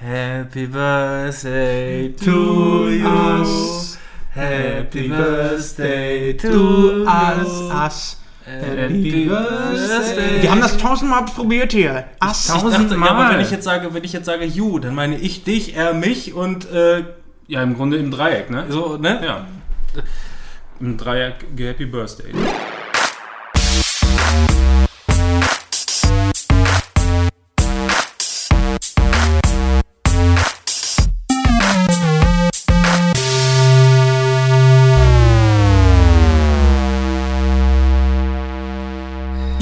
Happy Birthday to you. Happy Birthday to us, us. Happy Birthday. Wir haben das tausendmal probiert hier. Us. Ich dachte, ja, aber wenn ich jetzt sage, wenn ich jetzt sage you, dann meine ich dich, er mich und äh, ja im Grunde im Dreieck, ne? So, ne? Ja. Im Dreieck Happy Birthday.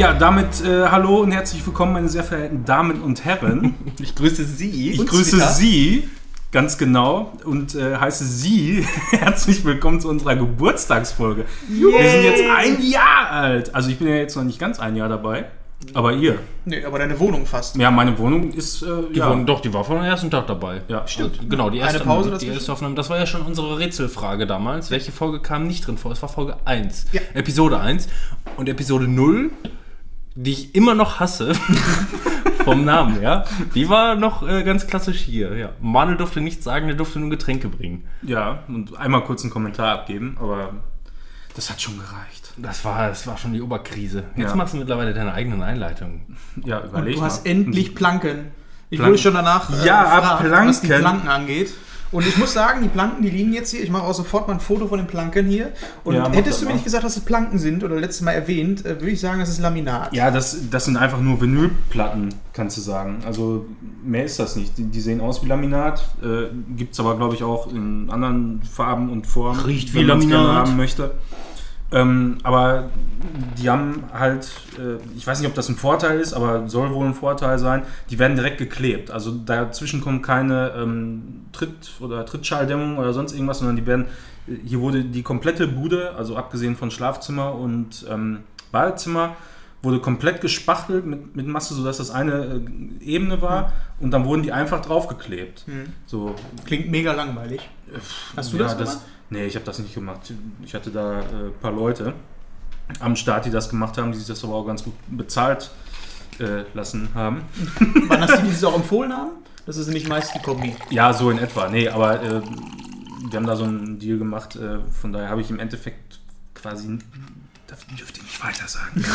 Ja, damit äh, hallo und herzlich willkommen, meine sehr verehrten Damen und Herren. Ich grüße Sie. Ich grüße Sie ganz genau und äh, heiße Sie herzlich willkommen zu unserer Geburtstagsfolge. Wir sind jetzt ein Jahr alt. Also ich bin ja jetzt noch nicht ganz ein Jahr dabei, aber ihr. Nee, aber deine Wohnung fast. Ja, meine Wohnung ist äh, Die ja. waren, doch, die war von dem ersten Tag dabei. Ja, Und Genau, die erste, Eine Pause die dazwischen? erste Aufnahme. Das war ja schon unsere Rätselfrage damals. Welche Folge kam nicht drin vor? Es war Folge 1. Ja. Episode 1. Und Episode 0, die ich immer noch hasse, vom Namen, ja, die war noch äh, ganz klassisch hier. Ja. Manuel durfte nichts sagen, der durfte nur Getränke bringen. Ja, und einmal kurz einen Kommentar abgeben, aber das hat schon gereicht. Das war, das war schon die Oberkrise. Jetzt Ja. machst du mittlerweile deine eigenen Einleitungen. Ja, Und überleg du hast mal. endlich Planken. Ich Planken. wurde schon danach äh, Ja, gefragt, Planken. was die Planken angeht. Und ich muss sagen, die Planken, die liegen jetzt hier. Ich mache auch sofort mal ein Foto von den Planken hier. Und Ja, hättest du mir mal. nicht gesagt, dass es Planken sind oder letztes Mal erwähnt, äh, würde ich sagen, das ist Laminat. Ja, das, das sind einfach nur Vinylplatten, kannst du sagen. Also mehr ist das nicht. Die, die sehen aus wie Laminat, äh, gibt es aber, glaube ich, auch in anderen Farben und Formen, Riecht wie Laminat. haben möchte. Ähm, aber die haben halt, äh, ich weiß nicht, ob das ein Vorteil ist, aber soll wohl ein Vorteil sein, die werden direkt geklebt. Also dazwischen kommt keine ähm, Tritt- oder Trittschalldämmung oder sonst irgendwas, sondern die werden, hier wurde die komplette Bude, also abgesehen von Schlafzimmer und ähm, Badezimmer, wurde komplett gespachtelt mit, mit Masse, sodass das eine äh, Ebene war und dann wurden die einfach draufgeklebt. Hm. So, Klingt mega langweilig. Hast du ja, das gemacht? Nee, ich habe das nicht gemacht. Ich hatte da äh, ein paar Leute am Start, die das gemacht haben, die sich das aber auch ganz gut bezahlt äh, lassen haben. Wann hast du dieses auch empfohlen haben? Das ist nämlich meist die Kombi. Ja, so in etwa. Nee, aber äh, wir haben da so einen Deal gemacht. Äh, von daher habe ich im Endeffekt quasi. Das dürft ihr nicht weiter sagen.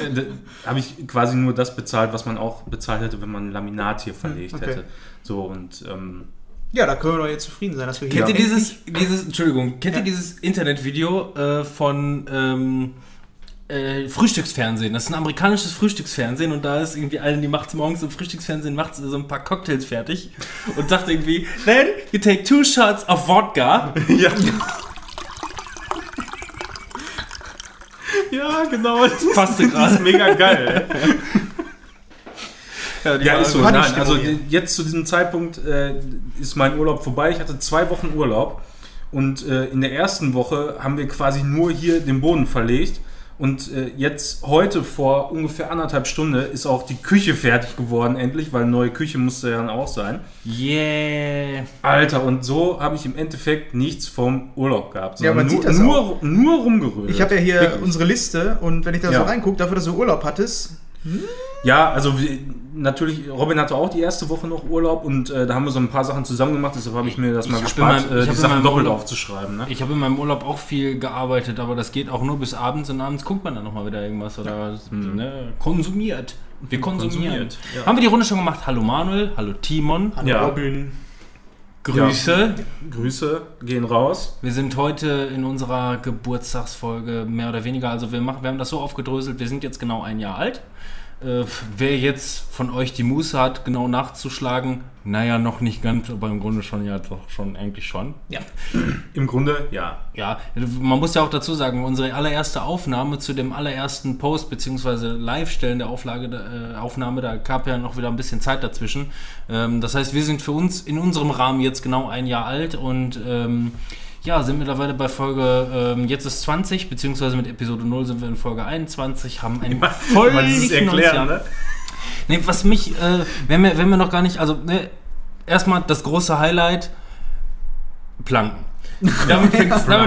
Äh, habe ich quasi nur das bezahlt, was man auch bezahlt hätte, wenn man ein Laminat hier verlegt okay. hätte. So und ähm, Ja, da können wir doch jetzt zufrieden sein, dass wir hier Kennt ihr dieses, dieses, Entschuldigung, kennt Ja. ihr dieses Internetvideo äh, von ähm, äh, Frühstücksfernsehen? Das ist ein amerikanisches Frühstücksfernsehen und da ist irgendwie eine, die macht morgens im Frühstücksfernsehen, macht so ein paar Cocktails fertig und sagt irgendwie, then you take two shots of vodka. ja. ja, genau. Das Passte ist gerade. mega geil. Ja, Ja, ist so. Nein, also hier. jetzt zu diesem Zeitpunkt äh, ist mein Urlaub vorbei. Ich hatte zwei Wochen Urlaub und äh, in der ersten Woche haben wir quasi nur hier den Boden verlegt. Und äh, jetzt heute vor ungefähr anderthalb Stunden ist auch die Küche fertig geworden endlich, weil neue Küche musste ja dann auch sein. Yeah. Alter, und so habe ich im Endeffekt nichts vom Urlaub gehabt. Ja, man sondern sieht das nur, nur, nur rumgerührt. Ich habe ja hier Wirklich. unsere Liste und wenn ich da Ja. so reingucke, dafür, dass du Urlaub hattest, Ja, also natürlich, Robin hatte auch die erste Woche noch Urlaub und äh, da haben wir so ein paar Sachen zusammen gemacht, deshalb habe ich mir das Ich mal gespart, in meinem- äh, die Sachen doppelt Urlaub- aufzuschreiben. Ne? Ich habe in meinem Urlaub auch viel gearbeitet, aber das geht auch nur bis abends und abends guckt man dann nochmal wieder irgendwas oder ne, konsumiert. Wir konsumieren. Konsumiert, ja. Haben wir die Runde schon gemacht? Hallo Manuel, hallo Timon, Hallo Ja. Robin. Grüße. Grüße gehen raus. Wir sind heute in unserer Geburtstagsfolge mehr oder weniger, also wir, machen, wir haben das so aufgedröselt, wir sind jetzt genau ein Jahr alt. Äh, wer jetzt von euch die Muße hat, genau nachzuschlagen, naja, noch nicht ganz, aber im Grunde schon, ja, doch schon, eigentlich schon. Ja. Im Grunde, ja. Ja, man muss ja auch dazu sagen, unsere allererste Aufnahme zu dem allerersten Post bzw. Live-Stellen der Auflage, äh, Aufnahme, da gab ja noch wieder ein bisschen Zeit dazwischen. Ähm, das heißt, wir sind für uns in unserem Rahmen jetzt genau ein Jahr alt und ähm, ja, sind mittlerweile bei Folge, ähm, jetzt ist 20, beziehungsweise mit Episode 0 sind wir in Folge 21, haben ein völlig erklären, ne? Nee, was mich, äh, wenn, wir, wenn wir noch gar nicht, also ne, erstmal das große Highlight, Planken. Damit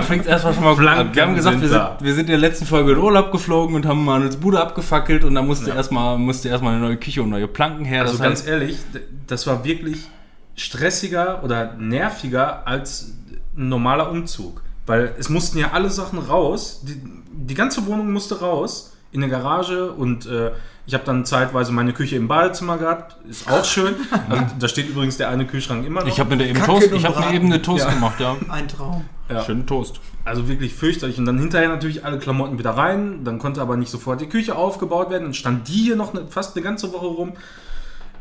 fängt es erstmal schon mal gut an. Wir haben gesagt, wir sind wir sind in der letzten Folge in Urlaub geflogen und haben Manuels Bude abgefackelt und da musste Ja. erstmal musste erstmal eine neue Küche und neue Planken her. Also das ganz heißt, ehrlich, das war wirklich stressiger oder nerviger als ein normaler Umzug. Weil es mussten ja alle Sachen raus. Die, die ganze Wohnung musste raus in der Garage und äh, ich habe dann zeitweise meine Küche im Badezimmer gehabt. Ist auch schön. Also, da steht übrigens der eine Kühlschrank immer noch. ich habe mir da eben Kacke Toast, ich habe mir eben eine Toast Ja. gemacht, ja. Ein Traum. Ja. Schönen Toast. Also wirklich fürchterlich. Und dann hinterher natürlich alle Klamotten wieder rein. Dann konnte aber nicht sofort die Küche aufgebaut werden. Dann stand die hier noch eine, fast eine ganze Woche rum.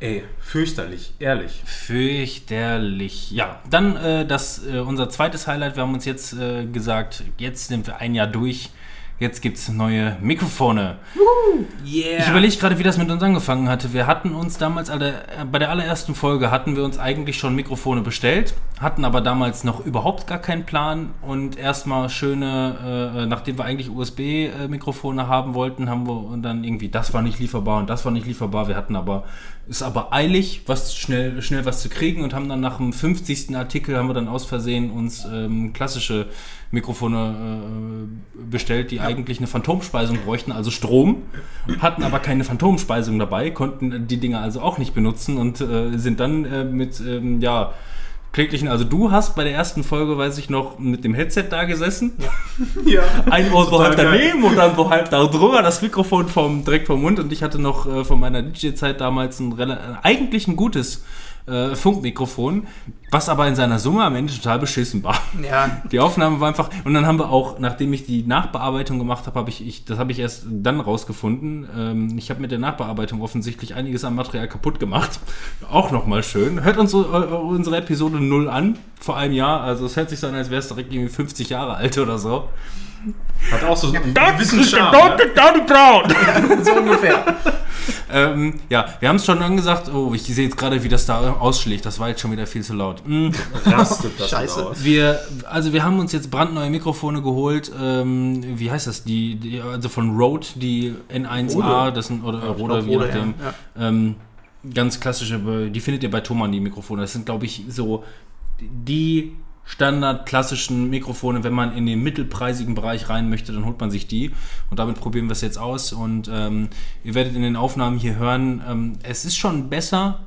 Ey, fürchterlich, ehrlich. Fürchterlich. Ja, dann äh, das, äh, unser zweites Highlight. Wir haben uns jetzt äh, gesagt, jetzt sind wir ein Jahr durch. Jetzt gibt es neue Mikrofone. Yeah. Ich überlege gerade, wie das mit uns angefangen hatte. Wir hatten uns damals, alle, äh, bei der allerersten Folge, hatten wir uns eigentlich schon Mikrofone bestellt, hatten aber damals noch überhaupt gar keinen Plan und erstmal schöne, äh, nachdem wir eigentlich USB-Mikrofone haben wollten, haben wir und dann irgendwie, das war nicht lieferbar und das war nicht lieferbar. Wir hatten aber, ist aber eilig, was schnell, schnell was zu kriegen und haben dann nach dem 50. Artikel haben wir dann aus Versehen uns ähm, klassische Mikrofone äh, bestellt, die eigentlich eine Phantomspeisung bräuchten, also Strom, hatten aber keine Phantomspeisung dabei, konnten die Dinger also auch nicht benutzen und äh, sind dann äh, mit, ähm, ja, kläglichen, also du hast bei der ersten Folge, weiß ich noch, mit dem Headset da gesessen, ja. ein Ohr so halb daneben und dann so halb da drüber, das Mikrofon vom, direkt vom Mund. Und ich hatte noch äh, von meiner DJ-Zeit damals ein, eigentlich ein gutes äh, Funkmikrofon, was aber in seiner Summe am Ende total beschissen war. Ja, Die Aufnahme war einfach. Und dann haben wir auch, nachdem ich die Nachbearbeitung gemacht habe, habe ich, ich, das habe ich erst dann rausgefunden. Ähm, ich habe mit der Nachbearbeitung offensichtlich einiges am Material kaputt gemacht. Auch nochmal schön. Hört uns äh, unsere Episode 0 an, vor einem Jahr. Also es hört sich so an, als wäre es direkt irgendwie 50 Jahre alt oder so. Hat auch so einen gewissen Charme. Ne? so ungefähr. ähm, ja, wir haben es schon angesagt. Oh, ich sehe jetzt gerade, wie das da ausschlägt. Das war jetzt schon wieder viel zu laut. Mm. Rastet das Scheiße. aus. Wir, also wir haben uns jetzt brandneue Mikrofone geholt. Ähm, wie heißt das? Die, die, also von Rode, die N1A, Rode. das sind, oder Ja, Rode, glaub, je Rode, nachdem. ja, Ähm, ganz klassische, die findet ihr bei Thomann, die Mikrofone. Das sind, glaube ich, so die Standard klassischen Mikrofone. Wenn man in den mittelpreisigen Bereich rein möchte, dann holt man sich die. Und damit probieren wir es jetzt aus. Und ähm, ihr werdet in den Aufnahmen hier hören, ähm, es ist schon besser.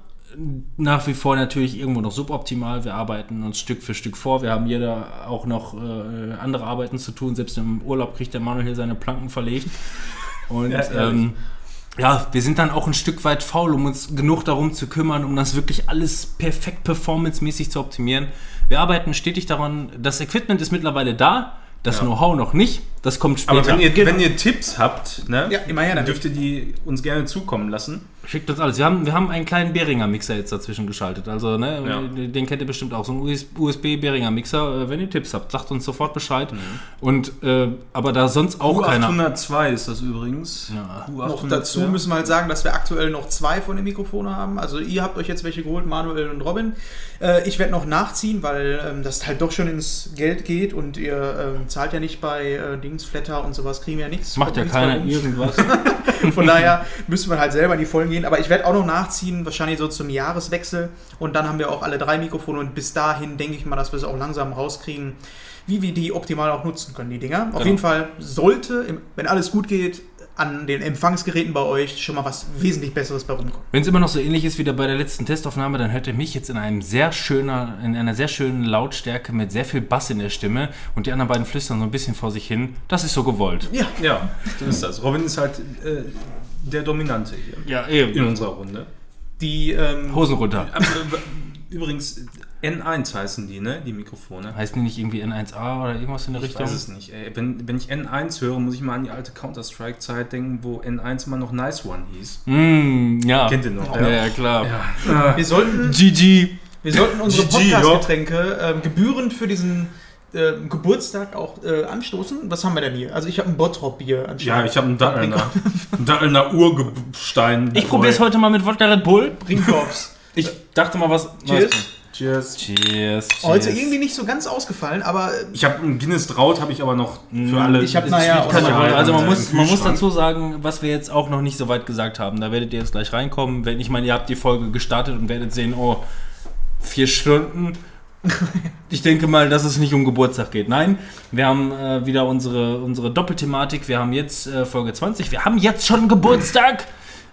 Nach wie vor natürlich irgendwo noch suboptimal. Wir arbeiten uns Stück für Stück vor. Wir haben jeder auch noch äh, andere Arbeiten zu tun. Selbst im Urlaub kriegt der Manuel hier seine Planken verlegt. Und Ja, ähm, ja, wir sind dann auch ein Stück weit faul, um uns genug darum zu kümmern, um das wirklich alles perfekt performancemäßig zu optimieren. Wir arbeiten stetig daran. Das Equipment ist mittlerweile da, das Ja. Know-how noch nicht. Das kommt später. Aber wenn ihr, wenn ihr Tipps habt, ne, Ja, immer her dürft ihr die uns gerne zukommen lassen. Schickt uns alles. Wir haben, wir haben einen kleinen Behringer-Mixer jetzt dazwischen geschaltet. Also, ne, Ja. den kennt ihr bestimmt auch. So ein USB-Behringer-Mixer. Äh, Wenn ihr Tipps habt, sagt uns sofort Bescheid. Und, äh, aber da sonst auch keiner. U802 ist das übrigens. Ja. Noch dazu müssen wir halt sagen, dass wir aktuell noch zwei von den Mikrofonen haben. Also ihr habt euch jetzt welche geholt, Manuel und Robin. Äh, ich werde noch nachziehen, weil ähm, das halt doch schon ins Geld geht und ihr ähm, zahlt ja nicht bei äh, Dings, Flatter und sowas, kriegen wir ja nichts. Macht ja keiner irgendwas. Von daher müssen wir halt selber in die Vollen gehen. Aber ich werde auch noch nachziehen, wahrscheinlich so zum Jahreswechsel. Und dann haben wir auch alle drei Mikrofone. Und bis dahin denke ich mal, dass wir es auch langsam rauskriegen, wie wir die optimal auch nutzen können, die Dinger. Auf Genau. jeden Fall sollte, wenn alles gut geht, an den Empfangsgeräten bei euch schon mal was wesentlich Besseres bei rumkommen. Wenn es immer noch so ähnlich ist wie bei der letzten Testaufnahme, dann hört ihr mich jetzt in einem sehr schöner, in einer sehr schönen Lautstärke mit sehr viel Bass in der Stimme und die anderen beiden flüstern so ein bisschen vor sich hin. Das ist so gewollt. Ja, Ja, so ist das. Robin ist halt äh, der Dominante hier Ja, in eben. unserer Runde. die, ähm, Hosen runter. Äh, Übrigens, N1 heißen die, ne? Die Mikrofone. Heißen die nicht irgendwie N1A oder irgendwas in der Ich Richtung? weiß es nicht. Ey. Wenn, wenn ich N1 höre, muss ich mal an die alte Counter-Strike-Zeit denken, wo N1 immer noch Nice One hieß. Mm, ja. Kennt ihr noch? Ja, ja, klar. Ja. wir sollten, GG. wir sollten unsere Podcast-Getränke ähm, gebührend für diesen ähm, Geburtstag auch äh, anstoßen. Was haben wir denn hier? Also ich habe ein Bottrop-Bier Ja, anscheinend. ich habe einen Dattelner. einen Dattelner Urgestein. Ich probiere es heute mal mit Wodka Red Bull. Brinkhoffs. Ich dachte mal was. Cheers. Cheers. Cheers. Heute irgendwie nicht so ganz ausgefallen, aber äh, Ich habe einen Guinness Draut, habe ich aber noch für alle. Ich hab Das nachher liegt auch Keine Ja, Rolle. ja, Also man muss, man muss dazu sagen, was wir jetzt auch noch nicht so weit gesagt haben. Da werdet ihr jetzt gleich reinkommen. Wenn ich meine, ihr habt die Folge gestartet und werdet sehen, oh, vier Stunden Ich denke mal, dass es nicht um Geburtstag geht. Nein, wir haben äh, wieder unsere, unsere Doppelthematik. Wir haben jetzt äh, Folge 20. Wir haben jetzt schon Geburtstag.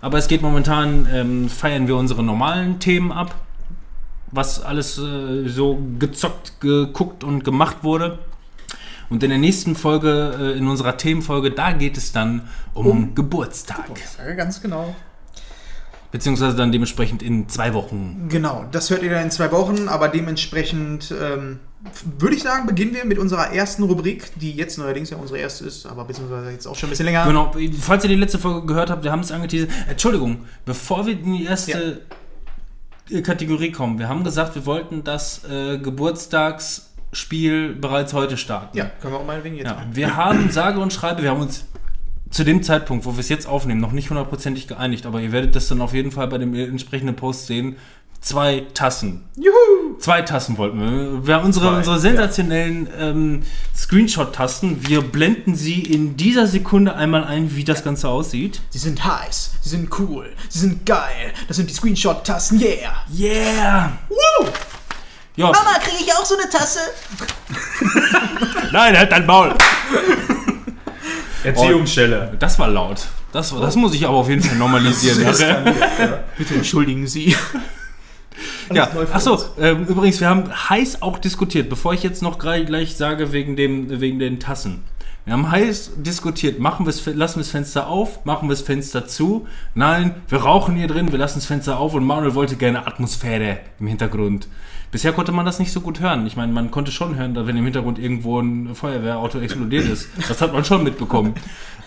Aber es geht momentan, ähm, feiern wir unsere normalen Themen ab. Was alles äh, so gezockt, geguckt und gemacht wurde. Und in der nächsten Folge, äh, in unserer Themenfolge, da geht es dann um, Um Geburtstag. Ja, ganz genau. Beziehungsweise dann dementsprechend in zwei Wochen. Genau, das hört ihr dann in zwei Wochen, aber dementsprechend ähm, würde ich sagen, beginnen wir mit unserer ersten Rubrik, die jetzt neuerdings ja unsere erste ist, aber beziehungsweise jetzt auch schon ein bisschen länger. Genau, falls ihr die letzte Folge gehört habt, wir haben es angeteasert. Entschuldigung, bevor wir in die erste äh, Kategorie kommen, wir haben gesagt, wir wollten das äh, Geburtstagsspiel bereits heute starten. Ja, können wir auch meinetwegen jetzt Ja, machen. wir haben, sage und schreibe, wir haben uns zu dem Zeitpunkt, wo wir es jetzt aufnehmen, noch nicht hundertprozentig geeinigt, aber ihr werdet das dann auf jeden Fall bei dem entsprechenden Post sehen. Zwei Tassen. Juhu! Zwei Tassen wollten wir. wir haben unsere, Zwei, unsere sensationellen ähm, Screenshot-Tasten. Wir blenden sie in dieser Sekunde einmal ein, wie das Ganze aussieht. Sie sind heiß, sie sind cool, sie sind geil. Das sind die Screenshot-Tasten, yeah! Yeah! Woo! Ja, Mama, kriege ich auch so eine Tasse? nein, halt dein Maul! Erziehungsstelle. Das war laut. Das, war, das muss ich aber auf jeden Fall normalisieren. nachher. Bitte entschuldigen Sie. Ja, achso, ähm, übrigens, wir haben heiß auch diskutiert, bevor ich jetzt noch gleich, sage wegen, dem, wegen den Tassen. Wir haben heiß diskutiert, machen wir's, lassen wir das Fenster auf, machen wir das Fenster zu. Nein, wir rauchen hier drin, wir lassen das Fenster auf und Manuel wollte gerne Atmosphäre im Hintergrund. Bisher konnte man das nicht so gut hören. Ich meine, man konnte schon hören, dass wenn im Hintergrund irgendwo ein Feuerwehrauto explodiert ist. Das hat man schon mitbekommen.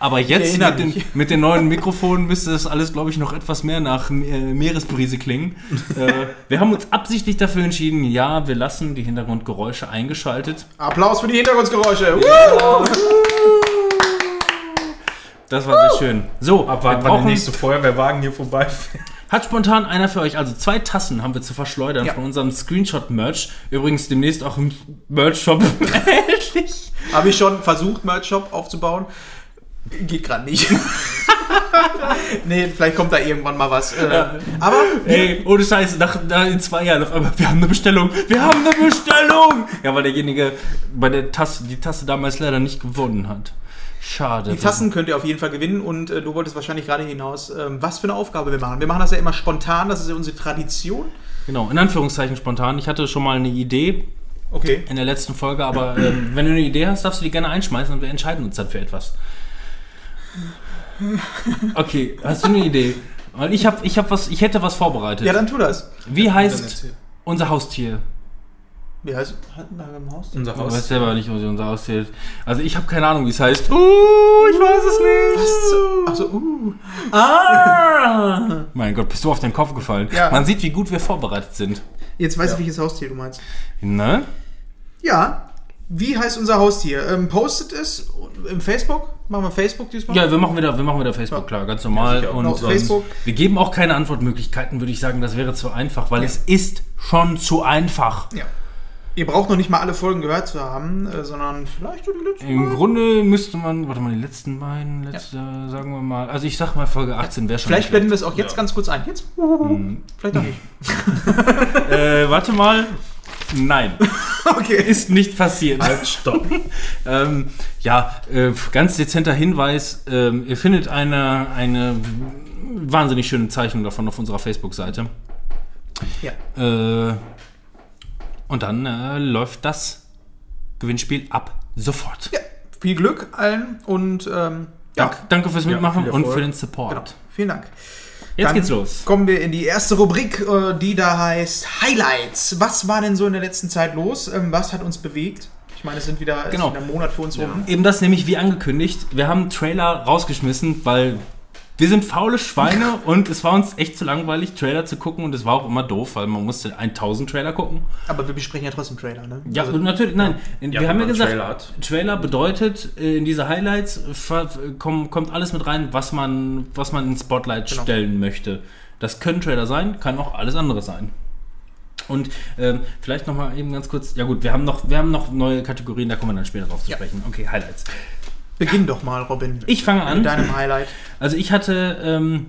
Aber jetzt mit den, mit den neuen Mikrofonen müsste das alles, glaube ich, noch etwas mehr nach äh, Meeresbrise klingen. äh, wir haben uns absichtlich dafür entschieden, ja, wir lassen die Hintergrundgeräusche eingeschaltet. Applaus für die Hintergrundgeräusche. Das war sehr schön. So, Ab wir wann der nächste Feuerwehrwagen hier vorbeifährt. hat spontan einer für euch, also zwei Tassen haben wir zu verschleudern Ja. von unserem Screenshot-Merch. Übrigens demnächst auch im Merch-Shop erhältlich. Habe ich schon versucht, Merch-Shop aufzubauen. Geht gerade nicht. nee, vielleicht kommt da irgendwann mal was. Äh, aber Ey, ohne Scheiß, nach, nach in zwei Jahren auf einmal, wir haben eine Bestellung, wir haben eine Bestellung! Ja, weil derjenige bei der Tasse, die Tasse damals leider nicht gewonnen hat. Schade. die Tassen könnt ihr auf jeden Fall gewinnen und äh, du wolltest wahrscheinlich gerade hinaus, ähm, was für eine Aufgabe wir machen. Wir machen das ja immer spontan, das ist ja unsere Tradition. Genau, in Anführungszeichen spontan. Ich hatte schon mal eine Idee Okay. in der letzten Folge, aber ähm, wenn du eine Idee hast, darfst du die gerne einschmeißen und wir entscheiden uns dann für etwas. Okay, hast du eine Idee? Weil ich habe ich hab was, ich hätte was vorbereitet. Ja, dann tu das. Wie heißt unser Haustier? Wie heißt Hatten wir im Haus? Unser Ich weiß selber nicht, wie unser Haustier ist. Also ich habe keine Ahnung, wie es heißt. Uh, ich weiß es nicht. Achso, uh. Ah! Mein Gott, bist du auf den Kopf gefallen. Ja. Man sieht, wie gut wir vorbereitet sind. Jetzt weiß ich, welches Haustier du meinst. Ne? Ja. Wie heißt unser Haustier? Ähm, postet es im Facebook? Machen wir Facebook diesmal? Ja, wir machen wieder, wir machen wieder Facebook, klar, ganz normal. sicher. und sonst- Facebook. wir geben auch keine Antwortmöglichkeiten, würde ich sagen, das wäre zu einfach, weil es ist schon zu einfach. Ja. Ihr braucht noch nicht mal alle Folgen gehört zu haben, äh, sondern vielleicht die letzten. Im Mal. Grunde müsste man, warte mal, die letzten beiden, letzte, sagen wir mal, also ich sag mal Folge 18 wäre schon. Vielleicht blenden wir es auch jetzt Ja. ganz kurz ein. Jetzt? Vielleicht auch nicht. äh, warte mal. Nein, Okay. ist nicht passiert. Halt, stopp. Ähm, ja, äh, ganz dezenter Hinweis. Ähm, ihr findet eine, eine wahnsinnig schöne Zeichnung davon auf unserer Facebook-Seite. Ja. Äh, und dann äh, läuft das Gewinnspiel ab sofort. ja. Viel Glück allen und ähm, ja, Dank, danke fürs Mitmachen viel und für den Support. genau. Vielen Dank. Jetzt Dann geht's los. Kommen wir in die erste Rubrik, äh, die da heißt Highlights. Was war denn so in der letzten Zeit los? Ähm, was hat uns bewegt? Ich meine, es sind wieder, Genau. ein Monat für uns rum. Eben das nämlich wie angekündigt. Wir haben einen Trailer rausgeschmissen, weil wir sind faule Schweine und es war uns echt zu langweilig, Trailer zu gucken und es war auch immer doof, weil man musste 1000 Trailer gucken. Aber wir besprechen ja trotzdem Trailer, ne? Ja, Also, natürlich, nein. Ja, wir wenn haben ja gesagt, Trailer hat. Trailer bedeutet, äh, in diese Highlights kommt alles mit rein, was man, was man ins Spotlight Genau. stellen möchte. Das können Trailer sein, kann auch alles andere sein. Und ähm, vielleicht nochmal eben ganz kurz, ja gut, wir haben, noch, wir haben noch neue Kategorien, da kommen wir dann später drauf zu Ja. sprechen. Okay, Highlights. Beginn doch mal, Robin. Ich fange an. Mit deinem Highlight. Also ich hatte, ähm,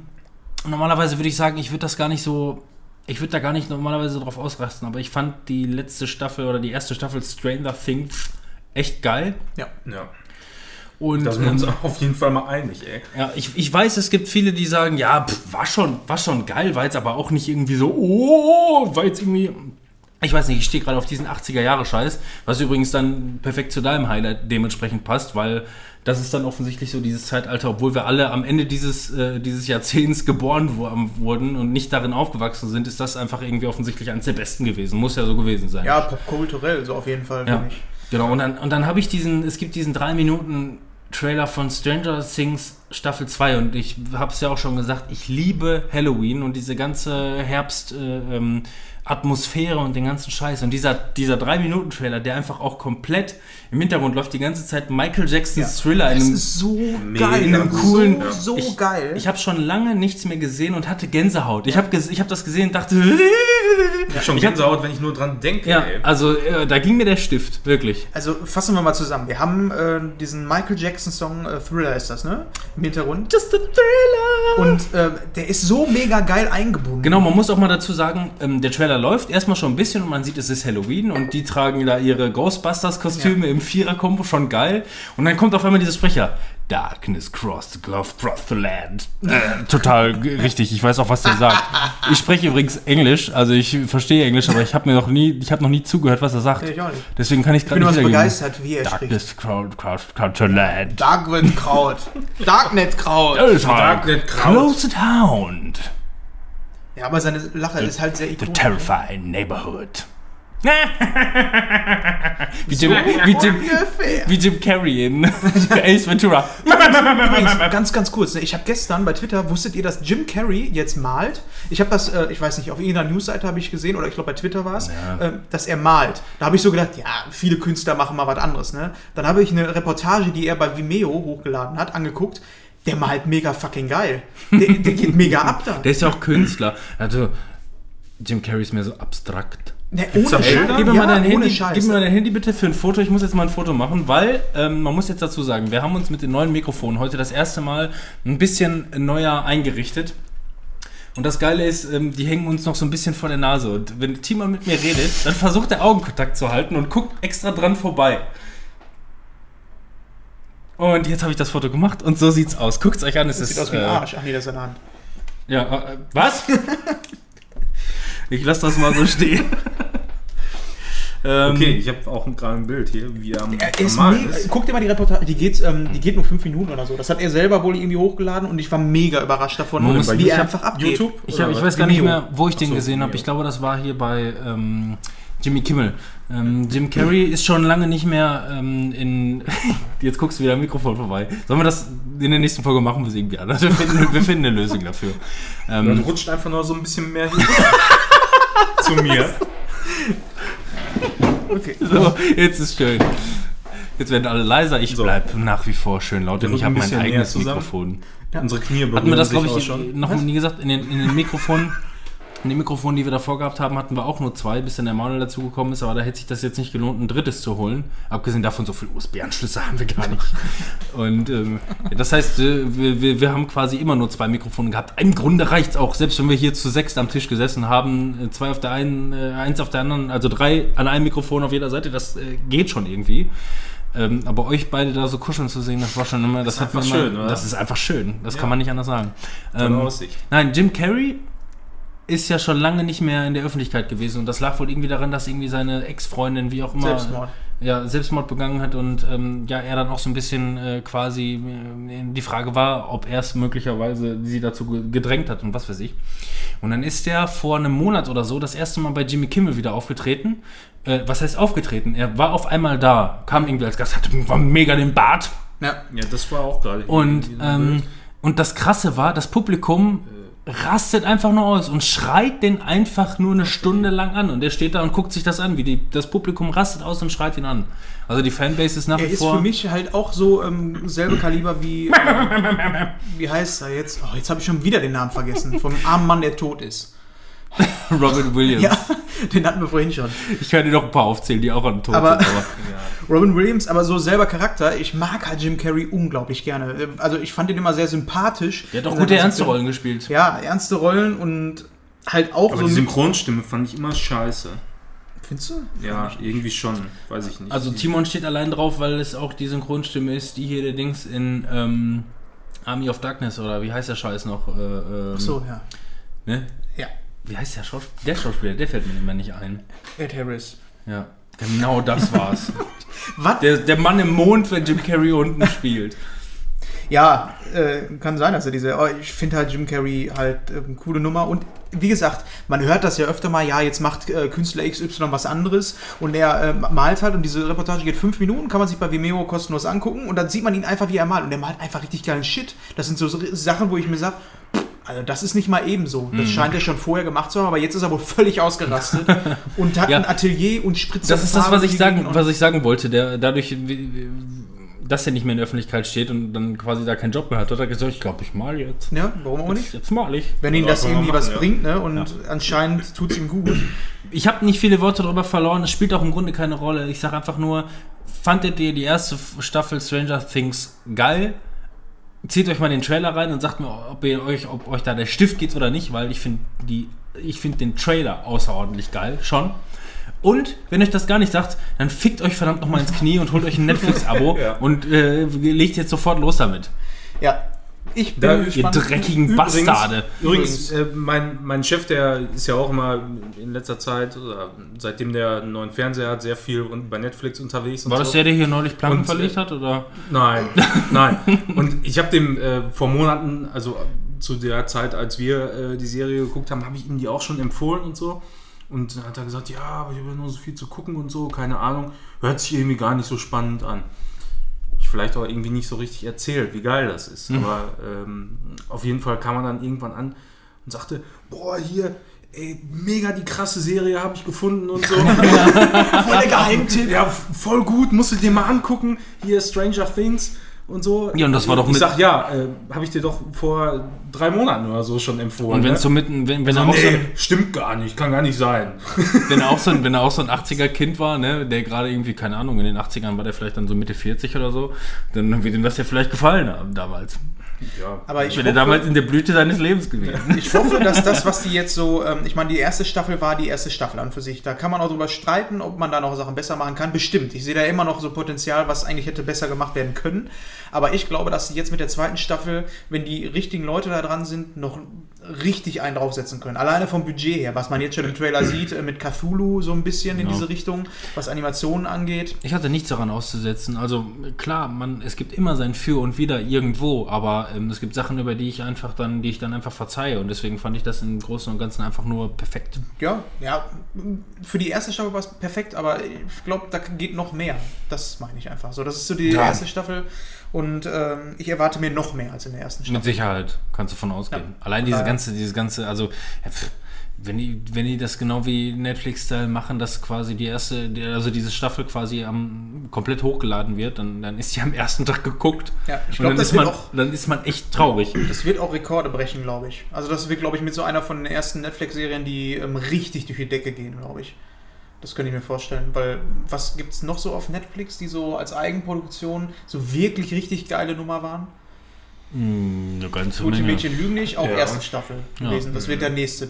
normalerweise würde ich sagen, ich würde das gar nicht so ich würde da gar nicht normalerweise drauf ausrasten, aber ich fand die letzte Staffel oder die erste Staffel Stranger Things echt geil. Ja. Ja. Und Da sind wir uns ähm, auf jeden Fall mal einig, ey. ja, ich, ich weiß, es gibt viele, die sagen, ja, pff, war schon, war schon geil, war jetzt aber auch nicht irgendwie so, oh, war jetzt irgendwie. Ich weiß nicht, ich stehe gerade auf diesen 80er-Jahre-Scheiß, was übrigens dann perfekt zu deinem Highlight dementsprechend passt, weil das ist dann offensichtlich so dieses Zeitalter, obwohl wir alle am Ende dieses, äh, dieses Jahrzehnts geboren wo- wurden und nicht darin aufgewachsen sind, ist das einfach irgendwie offensichtlich eines der besten gewesen. Muss ja so gewesen sein. Ja, popkulturell, so auf jeden Fall. Ja, genau. Und dann, und dann habe ich diesen, es gibt diesen drei Minuten Trailer von Stranger Things Staffel 2 und ich habe es ja auch schon gesagt, ich liebe Halloween und diese ganze Herbst äh, ähm, und den ganzen Scheiß. Und dieser, dieser 3-Minuten-Trailer, der einfach auch komplett im Hintergrund läuft, die ganze Zeit Michael Jacksons Thriller in Das einem ist so Mega geil. in einem coolen, So, so ich, geil. Ich habe schon lange nichts mehr gesehen und hatte Gänsehaut. Ich habe ich hab das gesehen und dachte, Ich hab schon Ich hab- Gänsehaut, wenn ich nur dran denke, ja, ey. also äh, da ging mir der Stift, wirklich. Also fassen wir mal zusammen. Wir haben äh, diesen Michael Jackson Song äh, Thriller ist das, ne? Im Hintergrund. Just a Thriller. Und äh, der ist so mega geil eingebunden. Genau, man muss auch mal dazu sagen, ähm, der Trailer läuft erstmal schon ein bisschen und man sieht, es ist Halloween und die tragen da ihre Ghostbusters-Kostüme im Vierer-Kombo, schon geil. Und dann kommt auf einmal dieser Sprecher. Darkness crossed the gulf, crossed the land. Äh, total richtig, ich weiß auch, was der sagt. Ich spreche übrigens Englisch, also ich verstehe Englisch, aber ich habe mir noch nie, ich habe noch nie zugehört, was er sagt. Ja, ich auch nicht. Deswegen kann ich gerade nicht wiedergeben. begeistert, wie er spricht. Darkness crossed, crossed, the land. Darknet Kraut. Darknet Kraut. Darknet Kraut. Close Hound. Ja, aber seine Lache ist halt sehr The ikonisch. terrifying neighborhood. Wie, Jim, wie, Jim, wie Jim Carrey in Ace Ventura. Übrigens, ganz, ganz kurz. ne, Ich habe gestern bei Twitter, wusstet ihr, dass Jim Carrey jetzt malt? Ich habe das, äh, ich weiß nicht, auf irgendeiner Newsseite habe ich gesehen, oder ich glaube bei Twitter war es, Ja. äh, dass er malt. Da habe ich so gedacht, ja, viele Künstler machen mal was anderes. Ne? Dann habe ich eine Reportage, die er bei Vimeo hochgeladen hat, angeguckt. Der malt mega fucking geil. Der, der geht mega ab da. Der ist ja auch Künstler. Also, Jim Carrey ist mehr so abstrakt. Ne, ohne? Scheiß. Gib mir, ja, mal dein Handy, Scheiß. gib mir mal dein Handy bitte für ein Foto. Ich muss jetzt mal ein Foto machen, weil ähm, man muss jetzt dazu sagen, wir haben uns mit den neuen Mikrofonen heute das erste Mal ein bisschen neuer eingerichtet. Und das Geile ist, ähm, die hängen uns noch so ein bisschen vor der Nase. Und wenn Timon mit mir redet, dann versucht er Augenkontakt zu halten und guckt extra dran vorbei. Und jetzt habe ich das Foto gemacht und so sieht's aus. Guckt's euch an, es das ist sieht aus wie ein äh, Arsch. Ach nee, das ist eine Hand. ja, äh, was? ich lasse das mal so stehen. ähm, Okay, ich habe auch gerade ein Bild hier, wie er am, am ist mega, ist. guck dir mal die Reportage, die geht, ähm, die geht nur fünf Minuten oder so. Das hat er selber wohl irgendwie hochgeladen und ich war mega überrascht davon, Man muss- wie ich er einfach abgeht. YouTube? Ich, hab, ich was? weiß gar nicht mehr, wo ich den so, gesehen habe. Ich glaube, das war hier bei ähm, Jimmy Kimmel. Ähm, Jim Carrey ist schon lange nicht mehr ähm, in. Jetzt guckst du wieder am Mikrofon vorbei. Sollen wir das in der nächsten Folge machen? Wir es irgendwie anders. Wir finden, wir finden eine Lösung dafür. Dann Ähm, rutscht einfach nur so ein bisschen mehr hier zu mir. Okay. so, jetzt ist schön. Jetzt werden alle leiser. Ich So. bleib nach wie vor schön laut, denn Wir ich habe mein ein bisschen eigenes. Mikrofon. Unsere Knie berühren Hatten wir das, glaube ich, schon. noch nie gesagt? In den, in den Mikrofonen, in den Mikrofonen, die wir davor gehabt haben, hatten wir auch nur zwei, bis dann der Manuel dazugekommen ist, aber da hätte sich das jetzt nicht gelohnt, ein drittes zu holen. Abgesehen davon, so viele USB-Anschlüsse haben wir gar nicht. Und ähm, das heißt, äh, wir, wir, wir haben quasi immer nur zwei Mikrofone gehabt. Im Grunde reicht es auch, selbst wenn wir hier zu sechst am Tisch gesessen haben, äh, zwei auf der einen, äh, eins auf der anderen, also drei an einem Mikrofon auf jeder Seite, das äh, geht schon irgendwie. Ähm, aber euch beide da so kuscheln zu sehen, das war schon immer, das, ist hat mir einfach immer, schön, oder? das ist einfach schön. Das Ja. kann man nicht anders sagen. Ähm, Aussicht. nein, Jim Carrey ist ja schon lange nicht mehr in der Öffentlichkeit gewesen und das lag wohl irgendwie daran, dass irgendwie seine Ex-Freundin, wie auch immer, Selbstmord. ja, Selbstmord begangen hat und ähm, ja, er dann auch so ein bisschen äh, quasi äh, die Frage war, ob er es möglicherweise sie dazu ge- gedrängt hat und was weiß ich. Und dann ist er vor einem Monat oder so das erste Mal bei Jimmy Kimmel wieder aufgetreten. Äh, was heißt aufgetreten? Er war auf einmal da, kam irgendwie als Gast, hatte war mega den Bart, Ja. Ja, das war auch gerade. und, ähm, und das Krasse war, das Publikum rastet einfach nur aus und schreit den einfach nur eine Stunde lang an. Und der steht da und guckt sich das an, wie die, das Publikum rastet aus und schreit ihn an. Also die Fanbase ist nach Er wie ist vor. für mich halt auch so ähm, selbe Kaliber wie. Äh, wie heißt er jetzt? Oh, jetzt habe ich schon wieder den Namen vergessen. Vom armen Mann, der tot ist. Robin Williams. Ja, den hatten wir vorhin schon. Ich kann dir noch ein paar aufzählen, die auch an Tod Aber- sind. Aber Robin Williams, aber so selber Charakter. Ich mag halt Jim Carrey unglaublich gerne. Also ich fand ihn immer sehr sympathisch. der hat auch gute ernste. Rollen gespielt. Ja, ernste Rollen und halt auch Aber so die Synchronstimme fand ich immer scheiße. Findest du? Ja, irgendwie schon. Weiß ich nicht. Also Timon steht allein drauf, weil es auch die Synchronstimme ist, die hier der Dings in ähm, Army of Darkness oder wie heißt der Scheiß noch? Äh, ähm, Ach so, ja. Ne? Wie heißt der Schauspieler? Der Schauspieler, der fällt mir immer nicht ein. Ed Harris. Ja. Genau das war's. Was? der, der Mann im Mond, wenn Jim Carrey unten spielt. Ja, äh, kann sein, dass er diese. Oh, ich finde halt Jim Carrey halt äh, eine coole Nummer. Und wie gesagt, man hört das ja öfter mal, ja, jetzt macht äh, Künstler XY was anderes und er äh, malt halt und diese Reportage geht fünf Minuten, kann man sich bei Vimeo kostenlos angucken und dann sieht man ihn einfach, wie er malt. Und er malt einfach richtig geilen Shit. Das sind so Sachen, wo ich mir sage, also das ist nicht mal ebenso. Das scheint er schon vorher gemacht zu haben, aber jetzt ist er wohl völlig ausgerastet und hat Ja. ein Atelier und spritzt Das ist das, was ich sagen, was ich sagen wollte. Der, dadurch, dass er nicht mehr in der Öffentlichkeit steht und dann quasi da keinen Job mehr hat, hat er gesagt, ich glaube, ich mal jetzt. Ja, warum auch nicht? Jetzt, jetzt mal ich. Wenn ihm Ja, das irgendwie machen, was ja. bringt, ne? Und anscheinend tut es ihm gut. Ich habe nicht viele Worte darüber verloren. Es spielt auch im Grunde keine Rolle. Ich sage einfach nur, fandet ihr die erste Staffel Stranger Things geil? Zieht euch mal den Trailer rein und sagt mir, ob, ihr euch, ob euch da der Stift geht oder nicht, weil ich finde die, ich finde den Trailer außerordentlich geil, schon. Und wenn euch das gar nicht sagt, dann fickt euch verdammt nochmal ins Knie und holt euch ein Netflix-Abo Ja. und äh, legt jetzt sofort los damit. Ja, ich bin Da- Ihr gespannt. dreckigen Bastarde. Übrigens, äh, mein, mein Chef, der ist ja auch immer in letzter Zeit, oder seitdem der einen neuen Fernseher hat, sehr viel und bei Netflix unterwegs. War das so. der, der hier neulich Planken Und, verlegt äh, hat? Oder? Nein, nein. Und ich habe dem äh, vor Monaten, also zu der Zeit, als wir äh, die Serie geguckt haben, habe ich ihm die auch schon empfohlen und so. Und dann hat er gesagt, ja, aber ich habe ja nur so viel zu gucken und so, keine Ahnung. Hört sich irgendwie gar nicht so spannend an. Ich vielleicht auch irgendwie nicht so richtig erzählt, wie geil das ist. Aber ähm, auf jeden Fall kam man dann irgendwann an und sagte, boah, hier, ey, mega die krasse Serie habe ich gefunden und so. Voll der Geheimtipp. Ja, voll gut, musst du dir mal angucken. Hier Stranger Things und so. Ja, und das war doch Ich mit- sag ja, äh, habe ich dir doch vor drei Monaten oder so schon empfohlen. Und wenn ne? so mitten, wenn, wenn, so, er auch so nee, ein, stimmt gar nicht, kann gar nicht sein. wenn er auch so ein, wenn er auch so ein 80er-Kind war, ne, der gerade irgendwie, keine Ahnung, in den 80ern war der vielleicht dann so Mitte 40 oder so, dann wird ihm das ja vielleicht gefallen haben damals. Ja. Aber ich er hoffe, damals in der Blüte seines Lebens gewesen. ich hoffe, dass das, was die jetzt so, ähm, ich meine, die erste Staffel war die erste Staffel an für sich. Da kann man auch drüber streiten, ob man da noch Sachen besser machen kann. Bestimmt. Ich sehe da immer noch so Potenzial, was eigentlich hätte besser gemacht werden können. Aber ich glaube, dass sie jetzt mit der zweiten Staffel, wenn die richtigen Leute da dran sind, noch richtig einen draufsetzen können. Alleine vom Budget her, was man jetzt schon im Trailer sieht, äh, mit Cthulhu so ein bisschen in Ja. diese Richtung, was Animationen angeht. Ich hatte nichts daran auszusetzen. Also klar, man, es gibt immer sein Für und Wider irgendwo, aber ähm, es gibt Sachen, über die ich einfach dann, die ich dann einfach verzeihe. Und deswegen fand ich das im Großen und Ganzen einfach nur perfekt. Ja, ja, für die erste Staffel war es perfekt, aber ich glaube, da geht noch mehr. Das meine ich einfach so. Das ist so die Ja. erste Staffel und ähm, ich erwarte mir noch mehr als in der ersten Staffel. Mit Sicherheit, kannst du von ausgehen. Ja. Allein diese Äh, ganze, dieses ganze, also wenn die, wenn die das genau wie Netflix-Style machen, dass quasi die erste, also diese Staffel quasi am, komplett hochgeladen wird, dann, dann ist die am ersten Tag geguckt. Ja, ich glaube, dann, das ist man- auch, dann ist man echt traurig. das wird auch Rekorde brechen, glaube ich. Also das wird, glaube ich, mit so einer von den ersten Netflix-Serien, die ähm, richtig durch die Decke gehen, glaube ich. Das könnte ich mir vorstellen, weil was gibt es noch so auf Netflix, die so als Eigenproduktion so wirklich richtig geile Nummer waren? Hm, eine ganze Gute Menge. Mädchen lügen nicht, auch Ja. erste Staffel Ja. gewesen. Das wird der nächste.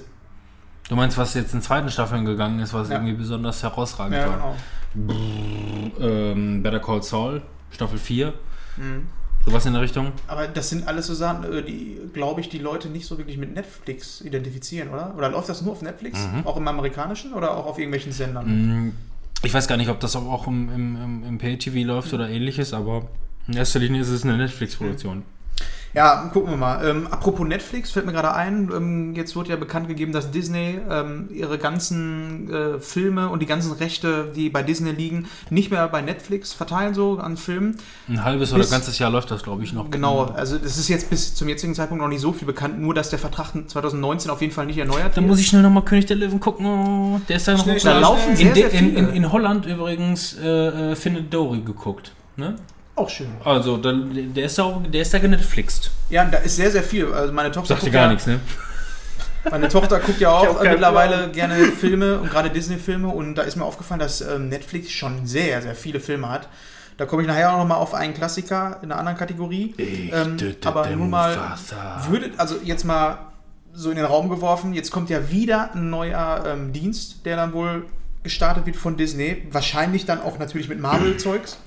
Du meinst, was jetzt in zweiten Staffeln gegangen ist, was Ja. irgendwie besonders herausragend Ja, war? genau. Ähm, Better Call Saul, Staffel 4, Mhm. Sowas in der Richtung. Aber das sind alles so Sachen, äh, die, glaube ich, die Leute nicht so wirklich mit Netflix identifizieren, oder? Oder läuft das nur auf Netflix? Mhm. Auch im amerikanischen oder auch auf irgendwelchen Sendern? Hm, Ich weiß gar nicht, ob das auch im, im, im, im Pay-TV läuft oder ähnliches, aber in erster Linie ist es eine Netflix-Produktion. Ja, gucken wir mal. Ähm, apropos Netflix, fällt mir gerade ein, ähm, jetzt wurde ja bekannt gegeben, dass Disney ähm, ihre ganzen äh, Filme und die ganzen Rechte, die bei Disney liegen, nicht mehr bei Netflix verteilen, so an Filmen. Ein halbes oder Bis- ganzes Jahr läuft das, glaube ich, noch. Genau, also das ist jetzt bis zum jetzigen Zeitpunkt noch nicht so viel bekannt, nur dass der Vertrag 2019 auf jeden Fall nicht erneuert Dann wird. muss ich schnell nochmal König der Löwen gucken. Oh, der ist da noch Schnell, da laufen sehr, in, sehr in, in, in Holland übrigens äh, äh, Findet Dory geguckt. Ne? Auch schön. Also, da, der, ist da auch, der ist da genetflixt. Ja, da ist sehr, sehr viel. Also meine Tochter Sagt dir guckt gar ja, nichts, ne? Meine Tochter guckt ja Ich auch keinen mittlerweile Plan. gerne Filme und gerade Disney-Filme und da ist mir aufgefallen, dass ähm, Netflix schon sehr, sehr viele Filme hat. Da komme ich nachher auch noch mal auf einen Klassiker in einer anderen Kategorie. Ähm, aber nun mal, würde, also jetzt mal so in den Raum geworfen, jetzt kommt ja wieder ein neuer ähm, Dienst, der dann wohl gestartet wird von Disney. Wahrscheinlich dann auch natürlich mit Marvel-Zeugs.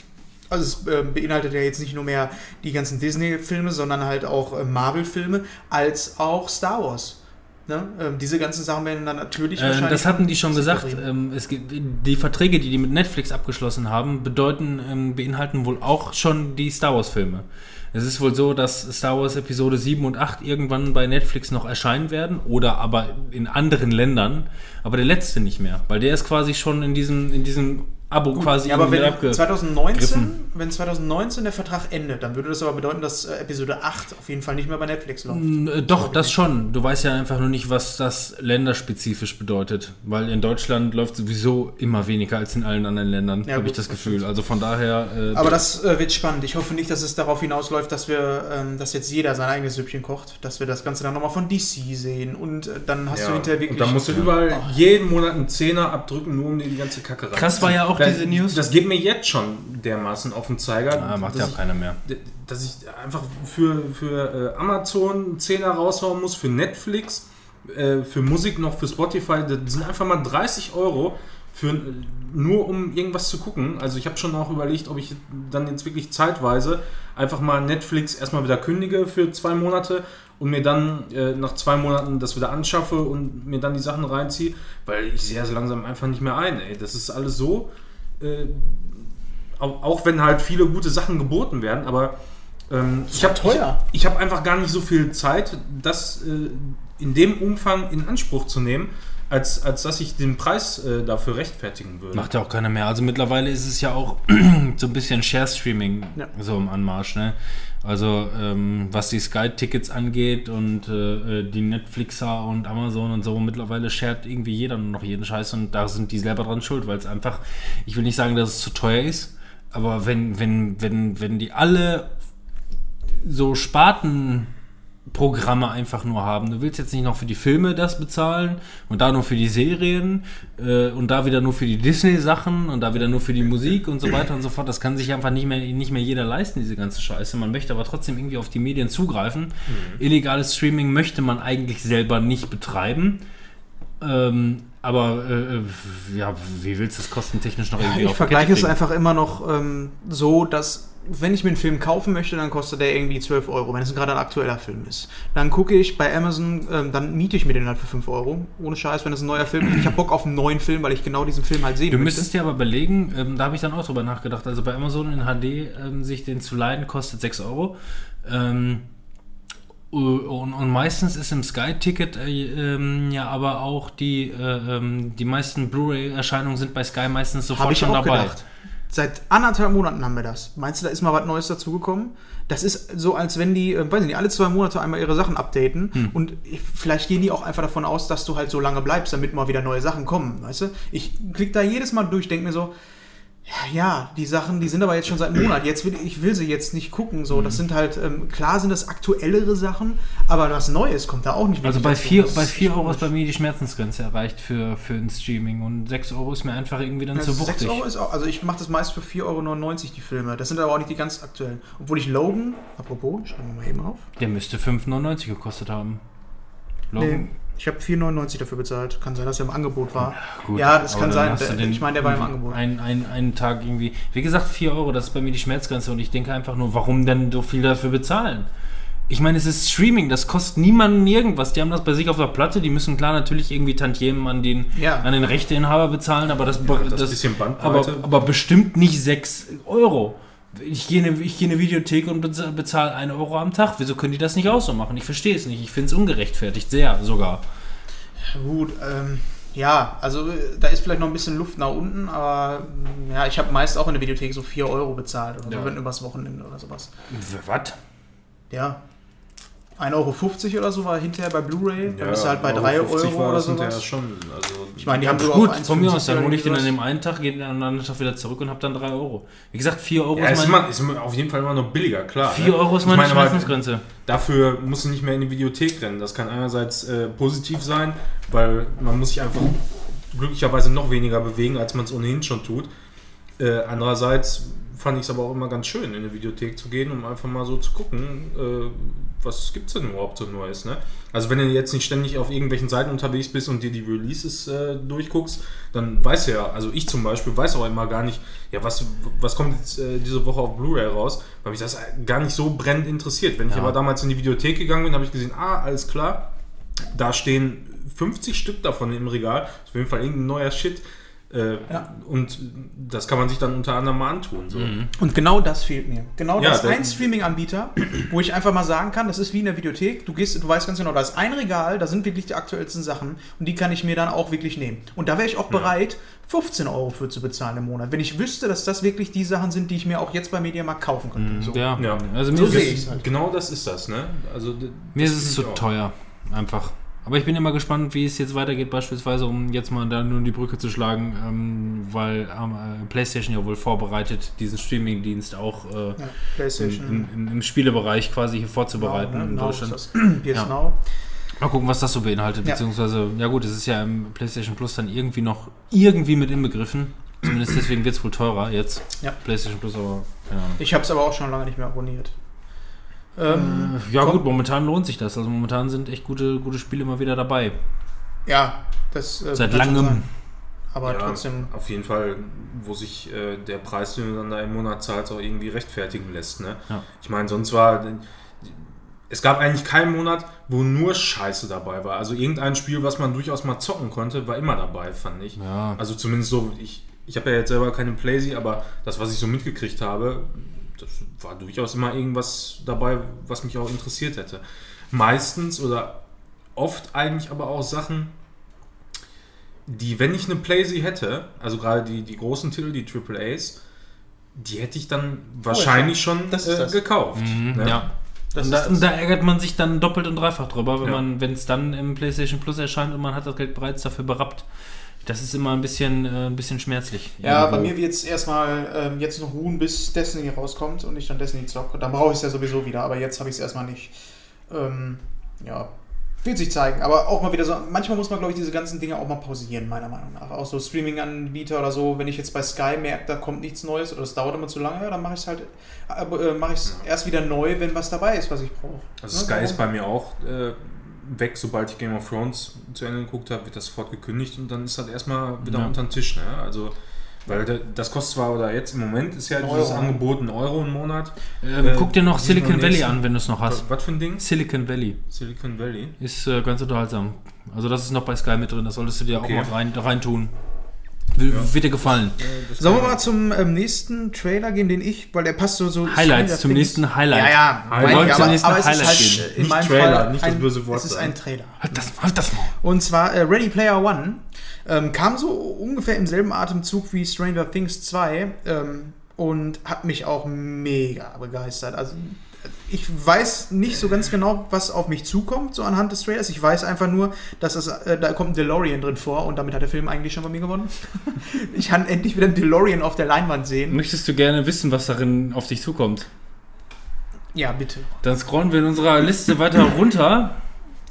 Also es äh, beinhaltet ja jetzt nicht nur mehr die ganzen Disney-Filme, sondern halt auch äh, Marvel-Filme, als auch Star Wars. Ne? Ähm, diese ganzen Sachen werden dann natürlich äh, Das hatten die schon gesagt. Ähm, es gibt, die Verträge, die die mit Netflix abgeschlossen haben, bedeuten, ähm, beinhalten wohl auch schon die Star Wars-Filme. Es ist wohl so, dass Star Wars Episode 7 und 8 irgendwann bei Netflix noch erscheinen werden oder aber in anderen Ländern, aber der letzte nicht mehr, weil der ist quasi schon in diesem, in diesem Abo Gut, quasi. Ja, aber wenn 2019, wenn 2019 der Vertrag endet, dann würde das aber bedeuten, dass äh, Episode 8 auf jeden Fall nicht mehr bei Netflix läuft. Äh, doch, das schon. Du weißt ja einfach nur nicht, was das länderspezifisch bedeutet. Weil in Deutschland läuft sowieso immer weniger als in allen anderen Ländern, ja, habe ich das Gefühl. Also von daher. Äh, aber das äh, wird spannend. Ich hoffe nicht, dass es darauf hinausläuft, dass wir, ähm, dass jetzt jeder sein eigenes Süppchen kocht, dass wir das Ganze dann nochmal von DC sehen und äh, dann hast ja. du hinterher wirklich. Und dann musst du überall oh. jeden Monat einen Zehner abdrücken, nur um die ganze Kacke rein. Krass war ja auch diese News. Das geht mir jetzt schon dermaßen auf den Zeiger. Ah, macht ja keiner mehr. Dass ich einfach für, für äh, Amazon einen Zehner raushauen muss, für Netflix, äh, für Musik noch, für Spotify. Das sind einfach mal 30 Euro. Für, nur um irgendwas zu gucken. Also ich habe schon auch überlegt, ob ich dann jetzt wirklich zeitweise einfach mal Netflix erstmal wieder kündige für zwei Monate und mir dann äh, nach zwei Monaten das wieder anschaffe und mir dann die Sachen reinziehe, weil ich sehe es langsam einfach nicht mehr ein. Ey. Das ist alles so äh, auch, auch, wenn halt viele gute Sachen geboten werden, aber ähm, ich habe ich, ich hab einfach gar nicht so viel Zeit, das äh, in dem Umfang in Anspruch zu nehmen, als, als dass ich den Preis äh, dafür rechtfertigen würde. Macht ja auch keiner mehr. Also mittlerweile ist es ja auch so ein bisschen Share-Streaming ja. so im Anmarsch. Ne? Also ähm, was die Sky-Tickets angeht und äh, äh, die Netflixer und Amazon und so, mittlerweile shared irgendwie jeder nur noch jeden Scheiß und da sind die selber dran schuld, weil es einfach, ich will nicht sagen, dass es zu teuer ist, aber wenn, wenn, wenn, wenn die alle so Sparten Programme einfach nur haben. Du willst jetzt nicht noch für die Filme das bezahlen und da nur für die Serien äh, und da wieder nur für die Disney-Sachen und da wieder nur für die Musik und so weiter und so fort. Das kann sich einfach nicht mehr, nicht mehr jeder leisten, diese ganze Scheiße. Man möchte aber trotzdem irgendwie auf die Medien zugreifen. Mhm. Illegales Streaming möchte man eigentlich selber nicht betreiben. Ähm, aber äh, äh ja, wie willst du es kostentechnisch noch irgendwie ja, Ich vergleiche es einfach immer noch ähm, so, dass wenn ich mir einen Film kaufen möchte, dann kostet der irgendwie 12 Euro, wenn es gerade ein aktueller Film ist. Dann gucke ich bei Amazon, ähm, dann miete ich mir den halt für 5 Euro. Ohne Scheiß, wenn es ein neuer Film ist. Ich habe Bock auf einen neuen Film, weil ich genau diesen Film halt sehen Du müsstest dir aber belegen, ähm, da habe ich dann auch drüber nachgedacht, also bei Amazon in HD ähm, sich den zu leiden kostet 6 Euro. Ähm, und, und, meistens ist im Sky-Ticket äh, ähm, ja aber auch die, äh, ähm, die meisten Blu-ray-Erscheinungen sind bei Sky meistens sofort schon dabei. Gedacht. Seit anderthalb Monaten haben wir das. Meinst du, da ist mal was Neues dazugekommen? Das ist so, als wenn die, äh, weiß nicht, alle zwei Monate einmal ihre Sachen updaten hm. und vielleicht gehen die auch einfach davon aus, dass du halt so lange bleibst, damit mal wieder neue Sachen kommen, weißt du? Ich klicke da jedes Mal durch, denke mir so, ja, die Sachen, die sind aber jetzt schon seit einem Monat. Jetzt will ich will sie jetzt nicht gucken. So, das mhm. sind halt ähm, klar sind das aktuellere Sachen, aber was Neues kommt da auch nicht. Also bei 4 bei vier Euro ist bei mir die Schmerzensgrenze erreicht für, für ein Streaming und 6 Euro ist mir einfach irgendwie dann ja, zu wuchtig. 6 Euro ist auch, also ich mache das meist für 4,99 Euro die Filme. Das sind aber auch nicht die ganz aktuellen. Obwohl ich Logan, apropos, schreiben wir mal eben auf. Der müsste 5,99 gekostet haben. Logan. Nee. Ich habe 4,99 dafür bezahlt. Kann sein, dass er im Angebot war. Gut, ja, das kann sein. ich meine, der war im Angebot. Ein, ein, einen Tag irgendwie. Wie gesagt, 4 Euro, das ist bei mir die Schmerzgrenze. Und ich denke einfach nur, warum denn so viel dafür bezahlen? Ich meine, es ist Streaming, das kostet niemanden irgendwas. Die haben das bei sich auf der Platte, die müssen klar natürlich irgendwie Tantiemen an den, ja. an den Rechteinhaber bezahlen, aber das, ja, das, das aber, aber bestimmt nicht 6 Euro ich gehe, in eine, in Videothek und bezahle 1 Euro am Tag. Wieso können die das nicht auch so machen? Ich verstehe es nicht. Ich finde es ungerechtfertigt, sehr sogar. Gut, ähm, ja, also da ist vielleicht noch ein bisschen Luft nach unten, aber ja, ich habe meist auch in der Videothek so 4 Euro bezahlt oder ja. so, wenn übers Wochenende oder sowas. Was? Ja, 1,50 Euro oder so war hinterher bei Blu-ray. Ja, dann bist du halt bei 3 Euro, Euro oder so. schon. Also ich meine, die haben sogar Gut, von mir aus, dann hole ich den an dem einen Tag, gehe den an den anderen Tag wieder zurück und habe dann 3 Euro. Wie gesagt, 4 Euro ja, ist, mein, ist, auf jeden Fall immer noch billiger, klar. 4 ne? Euro ist meine, meine Schmerzensgrenze. Dafür musst du nicht mehr in die Videothek rennen. Das kann einerseits äh, positiv sein, weil man muss sich einfach glücklicherweise noch weniger bewegen, als man es ohnehin schon tut. Äh, andererseits fand ich es aber auch immer ganz schön, in eine Videothek zu gehen, um einfach mal so zu gucken, äh, was gibt es denn überhaupt so Neues. Ne? Also wenn du jetzt nicht ständig auf irgendwelchen Seiten unterwegs bist und dir die Releases äh, durchguckst, dann weißt du ja, also ich zum Beispiel weiß auch immer gar nicht, ja, was, was kommt jetzt äh, diese Woche auf Blu-ray raus, weil mich das gar nicht so brennend interessiert. Wenn ich Ja. aber damals in die Videothek gegangen bin, habe ich gesehen, ah, alles klar, da stehen 50 Stück davon im Regal. Ist auf jeden Fall irgendein neuer Shit. Äh, Ja. Und das kann man sich dann unter anderem mal antun. So. Und genau das fehlt mir. Genau Ja, das der- ein Streaming-Anbieter, wo ich einfach mal sagen kann, das ist wie in der Videothek. Du gehst, du weißt ganz genau, da ist ein Regal, da sind wirklich die aktuellsten Sachen und die kann ich mir dann auch wirklich nehmen. Und da wäre ich auch bereit, 15 Euro für zu bezahlen im Monat, wenn ich wüsste, dass das wirklich die Sachen sind, die ich mir auch jetzt bei Mediamarkt kaufen könnte. So. Ja. Ja. also mir So ist sehe es, ich's halt. Genau das ist das, ne? Also, d- Mir das ist es zu ich auch. teuer. Einfach. Aber ich bin immer gespannt, wie es jetzt weitergeht, beispielsweise, um jetzt mal da nur die Brücke zu schlagen, ähm, weil ähm, äh, PlayStation ja wohl vorbereitet, diesen Streaming-Dienst auch äh, Ja, PlayStation. im, im, im Spielebereich quasi hier vorzubereiten Now, ne? in Deutschland. ist das. PS Ja. Now. Mal gucken, was das so beinhaltet, Ja. beziehungsweise, ja gut, es ist ja im PlayStation Plus dann irgendwie noch irgendwie mit inbegriffen. Zumindest deswegen wird es wohl teurer jetzt. Ja. PlayStation Plus, aber keine Ahnung. Ich habe es aber auch schon lange nicht mehr abonniert. Ähm, Ja komm- gut, momentan lohnt sich das. Also momentan sind echt gute, gute Spiele immer wieder dabei. Ja, das äh, Seit langem. Aber ja, trotzdem. Auf jeden Fall, wo sich äh, der Preis, den du dann da im Monat zahlst, auch irgendwie rechtfertigen lässt. Ne? Ja. Ich meine, sonst war. Es gab eigentlich keinen Monat, wo nur Scheiße dabei war. Also irgendein Spiel, was man durchaus mal zocken konnte, war immer dabei, fand ich. Ja. Also zumindest so, ich, ich habe ja jetzt selber keine Playsee, aber das, was ich so mitgekriegt habe, war durchaus immer irgendwas dabei, was mich auch interessiert hätte. Meistens oder oft eigentlich aber auch Sachen, die, wenn ich eine Playsee hätte, also gerade die, die großen Titel, die AAAs, die hätte ich dann wahrscheinlich schon Das äh, das. gekauft. Mhm, ne? ja. Das und, ist da, das. und da ärgert man sich dann doppelt und dreifach drüber, wenn Ja. man, wenn es dann im PlayStation Plus erscheint und man hat das Geld bereits dafür berappt. Das ist immer ein bisschen, äh, ein bisschen schmerzlich. Ja, Irgendwo. bei mir wird es erstmal ähm, jetzt noch ruhen, bis Destiny rauskommt und ich dann Destiny zocke. Dann brauche ich es ja sowieso wieder, aber jetzt habe ich es erstmal nicht. Ähm, ja, wird sich zeigen. Aber auch mal wieder so, manchmal muss man, glaube ich, diese ganzen Dinge auch mal pausieren, meiner Meinung nach. Auch so Streaming-Anbieter oder so, wenn ich jetzt bei Sky merke, da kommt nichts Neues oder es dauert immer zu lange, dann mache ich es halt, äh, äh, mache ich es erst wieder neu, wenn was dabei ist, was ich brauche. Also Ne, Sky warum? ist bei mir auch äh, weg, sobald ich Game of Thrones zu Ende geguckt habe, wird das sofort gekündigt und dann ist das erstmal wieder Ja. unter den Tisch. Ne? Also, weil da- das kostet zwar, oder jetzt im Moment ist ja Ein dieses Euro. Angebot ein Euro im Monat. Ähm, Äh, guck dir noch diesen Silicon Valley an, wenn du es noch hast. Was, für ein Ding? Silicon Valley Silicon Valley. ist äh, ganz unterhaltsam. Also das ist noch bei Sky mit drin, das solltest du dir Okay. auch mal rein, rein tun. Will, Ja. Wird dir gefallen. Sollen wir mal zum ähm, nächsten Trailer gehen, den ich, weil der passt so so. Highlights, zum nächsten Highlight. Ja, ja, Highlight. Wollen zum aber, nächsten aber es ist Highlight halt gehen. in Nicht meinem Trailer, Fall nicht das böse Wort Es ist ein Trailer. Halt das, halt das mal. Und zwar äh, Ready Player One ähm, kam so ungefähr im selben Atemzug wie Stranger Things 2 ähm, und hat mich auch mega begeistert. Also ich weiß nicht so ganz genau, was auf mich zukommt, so anhand des Trailers. Ich weiß einfach nur, dass es, äh, da kommt ein DeLorean drin vor und damit hat der Film eigentlich schon bei mir gewonnen. ich kann endlich wieder einen DeLorean auf der Leinwand sehen. Möchtest du gerne wissen, was darin auf dich zukommt? Ja, bitte. Dann scrollen wir in unserer Liste weiter runter.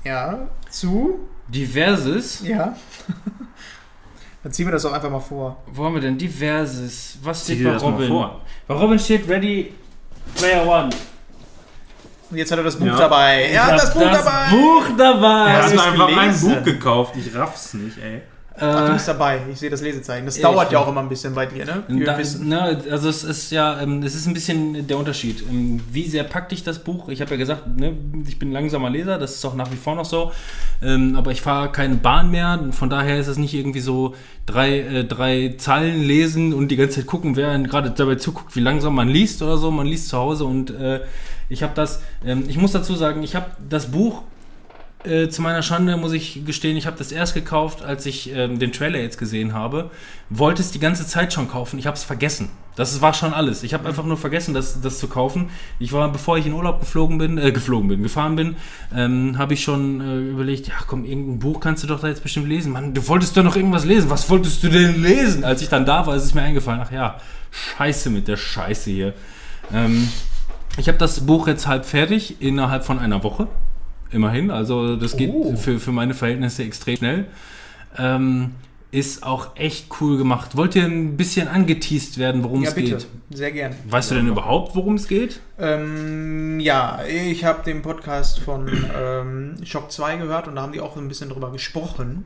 Ja, zu. Diverses. Ja. Dann ziehen wir das doch einfach mal vor. Wo haben wir denn? Diverses. Was Zieh steht dir bei Robin? vor. Bei Robin steht Ready Player One. Und jetzt hat er das Buch Ja. dabei. Er hat das Buch dabei. Buch dabei. Er hast hat einfach ein gelesen? Buch gekauft. Ich raff's nicht, ey. Ach, du Äh, bist dabei. Ich sehe das Lesezeichen. Das Ich dauert ja auch immer ein bisschen bei dir, ne? Da, ne, also es ist ja, ähm, es ist ein bisschen der Unterschied. Ähm, Wie sehr packt dich das Buch? Ich habe ja gesagt, ne, ich bin langsamer Leser, das ist auch nach wie vor noch so. Ähm, aber ich fahre keine Bahn mehr, von daher ist es nicht irgendwie so drei, äh, drei Zeilen lesen und die ganze Zeit gucken, wer gerade dabei zuguckt, wie langsam man liest oder so. Man liest zu Hause und äh, ich habe das, ähm, ich muss dazu sagen, ich habe das Buch äh, zu meiner Schande muss ich gestehen, ich habe das erst gekauft, als ich ähm, den Trailer jetzt gesehen habe. Wollte es die ganze Zeit schon kaufen. Ich habe es vergessen. Das war schon alles. Ich habe einfach nur vergessen, das, das zu kaufen. Ich war, bevor ich in Urlaub geflogen bin, äh, geflogen bin, gefahren bin, ähm, habe ich schon äh, überlegt, ja komm, irgendein Buch kannst du doch da jetzt bestimmt lesen. Mann, du wolltest doch noch irgendwas lesen. Was wolltest du denn lesen? Als ich dann da war, ist es mir eingefallen. Ach ja, scheiße mit der Scheiße hier. Ähm, ich habe das Buch jetzt halb fertig, innerhalb von einer Woche. Immerhin. Also das geht Oh. für, für meine Verhältnisse extrem schnell. Ähm, ist auch echt cool gemacht. Wollt ihr ein bisschen angeteased werden, worum Ja, es bitte. geht? Sehr gerne. Weißt du denn überhaupt, worum es geht? Ähm, ja, ich habe den Podcast von ähm, Shock 2 gehört und da haben die auch ein bisschen drüber gesprochen.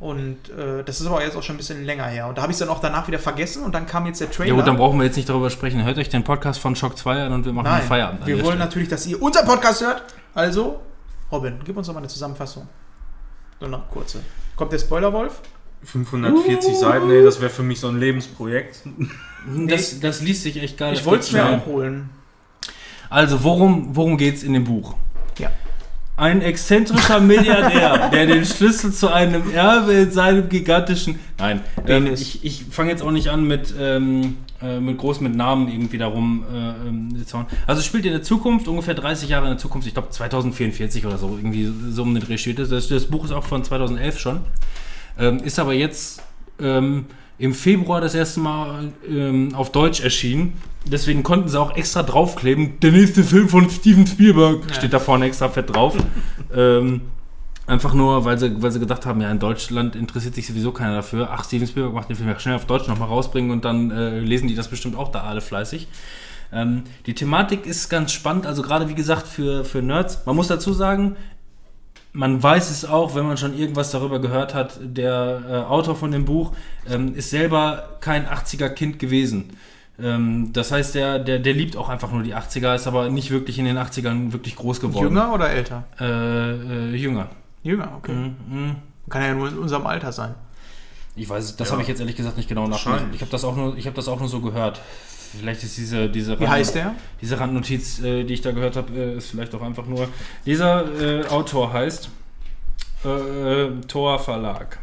Und äh, das ist aber jetzt auch schon ein bisschen länger her. Und da habe ich es dann auch danach wieder vergessen und dann kam jetzt der Trailer. Ja gut, dann brauchen wir jetzt nicht darüber sprechen. Hört euch den Podcast von Shock 2 an und wir machen Nein, einen Feierabend. wir wollen Stelle. natürlich, dass ihr unser Podcast hört. Also, Robin, gib uns doch mal eine Zusammenfassung. So eine kurze. Kommt der Spoilerwolf? 540 Seiten, nee, das wäre für mich so ein Lebensprojekt. das, das liest sich echt geil. Ich das wollte es mir auch holen. Also, worum, worum geht es in dem Buch? Ja. Ein exzentrischer Milliardär, der den Schlüssel zu einem Erbe in seinem gigantischen. Nein, ähm, ich, ich fange jetzt auch nicht an mit, ähm, äh, mit groß mit Namen irgendwie darum äh, ähm, zu hauen. Also spielt in der Zukunft, ungefähr 30 Jahre in der Zukunft, ich glaube 2044 oder so, irgendwie so um den Dreh steht das. Das, das Buch ist auch von 2011 schon. Ähm, ist aber jetzt ähm, im Februar das erste Mal ähm, auf Deutsch erschienen. Deswegen konnten sie auch extra draufkleben. Der nächste Film von Steven Spielberg Ja. steht da vorne extra fett drauf. ähm, einfach nur, weil sie, weil sie gedacht haben, ja, in Deutschland interessiert sich sowieso keiner dafür. Ach, Steven Spielberg macht den Film ja schnell auf Deutsch nochmal rausbringen und dann äh, lesen die das bestimmt auch da alle fleißig. Ähm, die Thematik ist ganz spannend, also gerade wie gesagt für, für Nerds. Man muss dazu sagen, man weiß es auch, wenn man schon irgendwas darüber gehört hat. Der äh, Autor von dem Buch ähm, ist selber kein 80er-Kind gewesen. Ähm, das heißt, der, der, der liebt auch einfach nur die 80er, ist aber nicht wirklich in den 80ern wirklich groß geworden. Jünger oder älter? Äh, äh, jünger. Jünger, okay. Mhm, mhm. Kann ja nur in unserem Alter sein. Ich weiß, es, das Ja. habe ich jetzt ehrlich gesagt nicht genau. Wahrscheinlich. Ich habe das auch nur, ich habe das auch nur so gehört. Vielleicht ist diese diese Wie heißt der? Diese Randnotiz, äh, die ich da gehört habe, äh, ist vielleicht auch einfach nur. Dieser äh, Autor heißt äh, Thor Verlag.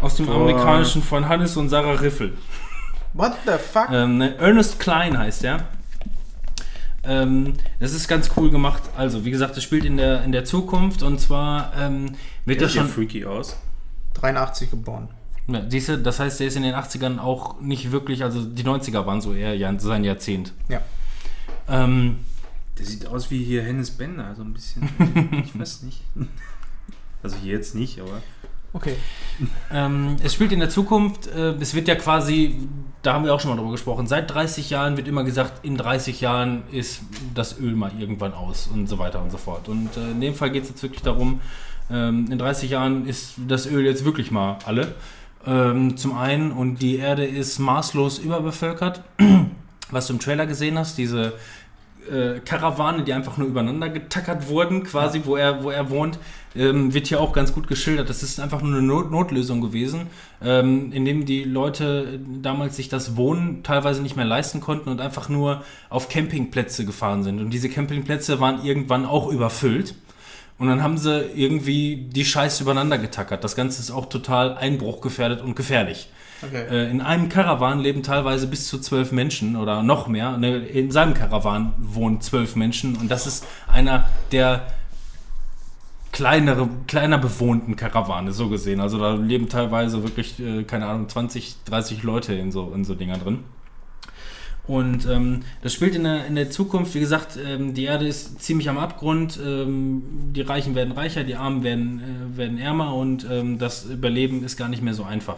Aus dem Thor. amerikanischen von Hannes und Sarah Riffel. What the fuck? Ähm, ne, Ernest Klein heißt der. Ähm, das ist ganz cool gemacht. Also, wie gesagt, es spielt in der, in der Zukunft und zwar ähm, wird Der das schon. freaky aus. 83 geboren. Ja, siehst du, das heißt, der ist in den 80ern auch nicht wirklich, also die 90er waren so eher ja- sein Jahrzehnt. Ja. Ähm, Der sieht aus wie hier Hennes Bender, so ein bisschen. ich weiß nicht. Also hier jetzt nicht, aber. Okay. ähm, es spielt in der Zukunft, äh, es wird ja quasi, da haben wir auch schon mal drüber gesprochen, seit 30 Jahren wird immer gesagt, in 30 Jahren ist das Öl mal irgendwann aus und so weiter und so fort. Und äh, in dem Fall geht es jetzt wirklich darum, ähm, in 30 Jahren ist das Öl jetzt wirklich mal alle. Ähm, zum einen, und die Erde ist maßlos überbevölkert. Was du im Trailer gesehen hast, diese äh, Karawane, die einfach nur übereinander getackert wurden, quasi, wo er, wo er wohnt, ähm, wird hier auch ganz gut geschildert. Das ist einfach nur eine Not Notlösung gewesen, ähm, indem die Leute damals sich das Wohnen teilweise nicht mehr leisten konnten und einfach nur auf Campingplätze gefahren sind. Und diese Campingplätze waren irgendwann auch überfüllt. Und dann haben sie irgendwie die Scheiße übereinander getackert. Das Ganze ist auch total einbruchgefährdet und gefährlich. Okay. Äh, in einem Karawan leben teilweise bis zu zwölf Menschen oder noch mehr. Ne, In seinem Karawan wohnen zwölf Menschen und das ist einer der kleinere, kleiner bewohnten Karawane, so gesehen. Also da leben teilweise wirklich, äh, keine Ahnung, 20, 30 Leute in so, in so Dinger drin. Und ähm, das spielt in der, in der Zukunft, wie gesagt, ähm, die Erde ist ziemlich am Abgrund, ähm, die Reichen werden reicher, die Armen werden, äh, werden ärmer und ähm, das Überleben ist gar nicht mehr so einfach.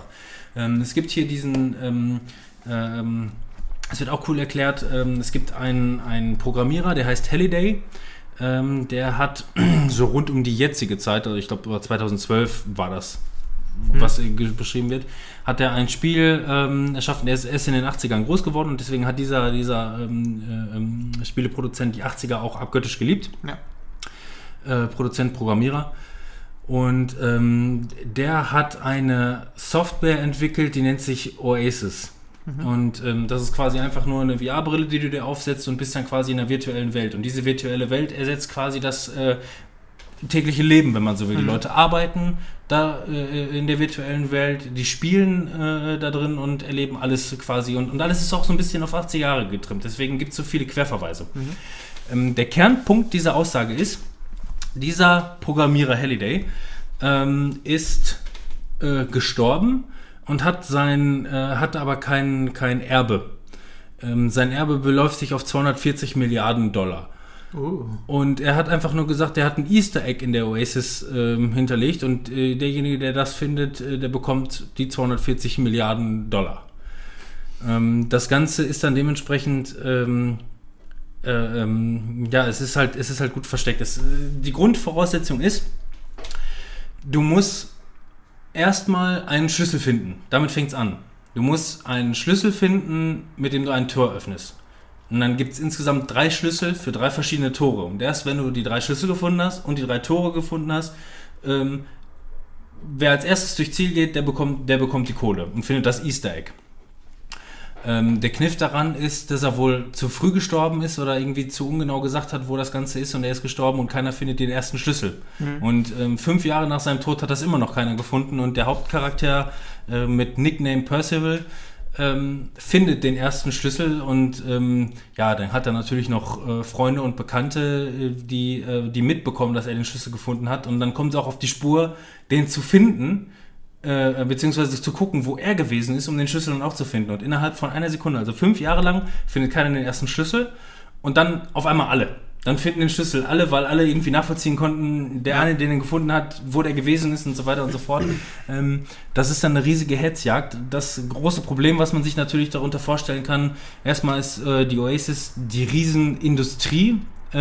Ähm, es gibt hier diesen, ähm, es wird auch cool erklärt, es gibt einen, einen Programmierer, der heißt Halliday, der hat so rund um die jetzige Zeit, also ich glaube 2012 war das, was äh, beschrieben wird, hat er ein Spiel ähm, erschaffen. Er ist, er ist in den 80ern groß geworden und deswegen hat dieser, dieser ähm, äh, ähm, Spieleproduzent die 80er auch abgöttisch geliebt. Ja. Äh, Produzent, Programmierer. Und ähm, der hat eine Software entwickelt, die nennt sich Oasis. Und ähm, das ist quasi einfach nur eine VR-Brille, die du dir aufsetzt und bist dann quasi in einer virtuellen Welt. Und diese virtuelle Welt ersetzt quasi das äh, tägliche Leben, wenn man so will. Die Leute arbeiten da äh, in der virtuellen Welt, die spielen äh, da drin und erleben alles quasi. Und, und alles ist auch so ein bisschen auf 80 Jahre getrimmt. Deswegen gibt es so viele Querverweise. Ähm, der Kernpunkt dieser Aussage ist, dieser Programmierer Halliday ähm, ist äh, gestorben und hat sein, äh, hat aber kein, kein Erbe. Ähm, sein Erbe beläuft sich auf 240 Milliarden Dollar. Uh. Und er hat einfach nur gesagt, er hat ein Easter Egg in der Oasis ähm, hinterlegt und äh, derjenige, der das findet, äh, der bekommt die 240 Milliarden Dollar. Ähm, das Ganze ist dann dementsprechend, ähm, äh, ähm, ja, es ist halt, es ist halt gut versteckt. Es, äh, die Grundvoraussetzung ist, du musst erstmal einen Schlüssel finden. Damit fängt es an. Du musst einen Schlüssel finden, mit dem du ein Tor öffnest. Und dann gibt es insgesamt drei Schlüssel für drei verschiedene Tore. Und erst wenn du die drei Schlüssel gefunden hast und die drei Tore gefunden hast, ähm, wer als erstes durchs Ziel geht, der bekommt, der bekommt die Kohle und findet das Easter Egg. Ähm, der Kniff daran ist, dass er wohl zu früh gestorben ist oder irgendwie zu ungenau gesagt hat, wo das Ganze ist und er ist gestorben und keiner findet den ersten Schlüssel. Und ähm, fünf Jahre nach seinem Tod hat das immer noch keiner gefunden und der Hauptcharakter äh, mit Nickname Percival ähm, findet den ersten Schlüssel und ähm, ja, dann hat er natürlich noch äh, Freunde und Bekannte, äh, die, äh, die mitbekommen, dass er den Schlüssel gefunden hat und dann kommt es auch auf die Spur, den zu finden äh, beziehungsweise zu gucken, wo er gewesen ist, um den Schlüssel dann auch zu finden. Und innerhalb von einer Sekunde, also fünf Jahre lang, findet keiner den ersten Schlüssel und dann auf einmal alle. Dann finden den Schlüssel alle, weil alle irgendwie nachvollziehen konnten, der eine, den er gefunden hat, wo der gewesen ist und so weiter und so fort. Ähm, das ist dann eine riesige Hetzjagd. Das große Problem, was man sich natürlich darunter vorstellen kann, erstmal ist äh, die Oasis die Riesenindustrie äh,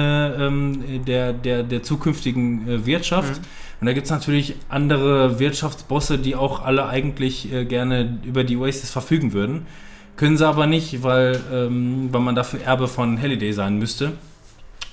ähm, der, der, der zukünftigen äh, Wirtschaft. Und da gibt es natürlich andere Wirtschaftsbosse, die auch alle eigentlich äh, gerne über die Oasis verfügen würden. Können sie aber nicht, weil, ähm, weil man dafür Erbe von Halliday sein müsste.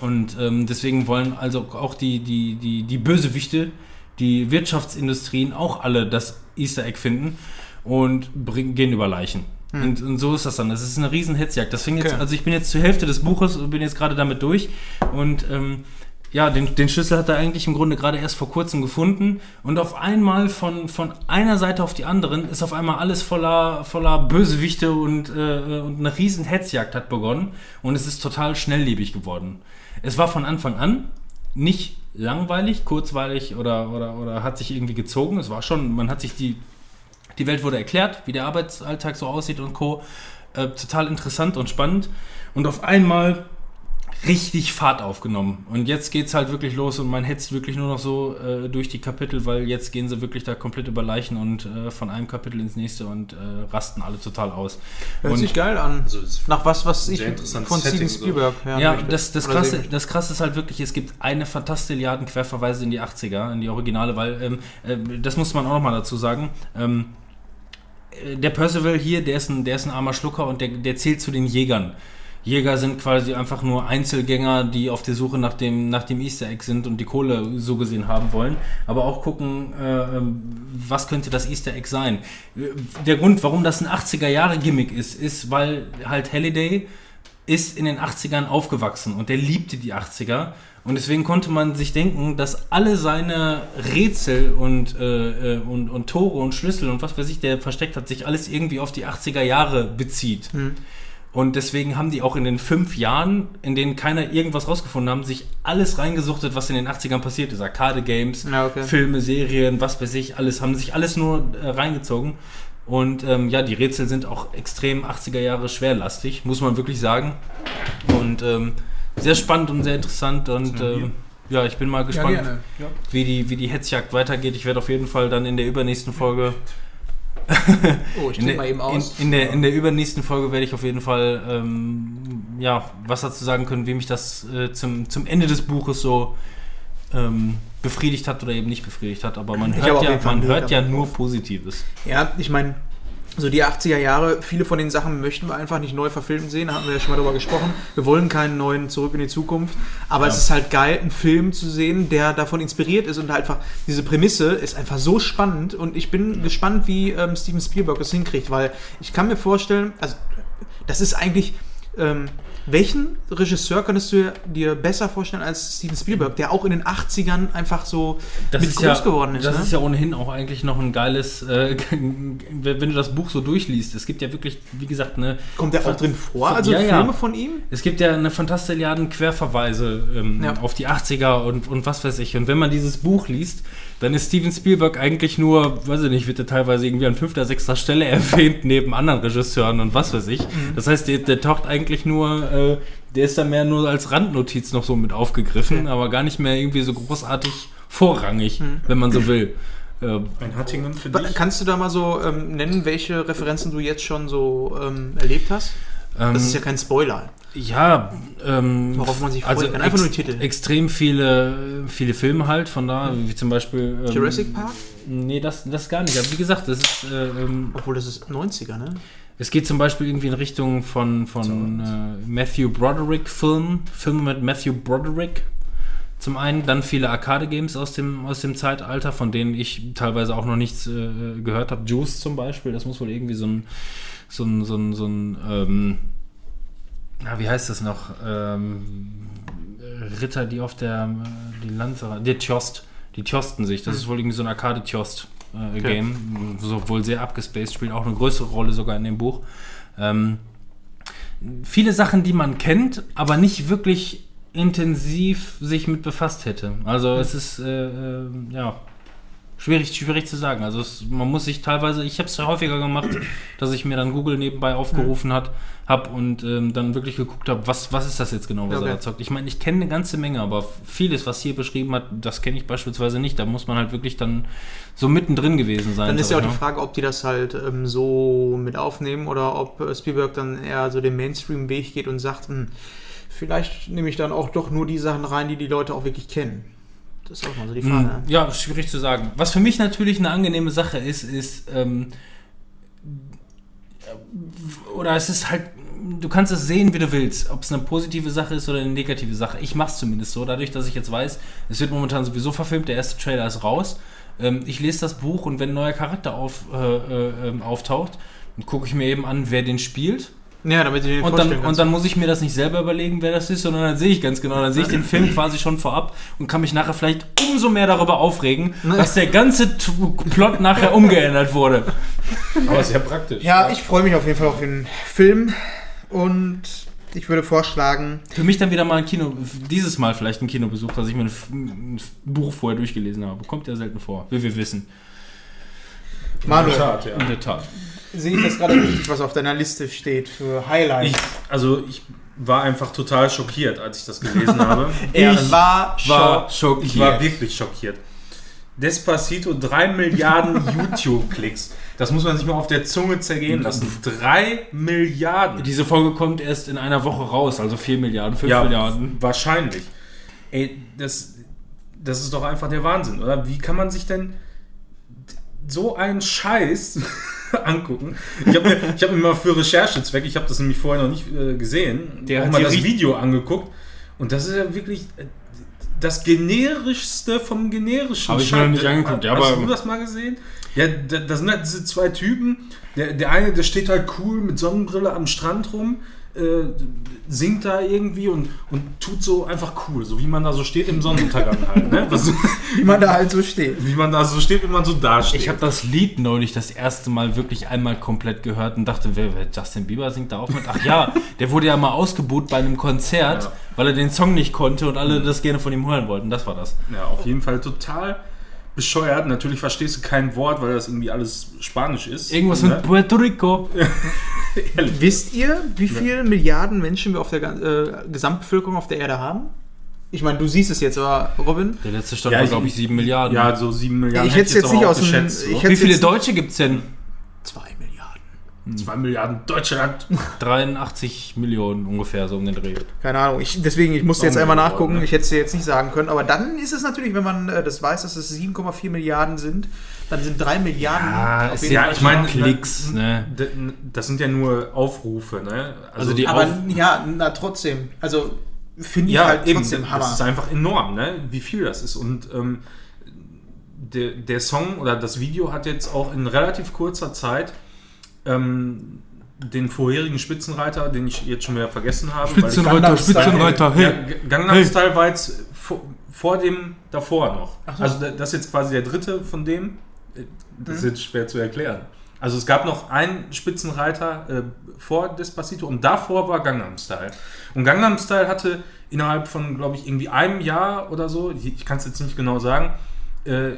Und ähm, deswegen wollen also auch die, die, die, die Bösewichte, die Wirtschaftsindustrien auch alle das Easter Egg finden und bring, gehen über Leichen. Und, und so ist das dann. Das ist eine riesen Hetzjagd. Das fing jetzt, Okay. also ich bin jetzt zur Hälfte des Buches und bin jetzt gerade damit durch. Und ähm, ja, den, den Schlüssel hat er eigentlich im Grunde gerade erst vor kurzem gefunden. Und auf einmal von, von einer Seite auf die anderen ist auf einmal alles voller, voller Bösewichte und, äh, und eine riesen Hetzjagd hat begonnen. Und es ist total schnelllebig geworden. Es war von Anfang an nicht langweilig, kurzweilig oder, oder, oder hat sich irgendwie gezogen. Es war schon, man hat sich die, die Welt wurde erklärt, wie der Arbeitsalltag so aussieht und Co. Äh, total interessant und spannend. Und auf einmal richtig Fahrt aufgenommen. Und jetzt geht's halt wirklich los und man hetzt wirklich nur noch so äh, durch die Kapitel, weil jetzt gehen sie wirklich da komplett über Leichen und äh, von einem Kapitel ins nächste und äh, rasten alle total aus. Hört und sich geil an. Also es- Nach was, was ich von Steven Setting so. Spielberg hören Ja, möchte. das, das, Oder krasse, das krasse ist halt wirklich, es gibt eine Fantastilliarden Querverweise in die 80er, in die Originale, weil ähm, äh, das muss man auch nochmal dazu sagen. Ähm, äh, der Percival hier, der ist ein, der ist ein armer Schlucker und der, der zählt zu den Jägern. Jäger sind quasi einfach nur Einzelgänger, die auf der Suche nach dem, nach dem Easter Egg sind und die Kohle so gesehen haben wollen. Aber auch gucken, äh, ähm, was könnte das Easter Egg sein. Äh, Der Grund, warum das ein 80er-Jahre-Gimmick ist, ist, weil halt Halliday ist in den 80ern aufgewachsen und der liebte die 80er. Und deswegen konnte man sich denken, dass alle seine Rätsel und, äh, äh, und, und Tore und Schlüssel und was weiß ich, der versteckt hat, sich alles irgendwie auf die 80er Jahre bezieht. Und deswegen haben die auch in den fünf Jahren, in denen keiner irgendwas rausgefunden haben, sich alles reingesuchtet, was in den 80ern passiert ist. Arcade-Games, Ja, okay. Filme, Serien, was weiß ich, alles, haben sich alles nur äh, reingezogen. Und ähm, ja, die Rätsel sind auch extrem 80er Jahre schwerlastig, muss man wirklich sagen. Und ähm, sehr spannend und sehr interessant. Und Ja, ähm, ja, ich bin mal Ja, gespannt, gerne. Ja. wie, die, wie die Hetzjagd weitergeht. Ich werde auf jeden Fall dann in der übernächsten Folge Oh, ich der, mal eben aus. In, in, der, in der übernächsten Folge werde ich auf jeden Fall ähm, ja, was dazu sagen können, wie mich das äh, zum, zum Ende des Buches so ähm, befriedigt hat oder eben nicht befriedigt hat. Aber man hört ja, man hört ja nur. Positives. Ja, ich meine, so die 80er Jahre, viele von den Sachen möchten wir einfach nicht neu verfilmt sehen, da hatten wir ja schon mal drüber gesprochen. Wir wollen keinen neuen Zurück in die Zukunft, aber es Ja. ist halt geil, einen Film zu sehen, der davon inspiriert ist und halt einfach diese Prämisse ist einfach so spannend und ich bin gespannt, wie ähm, Steven Spielberg es hinkriegt, weil ich kann mir vorstellen, also das ist eigentlich, ähm, welchen Regisseur könntest du dir besser vorstellen als Steven Spielberg, der auch in den 80ern einfach so mit ist groß ja, geworden ist? Das ne? ist ja ohnehin auch eigentlich noch ein geiles, äh, wenn du das Buch so durchliest. Es gibt ja wirklich, wie gesagt, eine Kommt der auch drin vor? Also ja, ja. Filme von ihm? Es gibt ja eine Fantastilliarden Querverweise ähm, Ja. auf die 80er und, und was weiß ich. Und wenn man dieses Buch liest, dann ist Steven Spielberg eigentlich nur, weiß ich nicht, wird er teilweise irgendwie an fünfter, sechster Stelle erwähnt, neben anderen Regisseuren und was weiß ich. Mhm. Das heißt, der, der taucht eigentlich nur, äh, der ist dann mehr nur als Randnotiz noch so mit aufgegriffen, aber gar nicht mehr irgendwie so großartig vorrangig, Mhm. wenn man so will. Äh, Ein Hattingen für dich. Kannst du da mal so ähm, nennen, welche Referenzen du jetzt schon so ähm, erlebt hast? Ähm, Das ist ja kein Spoiler. Ja, ähm, Worauf man sich freuen also kann. Einfach nur Titel. Extrem viele, viele Filme halt, von da, wie zum Beispiel. Ähm, Jurassic Park? Nee, das, das gar nicht. Aber wie gesagt, das ist. Äh, ähm, Obwohl das ist 90er, ne? es geht zum Beispiel irgendwie in Richtung von, von äh, Matthew Broderick-Filmen, Filme mit Matthew Broderick. Zum einen, dann viele Arcade-Games aus dem, aus dem Zeitalter, von denen ich teilweise auch noch nichts äh, gehört habe. Juice zum Beispiel, das muss wohl irgendwie so ein, so ein, so ein, so ein ähm, na, wie heißt das noch? Ähm, Ritter, die auf der äh, die Lanze, der Tjost, die tjosten sich. Das ist wohl irgendwie so ein Arcade-Tjost-Game, so wohl sehr abgespaced, spielt auch eine größere Rolle sogar in dem Buch. Ähm, viele Sachen, die man kennt, aber nicht wirklich intensiv sich mit befasst hätte. Also es ist äh, äh, ja schwierig, schwierig zu sagen. Also es, man muss sich teilweise, ich habe es ja häufiger gemacht, dass ich mir dann Google nebenbei aufgerufen hat, habe und ähm, dann wirklich geguckt habe, was, was ist das jetzt genau, was Okay. er da zockt. Ich meine, ich kenne eine ganze Menge, aber vieles, was hier beschrieben hat, das kenne ich beispielsweise nicht. Da muss man halt wirklich dann so mittendrin gewesen sein. Dann ist ja auch die. Frage, ob die das halt ähm, so mit aufnehmen oder ob äh, Spielberg dann eher so den Mainstream-Weg geht und sagt, hm, vielleicht nehme ich dann auch doch nur die Sachen rein, die die Leute auch wirklich kennen. Das ist auch mal so die Frage. Mm, Ja, schwierig zu sagen. Was für mich natürlich eine angenehme Sache ist, ist, ähm, oder es ist halt, du kannst es sehen, wie du willst, ob es eine positive Sache ist oder eine negative Sache. Ich mache es zumindest so, dadurch, dass ich jetzt weiß, es wird momentan sowieso verfilmt, der erste Trailer ist raus. Ähm, ich lese das Buch und wenn ein neuer Charakter auf, äh, äh, ähm, auftaucht, dann gucke ich mir eben an, wer den spielt. Ja, damit dir den Und dann, und dann muss ich mir das nicht selber überlegen, wer das ist, sondern dann sehe ich ganz genau, dann sehe ich den Film quasi schon vorab und kann mich nachher vielleicht umso mehr darüber aufregen, dass der ganze T- Plot nachher umgeändert wurde. Aber sehr praktisch. ja, ich freue mich auf jeden Fall auf den Film und ich würde vorschlagen, Für mich dann wieder mal ein Kino, dieses Mal vielleicht ein Kinobesuch, dass ich mir ein, F- ein Buch vorher durchgelesen habe. Kommt ja selten vor, wie wir wissen. In Manuel, der Tat, ja. In der Tat. Sehe ich das gerade richtig, was auf deiner Liste steht für Highlights. Ich, also ich war einfach total schockiert, als ich das gelesen habe. er ich war, War schockiert. schockiert. Ich war wirklich schockiert. Despacito, 3 Milliarden YouTube-Klicks. Das muss man sich mal auf der Zunge zergehen lassen. 3 Milliarden. Diese Folge kommt erst in einer Woche raus, also 4 Milliarden, 5 Milliarden. wahrscheinlich. Ey, das, das ist doch einfach der Wahnsinn, oder? Wie kann man sich denn so einen Scheiß angucken? Ich habe mir, ich hab mir mal für Recherchezwecke, ich habe das nämlich vorher noch nicht äh, gesehen, Der auch hat mal das Video angeguckt. Und das ist ja wirklich äh, das generischste vom generischen. Hab ich mir noch nicht angeguckt, ja, Hast du das mal gesehen? Ja, da, das sind halt diese zwei Typen. Der, der eine, der steht halt cool mit Sonnenbrille am Strand rum, äh, singt da irgendwie und, und tut so einfach cool, so wie man da so steht im Sonnenuntergang halt. Ne? Was, Wie man da halt so steht. wie man da so steht, wenn man so dasteht. Ich habe das Lied neulich das erste Mal wirklich einmal komplett gehört und dachte, wer, wer Justin Bieber singt da auch mit? Ach ja, der wurde ja mal ausgebuht bei einem Konzert, Ja. weil er den Song nicht konnte und alle das gerne von ihm hören wollten. Das war das. Ja, auf jeden Fall total bescheuert. Natürlich verstehst du kein Wort, weil das irgendwie alles Spanisch ist. Irgendwas ne? mit Puerto Rico. Wisst ihr, wie viele Milliarden Menschen wir auf der äh, Gesamtbevölkerung auf der Erde haben? Ich meine, du siehst es jetzt, aber Robin, Der letzte Stand Ja, war, glaube ich, 7 Milliarden. Ja, so 7 Milliarden. Ich hätte es jetzt auch nicht aus dem- So. Wie viele jetzt- Deutsche gibt es denn? 2 Milliarden. 2 Milliarden Deutschland. 83 Millionen ungefähr, so um den Dreh. Keine Ahnung, ich, deswegen, ich musste jetzt einmal nachgucken. Ne? Ich hätte es dir jetzt nicht sagen können. Aber dann ist es natürlich, wenn man äh, das weiß, dass es 7,4 Milliarden sind, dann sind 3 Milliarden. Ja, auf jeden Ja, Fall ich meine, Klicks, ne? Das sind ja nur Aufrufe, ne? Also die Aber auf- ja, na trotzdem. Also finde ich ja, halt eben, trotzdem Hammer. Das ist einfach enorm, ne? Wie viel das ist. Und ähm, der, der Song oder das Video hat jetzt auch in relativ kurzer Zeit ähm, den vorherigen Spitzenreiter, den ich jetzt schon wieder vergessen habe. weil ich- Spitzenreiter, Spitzenreiter, Ja, hey. G- Gangnam Hey. Style war jetzt vor, vor dem davor noch. So. Also da- das ist jetzt quasi der dritte von dem. Das ist jetzt schwer zu erklären. Also es gab noch einen Spitzenreiter äh, vor Despacito und davor war Gangnam Style. Und Gangnam Style hatte innerhalb von, glaube ich, irgendwie einem Jahr oder so, ich, ich kann es jetzt nicht genau sagen, äh,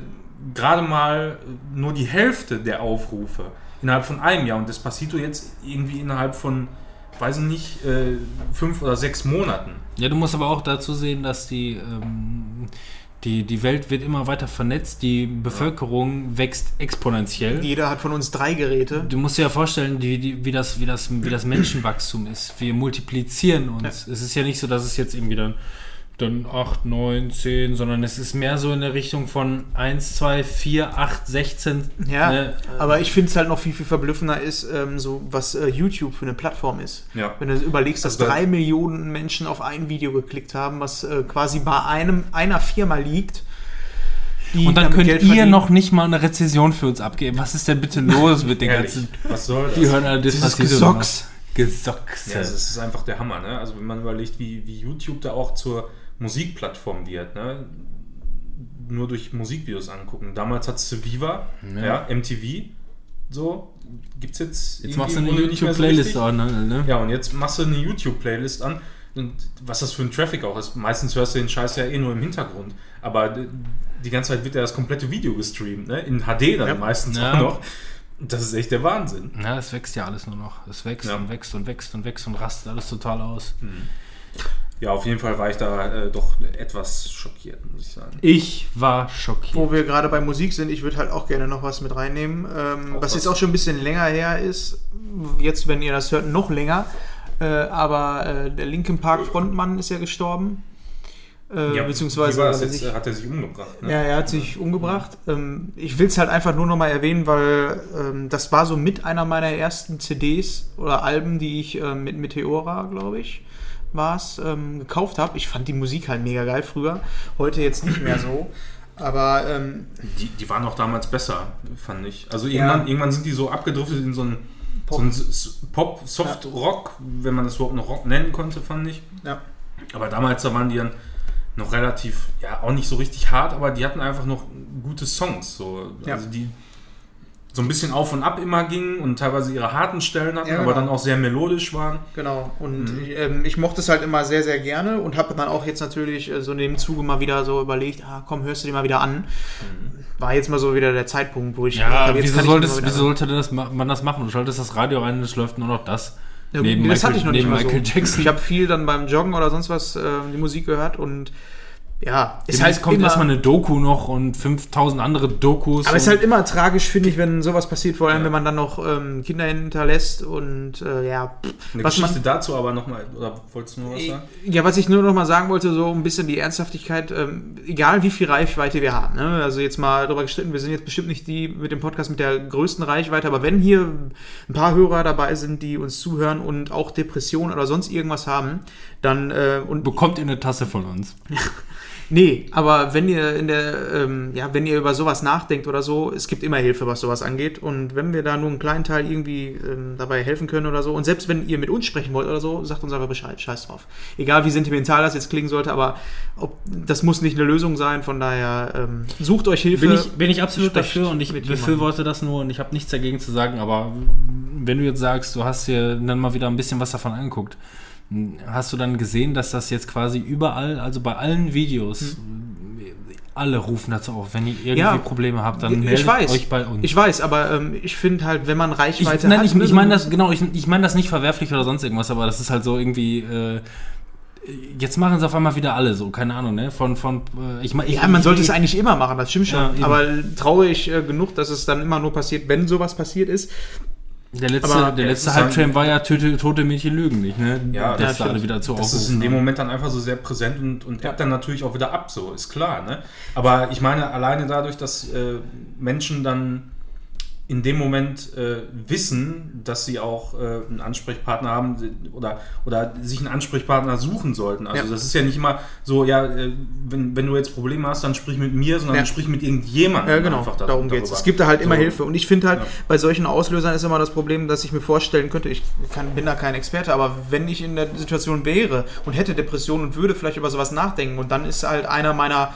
gerade mal nur die Hälfte der Aufrufe innerhalb von einem Jahr und Despacito jetzt irgendwie innerhalb von, weiß ich nicht, äh, fünf oder sechs Monaten. Ja, du musst aber auch dazu sehen, dass die, ähm, die, die Welt wird immer weiter vernetzt, die Bevölkerung wächst exponentiell. Jeder hat von uns drei Geräte. Du musst dir ja vorstellen, die, die, wie, das, wie, das, wie das Menschenwachstum ist. Wir multiplizieren uns. Es ist ja nicht so, dass es jetzt irgendwie dann, dann 8, 9, 10, sondern es ist mehr so in der Richtung von 1, 2, 4, 8, 16. Ja, ne? aber ich finde es halt noch viel, viel verblüffender ist, ähm, so was äh, YouTube für eine Plattform ist. Ja. Wenn du überlegst, dass Also drei Millionen Menschen auf ein Video geklickt haben, was äh, quasi bei einem einer Firma liegt. Und dann könnt Geld ihr verdienen. noch nicht mal eine Rezession für uns abgeben. Was ist denn bitte los mit den ganzen... was soll das? Die hören alle Dieses Despacito Gesocks. Gesocks. Ja, also es ist einfach der Hammer, ne? Also wenn man überlegt, wie, wie YouTube da auch zur Musikplattform wird, ne? Nur durch Musikvideos angucken. Damals hattest du Viva, ja, MTV, so, gibt's jetzt Jetzt machst du eine so YouTube-Playlist richtig. an, ne? Ja, und jetzt machst du eine YouTube-Playlist an. Und was das für ein Traffic auch ist. Meistens hörst du den Scheiß ja eh nur im Hintergrund. Aber die ganze Zeit wird ja das komplette Video gestreamt, ne? In HD dann Ja. meistens Ja. auch noch. Das ist echt der Wahnsinn. Ja, es wächst ja alles nur noch. Es wächst Ja. und wächst und wächst und wächst und rastet alles total aus. Ja, auf jeden Fall war ich da äh, doch etwas schockiert, muss ich sagen. Ich war schockiert. Wo wir gerade bei Musik sind, ich würde halt auch gerne noch was mit reinnehmen, ähm, was was. jetzt auch schon ein bisschen länger her ist. Jetzt, wenn ihr das hört, noch länger. Äh, aber äh, der Linkin Park Frontmann ist ja gestorben. Äh, beziehungsweise wie war das hat er jetzt, sich- hat er sich umgebracht. Ne? Ja, er hat sich umgebracht. Ähm, ich will es halt einfach nur nochmal erwähnen, weil ähm, das war so mit einer meiner ersten CDs oder Alben, die ich ähm, mit Meteora, glaube ich, war es, ähm, gekauft habe. Ich fand die Musik halt mega geil früher. Heute jetzt nicht mehr so. Aber ähm, Die, die waren auch damals besser, fand ich. Also Ja. irgendwann, irgendwann sind die so abgedriftet in so einen Pop. so einen Pop, Soft Rock, wenn man das überhaupt noch Rock nennen konnte, fand ich. ja. Aber damals da waren die dann noch relativ, ja, auch nicht so richtig hart, aber die hatten einfach noch gute Songs. So. Ja. Also die so ein bisschen auf und ab immer gingen und teilweise ihre harten Stellen hatten, Ja, aber genau. dann auch sehr melodisch waren. Genau, und Mhm. ähm, ich mochte es halt immer sehr, sehr gerne und habe dann auch jetzt natürlich äh, so in dem Zuge mal wieder so überlegt, ah, komm, hörst du dir mal wieder an. War jetzt mal so wieder der Zeitpunkt, wo ich Ja, jetzt wieso, ich solltest, wieso sollte das, ma- man das machen? Du schaltest das Radio rein und es läuft nur noch das. Ja, nee, das hatte ich noch nicht neben mal Michael so. Jackson. Ich habe viel dann beim Joggen oder sonst was äh, die Musik gehört und ja, ist Demnächst halt kommt immer, erstmal eine Doku noch und 5000 andere Dokus. aber es ist halt immer tragisch, finde ich, wenn sowas passiert, vor allem Ja. wenn man dann noch ähm, Kinder hinterlässt und äh, ja, Eine was Geschichte man, dazu aber nochmal, oder wolltest du noch was sagen? ja, was ich nur noch mal sagen wollte, so ein bisschen die Ernsthaftigkeit, ähm, egal wie viel Reichweite wir haben, ne? also jetzt mal darüber gestritten, wir sind jetzt bestimmt nicht die mit dem Podcast mit der größten Reichweite, aber wenn hier ein paar Hörer dabei sind, die uns zuhören und auch Depressionen oder sonst irgendwas haben, dann äh, und bekommt ihr eine Tasse von uns. Nee, aber wenn ihr in der, ähm, ja, wenn ihr über sowas nachdenkt oder so, es gibt immer Hilfe, was sowas angeht. Und wenn wir da nur einen kleinen Teil irgendwie ähm, dabei helfen können oder so, und selbst wenn ihr mit uns sprechen wollt oder so, sagt uns einfach Bescheid, scheiß drauf. Egal wie sentimental das jetzt klingen sollte, aber ob, das muss nicht eine Lösung sein, von daher ähm, sucht euch Hilfe. Bin ich, bin ich absolut dafür und ich mit befürworte das nur und ich habe nichts dagegen zu sagen, aber wenn du jetzt sagst, du hast dir dann mal wieder ein bisschen was davon angeguckt, hast du dann gesehen, dass das jetzt quasi überall, also bei allen Videos, alle rufen dazu auf, wenn ihr irgendwie. Ja. Probleme habt, dann ich meldet weiß, euch bei uns. ich weiß, aber ähm, ich finde halt, wenn man Ich, Reichweite nein, hat, ich, ne, ich so- meine das, genau, ich, ich meine das nicht verwerflich oder sonst irgendwas, aber das ist halt so irgendwie, äh, jetzt machen es auf einmal wieder alle so, keine Ahnung, ne, von, von, äh, ich meine, Ja, man sollte es eigentlich immer machen, das stimmt schon. Ja, aber traurig äh, genug, dass es dann immer nur passiert, wenn sowas passiert ist. Der letzte, Aber- der Ja, letzte halt- war ja tote, tote Mädchen lügen nicht, ne? Ja, das ja, da alle wieder zu Das ist in dem. Moment dann einfach so sehr präsent und, und ebbt dann natürlich auch wieder ab, so ist klar. Ne? Aber ich meine, alleine dadurch, dass äh, Menschen dann in dem Moment äh, wissen, dass sie auch äh, einen Ansprechpartner haben oder, oder sich einen Ansprechpartner suchen sollten. Also Ja. das ist ja nicht immer so, ja, äh, wenn, wenn du jetzt Probleme hast, dann sprich mit mir, sondern Ja. sprich mit irgendjemandem. Ja, genau, da- darum geht es. Es gibt da halt immer So. Hilfe. Und ich finde halt, Ja. bei solchen Auslösern ist immer das Problem, dass ich mir vorstellen könnte, ich kann, bin da kein Experte, aber wenn ich in der Situation wäre und hätte Depressionen und würde vielleicht über sowas nachdenken und dann ist halt einer meiner.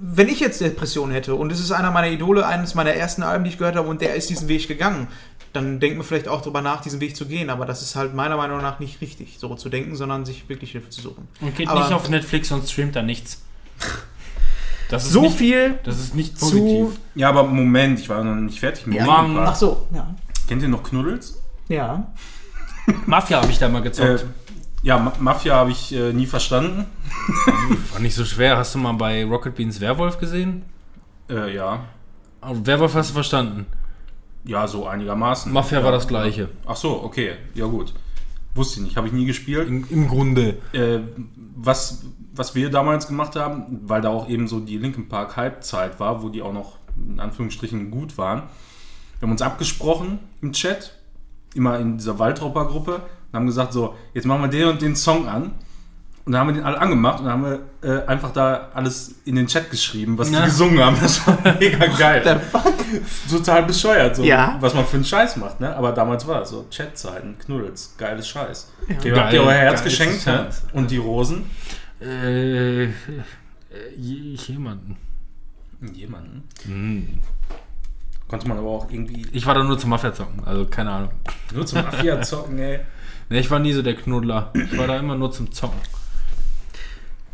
Wenn ich jetzt Depressionen hätte und es ist einer meiner Idole, eines meiner ersten Alben, die ich gehört habe, und der ist diesen Weg gegangen, dann denkt man vielleicht auch darüber nach, diesen Weg zu gehen. Aber das ist halt meiner Meinung nach nicht richtig, so zu denken, sondern sich wirklich Hilfe zu suchen. Und geht Aber- nicht auf Netflix und streamt da nichts. Das ist so nicht- viel Das ist nicht zu. positiv. Ja, aber Moment, ich war noch nicht fertig mit Ja, Mann. Ach so, ja. Kennt ihr noch Knuddels? Ja. Mafia habe ich da mal gezockt. Äh, ja, Ma Mafia habe ich äh, nie verstanden. War nicht so schwer. Hast du mal bei Rocket Beans Werwolf gesehen? Äh, ja. Aber Werwolf hast du verstanden. Ja, so einigermaßen. Mafia ja. war das gleiche. Ach so, okay. Ja, gut. Wusste ich nicht, habe ich nie gespielt. Im, im Grunde. Äh, was, was wir damals gemacht haben, weil da auch eben so die Linkin Park Halbzeit war, wo die auch noch in Anführungsstrichen gut waren. Wir haben uns abgesprochen im Chat, immer in dieser Waldropper-Gruppe, haben gesagt, so, jetzt machen wir den und den Song an. Und dann haben wir den alle angemacht und dann haben wir äh, einfach da alles in den Chat geschrieben, was Ja. die gesungen haben. Das war mega geil. Total bescheuert, so, Ja. was man für einen Scheiß macht, ne? Aber damals war das so, Chatzeiten, Knuddels, geiles Scheiß. Okay, Geil, habt ihr euer Herz geschenkt, ne? Und die Rosen? Äh, äh, je- jemanden. Jemanden. Hm. Konnte man aber auch irgendwie Ich war da nur zum Mafia zocken, also keine Ahnung. nur zum Mafia zocken, ey. Ne, ich war nie so der Knuddler. Ich war da immer nur zum Zocken.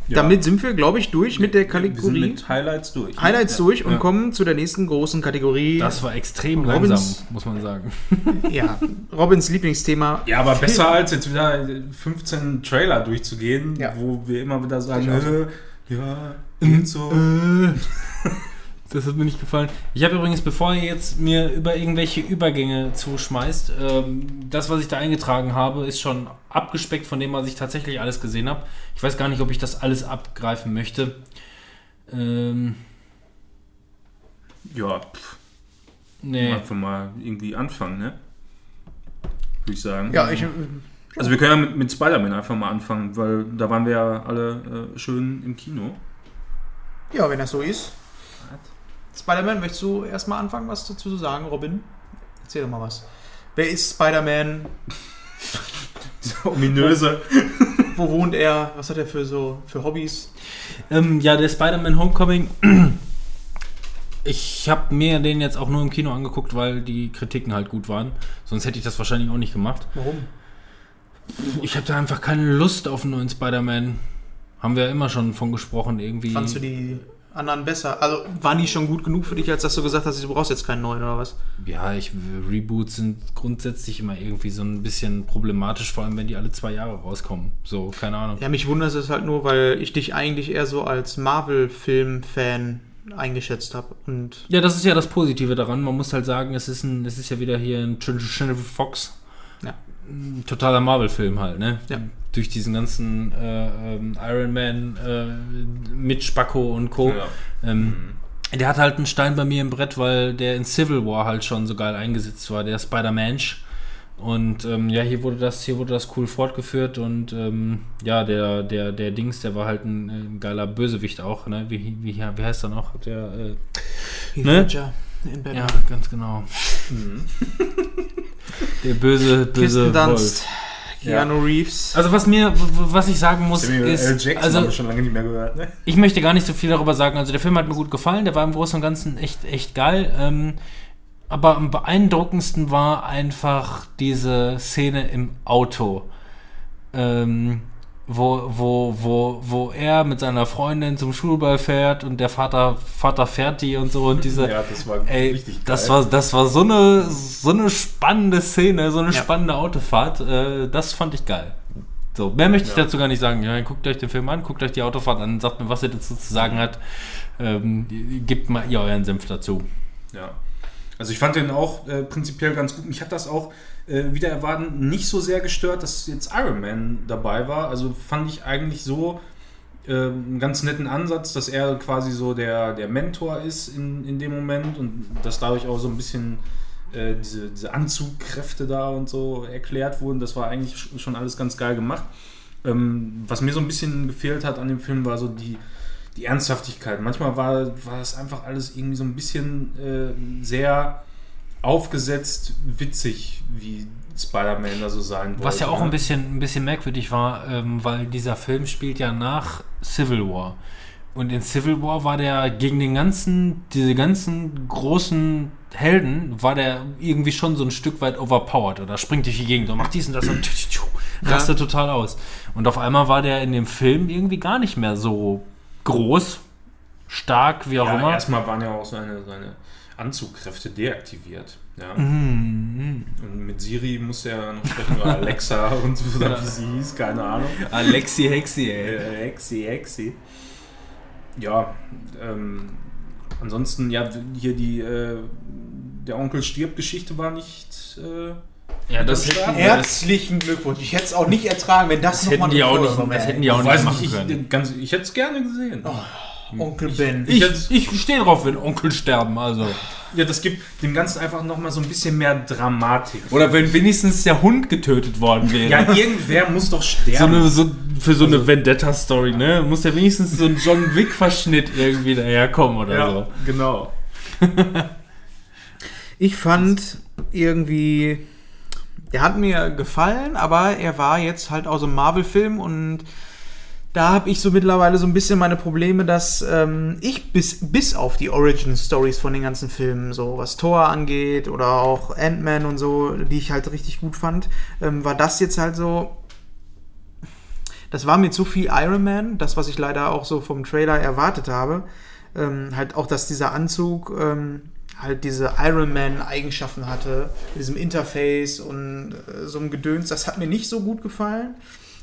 Damit sind wir, glaube ich, durch mit der Wir sind Kategorie mit Highlights durch. Highlights Ja. durch und Ja. kommen zu der nächsten großen Kategorie. Das war extrem Robins- langsam, muss man sagen. ja, Robins Lieblingsthema. Ja, aber besser als jetzt wieder 15 Trailer durchzugehen, Ja. wo wir immer wieder sagen, äh, ja, geht so. Äh, Das hat mir nicht gefallen. Ich habe übrigens, bevor ihr jetzt mir über irgendwelche Übergänge zuschmeißt, ähm, das, was ich da eingetragen habe, ist schon abgespeckt von dem, was ich tatsächlich alles gesehen habe. Ich weiß gar nicht, ob ich das alles abgreifen möchte. Ähm, Ja, pff, nee. einfach mal irgendwie anfangen, ne? Würde ich sagen. Ja, ich. äh, Also wir können ja mit, mit Spider-Man einfach mal anfangen, weil da waren wir ja alle äh, schön im Kino. Ja, wenn das so ist. Spider-Man, möchtest du erstmal anfangen, was dazu zu sagen, Robin? Erzähl doch mal was. Wer ist Spider-Man? Dieser ominöse. Wo wohnt er? Was hat er für so für Hobbys? Ähm, ja, der Spider-Man Homecoming. Ich habe mir den jetzt auch nur im Kino angeguckt, weil die Kritiken halt gut waren. Sonst hätte ich das wahrscheinlich auch nicht gemacht. Warum? Ich habe da einfach keine Lust auf einen neuen Spider-Man. Haben wir ja immer schon von gesprochen, irgendwie. Fandst du die anderen besser? Also waren die schon gut genug für dich, als dass du gesagt hast, du brauchst jetzt keinen neuen oder was? Ja, ich, Reboots sind grundsätzlich immer irgendwie so ein bisschen problematisch, vor allem wenn die alle zwei Jahre rauskommen. So, keine Ahnung. Ja, mich wundert es halt nur, weil ich dich eigentlich eher so als Marvel-Film-Fan eingeschätzt habe. Und Ja, das ist ja das Positive daran. Man muss halt sagen, es ist, ein, es ist ja wieder hier ein Jennifer Fox. Totaler Marvel-Film halt, ne? Ja. Durch diesen ganzen äh, ähm, Iron Man äh, mit Spacco und Co. Ja. Ähm, Der hat halt einen Stein bei mir im Brett, weil der in Civil War halt schon so geil eingesetzt war, der Spider-Mensch. Und ähm, ja, hier wurde das, hier wurde das cool fortgeführt und ähm, ja, der, der, der Dings, der war halt ein, ein geiler Bösewicht auch, ne? Wie, wie, wie heißt er noch? Der, äh, Ne? In Batman. ja, ganz genau. Der böse, böse Wolf. Keanu Reeves. Also was mir, was ich sagen muss, ist, also wir schon lange nicht mehr gehört, ne? ich möchte gar nicht so viel darüber sagen. Also der Film hat mir gut gefallen, der war im Großen und Ganzen echt, echt geil. Ähm, aber am beeindruckendsten war einfach diese Szene im Auto. Ähm, wo, wo, wo, wo er mit seiner Freundin zum Schulball fährt und der Vater, Vater fährt die und so und diese. Ja, das war Ey, richtig geil. das war, das war so eine, so eine spannende Szene, so eine Ja. spannende Autofahrt. Äh, das fand ich geil. So, mehr möchte ich Ja. dazu gar nicht sagen. Ja, guckt euch den Film an, guckt euch die Autofahrt an, sagt mir, was ihr dazu zu sagen hat. Ähm, gebt mal ihr euren Senf dazu. Ja. Also ich fand den auch äh, prinzipiell ganz gut. Mich hat das auch äh, wieder erwarten nicht so sehr gestört, dass jetzt Iron Man dabei war. Also fand ich eigentlich so äh, einen ganz netten Ansatz, dass er quasi so der, der Mentor ist in, in dem Moment und dass dadurch auch so ein bisschen äh, diese, diese Anzugkräfte da und so erklärt wurden. Das war eigentlich sch- schon alles ganz geil gemacht. Ähm, was mir so ein bisschen gefehlt hat an dem Film, war so die, die Ernsthaftigkeit. Manchmal war, war das einfach alles irgendwie so ein bisschen äh, sehr aufgesetzt, witzig, wie Spider-Man da so sein wollte. Was ja auch ne? ein bisschen, ein bisschen merkwürdig war, ähm, weil dieser Film spielt ja nach Civil War. Und in Civil War war der gegen den ganzen, diese ganzen großen Helden, war der irgendwie schon so ein Stück weit overpowered oder springt durch die Gegend und macht dies und das und rastet total aus. Und auf einmal war der in dem Film irgendwie gar nicht mehr so groß, stark, wie auch Ja, immer. erstmal waren ja auch seine, seine Anzugkräfte deaktiviert. Ja. Mhm. Und mit Siri musste er noch sprechen, oder Alexa und so, oder wie sie hieß, keine Ahnung. Alexi Hexi, ey. Äh, Exi, Exi. Ja, ähm, ansonsten, ja, hier die, äh, der Onkel stirbt Geschichte war nicht, äh, Ja, das hätten, das, Herzlichen Glückwunsch. Ich hätte es auch nicht ertragen, wenn das, das noch hätten mal die auch nicht, das hätten die auch ich nicht machen nicht, können. ich, ganz, ich hätte es gerne gesehen. Onkel Ben. Ich, ich stehe drauf, wenn Onkel sterben, also. Ja, das gibt dem Ganzen einfach nochmal so ein bisschen mehr Dramatik. Oder wenn wenigstens der Hund getötet worden wäre. Ja, irgendwer muss doch so sterben. eine, so, für so eine Vendetta-Story, ne? Muss ja wenigstens so ein John Wick-Verschnitt irgendwie daherkommen oder so. genau. Ich fand irgendwie, der hat mir gefallen, aber er war jetzt halt aus einem Marvel-Film und da habe ich so mittlerweile so ein bisschen meine Probleme, dass ähm, ich bis, bis auf die Origin-Stories von den ganzen Filmen, so was Thor angeht oder auch Ant-Man und so, die ich halt richtig gut fand, ähm, war das jetzt halt so, das war mir zu viel Iron Man, das, was ich leider auch so vom Trailer erwartet habe. Ähm, halt auch, dass dieser Anzug ähm, halt diese Iron Man-Eigenschaften hatte, mit diesem Interface und äh, so einem Gedöns. Das hat mir nicht so gut gefallen.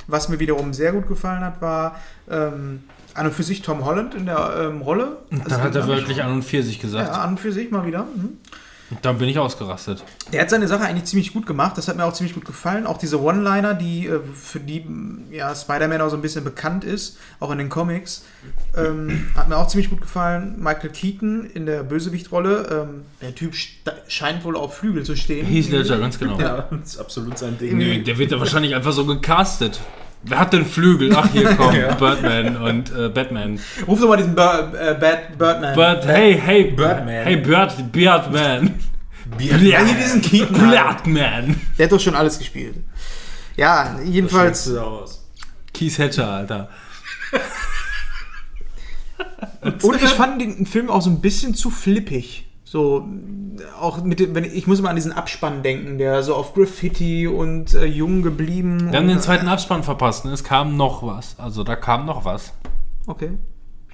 Was mir wiederum sehr gut gefallen hat, war ähm, an und für sich Tom Holland in der ähm, Rolle. Dann Also, hat er wirklich ich- an und für sich gesagt. Ja, an und für sich mal wieder. Mhm. Und dann bin ich ausgerastet. Der hat seine Sache eigentlich ziemlich gut gemacht. Das hat mir auch ziemlich gut gefallen. Auch diese One-Liner, die äh, für die m, ja, Spider-Man auch so ein bisschen bekannt ist, auch in den Comics, ähm, hat mir auch ziemlich gut gefallen. Michael Keaton in der Bösewichtrolle. Ähm, der Typ scheint wohl auf Flügel zu stehen. Heath Ledger, ganz genau. Ja, das ist absolut sein Ding. Nee, der wird ja wahrscheinlich einfach so gecastet. Wer hat denn Flügel? Ach, hier kommt Birdman und äh, Batman. Ruf doch mal diesen Bir äh, Bad Birdman. Bird, hey, hey, Birdman. Hey, Bird, Birdman. Ja, hier diesen Keaton. Birdman. Der hat doch schon alles gespielt. Ja, jedenfalls. Sieht aus. Keith Hatcher, Alter. Und ich fand den Film auch so ein bisschen zu flippig. So, auch mit dem, wenn ich, ich muss immer an diesen Abspann denken, der so auf Graffiti und äh, jung geblieben. Wir haben und, den zweiten Abspann verpasst und es kam noch was. Also da kam noch was. Okay.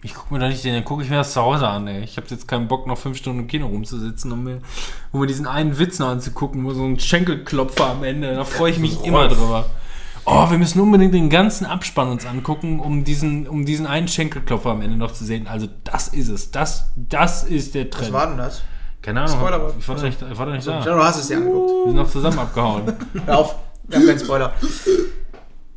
Ich gucke mir da nicht den, dann gucke ich mir das zu Hause an, ey. Ich habe jetzt keinen Bock, noch fünf Stunden im Kino rumzusitzen, um mir, um mir diesen einen Witz noch anzugucken, wo so ein Schenkelklopfer am Ende. Da freue ich mich immer drüber. Oh, wir müssen unbedingt den ganzen Abspann uns angucken, um diesen, um diesen einen Schenkelklopfer am Ende noch zu sehen. Also das ist es. Das, das ist der Was Trend. war denn das? Keine Ahnung. Spoiler. ich war doch nicht, ich war doch nicht da. Ja, du hast es dir angeguckt. Wir sind noch zusammen abgehauen. Hör auf, wir haben keinen Spoiler.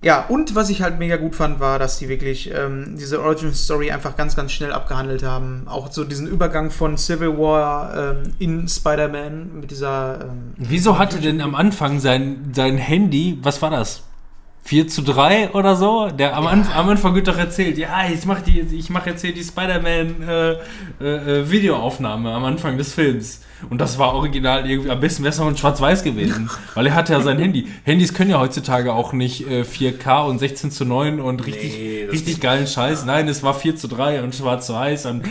Ja, und was ich halt mega gut fand, war, dass die wirklich ähm, diese Origin-Story einfach ganz, ganz schnell abgehandelt haben. Auch so diesen Übergang von Civil War ähm, in Spider-Man mit dieser. Ähm, Wieso hatte denn am Anfang sein, sein Handy, was war das? 4 zu 3 oder so? Der am, Anf am Anfang wird doch erzählt, ja, ich mache mach jetzt hier die Spider-Man äh, äh, äh, Videoaufnahme am Anfang des Films. Und das war original irgendwie, am besten wäre es noch in Schwarz-Weiß gewesen. weil er hatte ja sein Handy. Handys können ja heutzutage auch nicht äh, 4K und 16 zu 9 und richtig, Nee, richtig geilen Scheiß. Nein, es war 4 zu 3 und Schwarz-Weiß und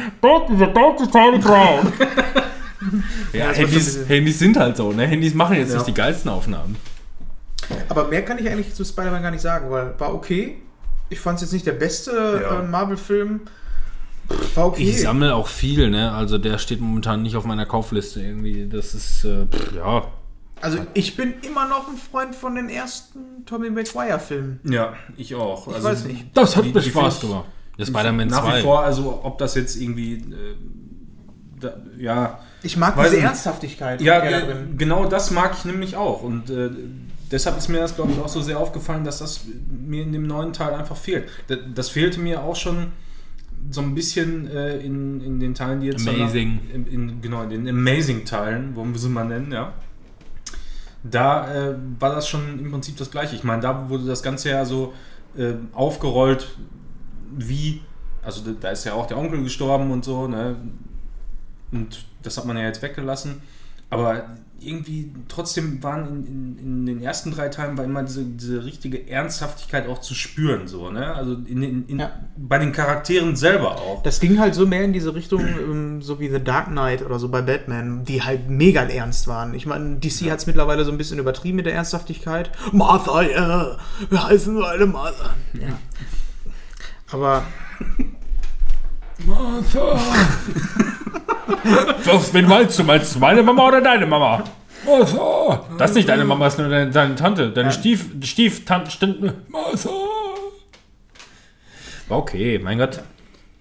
ist der dort Teil braun. Ja, ein Handys, Handys sind halt so, ne? Handys machen jetzt Ja. nicht die geilsten Aufnahmen. Aber mehr kann ich eigentlich zu Spider-Man gar nicht sagen, weil war okay. Ich fand es jetzt nicht der beste Ja. äh, Marvel-Film. War okay. Ich sammle auch viel, ne? Also der steht momentan nicht auf meiner Kaufliste irgendwie. Das ist, äh, pff, ja. also ich bin immer noch ein Freund von den ersten Tommy Maguire-Filmen. Ja, ich auch. Also Ich weiß nicht. Das hat mir Spaß gemacht. Der Spider-Man Nach 2. wie vor, also ob das jetzt irgendwie, äh, da, ja, Ich mag diese. Ernsthaftigkeit. ja, äh, genau das mag ich nämlich auch und äh, deshalb ist mir das, glaube ich, auch so sehr aufgefallen, dass das mir in dem neuen Teil einfach fehlt. Das, das fehlte mir auch schon so ein bisschen äh, in, in den Teilen, die jetzt Amazing. danach- in, in, genau, in den Amazing-Teilen, wollen wir sie mal nennen, ja. Da äh, war das schon im Prinzip das Gleiche. Ich meine, da wurde das Ganze ja so äh, aufgerollt, wie, also da, da ist ja auch der Onkel gestorben und so, ne? Und das hat man ja jetzt weggelassen. Aber irgendwie trotzdem waren in, in, in den ersten drei Teilen war immer diese, diese richtige Ernsthaftigkeit auch zu spüren, so, ne? Also in, Ja. bei den Charakteren selber auch. Das ging halt so mehr in diese Richtung, ähm, so wie The Dark Knight oder so bei Batman, die halt mega ernst waren. Ich meine, DC hat es mittlerweile so ein bisschen übertrieben mit der Ernsthaftigkeit. Martha, ja, wir heißen alle Martha. Ja. Aber Martha. Was, wen meinst du? Meinst du meine Mama oder deine Mama? Martha. Das ist nicht deine Mama, das ist nur deine, deine Tante. Deine Stief, Stieftante. Stimmt. Martha. War okay, mein Gott.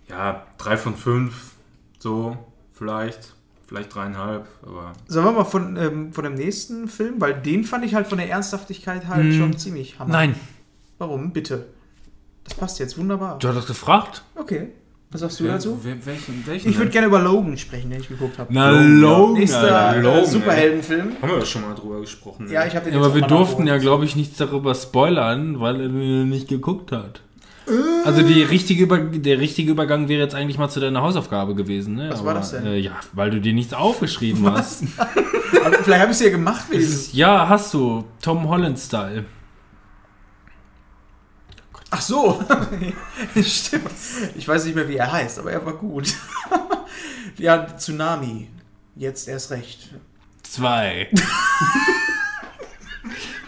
Ja, drei von fünf, so, vielleicht. Vielleicht dreieinhalb, aber. Sollen wir mal von, ähm, von dem nächsten Film? Weil den fand ich halt von der Ernsthaftigkeit halt schon ziemlich hammer. Nein, Warum? Bitte. Das passt jetzt wunderbar. du hattest gefragt. Okay. Was sagst du dazu? Wer, welchen, welchen? Ich würde gerne über Logan sprechen, den ich geguckt habe. Na, Logan, Logan. Nächster äh, Logan, Superheldenfilm. Haben wir doch schon mal drüber gesprochen. Ja, ne? ich habe den Ja, aber wir durften ja, glaube ich, nichts darüber spoilern, weil er nicht geguckt hat. Also die richtige Über der richtige Übergang wäre jetzt eigentlich mal zu deiner Hausaufgabe gewesen. Ne? Was war das denn? Äh, ja, weil du dir nichts aufgeschrieben hast. Aber vielleicht habe ich es ja gemacht. Ist, ja, hast du. Tom Holland-Style. Ach so. Stimmt. Ich weiß nicht mehr, wie er heißt, aber er war gut. ja, Tsunami. Jetzt erst recht. Zwei.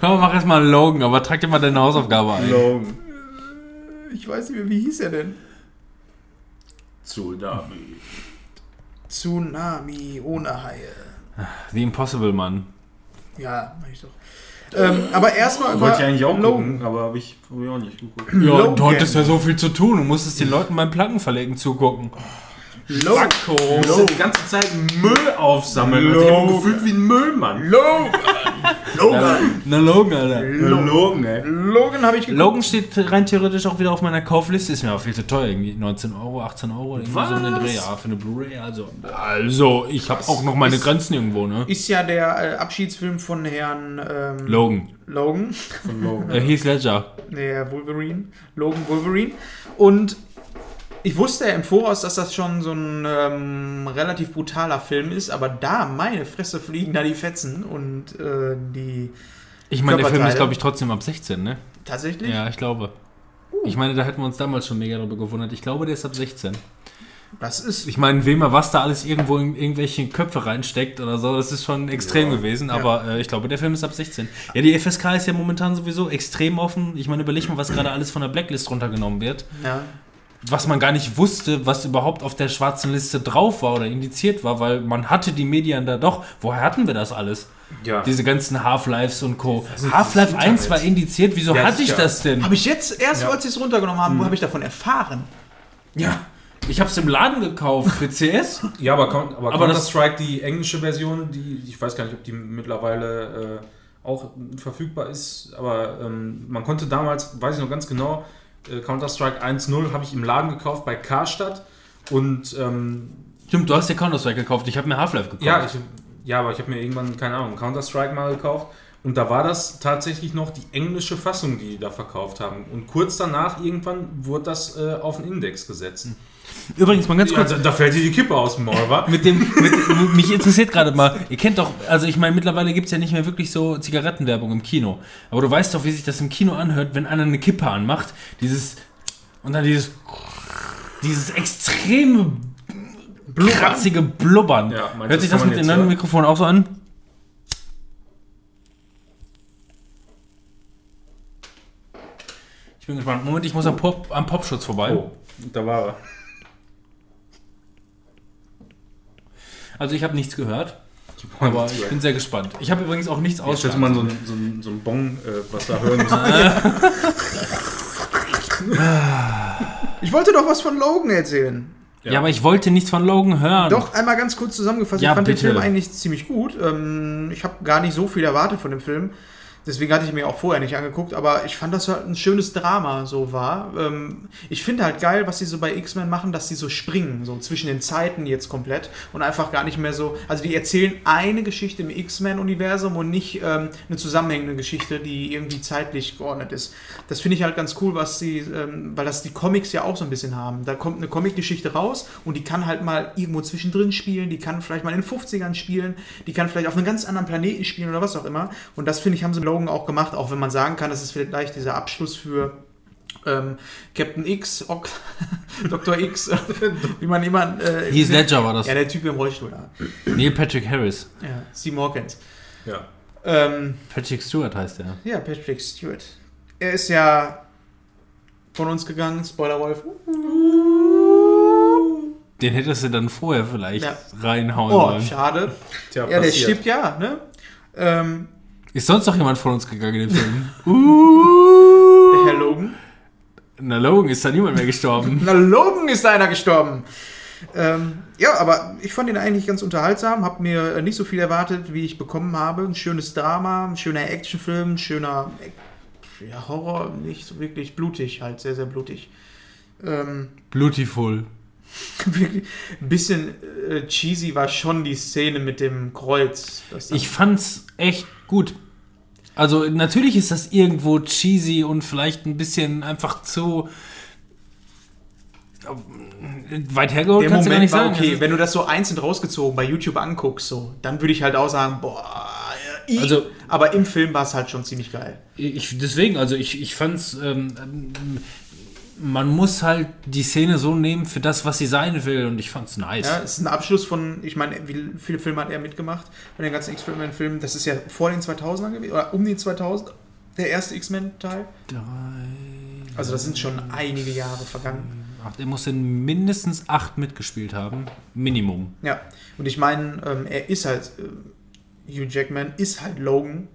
Komm, mach erstmal Logan, aber trag dir mal deine Hausaufgabe ein. Logan. Ich weiß nicht mehr, wie hieß er denn? Tsunami. Tsunami ohne Haie. The Impossible Man. Ja, mach ich doch. Ähm, aber erstmal über Wollte ich eigentlich auch Logan. gucken, aber habe ich, hab ich auch nicht geguckt. Ja, Logan. du hattest ja so viel zu tun. Du musstest den Leuten beim Plattenverlegen zugucken. Logan. Du musst die ganze Zeit Müll aufsammeln. Und ich hab mich gefühlt wie ein Müllmann. Logan. Logan. Na, Logan, Alter. Logan, ey. Logan habe ich geguckt. Logan steht rein theoretisch auch wieder auf meiner Kaufliste. Ist mir aber viel zu teuer. Irgendwie 19 Euro, 18 Euro. Irgendwie so in den Was? Dreh. Ja, für eine Blu-ray. Also, also ich habe auch noch meine Ist- Grenzen irgendwo, ne? Ist ja der äh, Abschiedsfilm von Herrn ähm, Logan. Logan. Von Logan. Heath Ledger. Der Wolverine. Logan Wolverine. Und ich wusste ja im Voraus, dass das schon so ein ähm, relativ brutaler Film ist, aber da, meine Fresse, fliegen da die Fetzen und äh, die. Ich meine, der Film ist, glaube ich, trotzdem ab 16, ne? Tatsächlich? Ja, ich glaube. Ich meine, da hätten wir uns damals schon mega darüber gewundert. Ich glaube, der ist ab 16. Das ist. Ich meine, wem er was da alles irgendwo in irgendwelche Köpfe reinsteckt oder so, das ist schon extrem gewesen. Aber äh, ich glaube, der Film ist ab 16. Ja, die FSK ist ja momentan sowieso extrem offen. Ich meine, überleg mal, was gerade alles von der Blacklist runtergenommen wird. Ja. Was man gar nicht wusste, was überhaupt auf der schwarzen Liste drauf war oder indiziert war, weil man hatte die Medien da doch. Woher hatten wir das alles? Ja. Diese ganzen Half-Lives und Co. Half-Life das 1 war indiziert. Wieso Ja, hatte ich das denn? Habe ich jetzt, erst Ja. als sie es runtergenommen haben, habe ich davon erfahren. Ja. Ich habe es im Laden gekauft für CS. Ja, aber, aber, Aber Counter-Strike, die englische Version, die ich weiß gar nicht, ob die mittlerweile äh, auch verfügbar ist, aber ähm, man konnte damals, weiß ich noch ganz genau, äh, Counter-Strike 1.0 habe ich im Laden gekauft bei Karstadt und ähm, Stimmt, du hast ja Counter-Strike gekauft. Ich habe mir Half-Life gekauft. ja, ich, ja, aber ich habe mir irgendwann, keine Ahnung, Counter-Strike mal gekauft und da war das tatsächlich noch die englische Fassung, die die da verkauft haben. Und kurz danach irgendwann wurde das äh, auf den Index gesetzt. Übrigens, mal ganz Ja, kurz. da, da fällt dir die Kippe aus dem Maul, wa? Mit dem, mit, mich interessiert gerade mal, ihr kennt doch, also ich meine, mittlerweile gibt es ja nicht mehr wirklich so Zigarettenwerbung im Kino. Aber du weißt doch, wie sich das im Kino anhört, wenn einer eine Kippe anmacht. Dieses, und dann dieses, dieses extreme, kratzige Blubbern. Ja, Hört sich das das mit jetzt neuen hören? Mikrofon auch so an? Ich bin gespannt. Moment, ich muss am, Pop, am Popschutz vorbei. Oh, da war er. Also ich habe nichts gehört, aber ich bin sehr gespannt. Ich habe übrigens auch nichts Jetzt hätte ausschalten. man so ein, so ein, so ein Bong, äh, was da hören müssen. Ich wollte doch was von Logan erzählen. Ja. aber ich wollte nichts von Logan hören. Doch, einmal ganz kurz zusammengefasst. Ja, ich fand bitte. den Film eigentlich ziemlich gut. Ähm, ich habe gar nicht so viel erwartet von dem Film. Deswegen hatte ich mir auch vorher nicht angeguckt, aber ich fand, dass halt ein schönes Drama so war. Ähm, ich finde halt geil, was sie so bei X-Men machen, dass sie so springen, so zwischen den Zeiten jetzt komplett und einfach gar nicht mehr so. Also die erzählen eine Geschichte im X-Men-Universum und nicht ähm, eine zusammenhängende Geschichte, die irgendwie zeitlich geordnet ist. Das finde ich halt ganz cool, was sie, ähm, weil das die Comics ja auch so ein bisschen haben. Da kommt eine Comic-Geschichte raus und die kann halt mal irgendwo zwischendrin spielen, die kann vielleicht mal in den 50ern spielen, die kann vielleicht auf einem ganz anderen Planeten spielen oder was auch immer. Und das finde ich, haben sie mit Logan auch gemacht, auch wenn man sagen kann, das ist vielleicht dieser Abschluss für ähm, Captain X, Ok Dr. X, wie man immer. Äh, Heath Ledger war das. Ja, der Typ im Rollstuhl da. Neil Patrick Harris. Ja, Seymour Hawkins. Ja. Ähm, Patrick Stewart heißt er. ja, Patrick Stewart. Er ist ja von uns gegangen, Spoiler Wolf. Den hättest du dann vorher vielleicht Ja. reinhauen Oh, sollen. schade. Tja, Ja, der passiert. stirbt ja, ne? Ähm, Ist sonst noch jemand von uns gegangen in den Film? der Herr Logan. Na, Logan ist da niemand mehr gestorben. Na, Logan ist einer gestorben. Ähm, ja, aber ich fand ihn eigentlich ganz unterhaltsam, hab mir nicht so viel erwartet, wie ich bekommen habe. Ein schönes Drama, ein schöner Actionfilm, ein schöner ja, Horror, nicht so wirklich blutig, halt sehr, sehr blutig. Ähm, Beautiful. wirklich ein bisschen äh, cheesy war schon die Szene mit dem Kreuz. Ich fand's echt gut. Also natürlich ist das irgendwo cheesy und vielleicht ein bisschen einfach zu äh, weit hergeholt, der kannst du gar Moment nicht war sagen. okay. Also- Wenn du das so einzeln rausgezogen bei YouTube anguckst, so, dann würde ich halt auch sagen, boah, i. Also- aber im Film war es halt schon ziemlich geil. Ich, deswegen, also ich, ich fand's, ähm, ähm, man muss halt die Szene so nehmen für das, was sie sein will und ich fand's nice. Ja, es ist ein Abschluss von, ich meine, wie viele Filme hat er mitgemacht bei den ganzen X-Men-Filmen? Das ist ja vor den 2000ern gewesen, oder um die 2000, der erste X-Men-Teil. Also das sind schon einige Jahre vergangen. Ach, der muss in mindestens acht mitgespielt haben. Minimum. Ja, und ich meine, ähm, er ist halt, äh, Hugh Jackman ist halt Logan,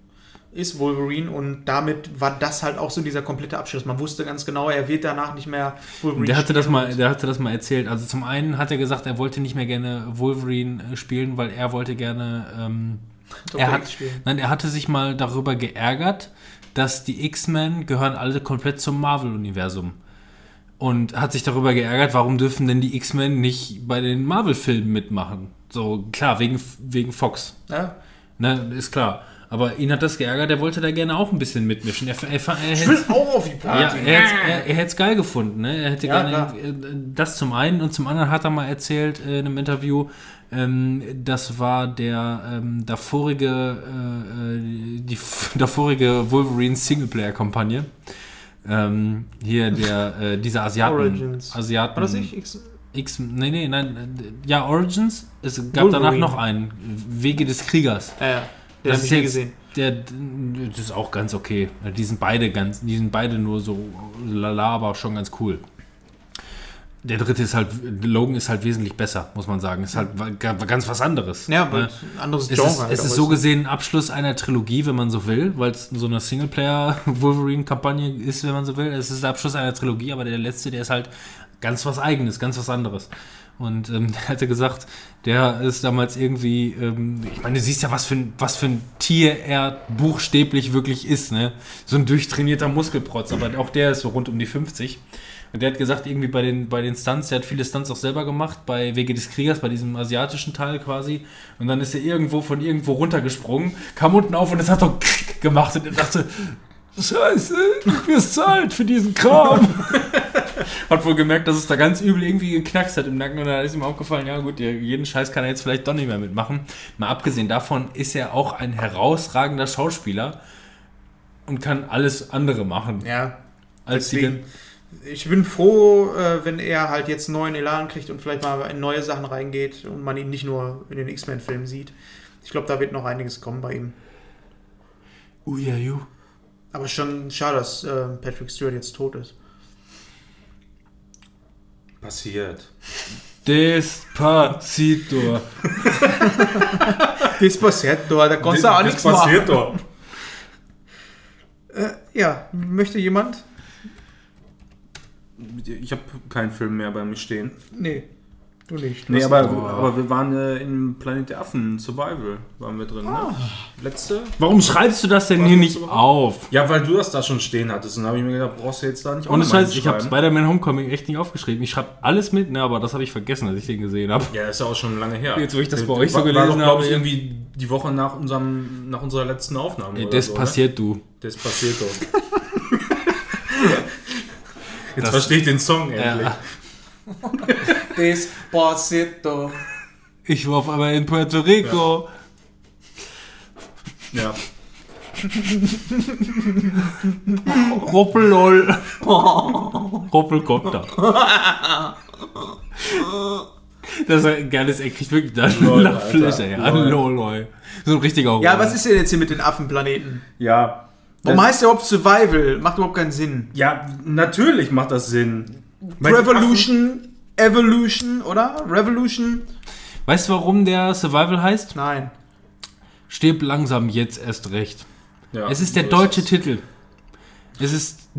ist Wolverine und damit war das halt auch so dieser komplette Abschluss. Man wusste ganz genau, er wird danach nicht mehr Wolverine Der hatte, das spielen. mal, der hatte das mal erzählt. Also zum einen hat er gesagt, er wollte nicht mehr gerne Wolverine äh, spielen, weil er wollte gerne... Ähm, er, hat, nein, er hatte sich mal darüber geärgert, dass die X-Men gehören alle komplett zum Marvel-Universum. Und hat sich darüber geärgert, warum dürfen denn die X-Men nicht bei den Marvel-Filmen mitmachen? So, klar, wegen, wegen Fox. Ja? Ne, ist klar. Aber ihn hat das geärgert, er wollte da gerne auch ein bisschen mitmischen. Er, er, er, er Ich will auch auf die ja, Party. er, hätt's- er, er hätte es geil gefunden. Ne? Er hätte Ja, gerne äh, das zum einen und zum anderen hat er mal erzählt äh, in einem Interview, ähm, das war der ähm, davorige, äh, äh, die davorige Wolverine Singleplayer-Kampagne. Ähm, hier der, äh, dieser Asiaten. Origins. Asiaten War das nicht? X X, nee, nee, nein, ja, Origins. Es gab Wolverine. danach noch einen. Wege des Kriegers. ja, ja. Das ist jetzt, gesehen. der, das ist auch ganz okay. Die sind beide ganz, die sind beide nur so lala, aber schon ganz cool. Der dritte ist halt, Logan ist halt wesentlich besser, muss man sagen. Ist halt ga- ganz was anderes. Ja, Ne? weil ein anderes Es Genre. ist, halt es auch ist so gesehen ein Abschluss einer Trilogie, wenn man so will, weil es so eine Singleplayer-Wolverine-Kampagne ist, wenn man so will. Es ist der Abschluss einer Trilogie, aber der letzte, der ist halt ganz was Eigenes, ganz was anderes. Und ähm, der hatte gesagt, der ist damals irgendwie, ähm, ich meine, du siehst ja, was für, ein, was für ein Tier er buchstäblich wirklich ist, ne? So ein durchtrainierter Muskelprotz, aber auch der ist so rund um die 50. Und der hat gesagt, irgendwie bei den, bei den Stunts, der hat viele Stunts auch selber gemacht, bei Wege des Kriegers, bei diesem asiatischen Teil quasi. Und dann ist er irgendwo von irgendwo runtergesprungen, kam unten auf und es hat so gemacht und er dachte, Scheiße, du wirst zahlt für diesen Kram. hat wohl gemerkt, dass es da ganz übel irgendwie geknackst hat im Nacken und dann ist ihm aufgefallen, ja gut, jeden Scheiß kann er jetzt vielleicht doch nicht mehr mitmachen. Mal abgesehen davon ist er auch ein herausragender Schauspieler und kann alles andere machen. Ja, Als die deswegen. Ich bin froh, äh, wenn er halt jetzt neuen Elan kriegt und vielleicht mal in neue Sachen reingeht und man ihn nicht nur in den X-Men-Filmen sieht. Ich glaube, da wird noch einiges kommen bei ihm. Ja, ju. Aber schon schade, dass äh, Patrick Stewart jetzt tot ist. Passiert. Despacito. Despacito, da konntest du auch nichts machen. passiert doch. Äh, ja, möchte jemand? Ich habe keinen Film mehr bei mir stehen. Nee, du nicht. Du Nee, aber, Oh. aber wir waren äh, im Planet der Affen, Survival, waren wir drin, ne? Letzte? Warum schreibst du das denn Was hier nicht du auf? Ja, weil du das da schon stehen hattest. Und dann habe ich mir gedacht, brauchst du jetzt da nicht noch mal Scheiß, ich habe? Spider-Man Homecoming echt nicht aufgeschrieben. Ich schreibe alles mit, ne, aber das habe ich vergessen, als ich den gesehen habe. Ja, ist ja auch schon lange her. Jetzt, wo ich das bei War- euch so war gelesen doch, glaub ich, habe, irgendwie die Woche nach, unserem, nach unserer letzten Aufnahme. oder Das so, passiert du. Ne? Das passiert doch. Jetzt Das- verstehe ich den Song endlich. Ja. Despacito. Ich war auf einmal in Puerto Rico. Ja. Ruppelol. Ruppelkopter. Das ist ein geiles, er kriegt wirklich da Lol, nach Alter. Fläche, ja. Lol. Lol. So ein richtiger Ja, Roll. was ist denn jetzt hier mit den Affenplaneten? Ja. Warum heißt der überhaupt Survival? Macht überhaupt keinen Sinn. Ja, natürlich macht das Sinn. Revolution Evolution, oder? Revolution? Weißt du, warum der Survival heißt? Nein. Stirb langsam jetzt erst recht. Ja, es ist der deutsche es. Titel. Es ist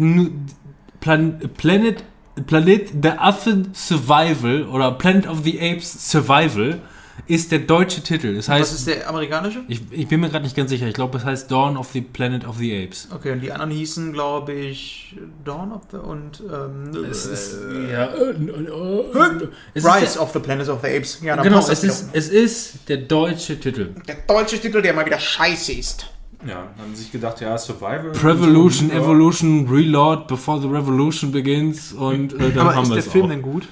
Plan Planet, Planet der Affen Survival oder Planet of the Apes Survival ist der deutsche Titel. Das Was heißt, ist der amerikanische? ich, ich bin mir gerade nicht ganz sicher. Ich glaube, es heißt Dawn of the Planet of the Apes. Okay, und die anderen hießen, glaube ich, Dawn of the und ähm, Es ist, äh, ja, äh, äh, es Rise ist of the Planet of the Apes. Ja, der, dann genau, es ist, es ist der deutsche Titel. der deutsche Titel, der mal wieder scheiße ist. Ja, haben sich gedacht, ja, Survival. Revolution, Ja. Evolution, Reload, before the Revolution begins und äh, dann Aber haben ist wir der es Film auch. denn gut?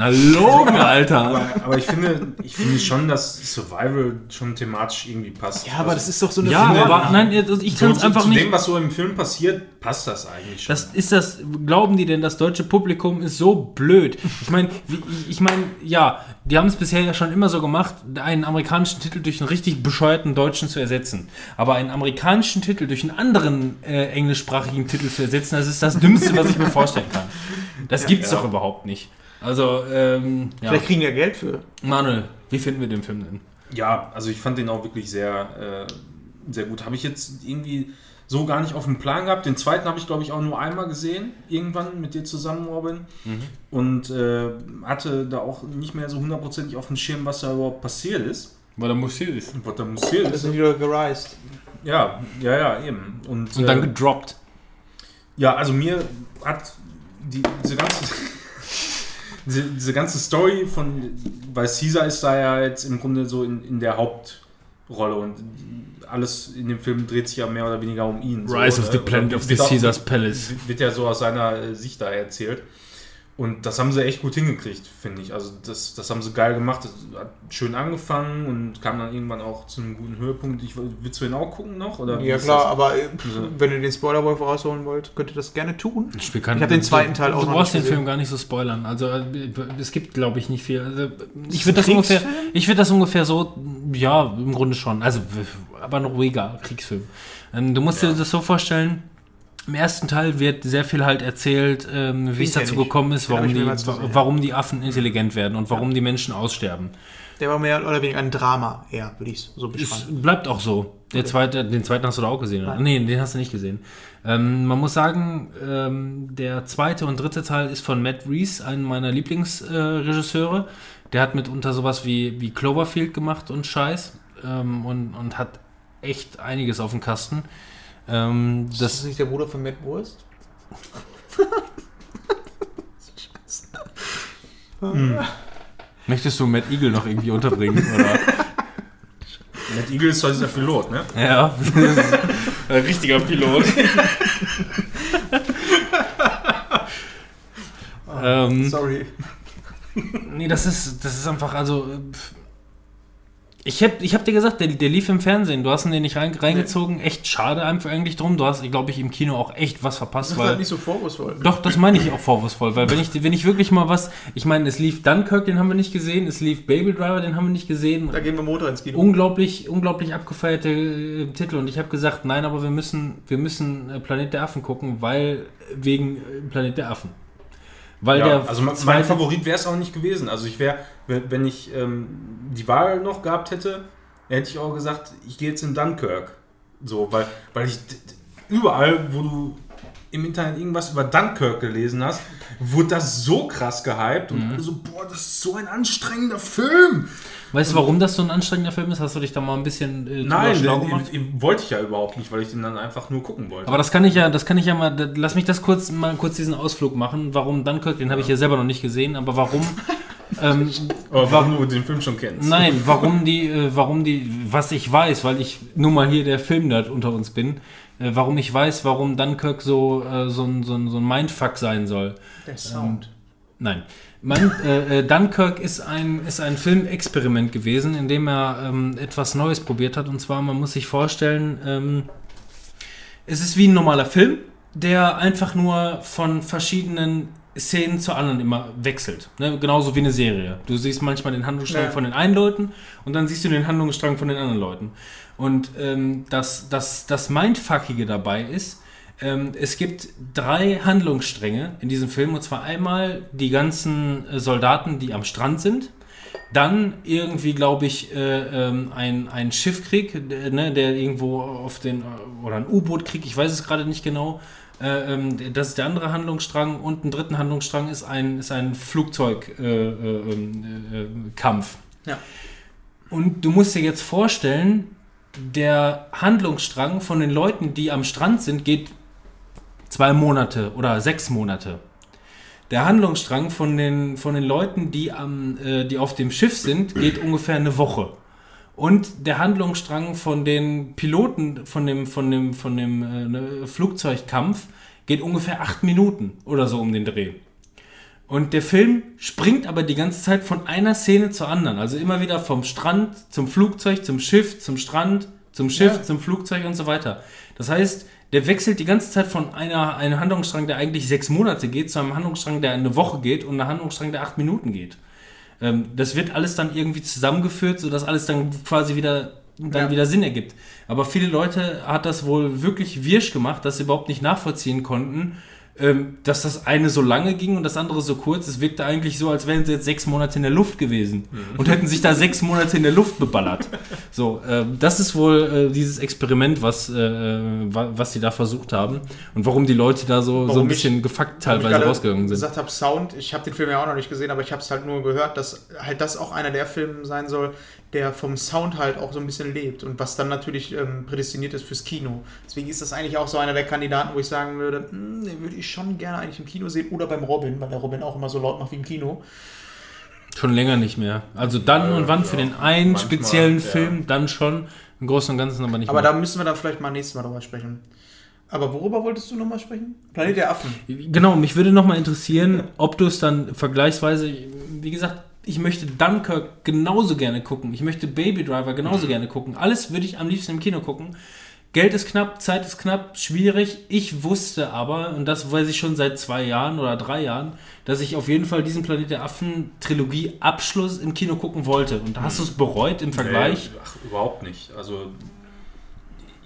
Na logen, Alter. Aber, aber ich finde, ich finde schon, dass Survival schon thematisch irgendwie passt. Ja, aber das ist doch so eine Ja, finde- aber nein, ich so, kann es zu, einfach zu nicht. dem, was so im Film passiert, passt das eigentlich schon. Das ist das, glauben die denn, das deutsche Publikum ist so blöd? Ich meine, ich meine, ja, die haben es bisher ja schon immer so gemacht, einen amerikanischen Titel durch einen richtig bescheuerten deutschen zu ersetzen. Aber einen amerikanischen Titel durch einen anderen äh, englischsprachigen Titel zu ersetzen, das ist das Dümmste, was ich mir vorstellen kann. Das gibt's Ja. doch überhaupt nicht. Also, ähm, ja. Vielleicht kriegen ja Geld für. Manuel, wie finden wir den Film denn? Ja, also ich fand den auch wirklich sehr, äh, sehr gut. Habe ich jetzt irgendwie so gar nicht auf dem Plan gehabt. Den zweiten habe ich, glaube ich, auch nur einmal gesehen, irgendwann mit dir zusammen, Robin. Und äh, hatte da auch nicht mehr so hundertprozentig auf dem Schirm, was da überhaupt passiert ist. Weil er musiert ist. Was da passiert Das ist. sind wieder gereist. Ja, ja, ja, eben. Und, Und dann äh, gedroppt. Ja, also mir hat die, diese ganze diese, diese ganze Story von, weil Caesar ist da ja jetzt im Grunde so in, in der Hauptrolle und alles in dem Film dreht sich ja mehr oder weniger um ihn. Rise so, of the ne? Planet Oder of the Caesar's Palace. Wird ja so aus seiner äh, Sicht da erzählt. Und das haben sie echt gut hingekriegt, finde ich. Also das, das haben sie geil gemacht. Das hat schön angefangen und kam dann irgendwann auch zu einem guten Höhepunkt. Ich, willst du ihn auch gucken noch? Oder Ja klar, das? aber äh, pff, Also- wenn ihr den Spoilerboy vorausholen wollt, könnt ihr das gerne tun. Ich, Ich hab den zweiten Teil auch Du noch brauchst den Film gar nicht so spoilern. Also äh, es gibt, glaube ich, nicht viel. Also, ich würde das ungefähr, ich würde das ungefähr so, ja, im Grunde schon. Also, aber ein ruhiger Kriegsfilm. Ähm, Du musst dir das so vorstellen. Im ersten Teil wird sehr viel halt erzählt, ähm, wie es dazu ich. gekommen ist, warum die, ja. warum die Affen intelligent werden und warum die Menschen aussterben. Der war mehr oder weniger ein Drama, eher, würde ich so Es beschreiben. bleibt auch so. Der zweite, den zweiten hast du da auch gesehen, oder? Nee, den hast du nicht gesehen. Ähm, man muss sagen, ähm, der zweite und dritte Teil ist von Matt Reeves, einem meiner Lieblingsregisseure. Äh, der hat mitunter sowas wie, wie Cloverfield gemacht und Scheiß ähm, und, und hat echt einiges auf dem Kasten. Ähm, Das das, ist nicht der Bruder von Matt Wurst? möchtest du Matt Eagle noch irgendwie unterbringen? Oder? Matt Eagle ist doch dieser Pilot, ne? ja, ein richtiger Pilot. ähm, Sorry. Nee, das ist, das ist einfach, also. äh, pf. Ich hab, ich hab dir gesagt, der, der lief im Fernsehen. Du hast ihn dir nicht rein, reingezogen. Echt schade einfach eigentlich drum. Du hast, glaube ich, im Kino auch echt was verpasst. Das ist Weil, halt nicht so vorwurfsvoll. doch, das meine ich auch vorwurfsvoll. Weil wenn ich, wenn ich wirklich mal was. Ich meine, es lief Dunkirk, den haben wir nicht gesehen. Es lief Baby Driver, den haben wir nicht gesehen. Da gehen wir Motor ins Kino. Unglaublich, unglaublich abgefeierte äh, Titel. Und ich habe gesagt, nein, aber wir müssen, wir müssen äh, Planet der Affen gucken, weil wegen äh, Planet der Affen. Weil Ja, der also mein, Favorit wäre es auch nicht gewesen. Also ich wäre, wenn ich ähm, die Wahl noch gehabt hätte, hätte ich auch gesagt, ich gehe jetzt in Dunkirk. So, weil, weil ich überall, wo du im Internet irgendwas über Dunkirk gelesen hast, wurde das so krass gehypt und alle so, boah, das ist so ein anstrengender Film. Weißt du, warum das so ein anstrengender Film ist? Hast du dich da mal ein bisschen äh, Nein, schlau gemacht? den wollte ich ja überhaupt nicht, weil ich den dann einfach nur gucken wollte. Aber das kann ich ja, das kann ich ja mal, da- lass mich das kurz mal kurz diesen Ausflug machen. Warum Dunkirk, den habe ich ja selber noch nicht gesehen, aber warum? ähm, Aber warum du den Film schon kennst. nein, warum die, äh, warum die, was ich weiß, weil ich nun mal hier der Filmnerd unter uns bin, äh, warum ich weiß, warum Dunkirk so, äh, so, ein, so, ein, so ein Mindfuck sein soll. Der Sound. Nein. Man, äh, äh, Dunkirk ist ein, ist ein Filmexperiment gewesen, in dem er ähm, etwas Neues probiert hat. Und zwar, man muss sich vorstellen, ähm, es ist wie ein normaler Film, der einfach nur von verschiedenen Szenen zu anderen immer wechselt. Ne? Genauso wie eine Serie. Du siehst manchmal den Handlungsstrang Ja. von den einen Leuten und dann siehst du den Handlungsstrang von den anderen Leuten. Und ähm, das, das, das Mindfuckige dabei ist, Ähm, es gibt drei Handlungsstränge in diesem Film. Und zwar einmal die ganzen äh, Soldaten, die am Strand sind. Dann irgendwie, glaube ich, äh, ähm, ein, ein Schiffkrieg, äh, ne, der irgendwo auf den, äh, oder ein U-Boot-Krieg, ich weiß es gerade nicht genau. Äh, ähm, das ist der andere Handlungsstrang. Und ein dritten Handlungsstrang ist ein, ist ein Flugzeugkampf. Äh, ähm, Ja. Und du musst dir jetzt vorstellen, der Handlungsstrang von den Leuten, die am Strand sind, geht zwei Monate oder sechs Monate. Der Handlungsstrang von den, von den Leuten, die, am, äh, die auf dem Schiff sind, geht ungefähr eine Woche. Und der Handlungsstrang von den Piloten von dem, von dem, von dem äh, ne, Flugzeugkampf geht ungefähr acht Minuten oder so um den Dreh. Und der Film springt aber die ganze Zeit von einer Szene zur anderen. Also immer wieder vom Strand zum Flugzeug, zum Schiff, zum Strand, zum Schiff, Ja. zum Flugzeug und so weiter. Das heißt, der wechselt die ganze Zeit von einer, einem Handlungsstrang, der eigentlich sechs Monate geht, zu einem Handlungsstrang, der eine Woche geht und einem Handlungsstrang, der acht Minuten geht. Ähm, das wird alles dann irgendwie zusammengeführt, sodass alles dann quasi wieder, dann Ja. wieder Sinn ergibt. Aber viele Leute hat das wohl wirklich wirsch gemacht, dass sie überhaupt nicht nachvollziehen konnten, ähm, dass das eine so lange ging und das andere so kurz. Es wirkte eigentlich so, als wären sie jetzt sechs Monate in der Luft gewesen und hätten sich da sechs Monate in der Luft beballert. So, ähm, das ist wohl äh, dieses Experiment, was, äh, wa- was sie da versucht haben und warum die Leute da so, so ein ich- bisschen gefuckt ich teilweise gerade rausgegangen sind. gesagt habe, Sound, ich habe den Film ja auch noch nicht gesehen, aber ich habe es halt nur gehört, dass halt das auch einer der Filme sein soll, der vom Sound halt auch so ein bisschen lebt und was dann natürlich ähm, prädestiniert ist fürs Kino. Deswegen ist das eigentlich auch so einer der Kandidaten, wo ich sagen würde, hm, den würde ich schon gerne eigentlich im Kino sehen oder beim Robin, weil der Robin auch immer so laut macht wie im Kino. Schon länger nicht mehr. Also dann Ja, und wann ja. für den einen Manchmal, speziellen ja. Film, dann schon. Im Großen und Ganzen aber nicht Aber mehr. da müssen wir dann vielleicht mal nächstes Mal drüber sprechen. Aber worüber wolltest du nochmal sprechen? Planet der Affen. Genau, mich würde nochmal interessieren, ob du es dann vergleichsweise, wie gesagt, ich möchte Dunkirk genauso gerne gucken. Ich möchte Baby Driver genauso gerne gucken. Alles würde ich am liebsten im Kino gucken. Geld ist knapp, Zeit ist knapp, schwierig. Ich wusste aber, und das weiß ich schon seit zwei Jahren oder drei Jahren, dass ich auf jeden Fall diesen Planet der Affen Trilogie Abschluss im Kino gucken wollte. Und hast du es bereut im Vergleich? Nee, ach, überhaupt nicht. Also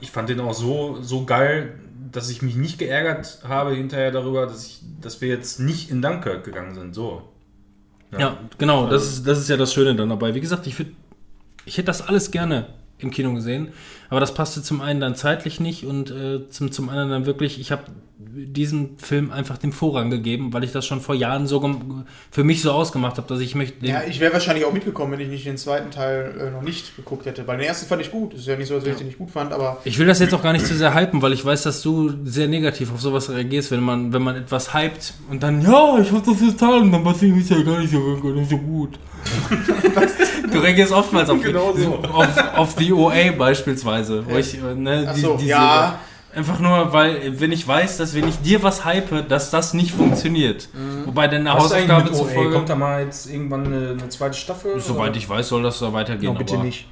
ich fand den auch so, so geil, dass ich mich nicht geärgert habe hinterher darüber, dass, ich, dass wir jetzt nicht in Dunkirk gegangen sind. So. Ja, genau, das Also- ist, das ist ja das Schöne dann dabei. Wie gesagt, ich, ich hätte das alles gerne im Kino gesehen, aber das passte zum einen dann zeitlich nicht und äh, zum, zum anderen dann wirklich, ich habe diesem Film einfach den Vorrang gegeben, weil ich das schon vor Jahren so für mich so ausgemacht habe, dass ich möchte. Ja, ich wäre wahrscheinlich auch mitgekommen, wenn ich nicht den zweiten Teil äh, noch nicht geguckt hätte. Weil den ersten fand ich gut. Ist ja nicht so, wenn ich den nicht gut fand, aber Ich will das jetzt auch gar nicht zu sehr hypen, weil ich weiß, dass du sehr negativ auf sowas reagierst, wenn man, wenn man etwas hypt und dann, ja, ich hab das und dann passiert es ja gar nicht so, gar nicht so gut. du reagierst oftmals auf, Genau so. auf, auf die OA beispielsweise. Wo ich, äh, ne, Ach die- so, diese- ja. Einfach nur, weil, wenn ich weiß, dass wenn ich dir was hype, dass das nicht funktioniert. Wobei deine Was ist Hausaufgabe mit zufolge, Kommt da mal jetzt irgendwann eine, eine zweite Staffel? soweit oder? ich weiß, soll das da weitergehen. no, bitte aber nicht.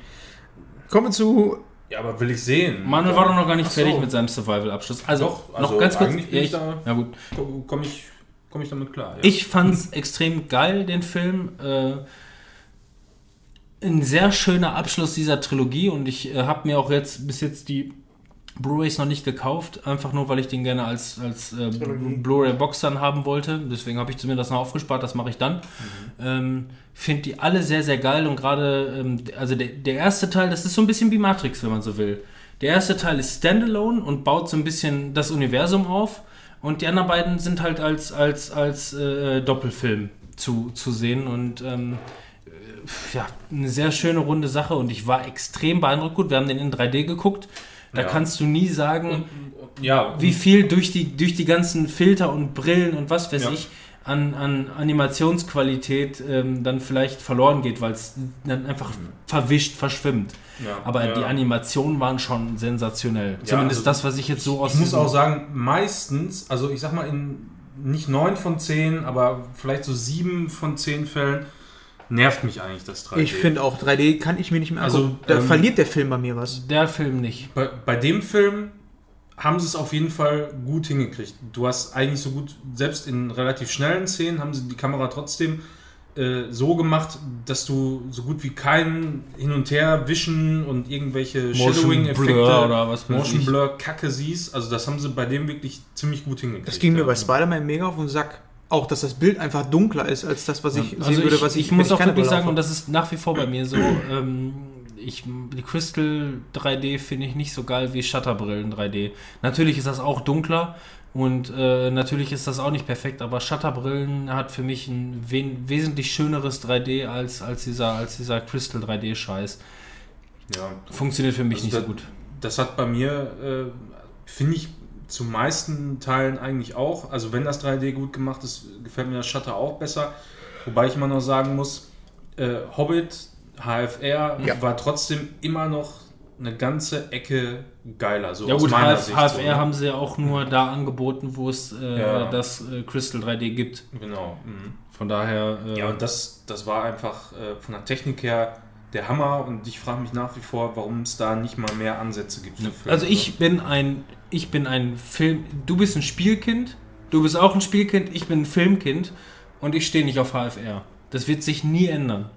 Kommen wir zu. Ja, aber will ich sehen. Manuel war doch noch gar nicht so. fertig mit seinem Survival-Abschluss. Also, Doch, also noch ganz kurz. Ja, ich ich, da- ja gut. Komme ich, komm ich damit klar. Ja. Ich fand's extrem geil, den Film. Äh, ein sehr schöner Abschluss dieser Trilogie und ich äh, habe mir auch jetzt bis jetzt die Blu-rays noch nicht gekauft, einfach nur weil ich den gerne als, als äh. Blu-ray-Box dann haben wollte. Deswegen habe ich mir das noch aufgespart, das mache ich dann. Ähm, Finde die alle sehr, sehr geil und gerade, ähm, also der, der erste Teil, das ist so ein bisschen wie Matrix, wenn man so will. Der erste Teil ist Standalone und baut so ein bisschen das Universum auf und die anderen beiden sind halt als, als, als äh, Doppelfilm zu, zu sehen und ähm, äh, ja, eine sehr schöne runde Sache und ich war extrem beeindruckt. Gut, wir haben den in 3D geguckt. Da Ja. kannst du nie sagen, ja, wie viel durch die, durch die ganzen Filter und Brillen und was weiß Ja. ich an, an Animationsqualität ähm, dann vielleicht verloren geht, weil es dann einfach verwischt, verschwimmt. ja, Aber ja. die Animationen waren schon sensationell. Ja, Zumindest also das, was ich jetzt so aus Ich muss auch sagen, meistens, also ich sag mal in nicht neun von zehn, aber vielleicht so sieben von zehn Fällen nervt mich eigentlich das 3D. Ich finde auch 3D kann ich mir nicht mehr Also, angucken. Da ähm, verliert der Film bei mir was. der Film nicht. bei, bei dem Film haben sie es auf jeden Fall gut hingekriegt. Du hast eigentlich so gut, selbst in relativ schnellen Szenen haben sie die Kamera trotzdem äh, so gemacht, dass du so gut wie keinen hin und her wischen und irgendwelche Motion Shadowing-Effekte, Blur oder was Motion. Blur Kacke siehst. Also das haben sie bei dem wirklich ziemlich gut hingekriegt. Das ging mir ja. bei Spider-Man mega auf den Sack. Auch, dass das Bild einfach dunkler ist, als das, was ich Also sehen würde, ich, was ich ich muss wenn auch wirklich sagen, und das ist nach wie vor bei mir so, ähm, ich, die Crystal 3D finde ich nicht so geil wie Shutterbrillen 3D. Natürlich ist das auch dunkler und äh, natürlich ist das auch nicht perfekt, aber Shutterbrillen hat für mich ein wen, wesentlich schöneres 3D als, als, dieser, als dieser Crystal 3D-Scheiß. Ja, Funktioniert für mich Also nicht da- so gut. das hat bei mir, äh, finde ich, zu meisten Teilen eigentlich auch. Also wenn das 3D gut gemacht ist, gefällt mir das Shutter auch besser. Wobei ich immer noch sagen muss, äh, Hobbit, HFR Ja. war trotzdem immer noch eine ganze Ecke geiler. So Ja aus gut, meiner HF, Sicht HFR so, ne? haben sie ja auch nur da angeboten, wo es äh, Ja. das äh, Crystal 3D gibt. Genau. Mhm. Von daher... Äh, Ja, und das, das war einfach äh, von der Technik her der Hammer und ich frage mich nach wie vor, warum es da nicht mal mehr Ansätze gibt. für Filme. Also ich bin ein, ich bin ein Film, du bist ein Spielkind, du bist auch ein Spielkind, ich bin ein Filmkind und ich stehe nicht auf HFR. Das wird sich nie ändern.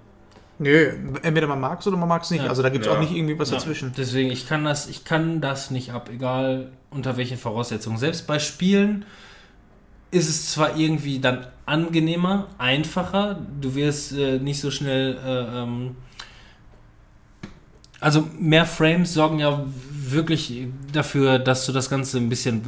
Nö, entweder man mag es oder man mag es nicht. Ja. Also da gibt es Ja. auch nicht irgendwie was Ja, dazwischen. Deswegen, ich kann das, ich kann das nicht ab, egal unter welchen Voraussetzungen. Selbst bei Spielen ist es zwar irgendwie dann angenehmer, einfacher, du wirst äh, nicht so schnell, äh, ähm, also mehr Frames sorgen ja wirklich dafür, dass du das Ganze ein bisschen.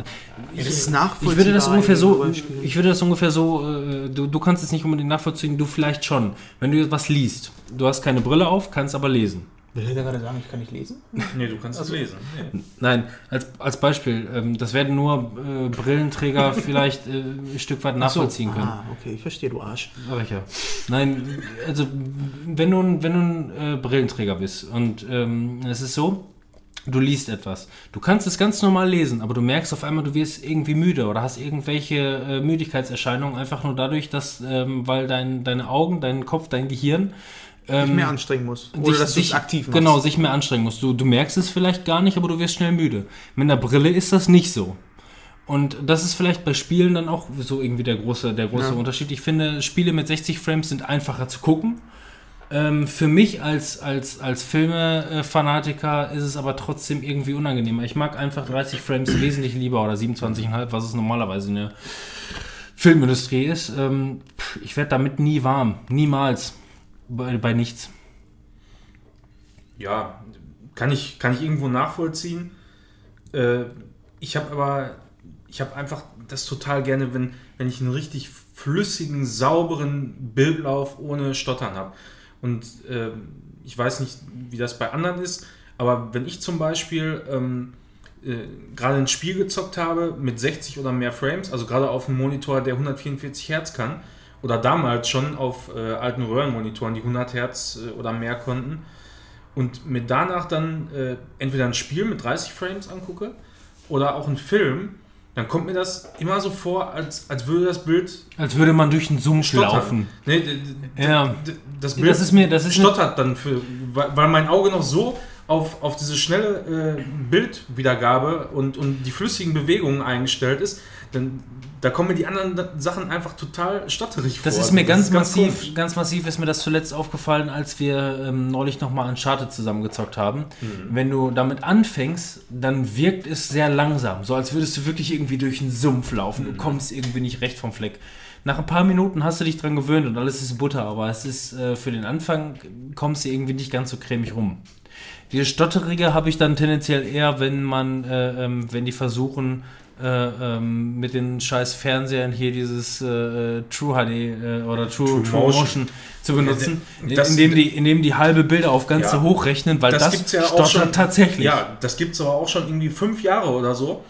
Ja, das ist ich nachvollziehbar würde das ungefähr so, ich würde das ungefähr so, äh, du, du kannst es nicht unbedingt nachvollziehen, du vielleicht schon. Wenn du was liest, du hast keine Brille auf, kannst aber lesen. Will der gerade sagen, ich kann nicht lesen? nee, du kannst Also es lesen. Nee. Nein, als, als Beispiel, ähm, das werden nur äh, Brillenträger vielleicht äh, ein Stück weit nachvollziehen können. Ah, okay, ich verstehe, du Arsch. Sag ich ja. Nein, also wenn du, ein- wenn du ein äh, Brillenträger bist und ähm, es ist so, du liest etwas. Du kannst es ganz normal lesen, aber du merkst auf einmal, du wirst irgendwie müde oder hast irgendwelche äh, Müdigkeitserscheinungen, einfach nur dadurch, dass, ähm, weil dein, deine Augen, dein Kopf, dein Gehirn ähm, mehr anstrengen muss. Oder dich- dass du es sich- aktiv machst. Genau, sich mehr anstrengen musst. Du, du merkst es vielleicht gar nicht, aber du wirst schnell müde. Mit einer Brille ist das nicht so. Und das ist vielleicht bei Spielen dann auch so irgendwie der große, der große Ja. Unterschied. Ich finde, Spiele mit 60 Frames sind einfacher zu gucken. Ähm, für mich als, als, als Filme-Fanatiker ist es aber trotzdem irgendwie unangenehmer. Ich mag einfach 30 Frames wesentlich lieber oder 27,5, was es normalerweise in der Filmindustrie ist. Ähm, ich werde damit nie warm. Niemals. Bei, bei nichts. Ja, kann ich, kann ich irgendwo nachvollziehen. Äh, ich habe aber, ich habe einfach das total gerne, wenn, wenn ich einen richtig flüssigen, sauberen Bildlauf ohne Stottern habe. Und äh, ich weiß nicht, wie das bei anderen ist, aber wenn ich zum Beispiel ähm, äh, gerade ein Spiel gezockt habe mit 60 oder mehr Frames, also gerade auf einem Monitor, der 144 Hertz kann, oder damals schon auf äh, alten Röhrenmonitoren, die 100 Hertz äh, oder mehr konnten, und mir danach dann äh, entweder ein Spiel mit 30 Frames angucke oder auch einen Film, dann kommt mir das immer so vor, als, als würde das Bild Als würde man durch einen Sumpf stottern. laufen. Nee, Ja. das Bild Das ist mir, das ist stottert dann für, weil, weil mein Auge noch so auf, auf diese schnelle äh, Bildwiedergabe und, und die flüssigen Bewegungen eingestellt ist, dann da kommen mir die anderen Sachen einfach total stotterig Das vor. ist mir ganz, massiv, komisch. ganz massiv ist mir das zuletzt aufgefallen, als wir ähm, neulich nochmal Uncharted zusammengezockt haben. Wenn du damit anfängst, dann wirkt es sehr langsam, so als würdest du wirklich irgendwie durch einen Sumpf laufen. Du kommst irgendwie nicht recht vom Fleck. Nach ein paar Minuten hast du dich dran gewöhnt und alles ist Butter, aber es ist äh, für den Anfang kommst du irgendwie nicht ganz so cremig rum. Die Stotterige habe ich dann tendenziell eher, wenn man, äh, ähm, wenn die versuchen, äh, ähm, mit den scheiß Fernsehern hier dieses äh, äh, True HD äh, oder True, True True, Motion. Motion. zu benutzen, Das- indem, die, indem die halbe Bilder auf ganze Ja. hochrechnen, weil das, gibt's ja auch schon, tatsächlich. Ja, das gibt es aber auch schon irgendwie fünf Jahre oder so.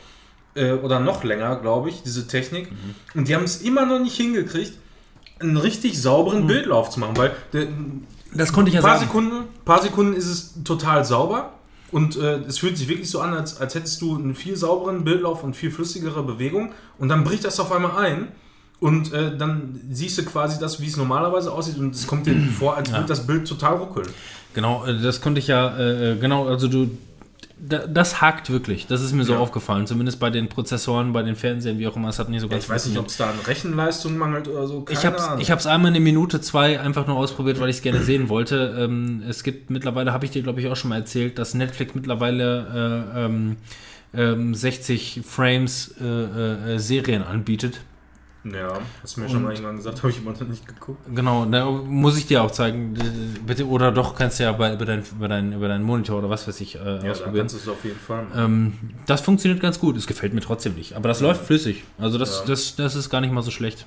Oder noch länger, glaube ich, diese Technik. Mhm. Und die haben es immer noch nicht hingekriegt, einen richtig sauberen Bildlauf zu machen. Weil der, Das konnte ich ja ein paar sagen. Sekunden, paar Sekunden ist es total sauber. Und äh, es fühlt sich wirklich so an, als, als hättest du einen viel sauberen Bildlauf und viel flüssigere Bewegung. Und dann bricht das auf einmal ein. Und äh, dann siehst du quasi das, wie es normalerweise aussieht. Und es kommt dir vor, als würde das Bild total ruckeln. Genau, äh, das konnte ich ja, äh, genau, also du, das hakt wirklich. Das ist mir so Ja. aufgefallen. Zumindest bei den Prozessoren, bei den Fernsehern, wie auch immer. Es hat nicht so Ja, ganz ich weiß nicht, ob es da an Rechenleistung mangelt oder so. Ich Keine habe Ahnung. ich hab's einmal eine Minute, zwei einfach nur ausprobiert, weil ich es gerne sehen wollte. Ähm, es gibt mittlerweile, habe ich dir glaube ich auch schon mal erzählt, dass Netflix mittlerweile äh, ähm, ähm, 60 Frames äh, äh, äh, Serien anbietet. Ja, hast du mir schon Und- mal irgendwann gesagt, habe ich immer noch nicht geguckt. Genau, da muss ich dir auch zeigen. Bitte, oder doch, kannst du ja bei, über, dein, über, dein, über deinen Monitor oder was weiß ich äh, Ja, ausprobieren. kannst du es auf jeden Fall. Ähm, das funktioniert ganz gut. Es gefällt mir trotzdem nicht. Aber das läuft flüssig. Also das, Ja. das, das ist gar nicht mal so schlecht.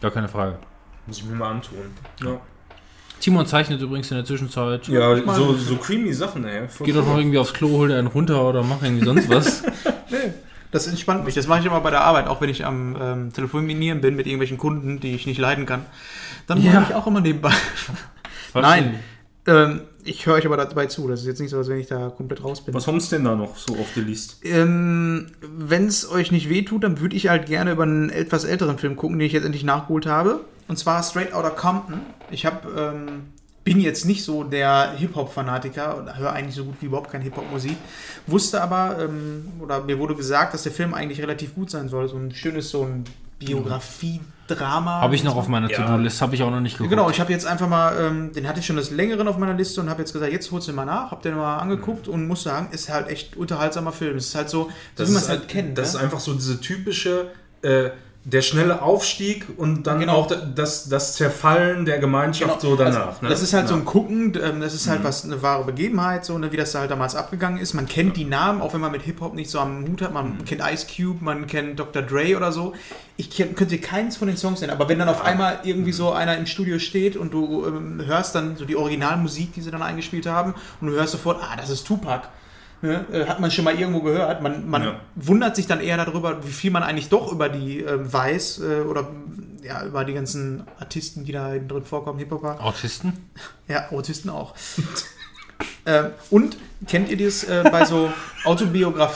Gar keine Frage. Muss ich mir mal antun. Ja, Timon zeichnet übrigens in der Zwischenzeit. ja Ich mein- so, so creamy Sachen, ey. Voll Geh doch noch irgendwie aufs Klo, hol dir einen runter oder mach irgendwie sonst was. Nee, das entspannt mich. Das mache ich immer bei der Arbeit, auch wenn ich am ähm, Telefonieren bin mit irgendwelchen Kunden, die ich nicht leiden kann. Dann Ja. mache ich auch immer nebenbei. Nein. Ähm, ich höre euch aber dabei zu. Das ist jetzt nicht so, als wenn ich da komplett raus bin. Was haben Sie denn da noch so auf der Liste? Ähm, wenn es euch nicht wehtut, dann würde ich halt gerne über einen etwas älteren Film gucken, den ich jetzt endlich nachgeholt habe. Und zwar Straight Outta Compton. Ich habe, ähm, bin jetzt nicht so der Hip-Hop-Fanatiker und höre eigentlich so gut wie überhaupt keine Hip-Hop-Musik. Wusste aber, ähm, oder mir wurde gesagt, dass der Film eigentlich relativ gut sein soll. So ein schönes, so ein Biografie-Drama. Habe ich noch auf meiner Ja. To-Do-List, habe ich auch noch nicht geguckt. Genau, ich habe jetzt einfach mal, ähm, den hatte ich schon des Längeren auf meiner Liste und habe jetzt gesagt, jetzt holst du ihn mal nach, hab den mal angeguckt und muss sagen, ist halt echt unterhaltsamer Film. Es ist halt so, so wie man es halt kennt. Das ne? ist einfach so diese typische, äh, der schnelle Aufstieg und dann Genau. auch das, das Zerfallen der Gemeinschaft so danach. Also, ne? Das ist halt so Ja. ein Gucken, ähm, das ist halt was eine wahre Begebenheit, so ne, wie das da halt damals abgegangen ist. Man kennt die Namen, auch wenn man mit Hip-Hop nicht so am Hut hat. Man kennt Ice Cube, man kennt Dr. Dre oder so. Ich könnte keins von den Songs nennen, aber wenn dann auf einmal irgendwie so einer im Studio steht und du ähm, hörst dann so die Originalmusik, die sie dann eingespielt haben, und du hörst sofort, ah, das ist Tupac. Ne? Äh, Hat man schon mal irgendwo gehört. Man, man Ja. wundert sich dann eher darüber, wie viel man eigentlich doch über die ähm, weiß äh, oder ja, über die ganzen Artisten, die da drin vorkommen, Hip-Hopper. Autisten? Ja, Autisten auch. ähm, und kennt ihr das äh, bei so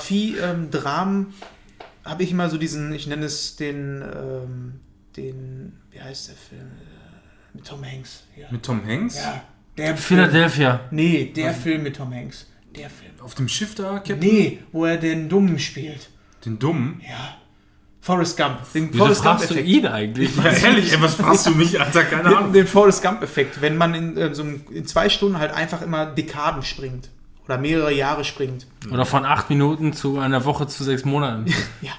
Autobiografie-Dramen? Habe ich immer so diesen, ich nenne es den, ähm, den, wie heißt der Film? Äh, Mit Tom Hanks. Ja, Mit Tom Hanks? ja der Film. Philadelphia. Nee, der Film mit Tom Hanks. Der Film. Auf dem Schiff da, Captain? Nee, wo er den Dummen spielt. Den Dummen? Ja. Forrest Gump. Den Wieso Forrest fragst du Gump-Effekt. ihn eigentlich? Ja, ehrlich, ey, was fragst du mich, Alter? Keine Den, Ahnung. den Forrest Gump-Effekt, wenn man in, äh, so in zwei Stunden halt einfach immer Dekaden springt. Oder mehrere Jahre springt. Oder von acht Minuten zu einer Woche zu sechs Monaten. Ja,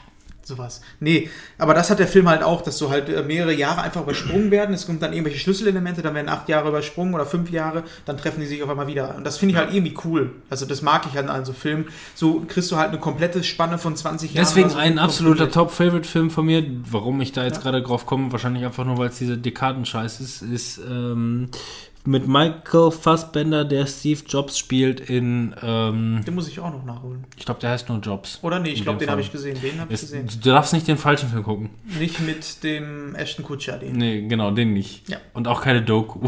sowas. Nee, aber das hat der Film halt auch, dass so halt äh, mehrere Jahre einfach übersprungen werden. Es kommt dann irgendwelche Schlüsselelemente, dann werden acht Jahre übersprungen oder fünf Jahre, dann treffen die sich auf einmal wieder. Und das finde ich halt irgendwie cool. Also das mag ich halt an so Filmen. So kriegst du halt eine komplette Spanne von 20 Jahren. Deswegen so ein absoluter. Top-Favorite-Film von mir. Warum ich da jetzt gerade drauf komme, wahrscheinlich einfach nur, weil es diese Dekadenscheiß ist, ist ähm, mit Michael Fassbender, der Steve Jobs spielt in, ähm, Den muss ich auch noch nachholen. ich glaube, der heißt nur Jobs. Oder nee, ich glaube, den habe ich gesehen. Den habe ich gesehen. du darfst nicht den falschen Film gucken. Nicht mit dem Ashton Kutscher, den. Nee, genau, den nicht. Ja. Und auch keine Doku.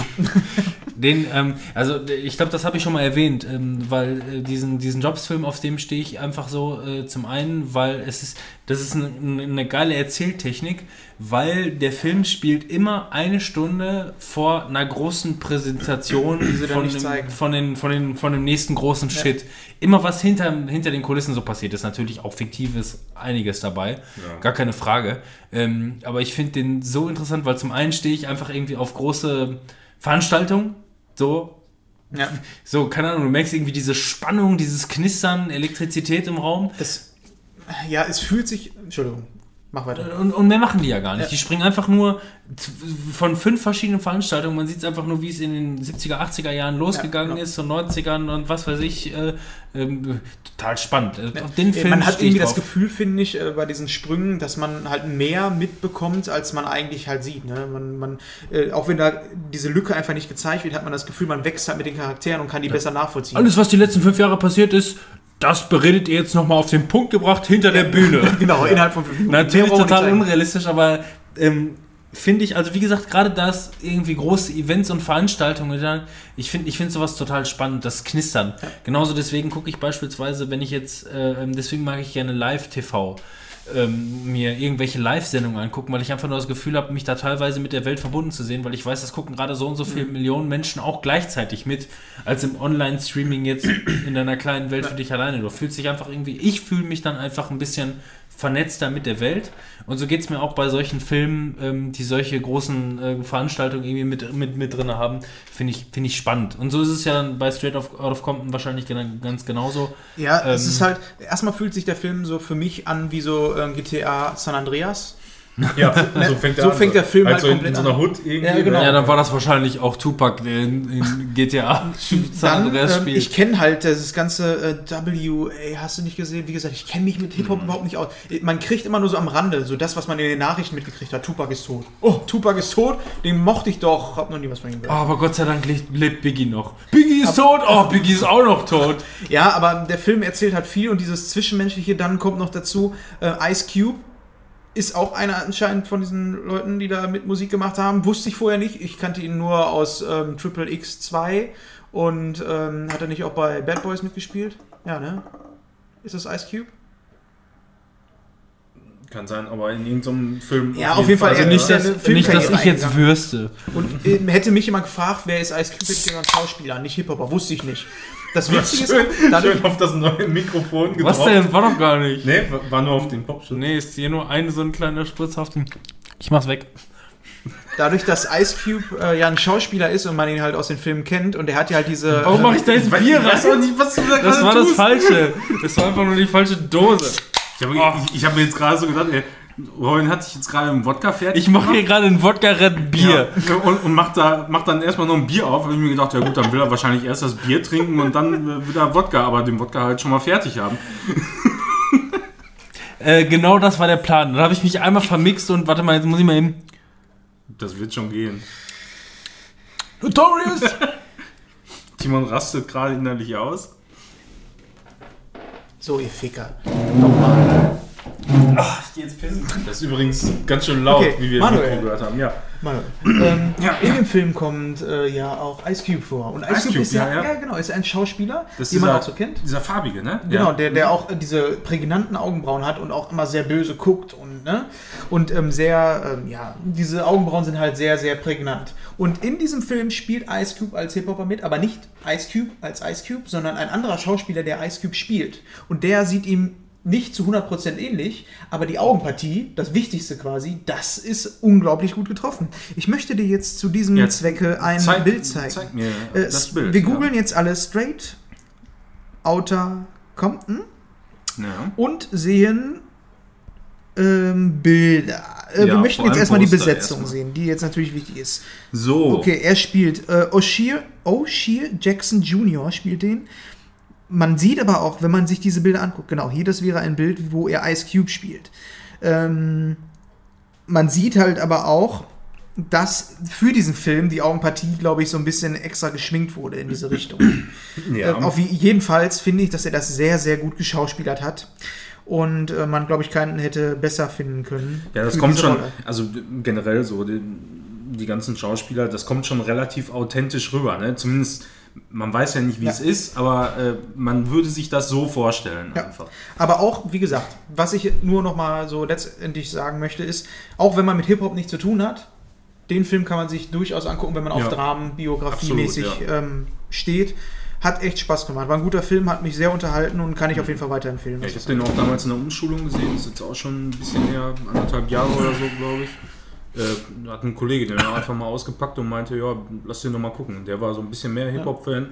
den, ähm, also ich glaube, das habe ich schon mal erwähnt, ähm, weil äh, diesen, diesen Jobs-Film, auf dem stehe ich einfach so äh, zum einen, weil es ist, das ist eine, eine geile Erzähltechnik, weil der Film spielt immer eine Stunde vor einer großen Präsentation von, dem, von, den, von, den, von dem nächsten großen Ja. Shit. Immer was hinter, hinter den Kulissen so passiert ist. Natürlich auch fiktives einiges dabei. Ja. Gar keine Frage. Ähm, aber ich finde den so interessant, weil zum einen stehe ich einfach irgendwie auf große Veranstaltungen. So, Ja. so, keine Ahnung, du merkst irgendwie diese Spannung, dieses Knistern, Elektrizität im Raum. Das, ja, es fühlt sich. Entschuldigung, mach weiter. Und, und mehr machen die ja gar nicht. Ja. Die springen einfach nur von fünf verschiedenen Veranstaltungen. Man sieht es einfach nur, wie es in den 70er, 80er Jahren losgegangen Ja, genau. ist und 90ern und was weiß ich. Äh, ähm, total spannend. Äh, Auf den Film man hat irgendwie das. Gefühl, finde ich, äh, bei diesen Sprüngen, dass man halt mehr mitbekommt, als man eigentlich halt sieht. Ne? Man, man, äh, auch wenn da diese Lücke einfach nicht gezeigt wird, hat man das Gefühl, man wächst halt mit den Charakteren und kann die besser nachvollziehen. Alles, was die letzten fünf Jahre passiert ist, das beredet ihr jetzt nochmal auf den Punkt gebracht hinter der Bühne. genau, innerhalb von fünf Minuten. Natürlich total unrealistisch, aber ähm, finde ich, also wie gesagt, gerade das irgendwie große Events und Veranstaltungen, ich finde ich finde sowas total spannend, das Knistern. Genauso deswegen gucke ich beispielsweise, wenn ich jetzt, äh, deswegen mag ich gerne Live-TV. Ähm, mir irgendwelche Live-Sendungen angucken, weil ich einfach nur das Gefühl habe, mich da teilweise mit der Welt verbunden zu sehen, weil ich weiß, das gucken gerade so und so viele Millionen Menschen auch gleichzeitig mit, als im Online-Streaming jetzt in deiner kleinen Welt für dich alleine. Du fühlst dich einfach irgendwie, ich fühle mich dann einfach ein bisschen vernetzter mit der Welt. Und so geht es mir auch bei solchen Filmen, ähm, die solche großen äh, Veranstaltungen irgendwie mit, mit, mit drin haben, finde ich, find ich spannend. Und so ist es ja dann bei Straight Out of Compton wahrscheinlich ganz genauso. Ja, es Ähm, ist halt, erstmal fühlt sich der Film so für mich an wie so ähm, GTA San Andreas. Ja, so fängt der, So an. fännt der Film halt so in, in komplett so einer. Hood irgendwie. Ja, genau. Ja, dann war das wahrscheinlich auch Tupac, der in, in GTA San ähm, ich kenne halt das ganze äh, WA, hast du nicht gesehen? Wie gesagt, ich kenne mich mit Hip-Hop Mhm. überhaupt nicht aus. Man kriegt immer nur so am Rande, so das, was man in den Nachrichten mitgekriegt hat. Tupac ist tot. Oh, Tupac ist tot, den mochte ich doch. Hab noch nie was von ihm Oh, gehört. aber Gott sei Dank lebt, lebt Biggie noch. Biggie ist tot! Oh, Biggie ist auch noch tot. Ja, aber der Film erzählt halt viel und dieses Zwischenmenschliche, dann kommt noch dazu, äh, Ice Cube ist auch einer anscheinend von diesen Leuten, die da mit Musik gemacht haben. Wusste ich vorher nicht. Ich kannte ihn nur aus ähm, Triple X 2 und ähm, hat er nicht auch bei Bad Boys mitgespielt? Ja, ne? Ist das Ice Cube? Kann sein, aber in irgendeinem Film. Ja, auf jeden Fall, Also er- nicht, dass, eine nicht, dass ich jetzt würste. Und ähm, hätte mich jemand gefragt, wer ist Ice Cube, hätte ich gesagt, Schauspieler, nicht Hip-Hopper. Wusste ich nicht. Das Witzige ist, Schön, dadurch, schön auf das neue Mikrofon Was denn? War doch gar nicht. Nee, war nur auf den Popschutz. Nee, ist hier nur ein so ein kleiner Spritz auf den. Ich mach's weg. dadurch, dass Ice Cube äh, ja ein Schauspieler ist und man ihn halt aus den Filmen kennt und er hat ja halt diese... Warum mach ich da jetzt Ich Bier weiß auch rein? nicht, was du da Das war das tust. Falsche. Das war einfach nur die falsche Dose. Ich habe ich hab mir jetzt gerade so gedacht, ey, Robin hat sich jetzt gerade im Wodka fertig Ich mache hier gerade ein Wodka-Red Bier. Ja, und, und macht, da, macht dann erstmal noch ein Bier auf. Habe ich mir gedacht, ja gut, dann will er wahrscheinlich erst das Bier trinken und dann äh, wieder Wodka, aber den Wodka halt schon mal fertig haben. Äh, genau das war der Plan. Dann habe ich mich einmal vermixt und warte mal, jetzt muss ich mal eben. Das wird schon gehen. Notorious! Timon rastet gerade innerlich aus. So, ihr Ficker. Nochmal. Ich geh jetzt pissen. Das ist übrigens ganz schön laut, Okay, wie wir Manuel. im gehört haben. Ja. Manuel. Ähm, Ja, in ja. dem Film kommt äh, ja auch Ice Cube vor. Und Ice, Ice Cube, Cube, ist ja, ja, ja. genau, ist ein Schauspieler, Das den ist man dieser, auch so kennt. Dieser farbige, ne? Genau, der, der auch äh, diese prägnanten Augenbrauen hat und auch immer sehr böse guckt und ne und ähm, sehr ähm, ja diese Augenbrauen sind halt sehr sehr prägnant und in diesem Film spielt Ice Cube als Hip Hopper mit, aber nicht Ice Cube als Ice Cube, sondern ein anderer Schauspieler, der Ice Cube spielt und der sieht ihm nicht zu 100% ähnlich, aber die Augenpartie, das Wichtigste quasi, das ist unglaublich gut getroffen. Ich möchte dir jetzt zu diesem Ja, Zwecke ein zeig, Bild zeigen. Zeig mir Äh, das Bild. Wir googeln jetzt alle straight Outer Compton Ja. ja. und sehen ähm, Bilder. Äh, Ja, wir möchten jetzt erstmal die Besetzung erstmal. sehen, die jetzt natürlich wichtig ist. So. Okay, er spielt äh, O'Shea, O'Shea Jackson Jr. spielt den. Man sieht aber auch, wenn man sich diese Bilder anguckt, genau, hier das wäre ein Bild, wo er Ice Cube spielt. Ähm, man sieht halt aber auch, dass für diesen Film die Augenpartie, glaube ich, so ein bisschen extra geschminkt wurde in diese Richtung. Ja. Äh, auf je- jedenfalls finde ich, dass er das sehr, sehr gut geschauspielert hat. Und äh, man, glaube ich, keinen hätte besser finden können. Ja, das kommt schon, Rolle. also generell so, die, die ganzen Schauspieler, das kommt schon relativ authentisch rüber. Ne? Zumindest, man weiß ja nicht, wie Ja. es ist, aber äh, man würde sich das so vorstellen Ja. einfach. Aber auch, wie gesagt, was ich nur noch mal so letztendlich sagen möchte, ist, auch wenn man mit Hip-Hop nichts zu tun hat, den Film kann man sich durchaus angucken, wenn man auf Ja. Dramen, Biografie-mäßig Absolut, ähm, steht. Hat echt Spaß gemacht. War ein guter Film, hat mich sehr unterhalten und kann ich auf jeden Fall weiterempfehlen. Ja, ich habe den auch damals in der Umschulung gesehen, ist jetzt auch schon ein bisschen her, anderthalb Jahre oder so, glaube ich. Äh, hat ein Kollege den einfach mal ausgepackt und meinte, ja, lass den noch mal gucken. Der war so ein bisschen mehr Hip-Hop-Fan.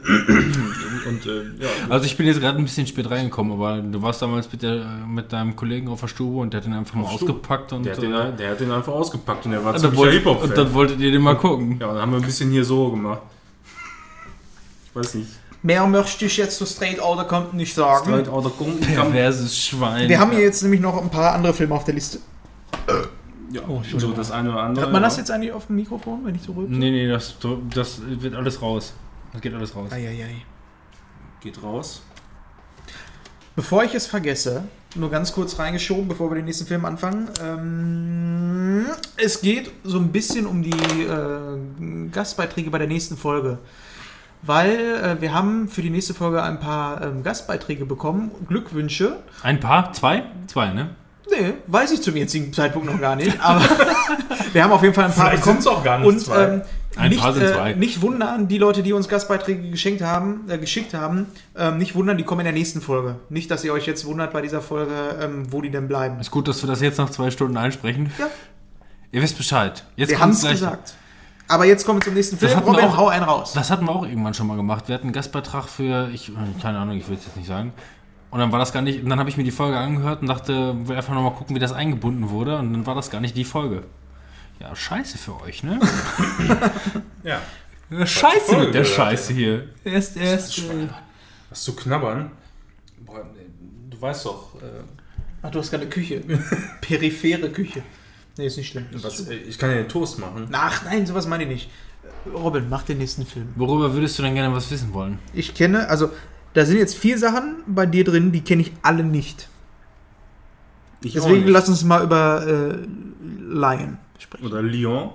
und äh, ja, Also ich bin jetzt gerade ein bisschen spät reingekommen, aber du warst damals mit, der, mit deinem Kollegen auf der Stube und der hat den einfach mal Stube. ausgepackt und, der, hat den, äh, der hat den einfach ausgepackt und der war und, wollt, Hip-Hop-Fan. und dann wolltet ihr den mal gucken. Ja, dann haben wir ein bisschen hier so gemacht. Ich weiß nicht. Mehr möchte ich jetzt zu Straight Outta Compton nicht sagen. Straight Outta Compton. Perverses Schwein. Wir haben hier jetzt nämlich noch ein paar andere Filme auf der Liste. Ja, Oh, so das eine oder andere. Hat man das jetzt eigentlich auf dem Mikrofon, wenn ich zurück? Nee, nee, das, das wird alles raus. Das geht alles raus. Eieiei. Geht raus. Bevor ich es vergesse, nur ganz kurz reingeschoben, bevor wir den nächsten Film anfangen. Ähm, es geht so ein bisschen um die äh, Gastbeiträge bei der nächsten Folge. Weil äh, wir haben für die nächste Folge ein paar ähm, Gastbeiträge bekommen, Glückwünsche. Ein paar? Zwei? Zwei, ne? Nee, weiß ich zum jetzigen Zeitpunkt noch gar nicht. Aber wir haben auf jeden Fall ein paar Vielleicht bekommen. sind's auch gar nicht Und zwei. ähm, Ein nicht, paar sind zwei. äh, nicht wundern, die Leute, die uns Gastbeiträge geschenkt haben, äh, geschickt haben, ähm, nicht wundern, die kommen in der nächsten Folge. Nicht, dass ihr euch jetzt wundert bei dieser Folge, ähm, wo die denn bleiben. Ist gut, dass wir das jetzt nach zwei Stunden einsprechen. Ja. Ihr wisst Bescheid. Jetzt Wir haben es gesagt. Aber jetzt kommen wir zum nächsten Film. Robin, auch- hau einen raus. Das hatten wir auch irgendwann schon mal gemacht. Wir hatten einen Gastbeitrag für, ich, keine Ahnung, ich will es jetzt nicht sagen. Und dann war das gar nicht, und dann habe ich mir die Folge angehört und dachte, will einfach nochmal gucken, wie das eingebunden wurde. Und dann war das gar nicht die Folge. Ja, scheiße für euch, ne? Ja. Scheiße Folge, mit der. Scheiße hier. Erst, erst. äh, Was zu knabbern? Boah, du weißt doch, äh, Ach, du hast gerade Küche. Periphere Küche. Nee, ist nicht schlimm. was, äh, ich kann ja den Toast machen. Ach nein, sowas meine ich nicht. Robin, mach den nächsten Film. Worüber würdest du denn gerne was wissen wollen? Ich kenne, also da sind jetzt vier Sachen bei dir drin, die kenne ich alle nicht. Ich Deswegen lass uns mal über äh, Lion sprechen. Oder Lyon.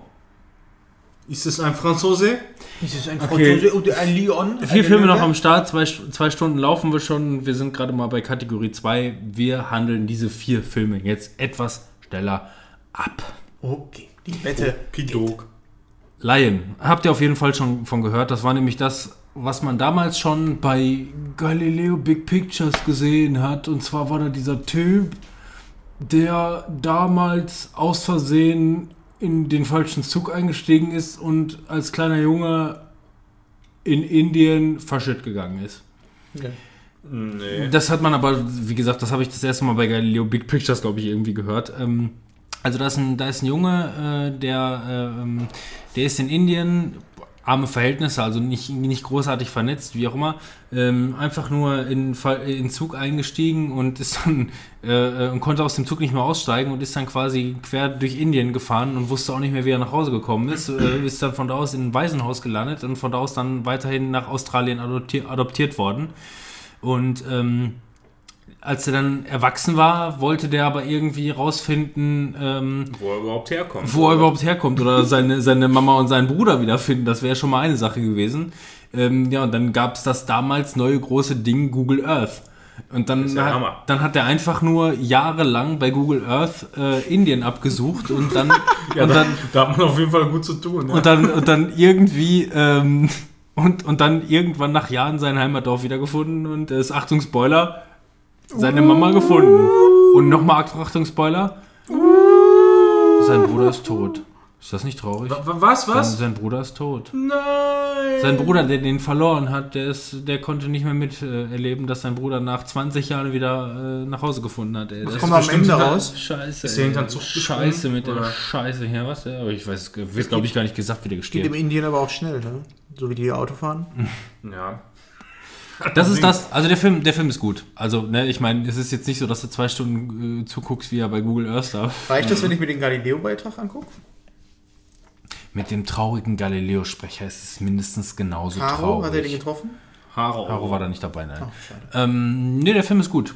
Ist es ein Franzose? Ist es ein Okay. Franzose oder ein Lion? Vier Filme noch am Start, zwei, zwei Stunden laufen wir schon. Wir sind gerade mal bei Kategorie 2. Wir handeln diese vier Filme jetzt etwas schneller ab. Okay, die Wette. Kidok. Lion, habt ihr auf jeden Fall schon von gehört. Das war nämlich das, was man damals schon bei Galileo Big Pictures gesehen hat. Und zwar war da dieser Typ, der damals aus Versehen in den falschen Zug eingestiegen ist und als kleiner Junge in Indien verschütt gegangen ist. Okay. Nee. Das hat man aber, wie gesagt, das habe ich das erste Mal bei Galileo Big Pictures, glaube ich, irgendwie gehört. Ähm, also da ist ein, da ist ein Junge, äh, der, äh, ähm, der ist in Indien, arme Verhältnisse, also nicht, nicht großartig vernetzt, wie auch immer, ähm, einfach nur in, in Zug eingestiegen und ist dann äh, äh, und konnte aus dem Zug nicht mehr aussteigen und ist dann quasi quer durch Indien gefahren und wusste auch nicht mehr, wie er nach Hause gekommen ist. Äh, ist dann von da aus in ein Waisenhaus gelandet und von da aus dann weiterhin nach Australien adoptiert, adoptiert worden. Und ähm, als er dann erwachsen war, wollte der aber irgendwie rausfinden, ähm, Wo er überhaupt herkommt. wo er überhaupt herkommt oder seine, seine Mama und seinen Bruder wiederfinden. Das wäre schon mal eine Sache gewesen. Ähm, ja, und dann gab es das damals neue große Ding Google Earth. Und dann, Hammer. hat, dann hat er einfach nur jahrelang bei Google Earth äh, Indien abgesucht und dann, Ja, und da, dann da hat man auf jeden Fall gut zu tun. und dann, und dann irgendwie ähm, und, und dann irgendwann nach Jahren sein Heimatdorf wiedergefunden und es Achtung Spoiler seine Mama gefunden und nochmal Achtung Spoiler sein Bruder ist tot ist das nicht traurig Wa- wa- Was, sein, was? sein Bruder ist tot Nein! sein Bruder der den verloren hat der ist der konnte nicht mehr miterleben äh, erleben, dass sein Bruder nach 20 Jahren wieder äh, nach Hause gefunden hat ey. Das Kommen wir am Ende raus. Scheiße, Ist der ey. Scheiße mit der oder? Scheiße hier, was? Ja, aber ich weiß, wird glaube ich gar nicht gesagt, wie der Geht im. Indien aber auch schnell, ne? So wie die Auto fahren. Ja. Das ist das, also der Film, der Film ist gut. Also, ne, ich meine, es ist jetzt nicht so, dass du zwei Stunden äh, zuguckst, wie er bei Google Earth da. Reicht das, wenn ich mir den Galileo-Beitrag angucke? Mit dem traurigen Galileo-Sprecher ist es mindestens genauso Haro, hat er den traurig. getroffen? Haro. Haro war da nicht dabei, nein. Schade. Ähm, ne, der Film ist gut.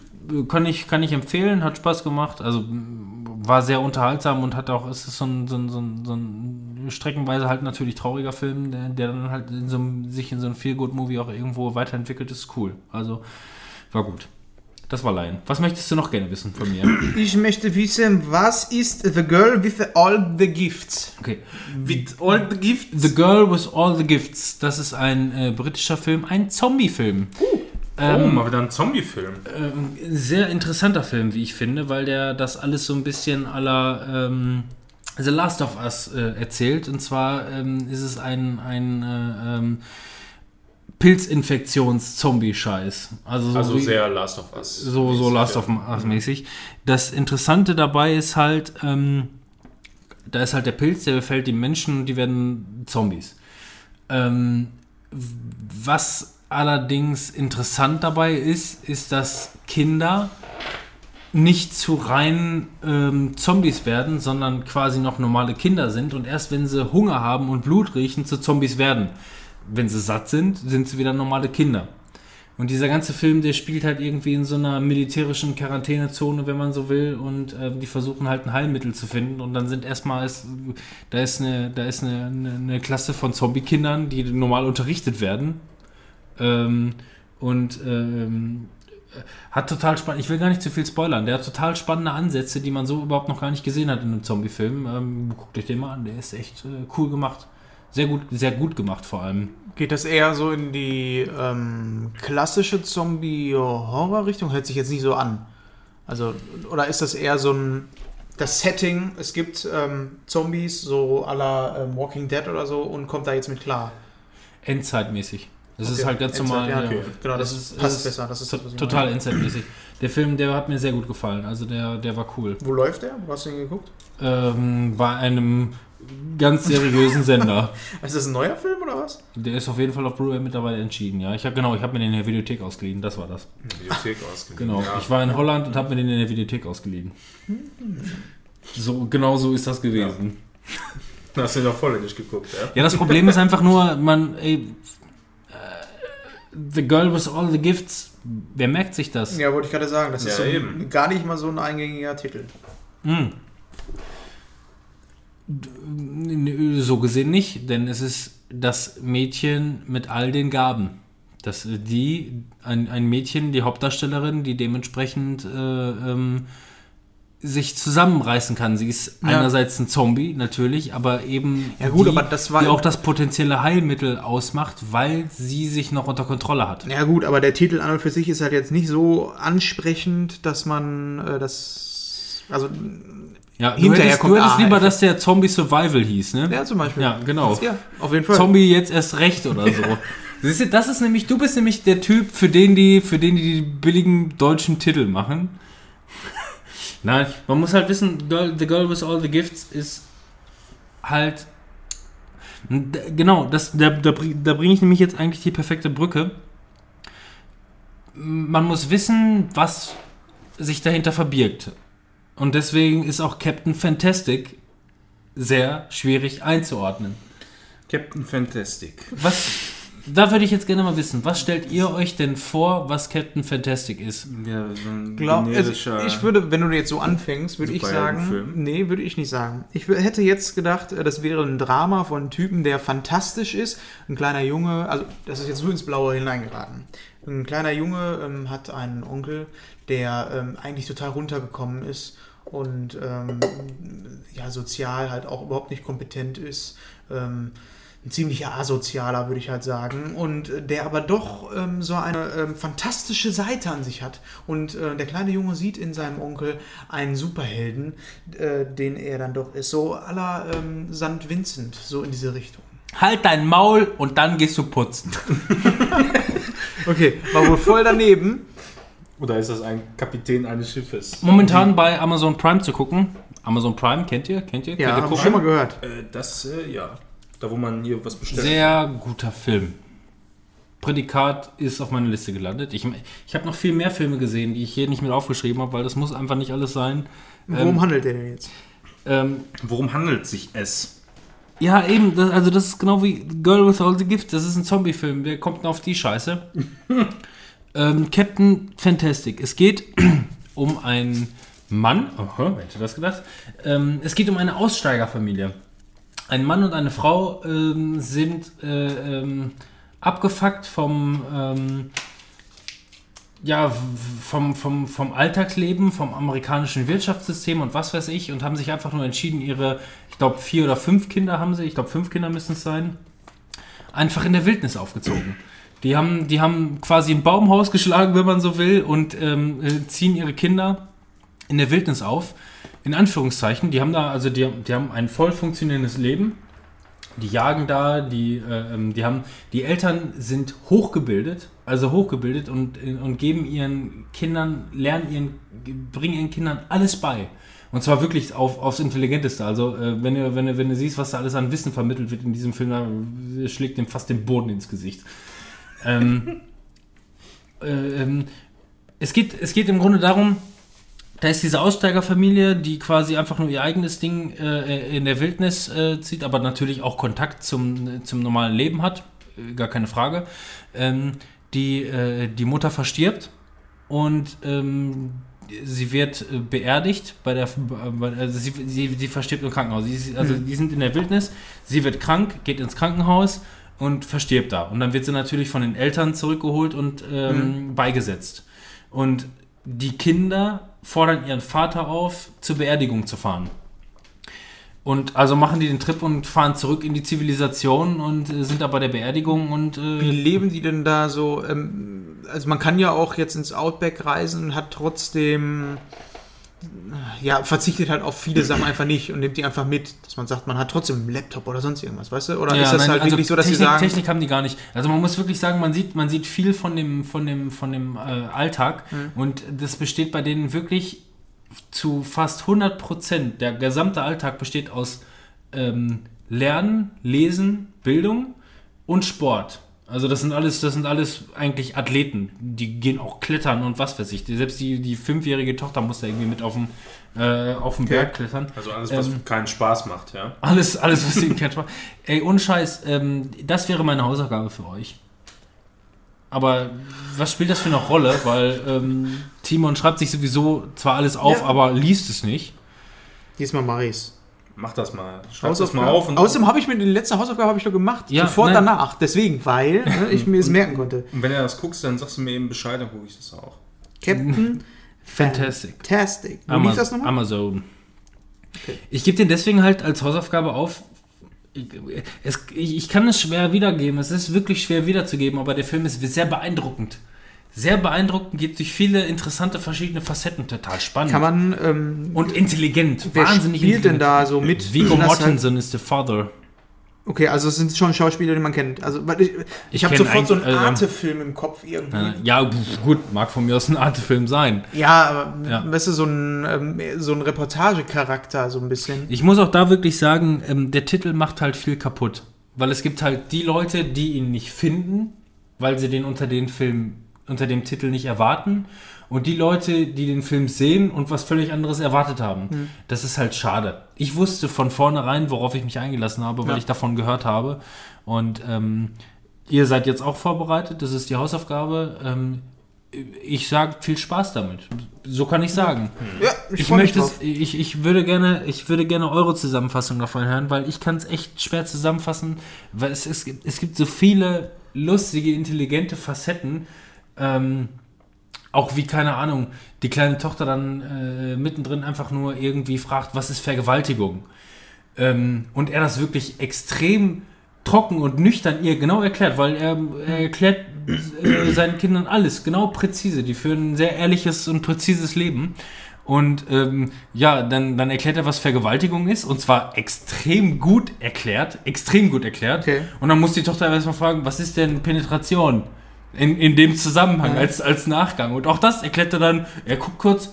Kann ich, kann ich empfehlen, hat Spaß gemacht. Also war sehr unterhaltsam und hat auch, es ist so ein, so ein, so ein, so ein streckenweise halt natürlich trauriger Film, der, der dann halt in so einem, sich in so einem Feel-Good-Movie auch irgendwo weiterentwickelt, ist cool. Also war gut. Das war Lion. Was möchtest du noch gerne wissen von mir? Ich möchte wissen, was ist The Girl with All the Gifts? Okay. With all the gifts. The Girl with All the Gifts. Das ist ein äh, britischer Film, ein Zombie-Film. oh, Ähm, mal wieder ein Zombie-Film. ähm, sehr interessanter Film, wie ich finde, weil der das alles so ein bisschen aller ähm, The Last of Us äh, erzählt. Und zwar ähm, ist es ein, ein äh, ähm, Pilzinfektions-Zombie-Scheiß. Also so, Also wie, sehr Last of Us. so, so Last of Us mäßig. Das Interessante dabei ist halt, ähm, da ist halt der Pilz, der befällt die Menschen und die werden Zombies. Ähm, was allerdings interessant dabei ist, ist, dass Kinder nicht zu reinen ähm, Zombies werden, sondern quasi noch normale Kinder sind und erst wenn sie Hunger haben und Blut riechen, zu Zombies werden. Wenn sie satt sind, sind sie wieder normale Kinder. Und dieser ganze Film, der spielt halt irgendwie in so einer militärischen Quarantänezone, wenn man so will, und ähm, die versuchen halt ein Heilmittel zu finden. Und dann sind erstmal, ist, da ist eine, da ist eine, eine, eine Klasse von Zombie-Kindern, die normal unterrichtet werden. Ähm, und ähm, hat total spannend, ich will gar nicht zu viel spoilern, der hat total spannende Ansätze, die man so überhaupt noch gar nicht gesehen hat in einem Zombie-Film. Ähm, guckt euch den mal an, der ist echt äh, cool gemacht. Sehr gut, sehr gut gemacht vor allem. Geht das eher so in die ähm, klassische Zombie-Horror-Richtung? Hört sich jetzt nicht so an. Also, oder ist das eher so ein das Setting, es gibt ähm, Zombies, so à la ähm, Walking Dead oder so, und kommt da jetzt mit klar? Endzeitmäßig. Das ist Okay, halt ganz normal. ja, ja. okay. Genau, das ist, passt ist besser, das ist das, total endzeitmäßig. Der Film, der hat mir sehr gut gefallen. Also der, der war cool. Wo läuft der? Wo hast du den geguckt? Ähm, bei einem ganz seriösen Sender. Ist das ein neuer Film oder was? Der ist auf jeden Fall auf Blu-ray mittlerweile entschieden, ja. Ich habe genau, ich habe mir den in der Videothek ausgeliehen, das war das. Bibliothek ausgeliehen. Genau. Ja. Ich war in Holland und habe mir den in der Videothek ausgeliehen. So, genau so ist das gewesen. Da hast du doch volländig geguckt, ja? Ja, das Problem ist einfach nur, man, ey, The Girl with All the Gifts, wer merkt sich das? Ja, wollte ich gerade sagen, das ist Ja, so eben. gar nicht mal so ein eingängiger Titel. Hm. D- So gesehen nicht, denn es ist das Mädchen mit all den Gaben. Das, die, ein, ein Mädchen, die Hauptdarstellerin, die dementsprechend äh, ähm, sich zusammenreißen kann. Sie ist Ja. einerseits ein Zombie, natürlich, aber eben Ja, gut, die, aber das war- die auch das potenzielle Heilmittel ausmacht, weil sie sich noch unter Kontrolle hat. Ja gut, aber der Titel an und für sich ist halt jetzt nicht so ansprechend, dass man äh, das... Also, Ja, du Hinterher hättest, kommt du hättest A lieber, dass der Zombie Survival hieß, ne? ja, zum Beispiel. Ja, genau. Ja, auf jeden Fall. Zombie jetzt erst recht oder so. Siehst du, das ist nämlich, du bist nämlich der Typ, für den die, für den die, die billigen deutschen Titel machen. Nein, man muss halt wissen, Girl, The Girl with All the Gifts ist halt. Genau, das, da, da, da bringe ich nämlich jetzt eigentlich die perfekte Brücke. Man muss wissen, was sich dahinter verbirgt. Und deswegen ist auch Captain Fantastic sehr schwierig einzuordnen. Captain Fantastic. Was, da würde ich jetzt gerne mal wissen, was stellt ihr euch denn vor, was Captain Fantastic ist? Ja, so ein Glaub, also ich würde, wenn du jetzt so anfängst, würde ich sagen, Superheldenfilm. nee, würde ich nicht sagen. Ich hätte jetzt gedacht, äh, das wäre ein Drama von einem Typen, der fantastisch ist. Ein kleiner Junge, also das ist jetzt nur ins Blaue hineingeraten. Ein kleiner Junge ähm, hat einen Onkel, der ähm, eigentlich total runtergekommen ist und ähm, ja sozial halt auch überhaupt nicht kompetent ist. Ein ziemlicher Asozialer, würde ich halt sagen. Und äh, der aber doch ähm, so eine ähm, fantastische Seite an sich hat. Und äh, der kleine Junge sieht in seinem Onkel einen Superhelden, äh, den er dann doch ist. So à la ähm, St. Vincent, so in diese Richtung. Halt dein Maul und dann gehst du putzen. Okay, war wohl voll daneben. Oder ist das ein Kapitän eines Schiffes? Momentan bei Amazon Prime zu gucken. Amazon Prime, kennt ihr? Kennt ihr? Ja, habe ich schon mal gehört. Äh, das, äh, ja. Da, wo man hier was bestellt. Sehr guter Film. Prädikat ist auf meiner Liste gelandet. Ich, ich habe noch viel mehr Filme gesehen, die ich hier nicht mit aufgeschrieben habe, weil das muss einfach nicht alles sein. Worum Ähm, handelt der denn jetzt? ähm, Worum handelt sich es? Ja, eben, das, also das ist genau wie Girl with All the Gift, das ist ein Zombie-Film, wer kommt denn auf die Scheiße? ähm, Captain Fantastic. Es geht um einen Mann, aha, wer hätte das gedacht? Ähm, es geht um eine Aussteigerfamilie. Ein Mann und eine Frau ähm, sind äh, ähm, abgefuckt vom, ähm, ja, vom, vom, vom Alltagsleben, vom amerikanischen Wirtschaftssystem und was weiß ich und haben sich einfach nur entschieden, ihre, ich glaube, vier oder fünf Kinder haben sie, ich glaube, fünf Kinder müssen es sein, einfach in der Wildnis aufgezogen. Die haben, die haben quasi ein Baumhaus geschlagen, wenn man so will, und ähm, äh, ziehen ihre Kinder in der Wildnis auf. In Anführungszeichen, die haben da, also die, die haben ein voll funktionierendes Leben. Die jagen da, die, äh, ähm, die haben, die Eltern sind hochgebildet, also hochgebildet und, äh, und geben ihren Kindern, lernen ihren, bringen ihren Kindern alles bei. Und zwar wirklich auf, aufs Intelligenteste. Also, äh, wenn, du, wenn, du, wenn du siehst, was da alles an Wissen vermittelt wird in diesem Film, da schlägt dem fast den Boden ins Gesicht. Ähm, äh, ähm, es, geht, es geht im Grunde darum, da ist diese Aussteigerfamilie, die quasi einfach nur ihr eigenes Ding äh, in der Wildnis äh, zieht, aber natürlich auch Kontakt zum, zum normalen Leben hat, äh, gar keine Frage. Ähm, die, äh, die Mutter verstirbt und ähm, sie wird äh, beerdigt bei der bei, also sie, sie, sie verstirbt im Krankenhaus. Sie, also die sind in der Wildnis, sie wird krank, geht ins Krankenhaus und verstirbt da. Und dann wird sie natürlich von den Eltern zurückgeholt und ähm, beigesetzt. Und die Kinder fordern ihren Vater auf, zur Beerdigung zu fahren. Und also machen die den Trip und fahren zurück in die Zivilisation und äh, sind da bei der Beerdigung und Wie äh, leben die denn da so? Ähm, also man kann ja auch jetzt ins Outback reisen und hat trotzdem ja, verzichtet halt auf viele Sachen einfach nicht und nimmt die einfach mit, dass man sagt, man hat trotzdem einen Laptop oder sonst irgendwas, weißt du? Oder Ja, ist das nein, halt also wirklich so, dass Technik, sie sagen, Technik haben die gar nicht. Also man muss wirklich sagen, man sieht, man sieht viel von dem, von dem, von dem äh, Alltag Mhm. und das besteht bei denen wirklich zu fast 100 Prozent. Der gesamte Alltag besteht aus ähm, Lernen, Lesen, Bildung und Sport. Also das sind alles, das sind alles eigentlich Athleten. Die gehen auch klettern und was weiß ich. Selbst die, die fünfjährige Tochter muss da irgendwie mit auf dem, äh, auf dem Okay. Berg klettern. Also alles, was Ähm, keinen Spaß macht, ja. Alles, alles, was ihnen keinen Spaß Ey, ohne Scheiß, ähm, das wäre meine Hausaufgabe für euch. Aber was spielt das für eine Rolle? Weil ähm, Timon schreibt sich sowieso zwar alles auf, Ja. aber liest es nicht. diesmal mache ich's. Mach das mal. Schreib das mal auf. Und, Außerdem habe ich mir die letzte Hausaufgabe habe ich doch gemacht, Ja, sofort nein. danach. Deswegen, weil ne, ich mir es merken konnte. und wenn du das guckst, dann sagst du mir eben Bescheid, dann gucke ich das auch. Captain Fantastic. Fantastic. Wie Ama lief das nochmal? Amazon. Ich gebe den deswegen halt als Hausaufgabe auf. Ich, es, ich, ich kann es schwer wiedergeben. Es ist wirklich schwer wiederzugeben, aber der Film ist sehr beeindruckend. Sehr beeindruckend, geht durch viele interessante verschiedene Facetten, total spannend. Kann man, ähm, und intelligent. wer wahnsinnig spielt denn intelligent. da so mit? Sind das halt- Mortensen ist der Father. Okay, also es sind schon Schauspieler, die man kennt. Also ich, ich, habe sofort so einen eigentlich- äh, Arte-Film im Kopf irgendwie. Äh, Ja, pf, gut, mag von mir aus ein Artefilm sein. Ja, aber Ja. weißt du, so ein, ähm, so ein Reportagecharakter, so ein bisschen. Ich muss auch da wirklich sagen, ähm, der Titel macht halt viel kaputt. Weil es gibt halt die Leute, die ihn nicht finden, weil sie den unter den Film, unter dem Titel nicht erwarten. Und die Leute, die den Film sehen und was völlig anderes erwartet haben. Das ist halt schade. Ich wusste von vornherein, worauf ich mich eingelassen habe, weil Ja. ich davon gehört habe. Und ähm, ihr seid jetzt auch vorbereitet, das ist die Hausaufgabe. Ähm, ich sage viel Spaß damit. So kann ich sagen. Ja, Ich, mich möchte es, ich, ich würde gerne, ich würde gerne eure Zusammenfassung davon hören, weil ich kann es echt schwer zusammenfassen, weil es, es, gibt, es gibt so viele lustige, intelligente Facetten. Ähm, auch wie, keine Ahnung, die kleine Tochter dann äh, mittendrin einfach nur irgendwie fragt, was ist Vergewaltigung? Ähm, und er das wirklich extrem trocken und nüchtern ihr genau erklärt, weil er, er erklärt äh, seinen Kindern alles genau präzise. Die führen ein sehr ehrliches und präzises Leben. Und ähm, ja, dann, dann erklärt er, was Vergewaltigung ist. Und zwar extrem gut erklärt. Extrem gut erklärt. Okay. Und dann muss die Tochter erstmal fragen, was ist denn Penetration? In, in dem Zusammenhang, Ja. als, als Nachgang. Und auch das erklärt er dann, er guckt kurz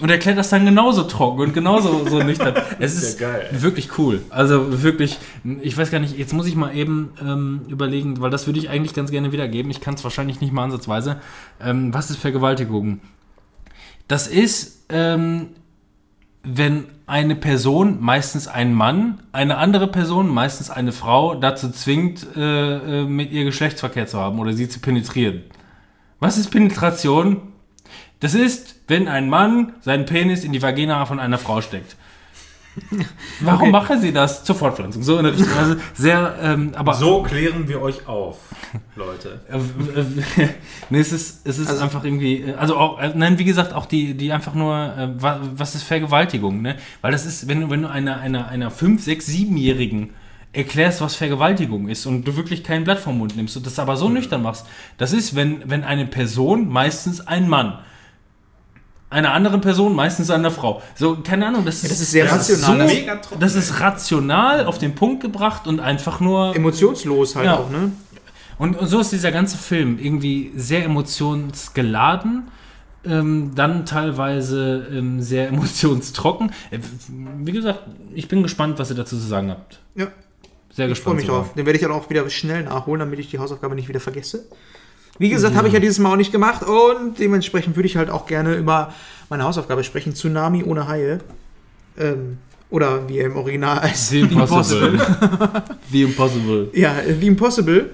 und erklärt das dann genauso trocken und genauso so nüchtern. Es ist ja geil. wirklich cool. Also wirklich, ich weiß gar nicht, jetzt muss ich mal eben ähm, überlegen, weil das würde ich eigentlich ganz gerne wiedergeben. Ich kann es wahrscheinlich nicht mal ansatzweise. Ähm, was ist Vergewaltigung? Das ist, ähm, wenn eine Person, meistens ein Mann, eine andere Person, meistens eine Frau, dazu zwingt, äh, äh, mit ihr Geschlechtsverkehr zu haben oder sie zu penetrieren. Was ist Penetration? Das ist, wenn ein Mann seinen Penis in die Vagina von einer Frau steckt. Warum Okay. machen sie das? Zur Fortpflanzung. So in der Richtung. Also sehr, ähm, aber So klären wir euch auf, Leute. äh, nee, es ist, es ist Also- einfach irgendwie, äh, also auch, äh, nein, wie gesagt, auch die, die einfach nur, äh, wa- was ist Vergewaltigung, ne? Weil das ist, wenn du, wenn du einer, einer, einer 5, 6, 7-Jährigen erklärst, was Vergewaltigung ist und du wirklich kein Blatt vom Mund nimmst und das aber so nüchtern machst, das ist, wenn, wenn eine Person, meistens ein Mann, einer anderen Person, meistens einer Frau. So, keine Ahnung, das ist, das ist sehr das rational. Ist so, Mega trocken, das ist rational auf den Punkt gebracht und einfach nur Emotionslos halt Ja. auch, ne? und, und so ist dieser ganze Film irgendwie sehr emotionsgeladen, ähm, dann teilweise ähm, sehr emotionstrocken. Äh, Wie gesagt, ich bin gespannt, was ihr dazu zu sagen habt. Ja. Sehr Ich freue gespannt. mich sogar. drauf. Den werde ich dann auch wieder schnell nachholen, damit ich die Hausaufgabe nicht wieder vergesse. Wie gesagt, habe ich ja dieses Mal auch nicht gemacht und dementsprechend würde ich halt auch gerne über meine Hausaufgabe sprechen. Tsunami ohne Haie. Ähm, oder wie er im Original heißt. The Impossible. The Impossible. Ja, äh, wie Impossible.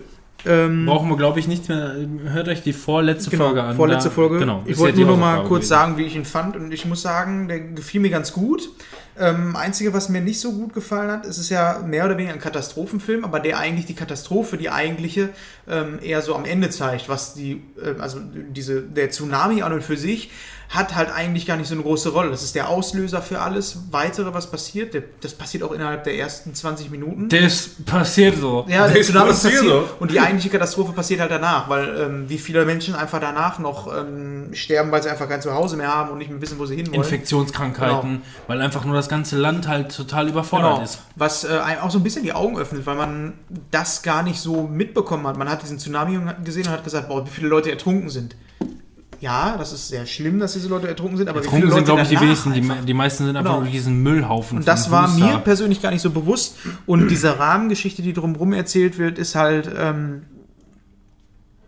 Ähm, Brauchen wir, glaube ich, nicht mehr. Hört euch die vorletzte genau, Folge an. vorletzte Da- Folge. Genau. Ich wollte ja nur noch mal kurz sagen, wie ich ihn fand. Und ich muss sagen, der gefiel mir ganz gut. Ähm, einzige, was mir nicht so gut gefallen hat, es ist ja mehr oder weniger ein Katastrophenfilm, aber der eigentlich die Katastrophe, die eigentliche, ähm, eher so am Ende zeigt, was die, ähm, also diese, der Tsunami an und für sich hat halt eigentlich gar nicht so eine große Rolle. Das ist der Auslöser für alles weitere, was passiert. Der, das passiert auch innerhalb der ersten 20 Minuten. Das passiert so. Ja, der Das Tsunami passiert passiert doch. und die eigentliche Katastrophe passiert halt danach, weil ähm, wie viele Menschen einfach danach noch ähm, sterben, weil sie einfach kein Zuhause mehr haben und nicht mehr wissen, wo sie hinwollen. Infektionskrankheiten, weil einfach nur das ganze Land halt total überfordert Genau. ist. Was äh, einem auch so ein bisschen die Augen öffnet, weil man das gar nicht so mitbekommen hat. Man hat diesen Tsunami gesehen und hat gesagt, boah, wie viele Leute ertrunken sind. Ja, das ist sehr schlimm, dass diese Leute ertrunken sind, aber Ertrunken viele sind, glaube ich, die wenigsten. Die, die meisten sind einfach Genau. nur diesen Müllhaufen. Und das war Booster. mir persönlich gar nicht so bewusst. Und diese Rahmengeschichte, die drumherum erzählt wird, ist halt ähm,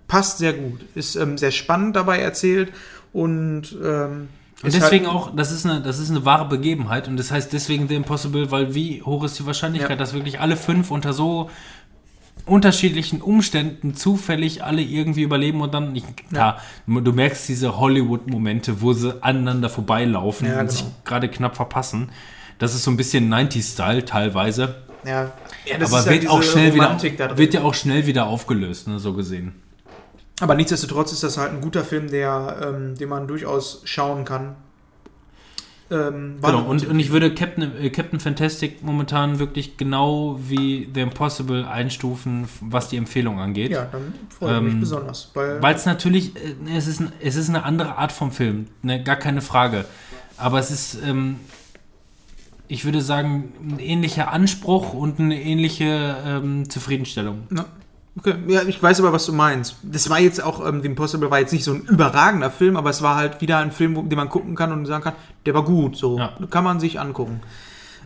passt sehr gut. Ist ähm, sehr spannend dabei erzählt und ähm, Und ist deswegen halt, auch, das ist, eine, das ist eine wahre Begebenheit und das heißt deswegen The Impossible, weil wie hoch ist die Wahrscheinlichkeit, Ja. dass wirklich alle fünf unter so unterschiedlichen Umständen zufällig alle irgendwie überleben und dann, ich, klar, du merkst diese Hollywood-Momente, wo sie aneinander vorbeilaufen Ja, und genau. sich gerade knapp verpassen. Das ist so ein bisschen 90s-Style teilweise. ja, ja, das aber ist wird auch diese schnell wieder, Romantik drin. wird ja auch schnell wieder aufgelöst, ne, so gesehen. Aber nichtsdestotrotz ist das halt ein guter Film, der, ähm, den man durchaus schauen kann. Ähm, Genau, und, und ich würde Captain, äh, Captain Fantastic momentan wirklich genau wie The Impossible einstufen, was die Empfehlung angeht. ja, dann freue ich mich ähm, besonders. Weil, es natürlich, äh, es ist, ein, es ist eine andere Art vom Film, ne, gar keine Frage. Aber es ist, ähm, ich würde sagen, ein ähnlicher Anspruch und eine ähnliche ähm, Zufriedenstellung. Ja. Okay, ja, ich weiß aber, was du meinst. Das war jetzt auch, ähm, The Impossible war jetzt nicht so ein überragender Film, aber es war halt wieder ein Film, wo, den man gucken kann und sagen kann, der war gut, so. Ja. Kann man sich angucken.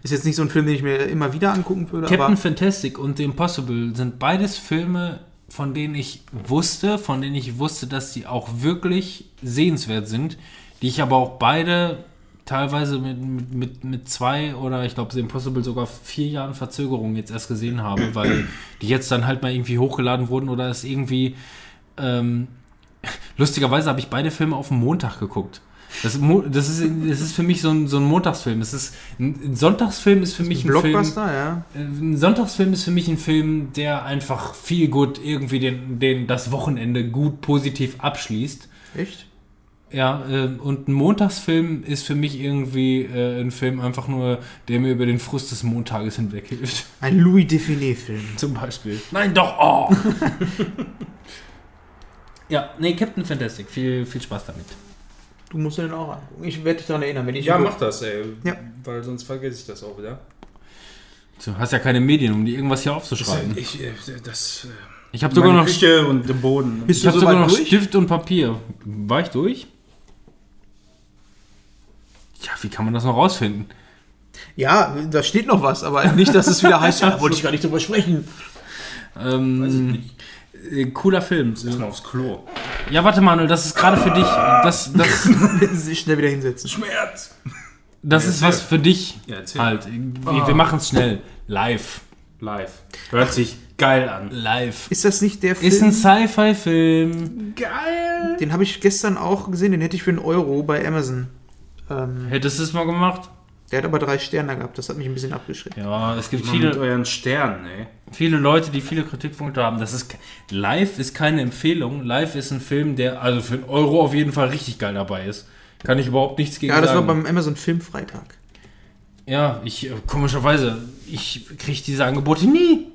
Ist jetzt nicht so ein Film, den ich mir immer wieder angucken würde, Captain Fantastic und The Impossible sind beides Filme, von denen ich wusste, von denen ich wusste, dass sie auch wirklich sehenswert sind, die ich aber auch beide teilweise mit, mit, mit, zwei oder ich glaube The Impossible sogar vier Jahren Verzögerung jetzt erst gesehen habe, weil die jetzt dann halt mal irgendwie hochgeladen wurden oder es irgendwie ähm, lustigerweise habe ich beide Filme auf dem Montag geguckt. Das, das, ist, das ist für mich so ein, so ein Montagsfilm. Es ist, ein Sonntagsfilm ist für mich ein Film, Blockbuster, ja. ein Sonntagsfilm ist für mich ein Film, der einfach viel gut irgendwie den, den, das Wochenende gut positiv abschließt. Echt? Ja, äh, und ein Montagsfilm ist für mich irgendwie äh, ein Film einfach nur, der mir über den Frust des Montages hinweg hilft. Ein Louis Define-Film. Zum Beispiel. Nein, doch! Oh. ja, nee, Captain Fantastic. Viel, viel Spaß damit. Du musst den auch angucken. Ich werde dich daran erinnern, wenn ich Ja, mach das, ey. Ja. Weil sonst vergesse ich das auch wieder. Du hast ja keine Medien, um dir irgendwas hier aufzuschreiben. Ich, äh, das. äh, Ich habe sogar noch, Küche und den Boden. Bist ich du hab so sogar noch durch? Stift und Papier. War ich durch? Ja, wie kann man das noch rausfinden? Ja, da steht noch was, aber nicht, dass es wieder heißt, ja, da wollte ich gar nicht drüber sprechen. Ähm, Weiß ich nicht. äh, Cooler Film. Muss mal aufs Klo. Ja, warte Manuel, das ist gerade für dich. Das, das, Sich schnell wieder hinsetzen. Schmerz! das Ja, ist was für dich. Ja, erzähl. halt. Wir, wir machen es schnell. Live. Live. Hört sich geil an. Live. Ist das nicht der Film? Ist ein Sci-Fi-Film. Geil! den habe ich gestern auch gesehen, den hätte ich für einen Euro bei Amazon. Ähm, Hättest du es mal gemacht? der hat aber drei Sterne gehabt, das hat mich ein bisschen abgeschreckt. Ja, es gibt Mal mit viele, euren Sternen, ey. viele Leute, die viele Kritikpunkte haben. Das ist Live ist keine Empfehlung. Live ist ein Film, der also für einen Euro auf jeden Fall richtig geil dabei ist. Kann ich überhaupt nichts gegen Ja, das war sagen. beim Amazon Filmfreitag. ja, ich äh, komischerweise, ich kriege diese Angebote nie.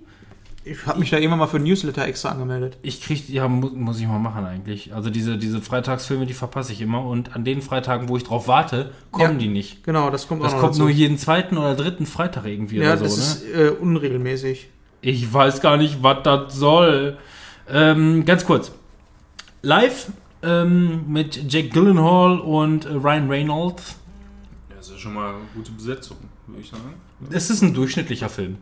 Ich habe mich da irgendwann mal für ein Newsletter extra angemeldet. Ich krieg, ja, mu muss ich mal machen eigentlich. Also diese, diese Freitagsfilme, die verpasse ich immer. Und an den Freitagen, wo ich drauf warte, kommen Ja. die nicht. Genau, das kommt Das kommt dazu. nur jeden zweiten oder dritten Freitag irgendwie Ja, oder das so, ne? ist äh, unregelmäßig. Ich weiß gar nicht, was das soll. Ähm, ganz kurz. Live ähm, mit Jake Gyllenhaal und äh, Ryan Reynolds. Das ist schon mal eine gute Besetzung, würde ich sagen. Es ist ein durchschnittlicher Film.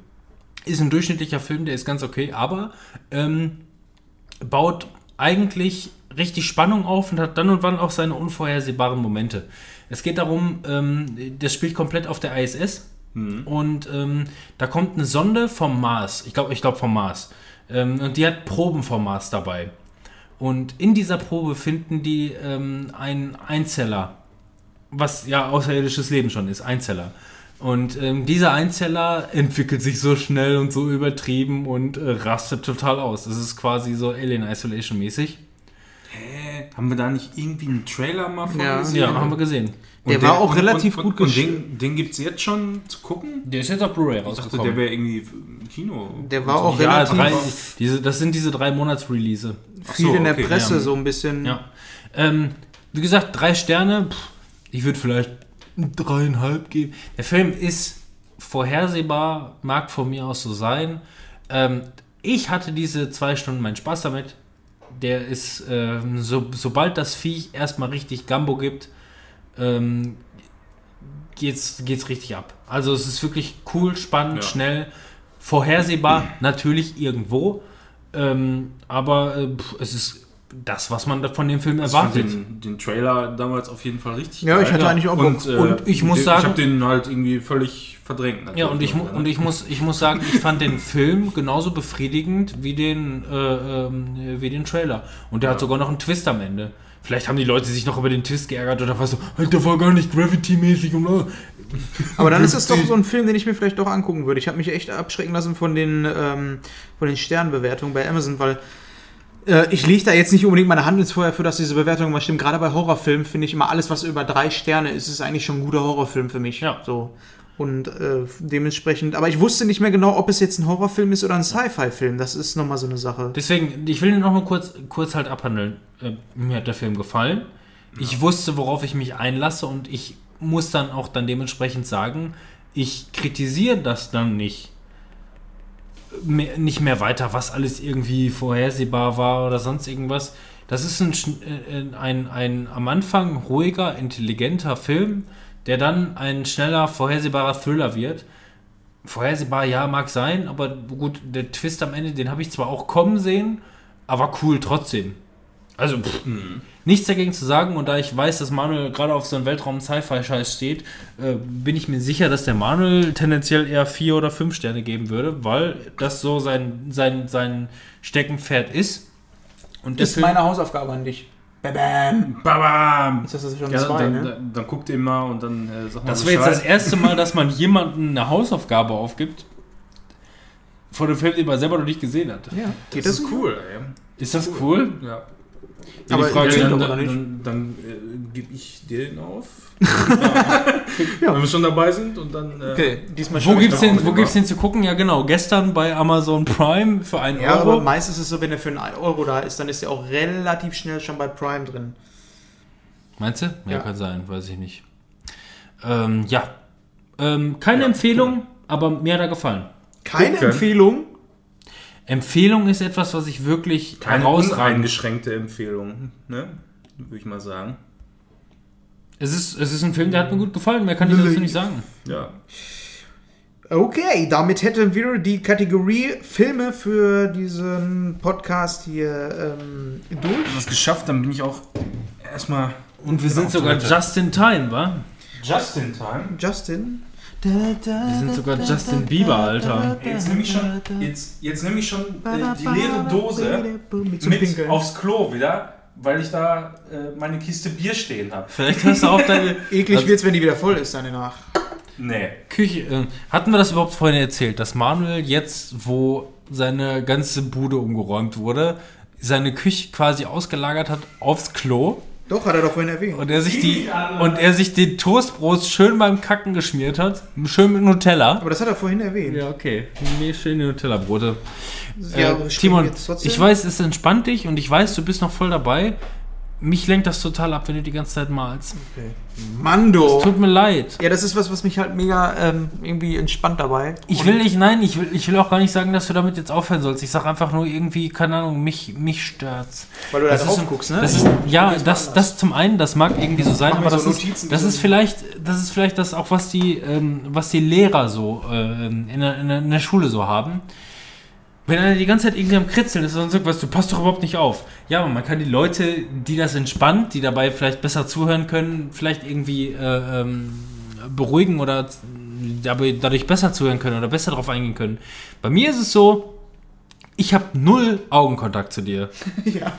Ist ein durchschnittlicher Film, der ist ganz okay, aber ähm, baut eigentlich richtig Spannung auf und hat dann und wann auch seine unvorhersehbaren Momente. Es geht darum, ähm, das spielt komplett auf der ISS und ähm, da kommt eine Sonde vom Mars, ich glaube ich glaub vom Mars, Ähm, und die hat Probenformats dabei. Und in dieser Probe finden die ähm, einen Einzeller, was ja außerirdisches Leben schon ist, Einzeller. Und ähm, dieser Einzeller entwickelt sich so schnell und so übertrieben und äh, rastet total aus. Das ist quasi so Alien Isolation mäßig. Hä? Haben wir da nicht irgendwie einen Trailer mal von Ja. gesehen? Ja, haben wir gesehen. Der war auch relativ gut Und geschrieben. den, den gibt es jetzt schon zu gucken? Der ist jetzt auf Blu-ray Ich dachte, rausgekommen. der wäre irgendwie im Kino. Der war auch ja, relativ drei, diese, das sind diese drei Monats-Release. viel so, in der okay, Presse, ja. so ein bisschen. Ja. Ähm, wie gesagt, drei Sterne. Pff, ich würde vielleicht dreieinhalb geben. Der Film ist vorhersehbar, mag von mir aus so sein. Ähm, ich hatte diese zwei Stunden meinen Spaß damit. Der ist, ähm, so, sobald das Viech erstmal richtig Gambo gibt, ähm, geht's, geht's richtig ab. Also es ist wirklich cool, spannend, Ja. schnell, vorhersehbar, natürlich irgendwo. Ähm, aber äh, es ist das, was man von dem Film Ich fand erwartet. den, den Trailer damals auf jeden Fall richtig Ja, ich hatte eigentlich auch Bock. und, äh, Und ich muss den, sagen- ich habe den halt irgendwie völlig verdrängt. Ja, und ich, mu- und ich, muss, ich muss sagen, ich fand den Film genauso befriedigend wie den, äh, ähm, wie den Trailer. Und der hat sogar noch einen Twist am Ende. Vielleicht haben die Leute sich noch über den Twist geärgert oder was so, halt, der war gar nicht Gravity-mäßig. und. Aber dann ist das doch so ein Film, den ich mir vielleicht doch angucken würde. Ich habe mich echt abschrecken lassen von den, ähm, von den Sternbewertungen bei Amazon, weil äh, ich lege da jetzt nicht unbedingt meine Hand ins Feuer für, dass diese Bewertungen mal stimmen. Gerade bei Horrorfilmen finde ich immer alles, was über drei Sterne ist, ist eigentlich schon ein guter Horrorfilm für mich. Ja. So. Und äh, dementsprechend, aber ich wusste nicht mehr genau, ob es jetzt ein Horrorfilm ist oder ein Sci-Fi-Film. Das ist nochmal so eine Sache. Deswegen, ich will ihn noch mal kurz, kurz halt abhandeln. Äh, mir hat der Film gefallen. Ich wusste, worauf ich mich einlasse und ich muss dann auch dann dementsprechend sagen, ich kritisiere das dann nicht. Mehr, nicht mehr weiter, was alles irgendwie vorhersehbar war oder sonst irgendwas. Das ist ein, schn- äh, ein, ein am Anfang ruhiger, intelligenter Film, der dann ein schneller, vorhersehbarer Thriller wird. Vorhersehbar, ja, mag sein, aber gut, der Twist am Ende, den habe ich zwar auch kommen sehen, aber cool trotzdem. Also, pff, nichts dagegen zu sagen und da ich weiß, dass Manuel gerade auf so einen Weltraum-Sci-Fi-Scheiß steht, äh, bin ich mir sicher, dass der Manuel tendenziell eher vier oder fünf Sterne geben würde, weil das so sein, sein, sein Steckenpferd ist. Und ist meine Hausaufgabe an dich. Bam. Babam! Ist das das schon Ja, zwei, dann, ne? dann, dann guckt ihr mal und dann äh, sagt mal Das wäre jetzt das erste Mal, dass man jemandem eine Hausaufgabe aufgibt, vor dem Film, den man selber noch nicht gesehen hat. Ja, geht Das das ist cool, ey. Ist das cool? Ja. Aber die Frage, dann, dann, dann, dann, äh, gebe ich dir den auf. Wenn wir schon dabei sind und dann. Äh, Okay, diesmal Wo gibt's, den, wo gibt's den zu gucken? Ja, genau. Gestern bei Amazon Prime für einen Ja, aber Euro. meist ist es so, wenn er für einen Euro da ist, dann ist er auch relativ schnell schon bei Prime drin. Meinst du? Ja, Ja. kann sein. Weiß ich nicht. Ähm, ja. Ähm, keine Ja, Empfehlung, aber mir hat er gefallen. Keine Gucken. Empfehlung. Empfehlung ist etwas, was ich wirklich keine uneingeschränkte Empfehlung, ne? Würde ich mal sagen. Es ist, es ist ein Film, der hat mir gut gefallen. Mehr kann ich dazu nicht sagen. Ja. Okay, damit hätten wir die Kategorie Filme für diesen Podcast hier ähm, durch. Das geschafft, dann bin ich auch erstmal. Und wir sind sogar just in time, wa? just in time. Justin. Wir sind sogar Justin Bieber, Alter. Jetzt nehme ich schon, jetzt, jetzt nehme ich schon äh, die leere Dose mit, aufs Klo wieder, weil ich da äh, meine Kiste Bier stehen habe. Vielleicht hast du auch deine Eklig Also- wird's, wenn die wieder voll ist, dann danach. Nee. Küche. Äh, hatten wir das überhaupt vorhin erzählt, dass Manuel jetzt, wo seine ganze Bude umgeräumt wurde, seine Küche quasi ausgelagert hat aufs Klo Doch, hat er doch vorhin erwähnt. und er sich die und er sich den Toastbrot schön beim Kacken geschmiert hat, schön mit Nutella. Aber das hat er vorhin erwähnt. Ja, okay. Nee, schöne Nutella-Brote. Ja, äh, Timon, ich weiß, es entspannt dich und ich weiß, du bist noch voll dabei. Mich lenkt das total ab, wenn du die ganze Zeit malst. Mando. Tut mir leid. Ja, das ist was, was mich halt mega ähm, irgendwie entspannt dabei. Ich will nicht, nein, ich will, ich will auch gar nicht sagen, dass du damit jetzt aufhören sollst. Ich sag einfach nur irgendwie, keine Ahnung, mich, mich stört's. Weil du da Das drauf ist- guckst, ne? Das ist, ja, das, das zum einen, das mag irgendwie so sein, aber das so ist, Notizen, das ist vielleicht, das ist vielleicht das auch, was die, ähm, was die Lehrer so äh, in, der, in der Schule so haben. Wenn einer die ganze Zeit irgendwie am Kritzeln ist und sagt, was, du passt doch überhaupt nicht auf. Ja, aber man kann die Leute, die das entspannt, die dabei vielleicht besser zuhören können, vielleicht irgendwie äh, ähm, beruhigen oder dabei, dadurch besser zuhören können oder besser darauf eingehen können. Bei mir ist es so, Ich habe null Augenkontakt zu dir. ja.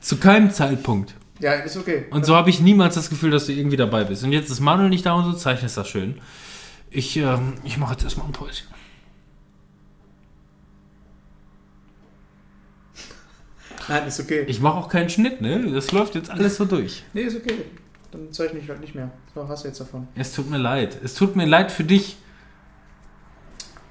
Zu keinem Zeitpunkt. Ja, ist okay. Und so habe ich niemals das Gefühl, dass du irgendwie dabei bist. Und jetzt ist Manuel nicht da und so zeichnest das schön. Ich, ähm, ich mache jetzt erstmal ein Päuschen. Nein, ist okay. Ich mache auch keinen Schnitt, ne? Das läuft jetzt alles so durch. nee, ist okay. Dann zeichne ich halt nicht mehr. Was hast du jetzt davon? Es tut mir leid. Es tut mir leid für dich.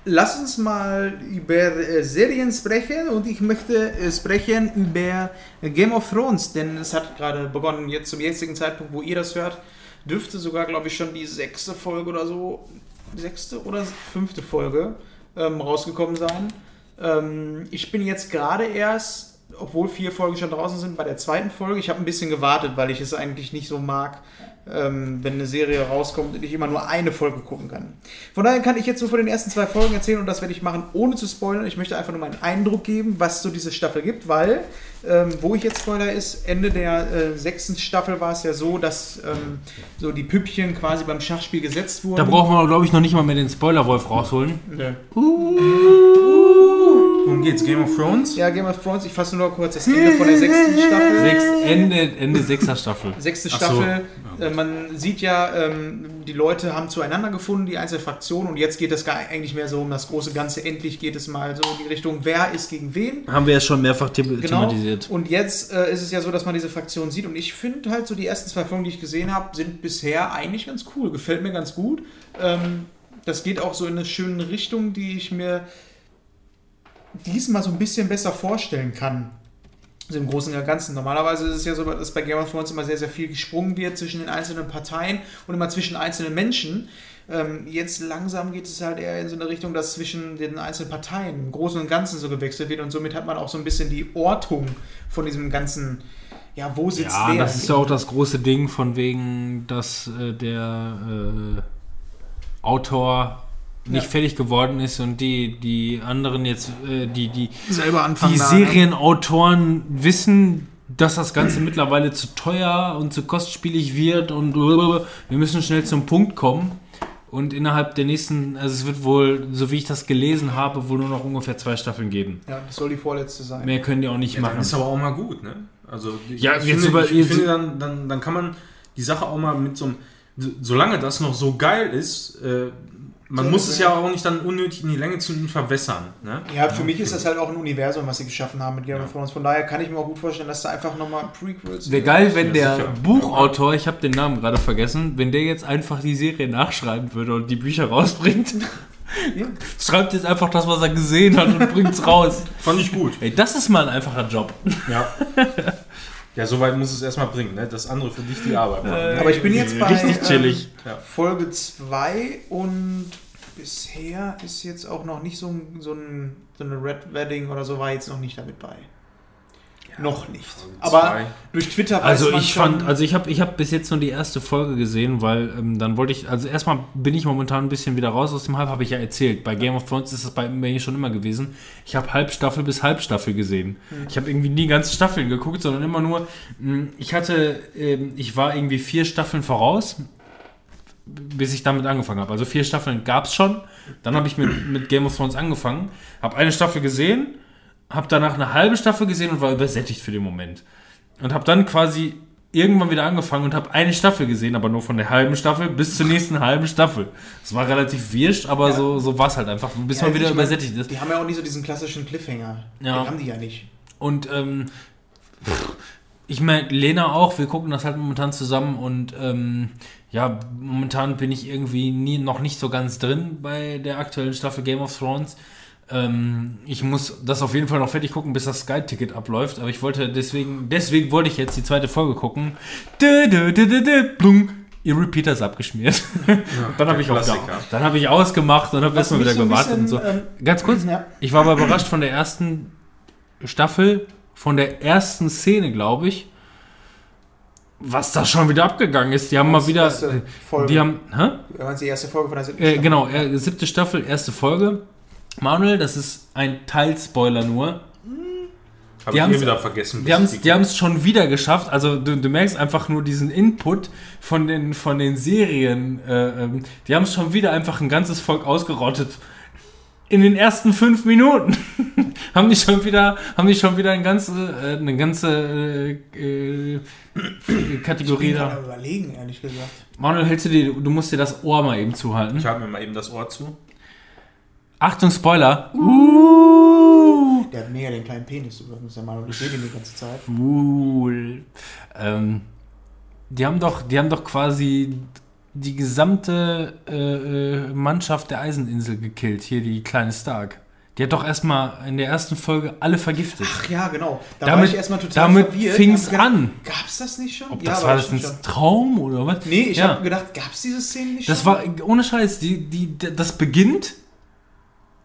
Lass uns mal über äh, Serien sprechen und ich möchte äh, sprechen über Game of Thrones, denn es hat gerade begonnen, jetzt zum jetzigen Zeitpunkt, wo ihr das hört, dürfte sogar, glaube ich, schon die sechste Folge oder so, sechste oder fünfte Folge ähm, rausgekommen sein. Ähm, ich bin jetzt gerade erst, obwohl vier Folgen schon draußen sind, bei der zweiten Folge. Ich habe ein bisschen gewartet, weil ich es eigentlich nicht so mag, ähm, wenn eine Serie rauskommt und ich immer nur eine Folge gucken kann. Von daher kann ich jetzt nur von den ersten zwei Folgen erzählen und das werde ich machen, ohne zu spoilern. Ich möchte einfach nur meinen Eindruck geben, was so diese Staffel gibt, weil, ähm, wo ich jetzt spoiler ist, Ende der äh, sechsten Staffel war es ja so, dass ähm, so die Püppchen quasi beim Schachspiel gesetzt wurden. Da brauchen wir, glaube ich, noch nicht mal mehr den Spoiler-Wolf rausholen. Nö. Worum geht's? Game of Thrones? Ja, Game of Thrones, ich fasse nur kurz das Ende von der sechsten Staffel. Sechs, Ende, Ende sechster Staffel. Sechste Ach so. Staffel. Äh, man sieht ja, ähm, die Leute haben zueinander gefunden, die einzelnen Fraktionen, und jetzt geht es gar eigentlich mehr so um das große Ganze. Endlich geht es mal so in die Richtung, wer ist gegen wen. Haben wir ja schon mehrfach the Genau. thematisiert. Und jetzt äh, ist es ja so, dass man diese Fraktion sieht. Und ich finde halt so, die ersten zwei Folgen, die ich gesehen habe, sind bisher eigentlich ganz cool. Gefällt mir ganz gut. Ähm, das geht auch so in eine schöne Richtung, die ich mir diesmal so ein bisschen besser vorstellen kann. Also im Großen und Ganzen. Normalerweise ist es ja so, dass bei Game of Thrones immer sehr, sehr viel gesprungen wird zwischen den einzelnen Parteien und immer zwischen einzelnen Menschen. Ähm, jetzt langsam geht es halt eher in so eine Richtung, dass zwischen den einzelnen Parteien im Großen und Ganzen so gewechselt wird und somit hat man auch so ein bisschen die Ortung von diesem ganzen, ja, wo sitzt Ja, wer? das ist ja auch das große Ding von wegen, dass äh, der äh, Autor nicht Ja. fertig geworden ist und die, die anderen jetzt, äh, die, die, selber anfangen. die da, Serienautoren wissen, dass das Ganze mittlerweile zu teuer und zu kostspielig wird und wir müssen schnell zum Punkt kommen. Und innerhalb der nächsten, also es wird wohl, so wie ich das gelesen habe, wohl nur noch ungefähr zwei Staffeln geben. Ja, das soll die vorletzte sein. Mehr können die auch nicht Ja, machen. dann ist aber auch mal gut, ne? Also ich, Ja, ich jetzt finde, über- ich, jetzt- finde dann, dann, dann kann man die Sache auch mal mit so einem, so- solange das noch so geil ist, äh, man So, muss es ja. ja auch nicht dann unnötig in die Länge zu verwässern. Ne? Ja, für mich ist das halt auch ein Universum, was sie geschaffen haben mit Game of Thrones. Von daher kann ich mir auch gut vorstellen, dass da einfach nochmal Prequels. Wäre geil, wenn Ja, der sicher. Buchautor, ich habe den Namen gerade vergessen, wenn der jetzt einfach die Serie nachschreiben würde und die Bücher rausbringt. Ja. Schreibt jetzt einfach das, was er gesehen hat und bringt's raus. Fand ich gut. Ey, das ist mal ein einfacher Job. Ja. ja, soweit muss es erstmal bringen, ne? Das andere für dich die Arbeit machen. Aber ich bin jetzt bei Richtig chillig. Ähm, Folge 2 und bisher ist jetzt auch noch nicht so, ein, so, ein, so eine Red Wedding oder so war jetzt noch nicht damit bei. Noch nicht. Aber zwei. durch Twitter weiß Also man ich schon, fand, also ich habe ich hab bis jetzt nur die erste Folge gesehen, weil ähm, dann wollte ich, also erstmal bin ich momentan ein bisschen wieder raus aus dem Hype, habe ich ja erzählt. Bei Game of Thrones ist das bei mir schon immer gewesen. Ich habe Halbstaffel bis Halbstaffel gesehen. Ich habe irgendwie nie ganze Staffeln geguckt, sondern immer nur, mh, ich hatte, ähm, ich war irgendwie vier Staffeln voraus, bis ich damit angefangen habe. Also vier Staffeln gab es schon. Dann habe ich mit, mit Game of Thrones angefangen, habe eine Staffel gesehen, habe danach eine halbe Staffel gesehen und war übersättigt für den Moment. Und habe dann quasi irgendwann wieder angefangen und habe eine Staffel gesehen, aber nur von der halben Staffel bis zur nächsten halben Staffel. Es war relativ wirsch, aber Ja. so, so war es halt einfach, bis Ja, man wieder übersättigt ist. Die haben ja auch nicht so diesen klassischen Cliffhanger. Ja. Den haben die ja nicht. Und ähm, pff, ich meine, Lena auch, wir gucken das halt momentan zusammen und ähm, ja, momentan bin ich irgendwie nie, noch nicht so ganz drin bei der aktuellen Staffel Game of Thrones. Ähm, ich muss das auf jeden Fall noch fertig gucken, bis das Sky-Ticket abläuft, aber ich wollte deswegen, deswegen wollte ich jetzt die zweite Folge gucken. Dö, dö, dö, dö, dö, blung. Ihr Repeater ist abgeschmiert. dann habe ich, auch dann hab ich ausgemacht und habe erstmal wieder so gewartet bisschen, und so. ähm, Ganz kurz, Ja. ich war aber überrascht von der ersten Staffel, von der ersten Szene, glaube ich, was da schon wieder abgegangen ist. Die haben mal wieder. Folge. Die haben. Hä? Ja, die erste Folge von der siebten Äh, Staffel? genau, äh, siebte Staffel, erste Folge. Manuel, das ist ein Teilspoiler nur. Habe die eh wieder vergessen. Die haben es schon wieder geschafft. Also du, du merkst einfach nur diesen Input von den, von den Serien. Äh, ähm, die haben es schon wieder einfach ein ganzes Volk ausgerottet. in den ersten fünf Minuten haben die schon wieder, haben die schon wieder eine ganze, äh, eine ganze äh, äh, Kategorie Ich bin da. überlegen, ehrlich gesagt. Manuel, hältst du dir, du musst dir das Ohr mal eben zuhalten. Ich halte mir mal eben das Ohr zu. Achtung, Spoiler. Uh, Der hat mega den kleinen Penis übrigens, der Mann, und ich sehe den die ganze Zeit. cool. Ähm, die haben doch, die haben doch quasi die gesamte äh, äh, Mannschaft der Eiseninsel gekillt. Hier die kleine Stark. Die hat doch erstmal in der ersten Folge alle vergiftet. Ach ja, genau. Da war damit ich erstmal total damit fing es an. Gab's das nicht schon? Ob Ja, das war das ein schon. Traum oder was? Nee, ich Ja. habe gedacht, gab's diese Szene nicht Das schon? war ohne Scheiß, die, die, das beginnt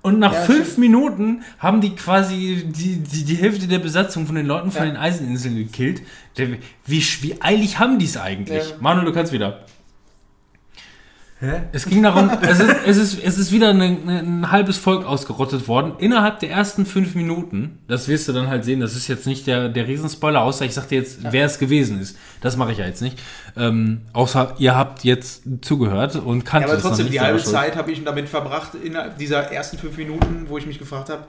und nach Ja, fünf. Minuten haben die quasi die, die, die Hälfte der Besatzung von den Leuten von Ja. den Eiseninseln gekillt. Wie, wie eilig haben die es eigentlich? Ja. Manuel, du kannst wieder. Hä? Es ging darum, es ist, es ist, es ist wieder eine, ein halbes Volk ausgerottet worden. Innerhalb der ersten fünf Minuten, das wirst du dann halt sehen, das ist jetzt nicht der, der Riesenspoiler, außer ich sag dir jetzt, wer es gewesen ist. Das mache ich ja jetzt nicht. Ähm, außer ihr habt jetzt zugehört und Ja, kanntet aber es noch trotzdem, die halbe. Zeit habe ich damit verbracht, innerhalb dieser ersten fünf Minuten, wo ich mich gefragt habe,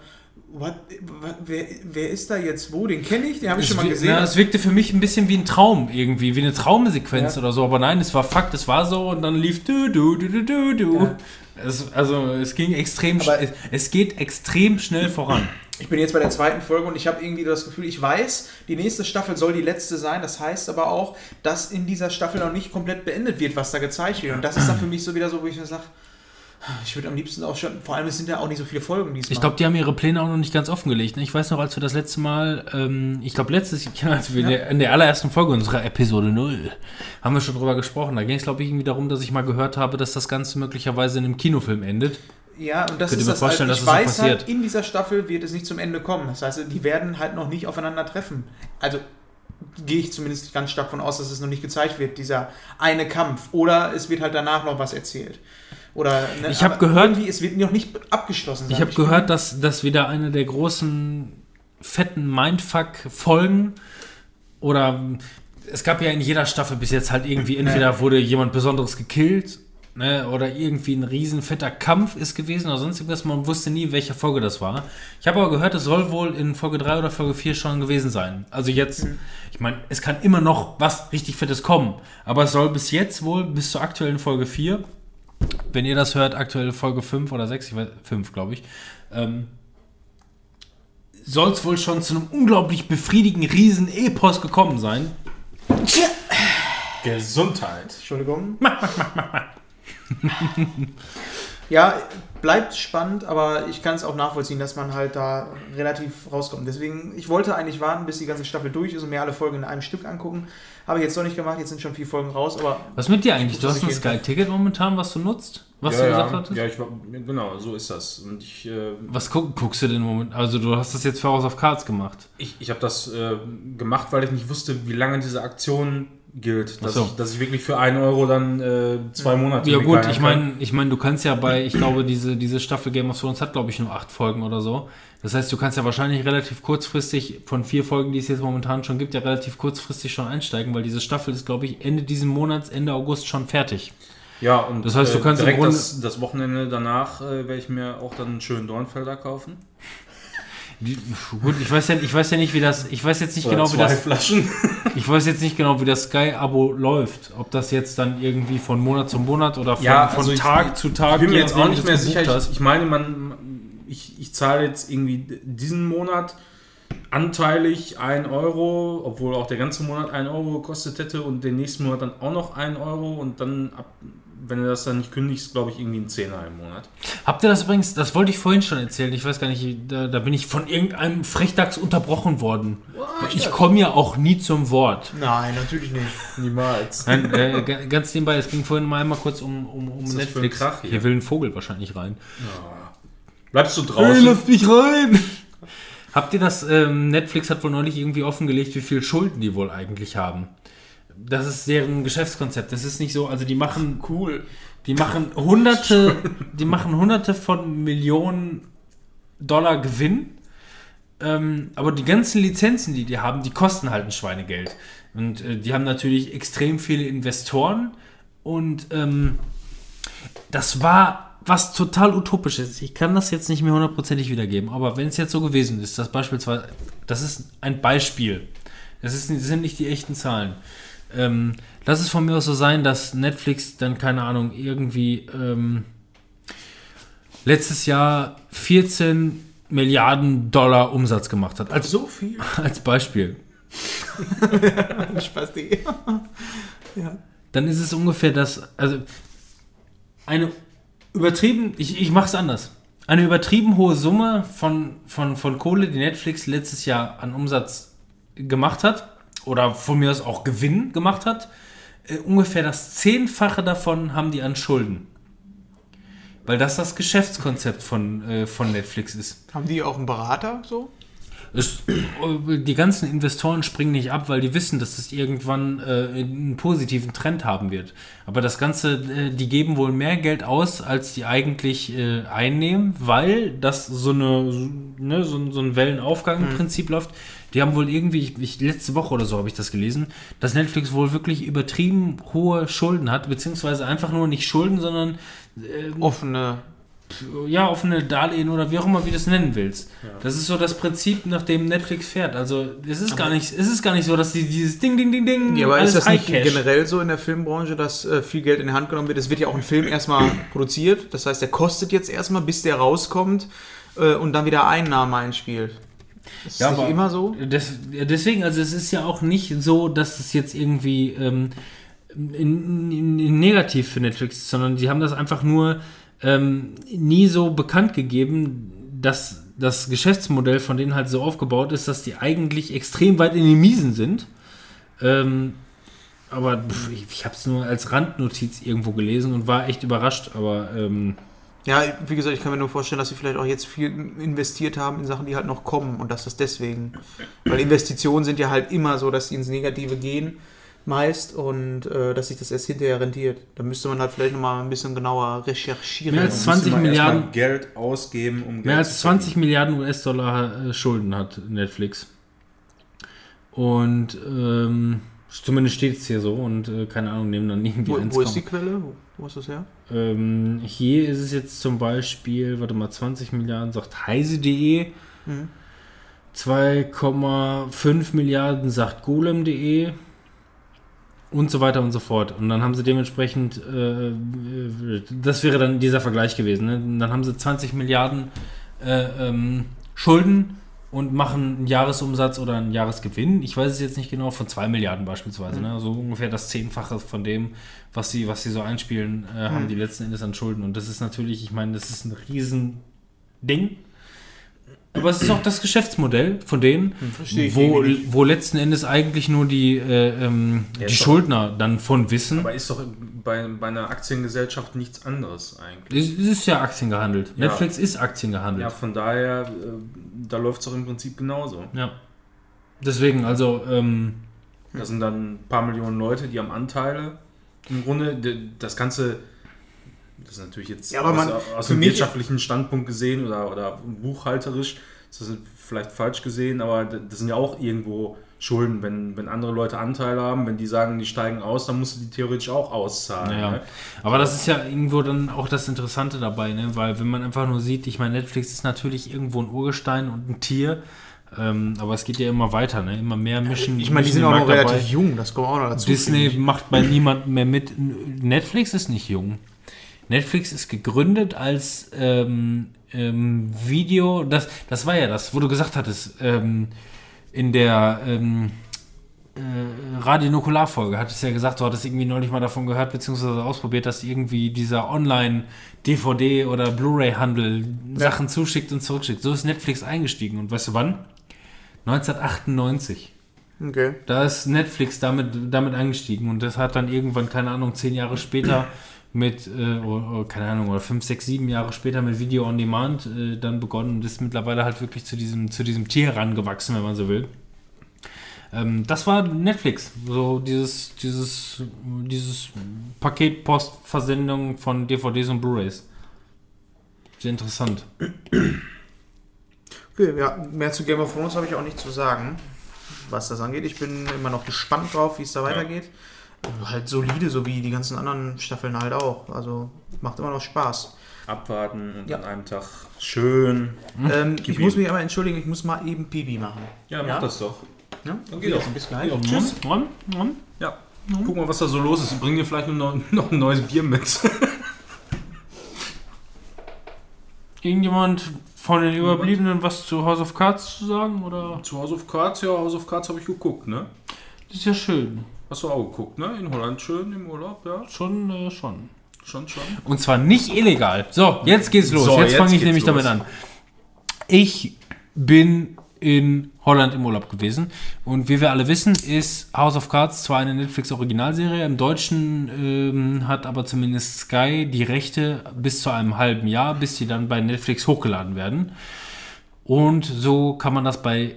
what, what, wer, wer ist da jetzt wo? Den kenne ich, den habe ich Es, schon mal gesehen. na, es wirkte für mich ein bisschen wie ein Traum irgendwie, wie eine Traumsequenz Ja. oder so, aber nein, es war Fakt, es war so und dann lief du, du, du, du, du, du. Ja. Es, also es ging extrem, Aber- es, es geht extrem schnell voran. Ich bin jetzt bei der zweiten Folge und ich habe irgendwie das Gefühl, ich weiß, die nächste Staffel soll die letzte sein. Das heißt aber auch, dass in dieser Staffel noch nicht komplett beendet wird, was da gezeigt wird. Und das ist dann für mich so wieder so, wo ich mir sage, ich würde am liebsten auch schon, vor allem es sind ja auch nicht so viele Folgen diesmal. Ich glaube, die haben ihre Pläne auch noch nicht ganz offengelegt. Ne? Ich weiß noch, als wir das letzte Mal, ähm, ich glaube letztes Jahr, als wir in, der, in der allerersten Folge unserer Episode 0, haben wir schon drüber gesprochen. Da ging es, glaube ich, irgendwie darum, dass ich mal gehört habe, dass das Ganze möglicherweise in einem Kinofilm endet. Ja, und das Könnt ist das halt, ich dass das so weiß halt, in dieser Staffel wird es nicht zum Ende kommen. Das heißt, die werden halt noch nicht aufeinander treffen. Also gehe ich zumindest ganz stark von aus, dass es noch nicht gezeigt wird, dieser eine Kampf. Oder es wird halt danach noch was erzählt. Oder ne, Ich hab aber gehört- es wird noch nicht abgeschlossen sein. Ich habe gehört, dass das wieder eine der großen fetten Mindfuck-Folgen oder es gab ja in jeder Staffel bis jetzt halt irgendwie entweder wurde jemand Besonderes gekillt ne, oder irgendwie ein riesen fetter Kampf ist gewesen oder sonst irgendwas. Man wusste nie, in welcher Folge das war. Ich habe aber gehört, es soll wohl in Folge 3 oder Folge 4 schon gewesen sein. Also jetzt, ich meine, es kann immer noch was richtig Fettes kommen, aber es soll bis jetzt wohl, bis zur aktuellen Folge 4, wenn ihr das hört, aktuelle Folge 5 oder 6, ich weiß, 5 glaube ich, ähm, soll es wohl schon zu einem unglaublich befriedigenden Riesen-Epos gekommen sein. Gesundheit. Entschuldigung. ja, bleibt spannend, aber ich kann es auch nachvollziehen, dass man halt da relativ rauskommt. Deswegen, ich wollte eigentlich warten, bis die ganze Staffel durch ist und mir alle Folgen in einem Stück angucken. Habe ich jetzt noch nicht gemacht, jetzt sind schon vier Folgen raus, aber Was mit dir eigentlich? Du hast ein Sky-Ticket momentan, was du nutzt? Was ja, du ja, gesagt hattest? Ja, ich war, genau, so ist das. Und ich, äh, Was guck, guckst du denn momentan? Also du hast das jetzt für House of Cards gemacht. ich, ich habe das äh, gemacht, weil ich nicht wusste, wie lange diese Aktion gilt. Dass, so. ich, dass ich wirklich für 1 Euro dann äh, zwei Monate Ja gut, ich meine, ich meine, du kannst ja bei, ich glaube, diese, diese Staffel Game of Thrones hat, glaube ich, nur acht Folgen oder so. Das heißt, du kannst ja wahrscheinlich relativ kurzfristig von vier Folgen, die es jetzt momentan schon gibt, ja relativ kurzfristig schon einsteigen, weil diese Staffel ist, glaube ich, Ende diesen Monats, Ende August schon fertig. Ja, und Das heißt, du äh, kannst im direkt Grunde- das, das Wochenende danach äh, werde ich mir auch dann einen schönen Dornfelder kaufen. Die, gut, ich weiß ja, ich weiß ja nicht, wie das, ich weiß jetzt nicht Oder genau, wie das, Flaschen. ich weiß jetzt nicht genau, wie das Sky-Abo läuft. Ob das jetzt dann irgendwie von Monat zu Monat oder von, Ja, von also ich- Tag zu Tag. Ich bin mir je jetzt auch nicht mehr sicher. Ich, ich meine, man, ich, ich zahle jetzt irgendwie diesen Monat anteilig 1 Euro, obwohl auch der ganze Monat 1 Euro gekostet hätte und den nächsten Monat dann auch noch 1 Euro und dann, ab, wenn du das dann nicht kündigst, glaube ich, irgendwie ein Zehner im Monat. Habt ihr das übrigens, das wollte ich vorhin schon erzählen, ich weiß gar nicht, da, da bin ich von irgendeinem Frechdachs unterbrochen worden. Ich komme ja auch nie zum Wort. nein, natürlich nicht. Niemals. Nein, äh, ga- ganz nebenbei, es ging vorhin mal einmal kurz um, um, um ist das für ein Netflix. Krach hier? hier will ein Vogel wahrscheinlich rein. Bleibst du draußen? mich rein! Habt ihr das, ähm, Netflix hat wohl neulich irgendwie offengelegt, wie viel Schulden die wohl eigentlich haben. Das ist deren Geschäftskonzept. Das ist nicht so, also die machen cool. Die machen hunderte, die machen hunderte von Millionen Dollar Gewinn. Ähm, aber die ganzen Lizenzen, die die haben, die kosten halt ein Schweinegeld. Und äh, die haben natürlich extrem viele Investoren. Und ähm, das war was total utopisch ist. Ich kann das jetzt nicht mehr hundertprozentig wiedergeben, aber wenn es jetzt so gewesen ist, dass beispielsweise, das ist ein Beispiel. Das, ist, das sind nicht die echten Zahlen. Ähm, lass es von mir aus so sein, dass Netflix dann, keine Ahnung, irgendwie ähm, letztes Jahr 14 Milliarden Dollar Umsatz gemacht hat. Als, so viel. als Beispiel. Spaß, die. ja. Dann ist es ungefähr das, also eine übertrieben, ich, ich mache es anders. Eine übertrieben hohe Summe von, von, von Kohle, die Netflix letztes Jahr an Umsatz gemacht hat, oder von mir aus auch Gewinn gemacht hat, äh, ungefähr das Zehnfache davon haben die an Schulden. Weil das das Geschäftskonzept von, äh, von Netflix ist. Haben die auch einen Berater so? Es, die ganzen Investoren springen nicht ab, weil die wissen, dass es irgendwann äh, einen positiven Trend haben wird. Aber das Ganze, äh, die geben wohl mehr Geld aus, als die eigentlich äh, einnehmen, weil das so, eine, ne, so, so ein Wellenaufgang im Prinzip läuft. Die haben wohl irgendwie, ich, ich, letzte Woche oder so habe ich das gelesen, dass Netflix wohl wirklich übertrieben hohe Schulden hat, beziehungsweise einfach nur nicht Schulden, sondern ähm, Offene. ja, offene Darlehen oder wie auch immer, wie du es nennen willst. Das ist so das Prinzip, nach dem Netflix fährt. Also es ist gar nicht, es ist gar nicht so, dass die dieses Ding, Ding, Ding, Ding, Ja, aber ist das nicht generell so in der Filmbranche, dass äh, viel Geld in die Hand genommen wird? Es wird ja auch ein Film erstmal produziert. Das heißt, der kostet jetzt erstmal, bis der rauskommt äh, und dann wieder Einnahmen einspielt. Ist Ja, das aber immer so? Ja, deswegen, also es ist ja auch nicht so, dass es jetzt irgendwie ähm, in, in, in negativ für Netflix ist, sondern die haben das einfach nur ähm, nie so bekannt gegeben, dass das Geschäftsmodell von denen halt so aufgebaut ist, dass die eigentlich extrem weit in den Miesen sind. Ähm, aber pff, ich, ich habe es nur als Randnotiz irgendwo gelesen und war echt überrascht. Aber ähm, Ja, wie gesagt, ich kann mir nur vorstellen, dass sie vielleicht auch jetzt viel investiert haben in Sachen, die halt noch kommen und dass das deswegen. Weil Investitionen sind ja halt immer so, dass sie ins Negative gehen, meist, und äh, dass sich das erst hinterher rentiert. Da müsste man halt vielleicht nochmal ein bisschen genauer recherchieren. Mehr als Da müsste 20 man erstmal Milliarden- Geld ausgeben, um Geld Mehr als zu 20 verdienen. Milliarden US-Dollar äh, Schulden hat Netflix. Und ähm, zumindest steht es hier so und äh, keine Ahnung, nehmen dann irgendwie wo, 1, wo ist die Quelle? Wo, wo ist das her? Ähm, Hier ist es jetzt zum Beispiel, warte mal, 20 Milliarden, sagt heise.de. Mhm. 2,5 Milliarden sagt golem.de und so weiter und so fort. Und dann haben sie dementsprechend, äh, das wäre dann dieser Vergleich gewesen, ne? Dann haben sie 20 Milliarden äh, ähm, Schulden und machen einen Jahresumsatz oder einen Jahresgewinn, ich weiß es jetzt nicht genau, von 2 Milliarden beispielsweise. Ne? Also ungefähr das Zehnfache von dem, was sie, was sie so einspielen, äh, haben die letzten Endes an Schulden. Und das ist natürlich, ich meine, das ist ein riesen Ding. Aber es ist auch das Geschäftsmodell von denen, ich wo, wo letzten Endes eigentlich nur die, äh, ähm, Ja, die ist doch- Schuldner dann von wissen. Aber ist doch bei, bei einer Aktiengesellschaft nichts anderes eigentlich. Es ist ja Aktien gehandelt. Ja. Netflix ist Aktien Ja, von daher, äh, da läuft es doch im Prinzip genauso. Ja. Deswegen, also, ähm, Da sind dann ein paar Millionen Leute, die haben Anteile. Im Grunde, de- das Ganze, das ist natürlich jetzt Ja, aber man- aus, dem wirtschaftlichen Standpunkt gesehen oder, oder buchhalterisch, das ist vielleicht falsch gesehen, aber das sind ja auch irgendwo Schulden. Wenn, wenn andere Leute Anteile haben, wenn die sagen, die steigen aus, dann musst du die theoretisch auch auszahlen. Naja. Ne? Aber das ist ja irgendwo dann auch das Interessante dabei, ne? weil wenn man einfach nur sieht, ich meine, Netflix ist natürlich irgendwo ein Urgestein und ein Tier, ähm, aber es geht ja immer weiter, ne? immer mehr Mischen. Ich meine, die sind auch noch Markt dabei. relativ jung, das kommt auch noch dazu. Disney macht bei niemandem mehr mit. Netflix ist nicht jung. Netflix ist gegründet als ähm, ähm, Video, das, das war ja das, wo du gesagt hattest, ähm, in der ähm, äh, Radio Nukular-Folge hattest du ja gesagt, du hattest irgendwie neulich mal davon gehört, beziehungsweise ausprobiert, dass irgendwie dieser Online-DVD- oder Blu-ray-Handel Sachen zuschickt und zurückschickt. So ist Netflix eingestiegen. Und weißt du wann? 1998. Okay. Da ist Netflix damit, damit eingestiegen und das hat dann irgendwann, keine Ahnung, zehn Jahre später mit, äh, oder, oder, keine Ahnung, oder fünf, sechs, sieben Jahre später mit Video on Demand äh, dann begonnen und ist mittlerweile halt wirklich zu diesem, zu diesem Tier herangewachsen, wenn man so will. Ähm, das war Netflix, so dieses, dieses, dieses Paketpostversendung von DVDs und Blu-Rays. Sehr interessant. Okay, ja, mehr zu Game of Thrones habe ich auch nicht zu sagen, was das angeht. Ich bin immer noch gespannt drauf, wie es da weitergeht. Halt solide, so wie die ganzen anderen Staffeln halt auch. Also macht immer noch Spaß. abwarten und Ja. an einem Tag schön. Ähm, ich muss mich aber entschuldigen, ich muss mal eben Pipi machen. Ja, mach Ja? das doch. Ja? Dann geht doch. Bis gleich. Ja, tschüss. Ron, Ron. Ja. Guck mal, was da so los ist. Ich bring dir vielleicht noch, noch ein neues Bier mit. Irgendjemand von den Überbliebenen was zu House of Cards zu sagen? Oder? Zu House of Cards, ja, House of Cards habe ich geguckt, ne? Das ist ja schön. Hast du auch geguckt, ne? In Holland schön im Urlaub, ja? Schon, äh, schon. Schon, schon. Und zwar nicht illegal. So, jetzt geht's los. So, jetzt jetzt fange ich nämlich los. damit an. Ich bin in Holland im Urlaub gewesen. Und wie wir alle wissen, ist House of Cards zwar eine Netflix-Originalserie, im Deutschen ähm, hat aber zumindest Sky die Rechte bis zu einem halben Jahr, bis sie dann bei Netflix hochgeladen werden. Und so kann man das bei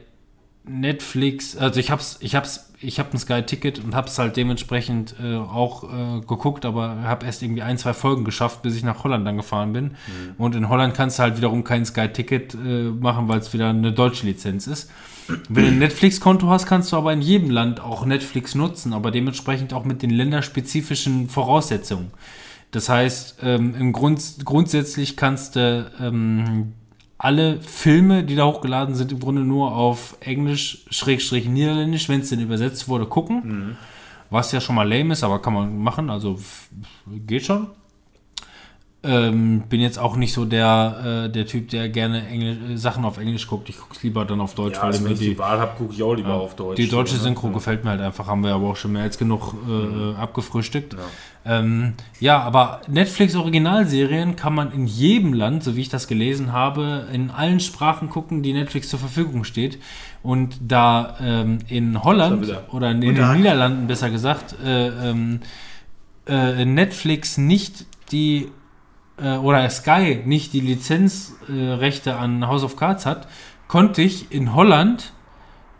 Netflix, also ich hab's, ich hab's, ich hab ein Sky-Ticket und hab's halt dementsprechend äh, auch äh, geguckt, aber habe erst irgendwie ein, zwei Folgen geschafft, bis ich nach Holland dann gefahren bin. Und in Holland kannst du halt wiederum kein Sky-Ticket äh, machen, weil es wieder eine deutsche Lizenz ist. Wenn du ein Netflix-Konto hast, kannst du aber in jedem Land auch Netflix nutzen, aber dementsprechend auch mit den länderspezifischen Voraussetzungen. Das heißt, ähm, im Grund, grundsätzlich kannst du ähm, alle Filme, die da hochgeladen sind, im Grunde nur auf Englisch, Schrägstrich Niederländisch, wenn es denn übersetzt wurde, gucken. Was ja schon mal lame ist, aber kann man machen, also geht schon. Ähm, bin jetzt auch nicht so der, äh, der Typ, der gerne Englisch, äh, Sachen auf Englisch guckt. Ich gucke es lieber dann auf Deutsch, Ja, weil also wenn ich die, die Wahl habe, gucke ich auch lieber auf Deutsch. die deutsche ne? Synchro gefällt mir halt einfach, haben wir aber auch schon mehr als genug äh, abgefrühstückt. Ja. Ähm, ja, aber Netflix-Originalserien kann man in jedem Land, so wie ich das gelesen habe, in allen Sprachen gucken, die Netflix zur Verfügung steht. Und da ähm, in Holland oder in, in den Niederlanden besser gesagt äh, ähm, äh, Netflix nicht die äh, oder Sky nicht die Lizenzrechte äh, an House of Cards hat, konnte ich in Holland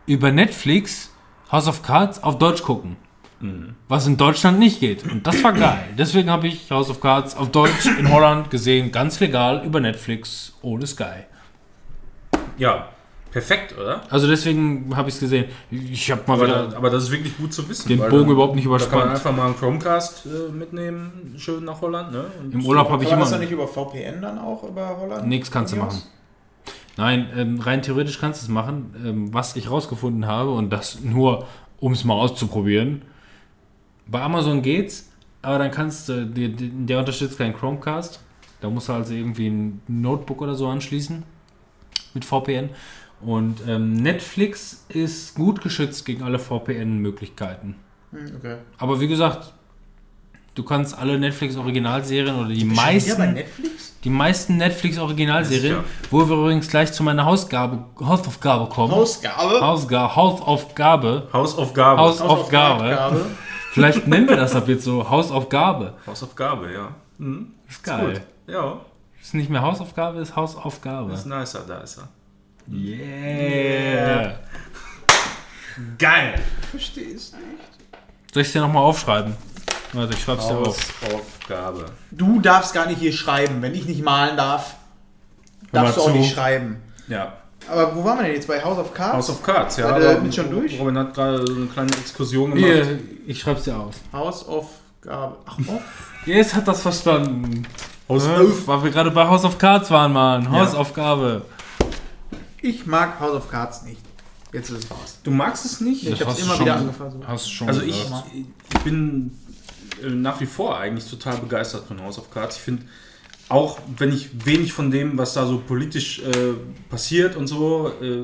über Netflix House of Cards auf Deutsch gucken. Was in Deutschland nicht geht. Und das war geil. Deswegen habe ich House of Cards auf Deutsch in Holland gesehen, ganz legal über Netflix ohne Sky. Ja, perfekt, oder? Also deswegen habe ich es gesehen. Ich habe mal Aber, wieder aber das ist wirklich gut zu wissen. den weil Bogen dann- überhaupt nicht Da kann man überspannt. einfach mal einen Chromecast äh, mitnehmen, schön nach Holland, ne? Im Urlaub habe ich immer. das dann nicht über VPN dann auch über Holland? Nichts kannst du machen. Nein, ähm, rein theoretisch kannst du es machen. Ähm, was ich rausgefunden habe, und das nur, um es mal auszuprobieren. Bei Amazon geht's, aber dann kannst du, der, der unterstützt keinen Chromecast. Da musst du also irgendwie ein Notebook oder so anschließen mit VPN. Und ähm, Netflix ist gut geschützt gegen alle VPN-Möglichkeiten. Hm, Okay. Aber wie gesagt, du kannst alle Netflix-Originalserien oder die meisten, Netflix? die meisten Netflix-Originalserien, Ja. wo wir übrigens gleich zu meiner Hausgabe, Hausaufgabe kommen. Ausgabe? Hausga Hausaufgabe. Hausaufgabe. Haus- Hausaufgabe. Hausaufgabe. Vielleicht nennen wir das ab jetzt so Hausaufgabe. Hausaufgabe, ja. Mhm. Ist geil. Ja, Ist nicht mehr Hausaufgabe, ist Hausaufgabe. ist nicer, da ist er. Yeah. Geil! Verstehe es nicht. Soll ich es dir nochmal aufschreiben? Warte, ich schreib's dir auf. Hausaufgabe. Du darfst gar nicht hier schreiben. Wenn ich nicht malen darf, darfst du auch zu. nicht schreiben. Ja, Aber wo waren wir denn jetzt? Bei House of Cards? House of Cards, ja. Seid ihr schon durch? Robin hat gerade so eine kleine Exkursion gemacht. Hier, ich schreib's dir auf. House of Gabe. Ach, off. Jetzt hat das verstanden. Ja, auf. Weil wir gerade bei House of Cards waren, Mann. Hausaufgabe. Ich mag House of Cards nicht. Jetzt ist es raus. Du magst es nicht? Ich du immer wieder angefangen. Hast du schon Also ich, ich bin äh, nach wie vor eigentlich total begeistert von House of Cards. Ich finde, auch wenn ich wenig von dem, was da so politisch äh, passiert und so, äh,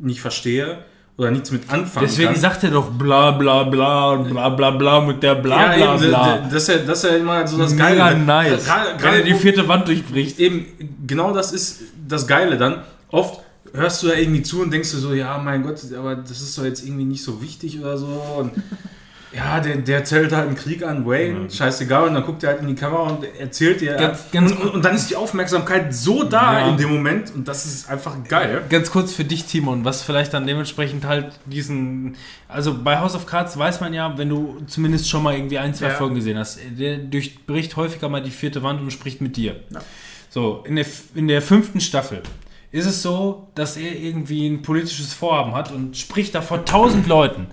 nicht verstehe oder nichts mit anfangen Deswegen kann. sagt er doch bla bla bla und bla bla bla mit der bla ja, bla eben, bla. das ist ja, das ist ja immer so das Mega Geile. nice. Gerade, Wenn gerade er die vierte Wand durchbricht. eben, genau das ist das Geile dann. Oft hörst du da irgendwie zu und denkst du so, ja, mein Gott, aber das ist doch jetzt irgendwie nicht so wichtig oder so. Und ja, der, der erzählt halt einen Krieg an Wayne, scheißegal. Und dann guckt er halt in die Kamera und erzählt dir. Ganz- ganz- und, und dann ist die Aufmerksamkeit so da Ja. in dem Moment und das ist einfach geil. Ganz kurz für dich, Timon, was vielleicht dann dementsprechend halt diesen. Also bei House of Cards weiß man ja, wenn du zumindest schon mal irgendwie ein, zwei Ja. Folgen gesehen hast, der durchbricht häufiger mal die vierte Wand und spricht mit dir. Ja. So, in der, in der fünften Staffel ist es so, dass er irgendwie ein politisches Vorhaben hat und spricht da vor tausend Leuten.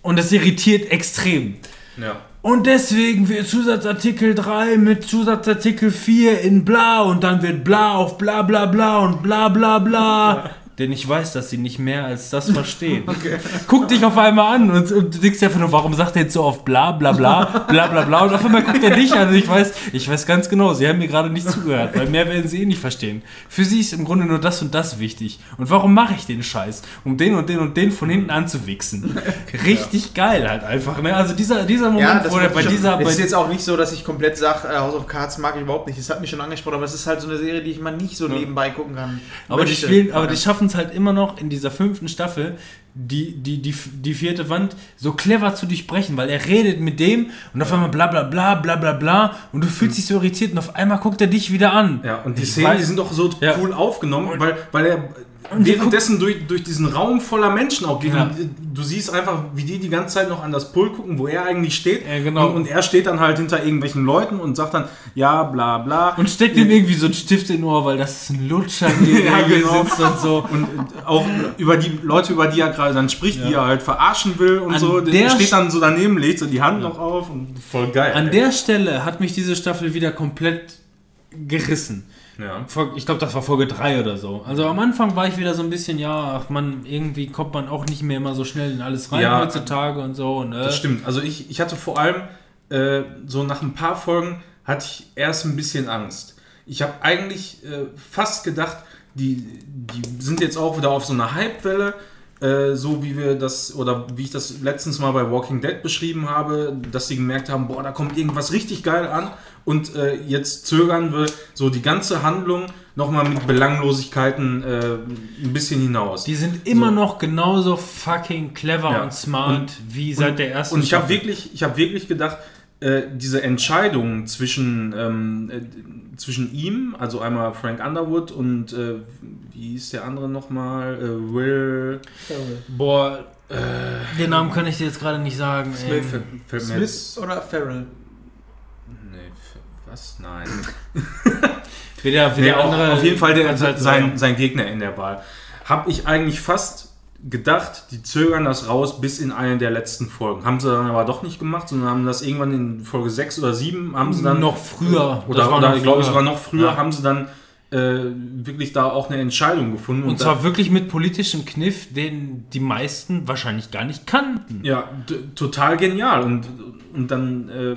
Und das irritiert extrem. Ja. Und deswegen wird Zusatzartikel 3 mit Zusatzartikel 4 in bla und dann wird bla auf bla bla bla und bla bla bla. Denn ich weiß, dass sie nicht mehr als das verstehen. Guck dich auf einmal an und, und du denkst einfach nur, warum sagt er jetzt so auf bla bla bla, bla bla bla und auf einmal guckt er dich an und ich weiß, ich weiß ganz genau, sie haben mir gerade nicht zugehört, weil mehr werden sie eh nicht verstehen. Für sie ist im Grunde nur das und das wichtig. Und warum mache ich den Scheiß? Um den und den und den von hinten anzuwichsen. Richtig geil halt einfach, ne? Also dieser, dieser Moment, wo der bei dieser... es ist jetzt auch nicht so, dass ich komplett sage, äh, House of Cards mag ich überhaupt nicht. Das hat mich schon angesprochen, aber es ist halt so eine Serie, die ich mal nicht so nebenbei gucken kann. Aber die, spielen, aber die schaffen es halt immer noch in dieser fünften Staffel, die, die, die, die vierte Wand so clever zu durchbrechen, weil er redet mit dem und auf einmal bla bla bla bla bla bla und du fühlst dich so irritiert und auf einmal guckt er dich wieder an. Ja, und die Ich Szenen, weiß- die sind doch so Ja. cool aufgenommen, weil, weil er Und währenddessen durch, durch diesen Raum voller Menschen auch geht. Ja. Du siehst einfach, wie die die ganze Zeit noch an das Pult gucken, wo er eigentlich steht. Ja, genau. Und, und er steht dann halt hinter irgendwelchen Leuten und sagt dann, ja, bla bla. Und steckt ihm irgendwie so ein Stift in den Ohr, weil das ist ein Lutscher, der Ja, genau. sitzt und so. Und äh, auch über die Leute, über die er gerade dann spricht, die er halt verarschen will und An so. der steht St- dann so daneben, legt so die Hand noch auf und voll geil. An der Stelle hat mich diese Staffel wieder komplett gerissen. Ja. Ich glaube, das war Folge 3 oder so. Also am Anfang war ich wieder so ein bisschen, ja, ach man, irgendwie kommt man auch nicht mehr immer so schnell in alles rein Ja, heutzutage und so. Ne? Das stimmt. Also ich, ich hatte vor allem äh, so nach ein paar Folgen hatte ich erst ein bisschen Angst. Ich habe eigentlich äh, fast gedacht, die, die sind jetzt auch wieder auf so einer Hypewelle, äh, so wie wir das oder wie ich das letztens mal bei Walking Dead beschrieben habe, dass sie gemerkt haben, boah, da kommt irgendwas richtig geil an und äh, jetzt zögern wir so die ganze Handlung nochmal mit Belanglosigkeiten äh, ein bisschen hinaus. Die sind immer So. noch genauso fucking clever Ja. und smart wie seit der ersten Und ich habe wirklich, ich habe wirklich gedacht, äh, diese Entscheidung zwischen, ähm, äh, zwischen ihm, also einmal Frank Underwood und äh, wie hieß der andere nochmal? Äh, Will. Boah, den Namen kann ich dir jetzt gerade nicht sagen. Jetzt- Smith oder Farrell? Was? Nein. wie der, wie Nee, andere. auf jeden Fall der, halt sein, sein Gegner in der Wahl. Habe ich eigentlich fast gedacht, die zögern das raus bis in eine der letzten Folgen. Haben sie dann aber doch nicht gemacht, sondern haben das irgendwann in Folge 6 oder 7 haben sie dann noch früher. Oder, oder ich glaube früher. sogar noch früher Ja. haben sie dann äh, wirklich da auch eine Entscheidung gefunden. Und zwar wirklich mit politischem Kniff, den die meisten wahrscheinlich gar nicht kannten. ja, total genial. Und, und dann äh,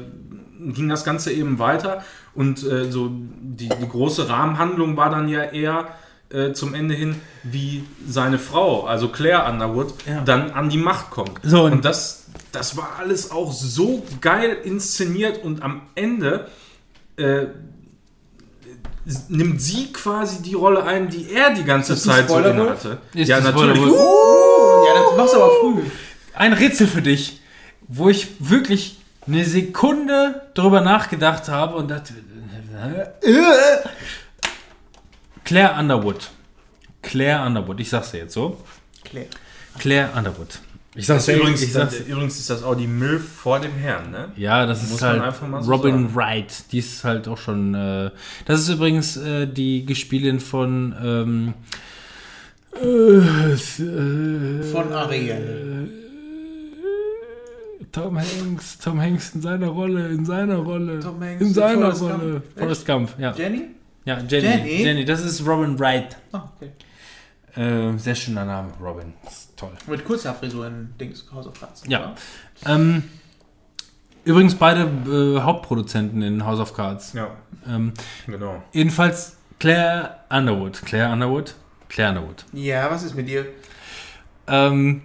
ging das Ganze eben weiter. Und äh, so die, die große Rahmenhandlung war dann ja eher äh, zum Ende hin, wie seine Frau, also Claire Underwood, Ja. dann an die Macht kommt. So, und- und das, das war alles auch so geil inszeniert und am Ende äh, nimmt sie quasi die Rolle ein, die er die ganze Zeit so inne hatte. Ist ja, natürlich. Oh, ja, das machst du aber früh. Ein Rätsel für dich, wo ich wirklich eine Sekunde drüber nachgedacht habe und dachte, äh, Claire Underwood. Claire Underwood, ich sag's dir jetzt so. Claire. Claire Underwood. Ich sag's ist übrigens, ich sag's, übrigens ist das auch die Milf vor dem Herrn, ne? Ja, das Muss ist man halt einfach mal so Robin sagen. Wright. Die ist halt auch schon. Äh, das ist übrigens äh, die Gespielin von. Ähm, äh, äh, Von Ariel. Tom Hanks, Tom Hanks in seiner Rolle, in seiner Rolle, Tom Hanks in in seiner Forrest Rolle. Gump. Forrest Gump, ja. Jenny? Ja, Jenny, Jenny? Jenny. das ist Robin Wright. Ah, okay. Äh, sehr schöner Name, Robin. Ist toll. Mit kurzer Frisur in Dings, House of Cards. Ja. Ähm, übrigens beide äh, Hauptproduzenten in House of Cards. Ja, Ähm, genau. jedenfalls Claire Underwood. Claire Underwood? Claire Underwood. Ja, was ist mit dir? Ähm,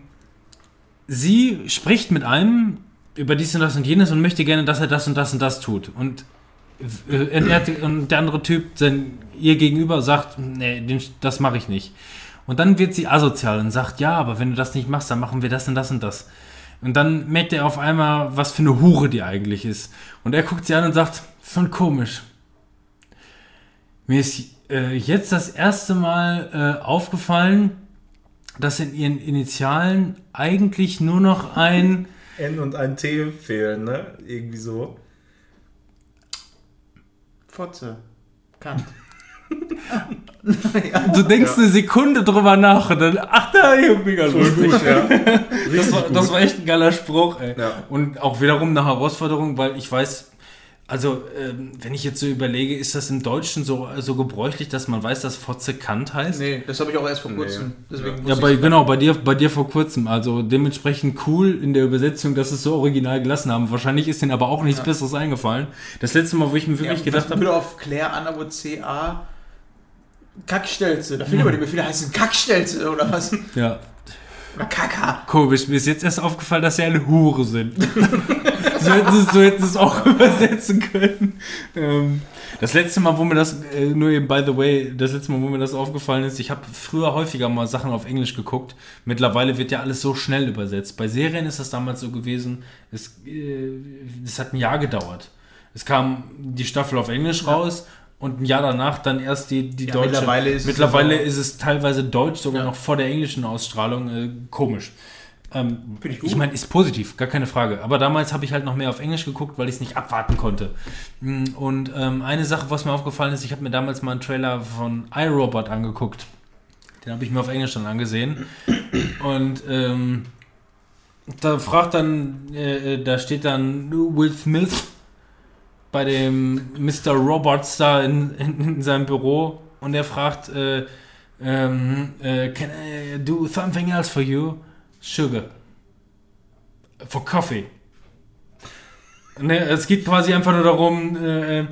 sie spricht mit einem über dies und das und jenes und möchte gerne, dass er das und das und das tut. Und, äh, und der andere Typ, sein, ihr gegenüber, sagt, nee, den, das mache ich nicht. Und dann wird sie asozial und sagt, ja, aber wenn du das nicht machst, dann machen wir das und das und das. Und dann merkt er auf einmal, was für eine Hure die eigentlich ist. Und er guckt sie an und sagt, schon komisch. Mir ist äh, jetzt das erste Mal äh, aufgefallen, dass in ihren Initialen eigentlich nur noch ein N und ein T fehlen, ne? Irgendwie so. Fotze. Kant. Du denkst eine Sekunde drüber nach und dann, ach da, mega lustig. ja. Das war, das war echt ein geiler Spruch, ey. Ja. Und auch wiederum eine Herausforderung, weil ich weiß, also ähm, wenn ich jetzt so überlege, ist das im Deutschen so, so gebräuchlich, dass man weiß, dass Fotze Kant heißt? Nee, das habe ich auch erst vor kurzem. Deswegen Ja, bei, genau, bei dir, bei dir vor kurzem. Also dementsprechend cool in der Übersetzung, dass es so original gelassen haben. Wahrscheinlich ist denen aber auch nichts Besseres eingefallen. Das letzte Mal, wo ich mir Ja, wirklich gedacht was habe, auf Claire Anabo CA Kackstelze. Da fehlen aber die Befehle heißen Kackstelze oder was? ja, Oder Kaka. komisch, mir ist jetzt erst aufgefallen, dass sie eine Hure sind. so, hätten sie, so es auch übersetzen können. Ähm, das letzte Mal, wo mir das, äh, nur eben by the way, das letzte Mal, wo mir das aufgefallen ist, ich habe früher häufiger mal Sachen auf Englisch geguckt. Mittlerweile wird ja alles so schnell übersetzt. Bei Serien ist das damals so gewesen, es, äh, es hat ein Jahr gedauert. Es kam die Staffel auf Englisch raus und ein Jahr danach dann erst die, die Ja, deutsche. mittlerweile ist es mittlerweile also- ist es teilweise deutsch, sogar Ja. noch vor der englischen Ausstrahlung. Äh, komisch. Ähm, Finde ich ich gut. meine, ist positiv, gar keine Frage. Aber damals habe ich halt noch mehr auf Englisch geguckt, weil ich es nicht abwarten konnte. Mm, Und ähm, eine Sache, was mir aufgefallen ist, ich habe mir damals mal einen Trailer von iRobot angeguckt. Den habe ich mir auf Englisch dann angesehen. Und ähm, da fragt dann, äh, äh, da steht dann Will Smith bei dem Mr. Robots da in, in, in seinem Büro und er fragt, äh, ähm, äh, can I do something else for you? Sugar. For coffee. Ne, es geht quasi einfach nur darum, äh, äh,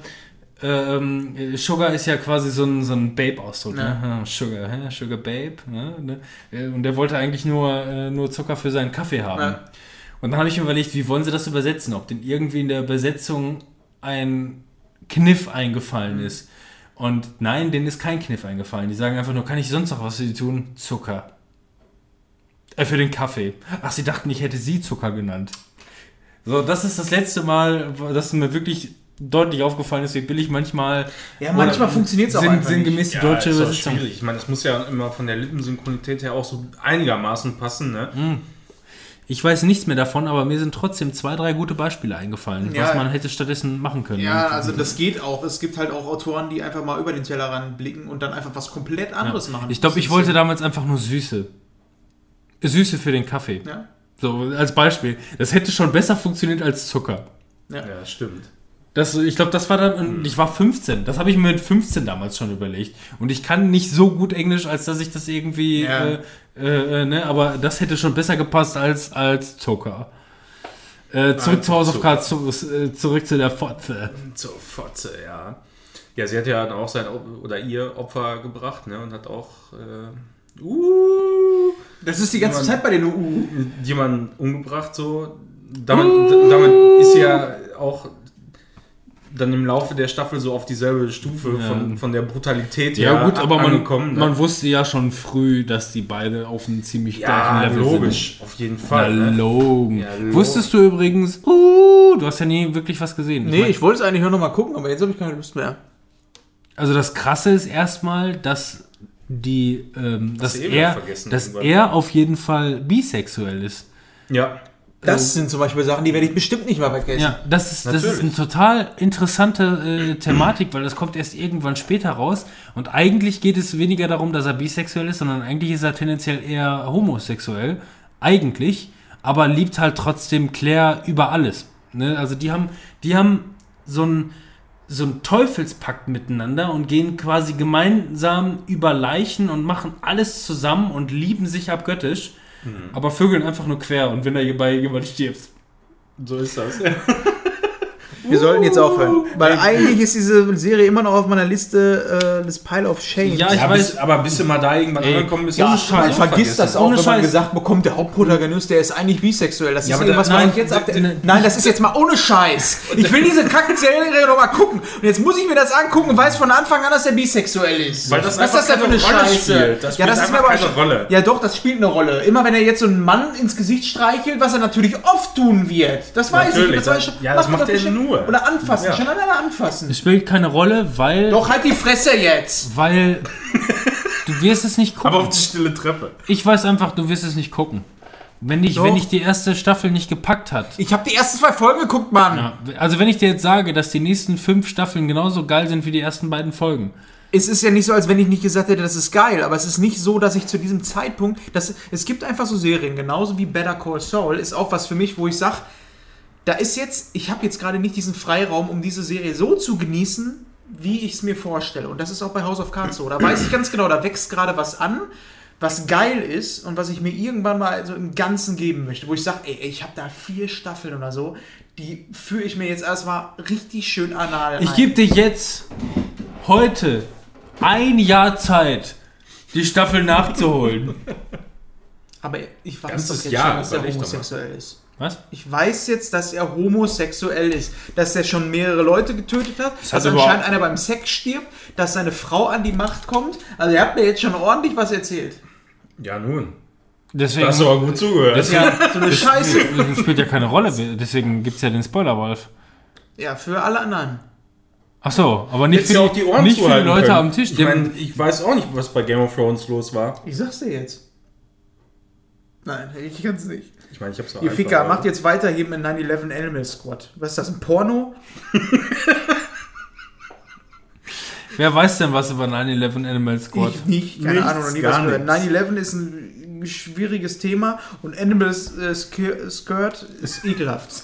ähm, äh, Sugar ist ja quasi so ein, so ein Babe-Ausdruck. Ne? Ja, Sugar, hä? Sugar Babe. Ne? Ne? Äh, Und der wollte eigentlich nur, äh, nur Zucker für seinen Kaffee haben. Ja. Und dann habe ich mir überlegt, wie wollen sie das übersetzen? Ob denn irgendwie in der Übersetzung ein Kniff eingefallen ist. Und nein, denen ist kein Kniff eingefallen. Die sagen einfach nur, kann ich sonst noch was für sie tun? Zucker. Äh, für den Kaffee. Ach, sie dachten, ich hätte sie Zucker genannt. So, das ist das letzte Mal, dass mir wirklich deutlich aufgefallen ist, wie billig manchmal. Ja, manchmal oder funktioniert's auch einfach nicht. Sinngemäß die Ja, deutsche ist doch Übersetzung. schwierig. Ich meine, das muss ja immer von der Lippensynchronität her auch so einigermaßen passen, ne? Ich weiß nichts mehr davon, aber mir sind trotzdem zwei, drei gute Beispiele eingefallen, Ja. was man hätte stattdessen machen können. Ja, also das geht auch. Es gibt halt auch Autoren, die einfach mal über den Tellerrand blicken und dann einfach was komplett anderes machen. Ich glaube, ich wollte damals einfach nur Süße. Süße für den Kaffee. Ja, So, als Beispiel. Das hätte schon besser funktioniert als Zucker. ja. Ja, stimmt. Das, ich glaube, das war dann, ich war 15. Das habe ich mir mit 15 damals schon überlegt. Und ich kann nicht so gut Englisch, als dass ich das irgendwie, Ja. äh, äh, äh, ne, aber das hätte schon besser gepasst als, als Zucker. Äh, zurück Als zur Hausaufgabe, zu, äh, zurück zu der Fotze. Zur Fotze, ja. Ja, sie hat ja dann auch sein oder ihr Opfer gebracht, ne? Und hat auch äh, uh, Das ist die ganze Mann. Zeit bei den UU. jemanden umgebracht, so. Damit, damit ist sie ja auch dann im Laufe der Staffel so auf dieselbe Stufe Ja. von, von der Brutalität Ja, her gut, aber man, angekommen. ne? man wusste ja schon früh, dass die beide auf einem ziemlich ja, gleichen Level logisch, auf jeden sind. Fall. Na, ne? Logen. Ja, Logen. Wusstest du übrigens, uh, du hast ja nie wirklich was gesehen. Ich Nee, mein- ich wollte es eigentlich nur noch mal gucken, aber jetzt habe ich keine Lust mehr. Also das Krasse ist erstmal, dass die, ähm, dass, eh er, dass er auf jeden Fall bisexuell ist. Ja, Das sind zum Beispiel Sachen, die werde ich bestimmt nicht mal vergessen. Ja, das ist, das ist eine total interessante äh, Thematik, weil das kommt erst irgendwann später raus. Und eigentlich geht es weniger darum, dass er bisexuell ist, sondern eigentlich ist er tendenziell eher homosexuell. Eigentlich. Aber liebt halt trotzdem Claire über alles. Ne? Also die haben, die haben so ein so ein Teufelspakt miteinander und gehen quasi gemeinsam über Leichen und machen alles zusammen und lieben sich abgöttisch, aber vögeln einfach nur quer und wenn da bei jemand stirbt. so ist das. Wir sollten jetzt aufhören. Weil eigentlich ist diese Serie immer noch auf meiner Liste äh, des Pile of Shame. Ja, ich ja, weiß- bis, aber bis du mal da irgendwann Ey, angekommen bist, du Scheiß. man auch vergisst das auch, Ohne wenn man gesagt bekommt, der Hauptprotagonist, der ist eigentlich bisexuell. Das ist Ja, aber irgendwas, da- was nein, ich jetzt ab... Nein, das ist jetzt mal ohne Scheiß. Ich will diese Kackenserie noch mal gucken. Und jetzt muss ich mir das angucken und weiß von Anfang an, dass er bisexuell ist. Weil das Was ist das denn für eine Rolle Scheiße? spielt. Das ja, spielt das ist einfach mir aber keine Rolle. Ja, doch, das spielt eine Rolle. Immer wenn er jetzt so einen Mann ins Gesicht streichelt, was er natürlich oft tun wird. Das weiß ich. Das weiß das- ich ja, das macht er bestimmt- nur. Oder anfassen. Ja. Schon alleine anfassen. Es spielt keine Rolle, weil, Doch, halt die Fresse jetzt. weil du wirst es nicht gucken. Aber auf die stille Treppe. ich weiß einfach, du wirst es nicht gucken. Wenn dich, Doch. wenn dich die erste Staffel nicht gepackt hat. Ich habe die ersten zwei Folgen geguckt, Mann. Ja, also wenn ich dir jetzt sage, dass die nächsten fünf Staffeln genauso geil sind wie die ersten beiden Folgen, es ist ja nicht so, als wenn ich nicht gesagt hätte, das ist geil, aber es ist nicht so, dass ich zu diesem Zeitpunkt, dass, es gibt einfach so Serien, genauso wie Better Call Saul, ist auch was für mich, wo ich sage, da ist jetzt, ich habe jetzt gerade nicht diesen Freiraum, um diese Serie so zu genießen, wie ich es mir vorstelle. Und das ist auch bei House of Cards so. Da weiß ich ganz genau, da wächst gerade was an, was geil ist und was ich mir irgendwann mal so im Ganzen geben möchte, wo ich sage, ey, ich habe da vier Staffeln oder so, die führe ich mir jetzt erstmal richtig schön anal Ich gebe dir jetzt heute ein Jahr Zeit, die Staffel nachzuholen. Aber ich weiß Ganzes doch jetzt Jahr, schon, dass er homosexuell ist. Was? Ich weiß jetzt, dass er homosexuell ist, dass er schon mehrere Leute getötet hat, dass hat anscheinend einer beim Sex stirbt, dass seine Frau an die Macht kommt. Also er hat mir jetzt schon ordentlich was erzählt. Ja, nun. Deswegen, hast du aber gut zugehört. Das- Ja, so eine Scheiße. das spielt ja keine Rolle, deswegen gibt es ja den Spoiler-Wolf. Ja, für alle anderen. Ach so, aber nicht Hättest für du die, auch die Ohren nicht zuhalten Leute können. am Tisch. Ich meine, ich weiß auch nicht, was bei Game of Thrones los war. Ich sag's dir jetzt. Nein, ich kann's nicht. Ich meine, ich hab's so Ihr Ficker, macht jetzt weiter hier mit 9-11 Animal Squad. Was ist das, ein Porno? Wer weiß denn was über 9-11 Animal Squad? Ich nicht, keine Nichts, Ahnung, noch nie gar was gehört. nichts. 9-11 ist ein schwieriges Thema und Animal äh, Sk- Skirt ist ekelhaft.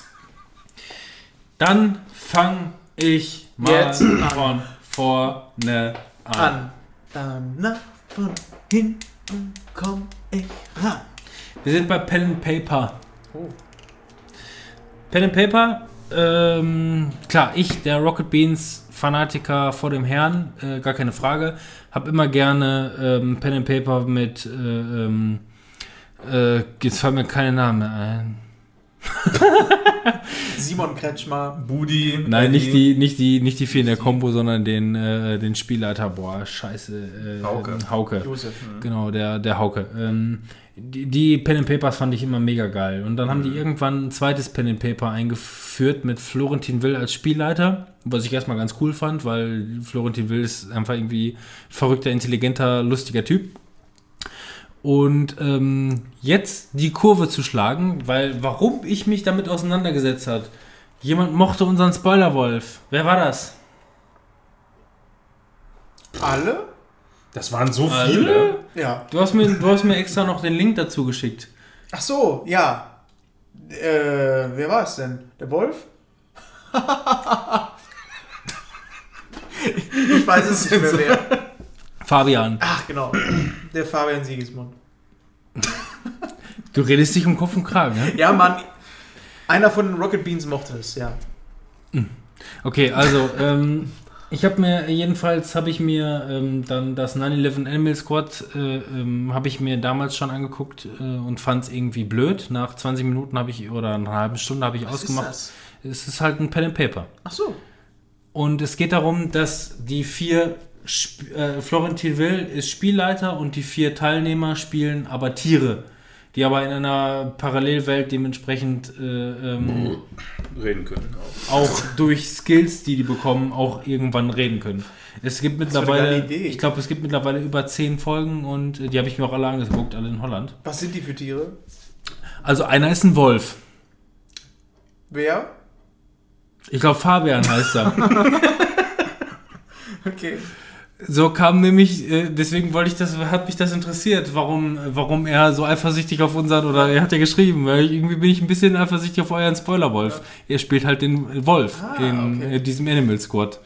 Dann fang ich mal Jetzt an. von vorne an. An. Dann nach von hinten komm ich ran. Wir sind bei Pen and Paper. Oh. Pen and Paper, ähm, klar, ich, der Rocket Beans Fanatiker vor dem Herrn, äh, gar keine Frage, habe immer gerne ähm, Pen and Paper mit, äh, ähm, äh, jetzt fallen mir keine Namen mehr ein. Simon Kretschmer. Budi. Nein, Eddie. nicht die, nicht die, nicht die vier in der Kombo, sondern den, äh, den Spielleiter. Boah, scheiße. Äh, Hauke. Hauke. Josef. Genau, der, der Hauke. Ähm, die, die Pen and Papers fand ich immer mega geil. Und dann haben Mhm. die irgendwann ein zweites Pen and Paper eingeführt mit Florentin Will als Spielleiter, was ich erstmal ganz cool fand, weil Florentin Will ist einfach irgendwie verrückter, intelligenter, lustiger Typ. Und ähm, jetzt die Kurve zu schlagen, weil warum ich mich damit auseinandergesetzt hat. Jemand mochte unseren Spoilerwolf. Wer war das? Alle? Das waren so Alle? viele. Ja. Du hast mir, du hast mir extra noch den Link dazu geschickt. Ach so, ja. Äh, wer war es denn? Der Wolf? ich weiß es nicht mehr wer. Fabian. Ach, genau. Der Fabian Siegesmund. Du redest dich um Kopf und Kragen, ne? Ja, Mann. Einer von den Rocket Beans mochte es, ja. Okay, also, ähm, ich habe mir, jedenfalls habe ich mir ähm, dann das 9-11 Animal Squad, äh, ähm, habe ich mir damals schon angeguckt äh, und fand es irgendwie blöd. Nach 20 Minuten habe ich, oder einer halben Stunde habe ich Was ausgemacht. ist Es ist halt ein Pen and Paper. Ach so. Und es geht darum, dass die vier, Sp äh, Florentin Will ist Spielleiter und die vier Teilnehmer spielen aber Tiere, die aber in einer Parallelwelt dementsprechend äh, ähm, Reden können. auch durch Skills, die die bekommen, auch irgendwann reden können. Es gibt mittlerweile, ich glaube, es gibt mittlerweile über zehn Folgen und äh, die habe ich mir auch alle angeguckt, alle in Holland. Was sind die für Tiere? Also einer ist ein Wolf. Wer? Ich glaube, Fabian heißt er. Okay. So kam nämlich, äh, deswegen wollte ich das, hat mich das interessiert, warum, warum er so eifersüchtig auf unseren, oder er hat ja geschrieben, weil irgendwie bin ich ein bisschen eifersüchtig auf euren Spoilerwolf. Er spielt halt den Wolf Ah, in okay. äh, diesem Animal Squad.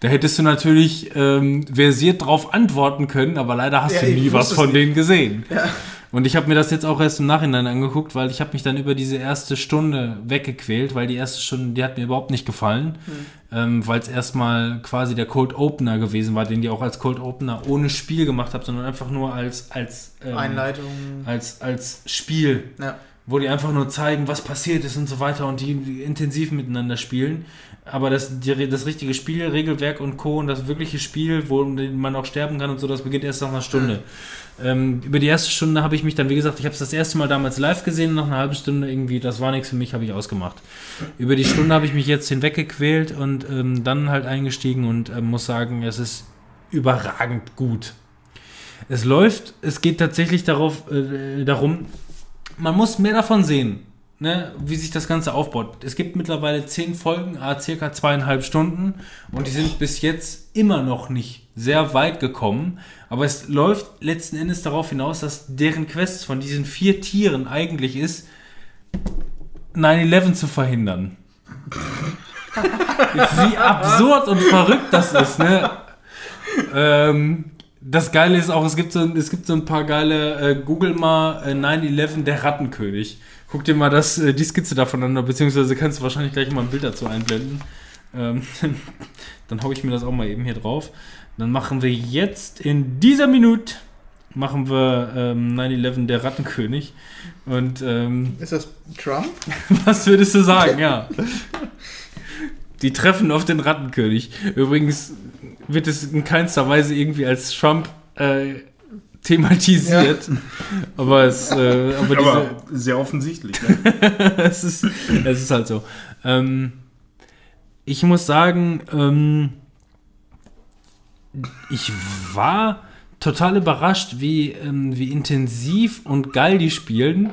Da hättest du natürlich ähm, versiert drauf antworten können, aber leider hast Ja, du nie was von nicht. denen gesehen. Ja. Und ich habe mir das jetzt auch erst im Nachhinein angeguckt, weil ich habe mich dann über diese erste Stunde weggequält, weil die erste Stunde, die hat mir überhaupt nicht gefallen, ähm, weil es erstmal quasi der Cold Opener gewesen war, den die auch als Cold Opener ohne Spiel gemacht haben, sondern einfach nur als als ähm, Einleitung. als als Spiel, Ja. wo die einfach nur zeigen, was passiert ist und so weiter und die, intensiv miteinander spielen. Aber das, die, das richtige Spiel, Regelwerk und Co. und das wirkliche Spiel, wo man auch sterben kann und so, das beginnt erst nach einer Stunde. Ähm, über die erste Stunde habe ich mich dann, wie gesagt, ich habe es das erste Mal damals live gesehen, nach einer halben Stunde irgendwie, das war nichts für mich, habe ich ausgemacht. Über die Stunde habe ich mich jetzt hinweggequält und ähm, dann halt eingestiegen und ähm, muss sagen, es ist überragend gut. Es läuft, es geht tatsächlich darauf, äh, darum, man muss mehr davon sehen. Ne, wie sich das Ganze aufbaut. Es gibt mittlerweile zehn Folgen, a circa zweieinhalb Stunden und die sind bis jetzt immer noch nicht sehr weit gekommen. Aber es läuft letzten Endes darauf hinaus, dass deren Quest von diesen vier Tieren eigentlich ist, 9-11 zu verhindern. Wie absurd und verrückt das ist, ne? Ähm, das Geile ist auch, es gibt so, es gibt so ein paar geile, äh, Google mal äh, 9-11 der Rattenkönig. Guck dir mal das, äh, die Skizze davon an, beziehungsweise kannst du wahrscheinlich gleich mal ein Bild dazu einblenden. Ähm, dann hau ich mir das auch mal eben hier drauf. Dann machen wir jetzt in dieser Minute machen wir ähm, 9-11 der Rattenkönig. Und ähm, Ist das Trump? was würdest du sagen? Ja. Die treffen auf den Rattenkönig. Übrigens wird es in keinster Weise irgendwie als Trump äh, thematisiert. Aber es, äh, aber diese, Aber sehr offensichtlich. Ne? es, ist, es ist halt so. Ähm, ich muss sagen, ähm, ich war total überrascht, wie, ähm, wie intensiv und geil die spielen.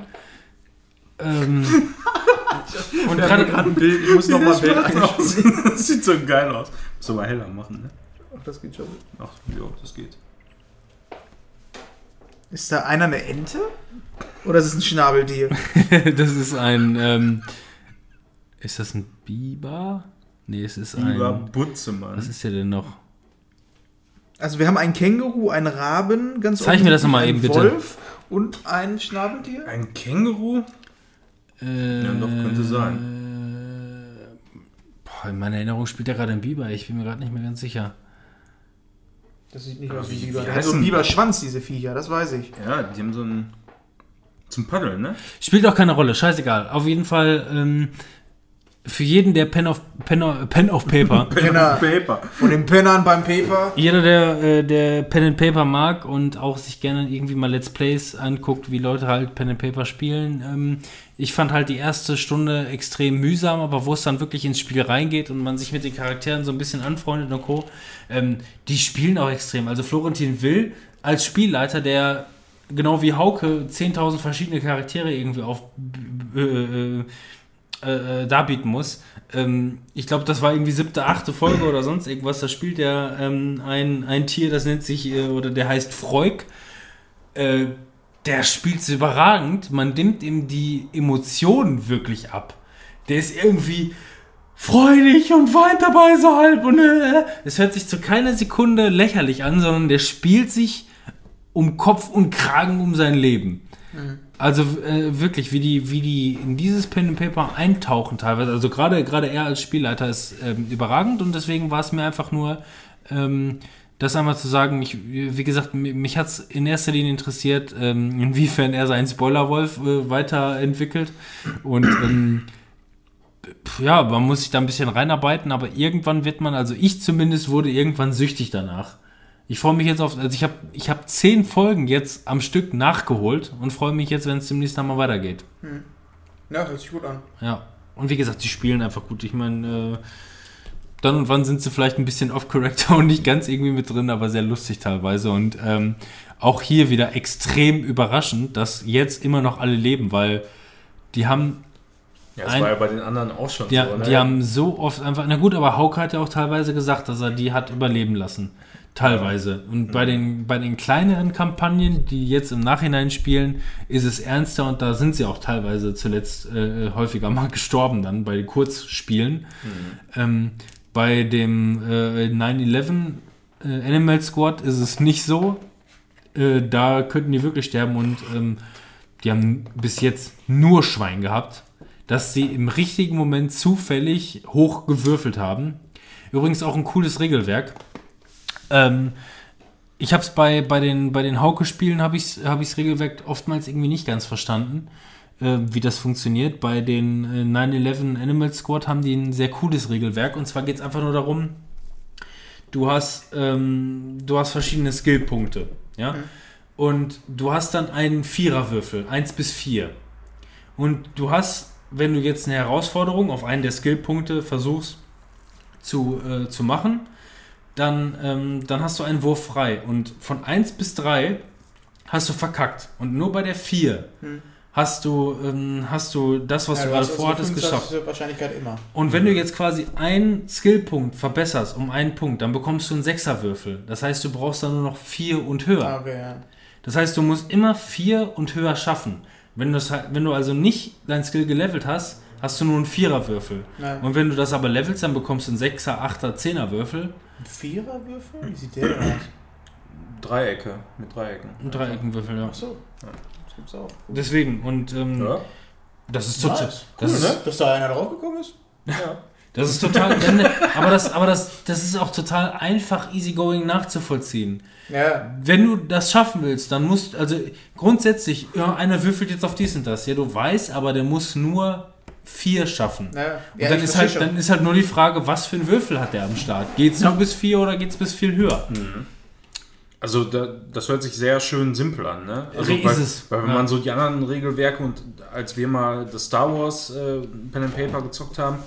Ähm, und hier gerade ein Bild, ich muss noch mal ein Bild einspielen. Das sieht so geil aus. Muss aber heller machen, ne? Ach, das geht schon. Ach, ja, das geht. Ist da einer eine Ente? Oder ist es ein Schnabeltier? das ist ein. Ähm, ist das ein Biber? Nee, es ist ein. Butzemann. Was ist der denn noch? Also wir haben einen Känguru, einen Raben, ganz Zeig mir das noch mal offensichtlich, eben, einen bitte. Wolf und ein Schnabeltier. Ein Känguru? Äh, Ja, doch, könnte sein. Äh, boah, in meiner Erinnerung spielt er gerade ein Biber. Ich bin mir gerade nicht mehr ganz sicher. Das sieht nicht aus wie ein Biber. Der hat so einen Biberschwanz, diese Viecher, das weiß ich. Ja, die haben so ein. Zum Paddeln, ne? Spielt auch keine Rolle, scheißegal. Auf jeden Fall ähm, für jeden, der Pen of, Pen of, Pen of Paper, Penner. Paper. Und den Pennern beim Paper. jeder, der, äh, der Pen and Paper mag und auch sich gerne irgendwie mal Let's Plays anguckt, wie Leute halt Pen and Paper spielen. Ähm, ich fand halt die erste Stunde extrem mühsam, aber wo es dann wirklich ins Spiel reingeht und man sich mit den Charakteren so ein bisschen anfreundet und Co., ähm, die spielen auch extrem. Also Florentin Will als Spielleiter, der genau wie Hauke 10.000 verschiedene Charaktere irgendwie auf äh, äh, äh, darbieten muss. Ähm, ich glaube, das war irgendwie siebte, achte Folge oder sonst irgendwas. Da spielt er ähm, ein, ein Tier, das nennt sich, äh, oder der heißt Freuk. Äh, der spielt überragend. Man nimmt ihm die Emotionen wirklich ab. Der ist irgendwie freudig und weint dabei so halb. Und äh, es hört sich zu keiner Sekunde lächerlich an, sondern der spielt sich um Kopf und Kragen um sein Leben. Also äh, wirklich, wie die, wie die in dieses Pen and Paper eintauchen teilweise. Also gerade gerade er als Spielleiter ist ähm, überragend und deswegen war es mir einfach nur, ähm, das einmal zu sagen. Ich, wie gesagt, mi- mich hat es in erster Linie interessiert, ähm, inwiefern er seinen Spoilerwolf äh, weiterentwickelt und ähm, ja, man muss sich da ein bisschen reinarbeiten, aber irgendwann wird man, also ich zumindest wurde irgendwann süchtig danach. Ich freue mich jetzt auf, also ich habe ich hab zehn Folgen jetzt am Stück nachgeholt und freue mich jetzt, wenn es demnächst einmal weitergeht. Ja, hört sich gut an. Ja. Und wie gesagt, die spielen einfach gut. Ich meine, äh, dann und wann sind sie vielleicht ein bisschen off-corrector und nicht ganz irgendwie mit drin, aber sehr lustig teilweise. Und ähm, auch hier wieder extrem überraschend, dass jetzt immer noch alle leben, weil die haben Ja, das Ein- war ja bei den anderen auch schon die, so, ne? die haben so oft einfach, na gut, aber Hauke hat ja auch teilweise gesagt, dass er die hat überleben lassen. Teilweise. Und bei, den, bei den kleineren Kampagnen, die jetzt im Nachhinein spielen, ist es ernster und da sind sie auch teilweise zuletzt äh, häufiger mal gestorben dann bei den Kurzspielen. Ähm, bei dem äh, 9-11 äh, Animal Squad ist es nicht so. Äh, da könnten die wirklich sterben und ähm, die haben bis jetzt nur Schwein gehabt, dass sie im richtigen Moment zufällig hoch gewürfelt haben. Übrigens auch ein cooles Regelwerk. Ähm, ich habe es bei, bei den, bei den Hauke-Spielen habe ich hab ich's Regelwerk oftmals irgendwie nicht ganz verstanden, äh, wie das funktioniert. Bei den äh, 9-11 Animal Squad haben die ein sehr cooles Regelwerk. Und zwar geht es einfach nur darum, du hast, ähm, du hast verschiedene Skillpunkte. Ja? Und du hast dann einen Viererwürfel, 1 bis 4. Und du hast, wenn du jetzt eine Herausforderung auf einen der Skillpunkte versuchst zu, äh, zu machen, dann, ähm, dann hast du einen Wurf frei. Und von 1 bis 3 hast du verkackt. Und nur bei der 4 hast du, ähm, hast du das, was Ja, du gerade vorhattest, 25 geschafft. Wahrscheinlichkeit immer. Und wenn du jetzt quasi einen Skillpunkt verbesserst um einen Punkt, dann bekommst du einen Sechserwürfel. Das heißt, du brauchst dann nur noch vier und höher. Ah, Okay, ja. Das heißt, du musst immer vier und höher schaffen. Wenn, wenn du also nicht dein Skill gelevelt hast, hast du nur einen Viererwürfel. Ja. Und wenn du das aber levelst, dann bekommst du einen Sechser, Achter, Zehnerwürfel. Ein Viererwürfel? Wie sieht der aus? Dreiecke, mit Dreiecken. Einen Dreieckenwürfel, ja. Achso. Das gibt's auch. Deswegen, und ähm, Ja. das ist total. Nice. Das Cool, ist, ne? Dass da einer draufgekommen ist? ja. Das ist total. aber das, aber das, das ist auch total einfach easygoing nachzuvollziehen. Ja. Wenn du das schaffen willst, dann musst also grundsätzlich, ja, einer würfelt jetzt auf dies und das. Ja, du weißt, aber der muss nur vier schaffen. ja. Und dann, ist halt, dann ist halt nur die Frage, was für einen Würfel hat der am Start? Geht's nur bis vier oder geht's bis viel höher? Also da, das hört sich sehr schön simpel an, ne? Also Ist weil, es, weil wenn ja. man so die anderen Regelwerke und als wir mal das Star Wars äh, Pen and Paper gezockt haben,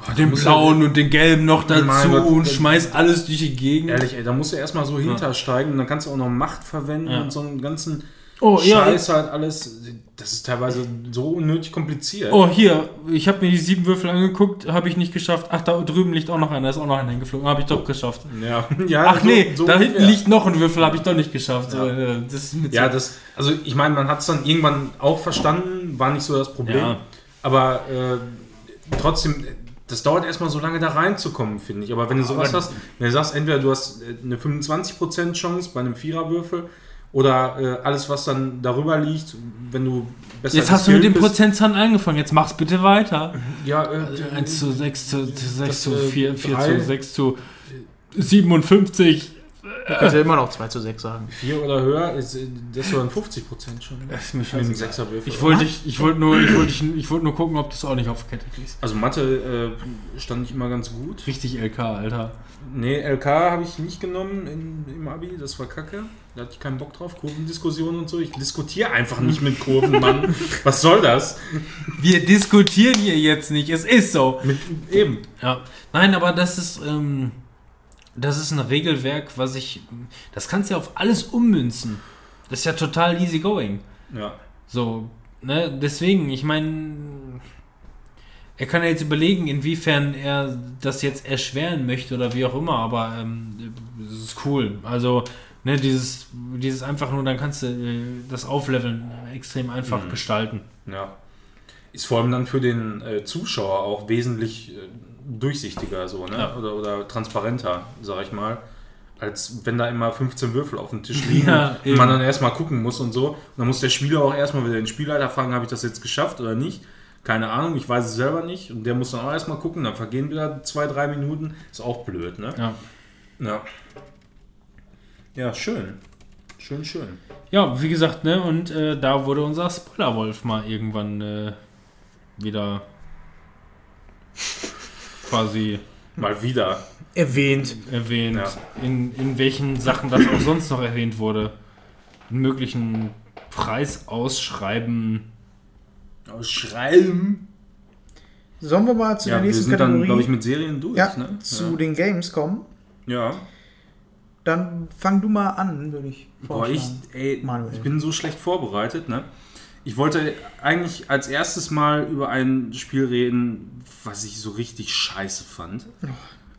oh, Den blauen und den gelben noch dazu Mein und schmeißt alles durch die Gegend. Ehrlich, ey, da musst du erstmal so hintersteigen und dann kannst du auch noch Macht verwenden Ja. und so einen ganzen Oh, ja, Scheiß halt alles. Das ist teilweise so unnötig kompliziert. Oh, hier, ich habe mir die sieben Würfel angeguckt, habe ich nicht geschafft. Ach, da drüben liegt auch noch einer, da ist auch noch einer hingeflogen, habe ich doch geschafft. Ja, ja Ach so- nee, so da hinten ungefähr. liegt noch ein Würfel, habe ich doch nicht geschafft. Ja. So, äh, das Ja, das, also ich meine, man hat es dann irgendwann auch verstanden, war nicht so das Problem. Ja. Aber äh, trotzdem, das dauert erstmal so lange da reinzukommen, finde ich. Aber wenn du sowas Aber- hast, wenn du sagst, entweder du hast äh, eine 25% Chance bei einem Viererwürfel oder äh, alles, was dann darüber liegt, wenn du besser Jetzt hast du mit dem Prozentzahlen angefangen, jetzt mach's bitte weiter. Ja, äh, 1 zu 6 zu 6 Das, zu äh, 4, 4 drei- zu 6 zu 57. Du kannst ja immer noch 2 zu 6 sagen. vier oder höher, ist, äh, das dann 50% schon. Das ist mir Mit dem scheißegal. Sechserwürfel. Ich wollte ich wollte nur, ich wollte dich- ich wollte nur gucken, ob du es auch nicht auf Kette kriegst. also Mathe äh, stand nicht immer ganz gut. Richtig LK, Alter. Nee, LK habe ich nicht genommen in, im Abi, das war kacke. Da hatte ich keinen Bock drauf. Kurvendiskussionen und so. Ich diskutiere einfach nicht mit Kurven, Mann. Was soll das? Wir diskutieren hier jetzt nicht, es ist so. Mit, eben. Ja, nein, aber das ist, ähm, das ist ein Regelwerk, was ich, das kannst du ja auf alles ummünzen. Das ist ja total easy going. Ja. So, ne, deswegen, ich meine, er kann ja jetzt überlegen, inwiefern er das jetzt erschweren möchte oder wie auch immer, aber ähm, das ist cool. Also, ne, dieses, dieses einfach nur, dann kannst du äh, das Aufleveln extrem einfach Mhm. gestalten. ja. Ist vor allem dann für den äh, Zuschauer auch wesentlich äh, durchsichtiger so, ne? Ja. Oder, oder transparenter, sag ich mal. Als wenn da immer 15 Würfel auf dem Tisch liegen Ja, und man dann erstmal gucken muss und so. Und dann muss der Spieler auch erstmal wieder den Spielleiter fragen, habe ich das jetzt geschafft oder nicht? Keine Ahnung, ich weiß es selber nicht. Und der muss dann auch erstmal gucken, dann vergehen wieder zwei, drei Minuten. Ist auch blöd, ne? Ja. Ja. Ja, schön. Schön, schön. Ja, wie gesagt, ne, und äh, da wurde unser Spoilerwolf mal irgendwann äh, wieder quasi Mal wieder. Erwähnt. erwähnt, Ja. in, in welchen Sachen das auch sonst noch erwähnt wurde. In möglichen Preisausschreiben. Schreiben. Sollen wir mal zu Ja, der wir nächsten sind dann, Kategorie glaube ich, mit Serien durch. ja, ne? zu den Games kommen? ja. Dann fang du mal an, würde ich Boah, ich, ey, Manuel. ich bin so schlecht vorbereitet, ne? Ich wollte eigentlich als erstes mal über ein Spiel reden, was ich so richtig scheiße fand.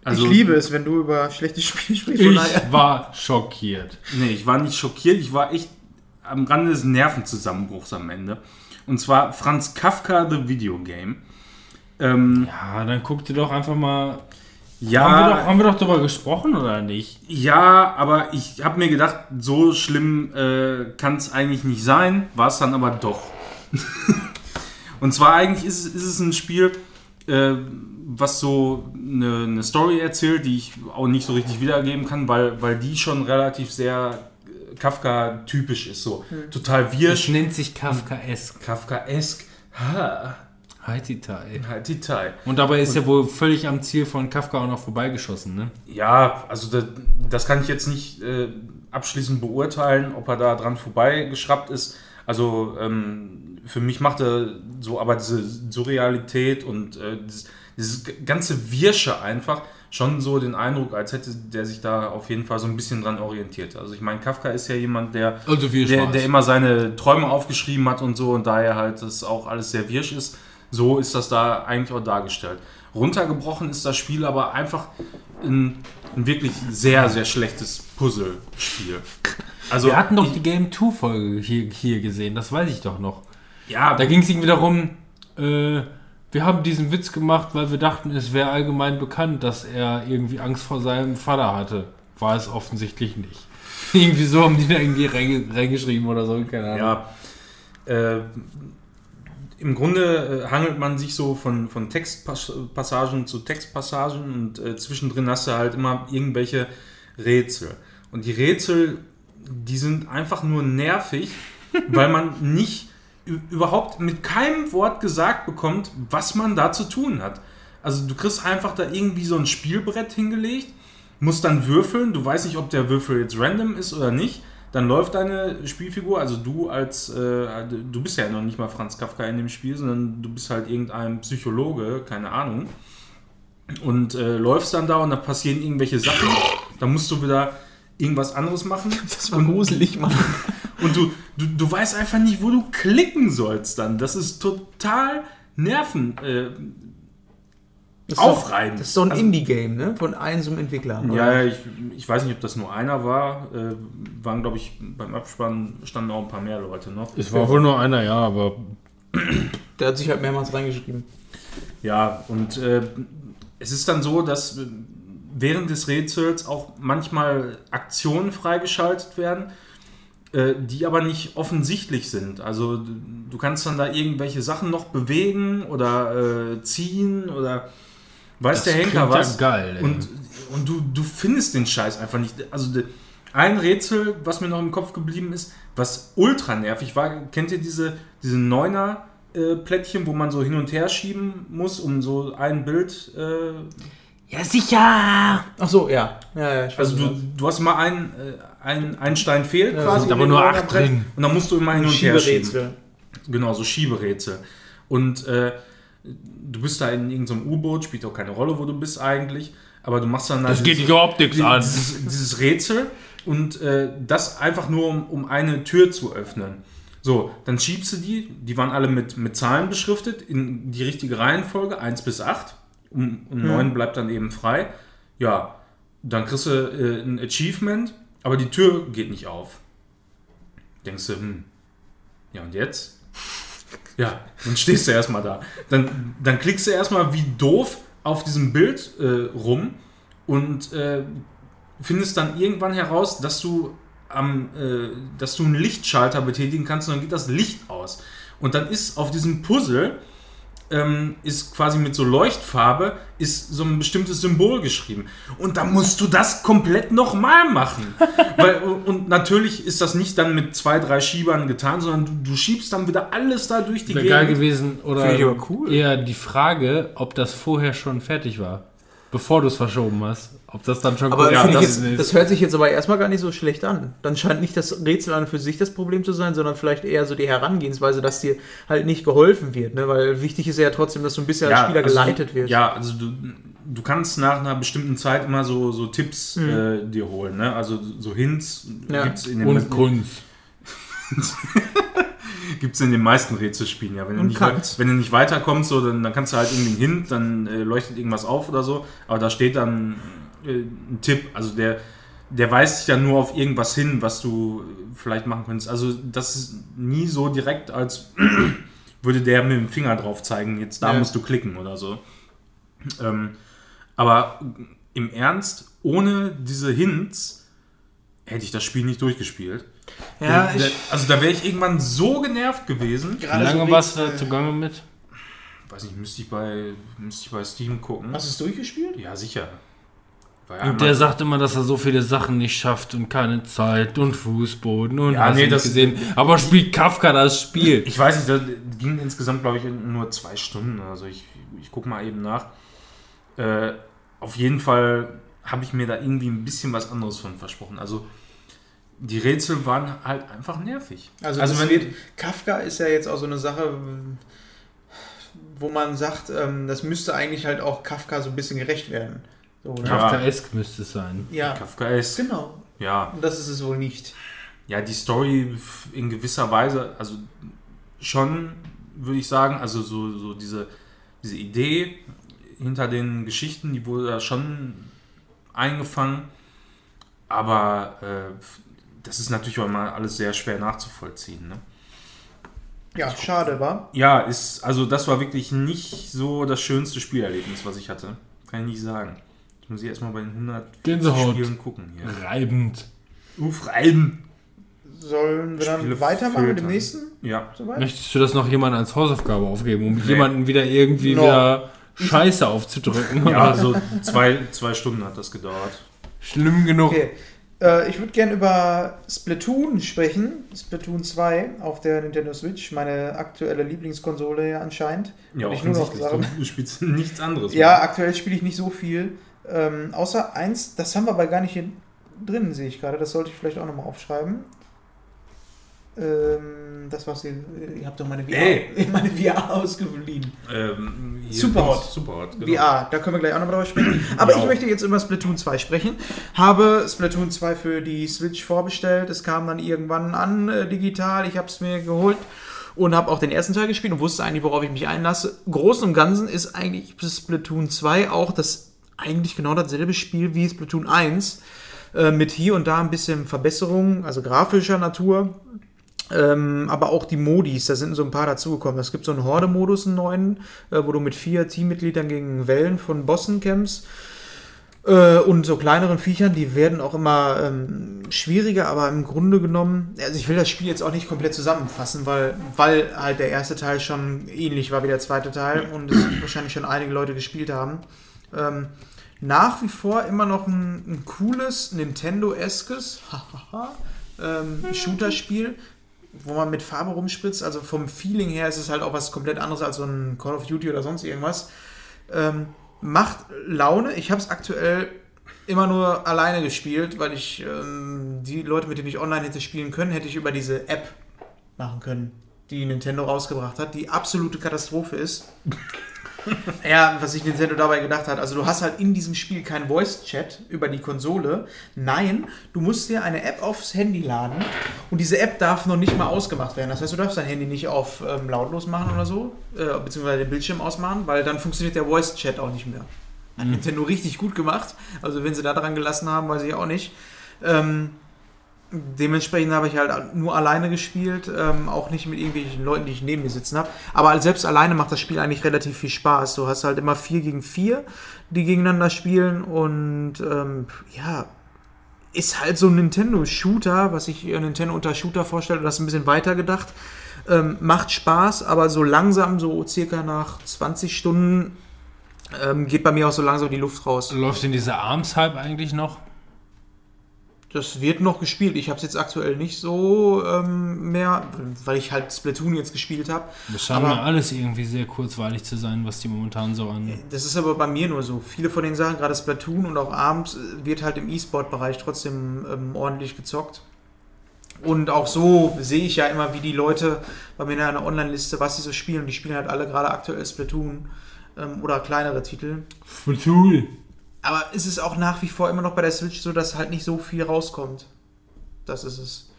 Also, ich liebe es, wenn du über schlechte Spiele sprichst. Ich war schockiert. Nee, ich war nicht schockiert, ich war echt am Rande des Nervenzusammenbruchs am Ende. Und zwar Franz Kafka The Video Game. Ähm, Ja, dann guck dir doch einfach mal. Ja, Haben, wir doch, haben wir doch darüber gesprochen oder nicht? Ja, aber ich habe mir gedacht, so schlimm äh, kann es eigentlich nicht sein, war es dann aber doch. Und zwar eigentlich ist, es- ist es ein Spiel, äh, was so eine, eine Story erzählt, die ich auch nicht so richtig wiedergeben kann, weil, weil die schon relativ sehr äh, Kafka-typisch ist. So total Es wirsch, nennt sich Kafkaesk. Kafkaesk. Ha, Haititai. Detail. Und dabei ist er wohl völlig am Ziel von Kafka auch noch vorbeigeschossen, ne? Ja, also das, das kann ich jetzt nicht äh, abschließend beurteilen, ob er da dran vorbeigeschraubt ist. Also ähm, für mich macht er so aber diese Surrealität und äh, dieses, dieses ganze Wirsche einfach, schon so den Eindruck, als hätte der sich da auf jeden Fall so ein bisschen dran orientiert. Also ich meine, Kafka ist ja jemand, der, Also der, der immer seine Träume aufgeschrieben hat und so und daher halt das auch alles sehr wirsch ist. So ist das da eigentlich auch dargestellt. Runtergebrochen ist das Spiel aber einfach ein, ein wirklich sehr, sehr schlechtes Puzzlespiel. Also Wir hatten doch ich- die Game 2 Folge hier, hier gesehen, das weiß ich doch noch. ja, Da ging es irgendwie darum, äh, wir haben diesen Witz gemacht, weil wir dachten, es wäre allgemein bekannt, dass er irgendwie Angst vor seinem Vater hatte. War es offensichtlich nicht. irgendwie so haben die da irgendwie reinge- reingeschrieben oder so, keine Ahnung. Ja, äh, im Grunde äh, hangelt man sich so von, von Textpassagen zu Textpassagen und äh, zwischendrin hast du halt immer irgendwelche Rätsel. Und die Rätsel, die sind einfach nur nervig, weil man nicht überhaupt mit keinem Wort gesagt bekommt, was man da zu tun hat. Also du kriegst einfach da irgendwie so ein Spielbrett hingelegt, musst dann würfeln, du weißt nicht, ob der Würfel jetzt random ist oder nicht. Dann läuft deine Spielfigur, also du als, äh, du bist ja noch nicht mal Franz Kafka in dem Spiel, sondern du bist halt irgendein Psychologe, keine Ahnung. Und äh, läufst dann da und da passieren irgendwelche Sachen. Dann musst du wieder irgendwas anderes machen. Das war gruselig, Mann. Und du, du, du weißt einfach nicht, wo du klicken sollst dann. Das ist total nerven. Äh, Das ist doch- aufreibend. Das ist so ein Also- Indie-Game, ne? Von einem so einem Entwickler. Ja, ich, ich weiß nicht, ob das nur einer war. Äh, waren, glaube ich, beim Abspann standen auch ein paar mehr Leute noch. Es war wohl nur einer, ja, aber Der hat sich halt mehrmals reingeschrieben. Ja, und äh, es ist dann so, dass äh, während des Rätsels auch manchmal Aktionen freigeschaltet werden, äh, die aber nicht offensichtlich sind. Also du, du kannst dann da irgendwelche Sachen noch bewegen oder äh, ziehen oder weiß der Henker klingt ja was. geil, ey. und und du, du findest den Scheiß einfach nicht. Also de, ein Rätsel, was mir noch im Kopf geblieben ist, was ultra nervig war, kennt ihr diese, diese Neuner äh, Plättchen, wo man so hin und her schieben muss, um so ein Bild. Äh, Ja, sicher! Ach so, ja. Ja, ja, ich weiß also du, was. du hast immer einen, äh, ein, ein Stein fehlt Ja, quasi. sind in aber nur acht drin. Und dann musst du immer hin und her schieben. Schieberätsel. Genau, so Schieberätsel. Und äh, du bist da in irgendeinem U-Boot, spielt auch keine Rolle, wo du bist eigentlich. Aber du machst dann Das halt geht dich überhaupt nichts an. dieses, dieses Rätsel und äh, das einfach nur, um, um eine Tür zu öffnen. So, dann schiebst du die, die waren alle mit, mit Zahlen beschriftet, in die richtige Reihenfolge, 1 bis 8. Um, um 9 bleibt dann eben frei. Ja, dann kriegst du äh, ein Achievement, aber die Tür geht nicht auf. Denkst du, hm, ja und jetzt? Ja, dann stehst du erstmal da. Dann, dann klickst du erstmal wie doof auf diesem Bild äh, rum und äh, findest dann irgendwann heraus, dass du am, äh, dass du einen Lichtschalter betätigen kannst und dann geht das Licht aus. Und dann ist auf diesem Puzzle ähm, ist quasi mit so Leuchtfarbe ist so ein bestimmtes Symbol geschrieben. Und da musst du das komplett nochmal machen. Weil, und natürlich ist das nicht dann mit zwei, drei Schiebern getan, sondern du, du schiebst dann wieder alles da durch die Wäre geil Gegend. gewesen. Oder cool. eher die Frage, ob das vorher schon fertig war. Bevor du es verschoben hast. Ob das dann schon Aber gut Ja, das jetzt, das hört sich jetzt aber erstmal gar nicht so schlecht an. Dann scheint nicht das Rätsel an und für sich das Problem zu sein, sondern vielleicht eher so die Herangehensweise, dass dir halt nicht geholfen wird. Ne? Weil wichtig ist ja trotzdem, dass du ein bisschen als Spieler also geleitet du, wirst. Ja, also du, du kannst nach einer bestimmten Zeit immer so, so Tipps äh, dir holen. Ne? Also so Hints Ja. gibt es in, den- Und Kunst. gibt's in den meisten Rätselspielen. Ja. Wenn, du nicht, wenn du nicht weiterkommst, so, dann, dann kannst du halt irgendwie einen Hint, dann äh, leuchtet irgendwas auf oder so. Aber da steht dann äh, ein Tipp. Also der, der weist dich ja nur auf irgendwas hin, was du vielleicht machen könntest. Also das ist nie so direkt, als würde der mit dem Finger drauf zeigen, jetzt da Ja. musst du klicken oder so. Ähm, aber im Ernst, ohne diese Hints hätte ich das Spiel nicht durchgespielt. Ja, Der- also da wäre ich irgendwann so genervt gewesen. Wie lange warst du da zugange mit? Weiß nicht, müsste ich bei, müsste ich bei Steam gucken. Hast du es durchgespielt? Ja, sicher. Und der sagt immer, dass er so viele Sachen nicht schafft und keine Zeit und Fußboden und Ja, hast nee, das- gesehen. Aber spielt Kafka das Spiel? ich weiß nicht, das ging insgesamt, glaube ich, nur zwei Stunden. Also ich, ich gucke mal eben nach. Äh, auf jeden Fall habe ich mir da irgendwie ein bisschen was anderes von versprochen. Also die Rätsel waren halt einfach nervig. Also, also wenn, wird, Kafka ist ja jetzt auch so eine Sache, wo man sagt, ähm, das müsste eigentlich halt auch Kafka so ein bisschen gerecht werden. So, ne? Ja. Kafkaesk müsste es sein. ja. Kafkaesk. Genau. Ja. Und das ist es wohl nicht. Ja, die Story in gewisser Weise, also schon, würde ich sagen, also so, so diese, diese Idee hinter den Geschichten, die wurde da schon eingefangen. Aber äh, das ist natürlich auch immer alles sehr schwer nachzuvollziehen. Ne? Ja, schade, war. Ja, ist, also das war wirklich nicht so das schönste Spielerlebnis, was ich hatte. Kann ich nicht sagen. Ich muss ich erstmal bei den 100 Gänsehaut. Spielen gucken. Hier. Reibend. Uff, reiben. Sollen wir dann Spiele weitermachen mit dem filtern. nächsten? Ja. Soweit? Möchtest du das noch jemand als Hausaufgabe aufgeben, um Nee. jemanden wieder irgendwie No. wieder Scheiße aufzudrücken? Ja, so zwei, zwei Stunden hat das gedauert. Schlimm genug. Okay. Äh, ich würde gerne über Splatoon sprechen. Splatoon 2 auf der Nintendo Switch. Meine aktuelle Lieblingskonsole ja anscheinend. Ja, ich nur noch sagen. Du spielst nichts anderes. Ja, aktuell spiele ich nicht so viel. Ähm, außer eins, das haben wir aber gar nicht hier drin, sehe ich gerade. Das sollte ich vielleicht auch nochmal aufschreiben. Ähm, das war's hier. Ihr habt doch meine VR, Ey. meine VR ausgeliehen. Ähm, Superhot. Superhot, genau. VR, da können wir gleich auch nochmal drüber sprechen. Aber Ja. ich möchte jetzt über Splatoon 2 sprechen. Habe Splatoon 2 für die Switch vorbestellt. Es kam dann irgendwann an äh, digital. Ich habe es mir geholt und habe auch den ersten Teil gespielt und wusste eigentlich, worauf ich mich einlasse. Großen und Ganzen ist eigentlich Splatoon 2 auch das eigentlich genau dasselbe Spiel wie Splatoon 1. Äh, mit hier und da ein bisschen Verbesserungen, also grafischer Natur. Ähm, aber auch die Modis, da sind so ein paar dazugekommen. Es gibt so einen Horde-Modus, einen neuen, äh, wo du mit vier Teammitgliedern gegen Wellen von Bossen kämpfst. Äh, und so kleineren Viechern, die werden auch immer ähm, schwieriger, aber im Grunde genommen, also ich will das Spiel jetzt auch nicht komplett zusammenfassen, weil, weil halt der erste Teil schon ähnlich war wie der zweite Teil und es wahrscheinlich schon einige Leute gespielt haben. Ähm, nach wie vor immer noch ein, ein cooles Nintendo-eskes ähm, Shooter-Spiel, wo man mit Farbe rumspritzt. Also vom Feeling her ist es halt auch was komplett anderes als so ein Call of Duty oder sonst irgendwas. Ähm, macht Laune. Ich habe es aktuell immer nur alleine gespielt, weil ich ähm, die Leute, mit denen ich online hätte spielen können, hätte ich über diese App machen können, die Nintendo rausgebracht hat, die absolute Katastrophe ist. Ja, was sich Nintendo dabei gedacht hat. Also du hast halt in diesem Spiel kein Voice-Chat über die Konsole. Nein, du musst dir eine App aufs Handy laden und diese App darf noch nicht mal ausgemacht werden. Das heißt, du darfst dein Handy nicht auf ähm, lautlos machen oder so, äh, beziehungsweise den Bildschirm ausmachen, weil dann funktioniert der Voice-Chat auch nicht mehr. Hat Nintendo richtig gut gemacht. Also wenn sie da dran gelassen haben, weiß ich auch nicht. Ähm, Dementsprechend habe ich halt nur alleine gespielt, ähm, auch nicht mit irgendwelchen Leuten, die ich neben mir sitzen habe. Aber selbst alleine macht das Spiel eigentlich relativ viel Spaß. Du hast halt immer vier gegen vier, die gegeneinander spielen und ähm, ja, ist halt so ein Nintendo-Shooter, was ich äh, Nintendo unter Shooter vorstelle, das ist ein bisschen weiter gedacht. Ähm, macht Spaß, aber so langsam, so circa nach 20 Stunden, ähm, geht bei mir auch so langsam die Luft raus. Läuft denn dieser Arms-Hype eigentlich noch? Das wird noch gespielt. Ich habe es jetzt aktuell nicht so ähm, mehr, weil ich halt Splatoon jetzt gespielt habe. Das scheint mir alles irgendwie sehr kurzweilig zu sein, was die momentan so an. Das ist aber bei mir nur so. Viele von den Sachen, gerade Splatoon und auch abends, äh, wird halt im E-Sport-Bereich trotzdem ähm, ordentlich gezockt. Und auch so sehe ich ja immer, wie die Leute bei mir in einer Online-Liste, was sie so spielen. Die spielen halt alle gerade aktuell Splatoon ähm, oder kleinere Titel. Tool. Aber es ist auch nach wie vor immer noch bei der Switch so, dass halt nicht so viel rauskommt. Das ist es.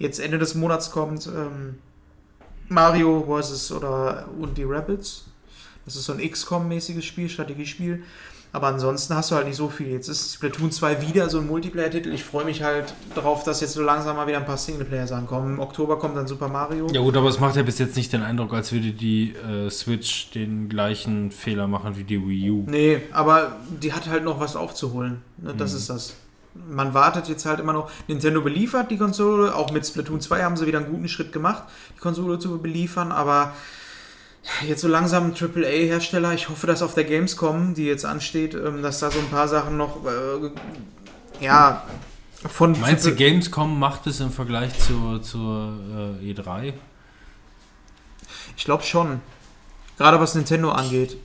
Jetzt Ende des Monats kommt ähm, Mario vs. oder und die Rabbits. Das ist so ein XCOM-mäßiges Spiel, Strategiespiel. Aber ansonsten hast du halt nicht so viel. Jetzt ist Splatoon 2 wieder so ein Multiplayer-Titel. Ich freue mich halt darauf, dass jetzt so langsam mal wieder ein paar Singleplayer-Sachen kommen. Im Oktober kommt dann Super Mario. Ja gut, aber es macht ja bis jetzt nicht den Eindruck, als würde die äh, Switch den gleichen Fehler machen wie die Wii U. Nee, aber die hat halt noch was aufzuholen. Ne, das ist das. Man wartet jetzt halt immer noch. Nintendo beliefert die Konsole. Auch mit Splatoon 2 haben sie wieder einen guten Schritt gemacht, die Konsole zu beliefern. Aber jetzt so langsam AAA-Hersteller. Ich hoffe, dass auf der Gamescom, die jetzt ansteht, ähm, dass da so ein paar Sachen noch, äh, ja, von. Meinst du, Gamescom macht es im Vergleich zur, zur äh, E3? Ich glaube schon. Gerade was Nintendo angeht.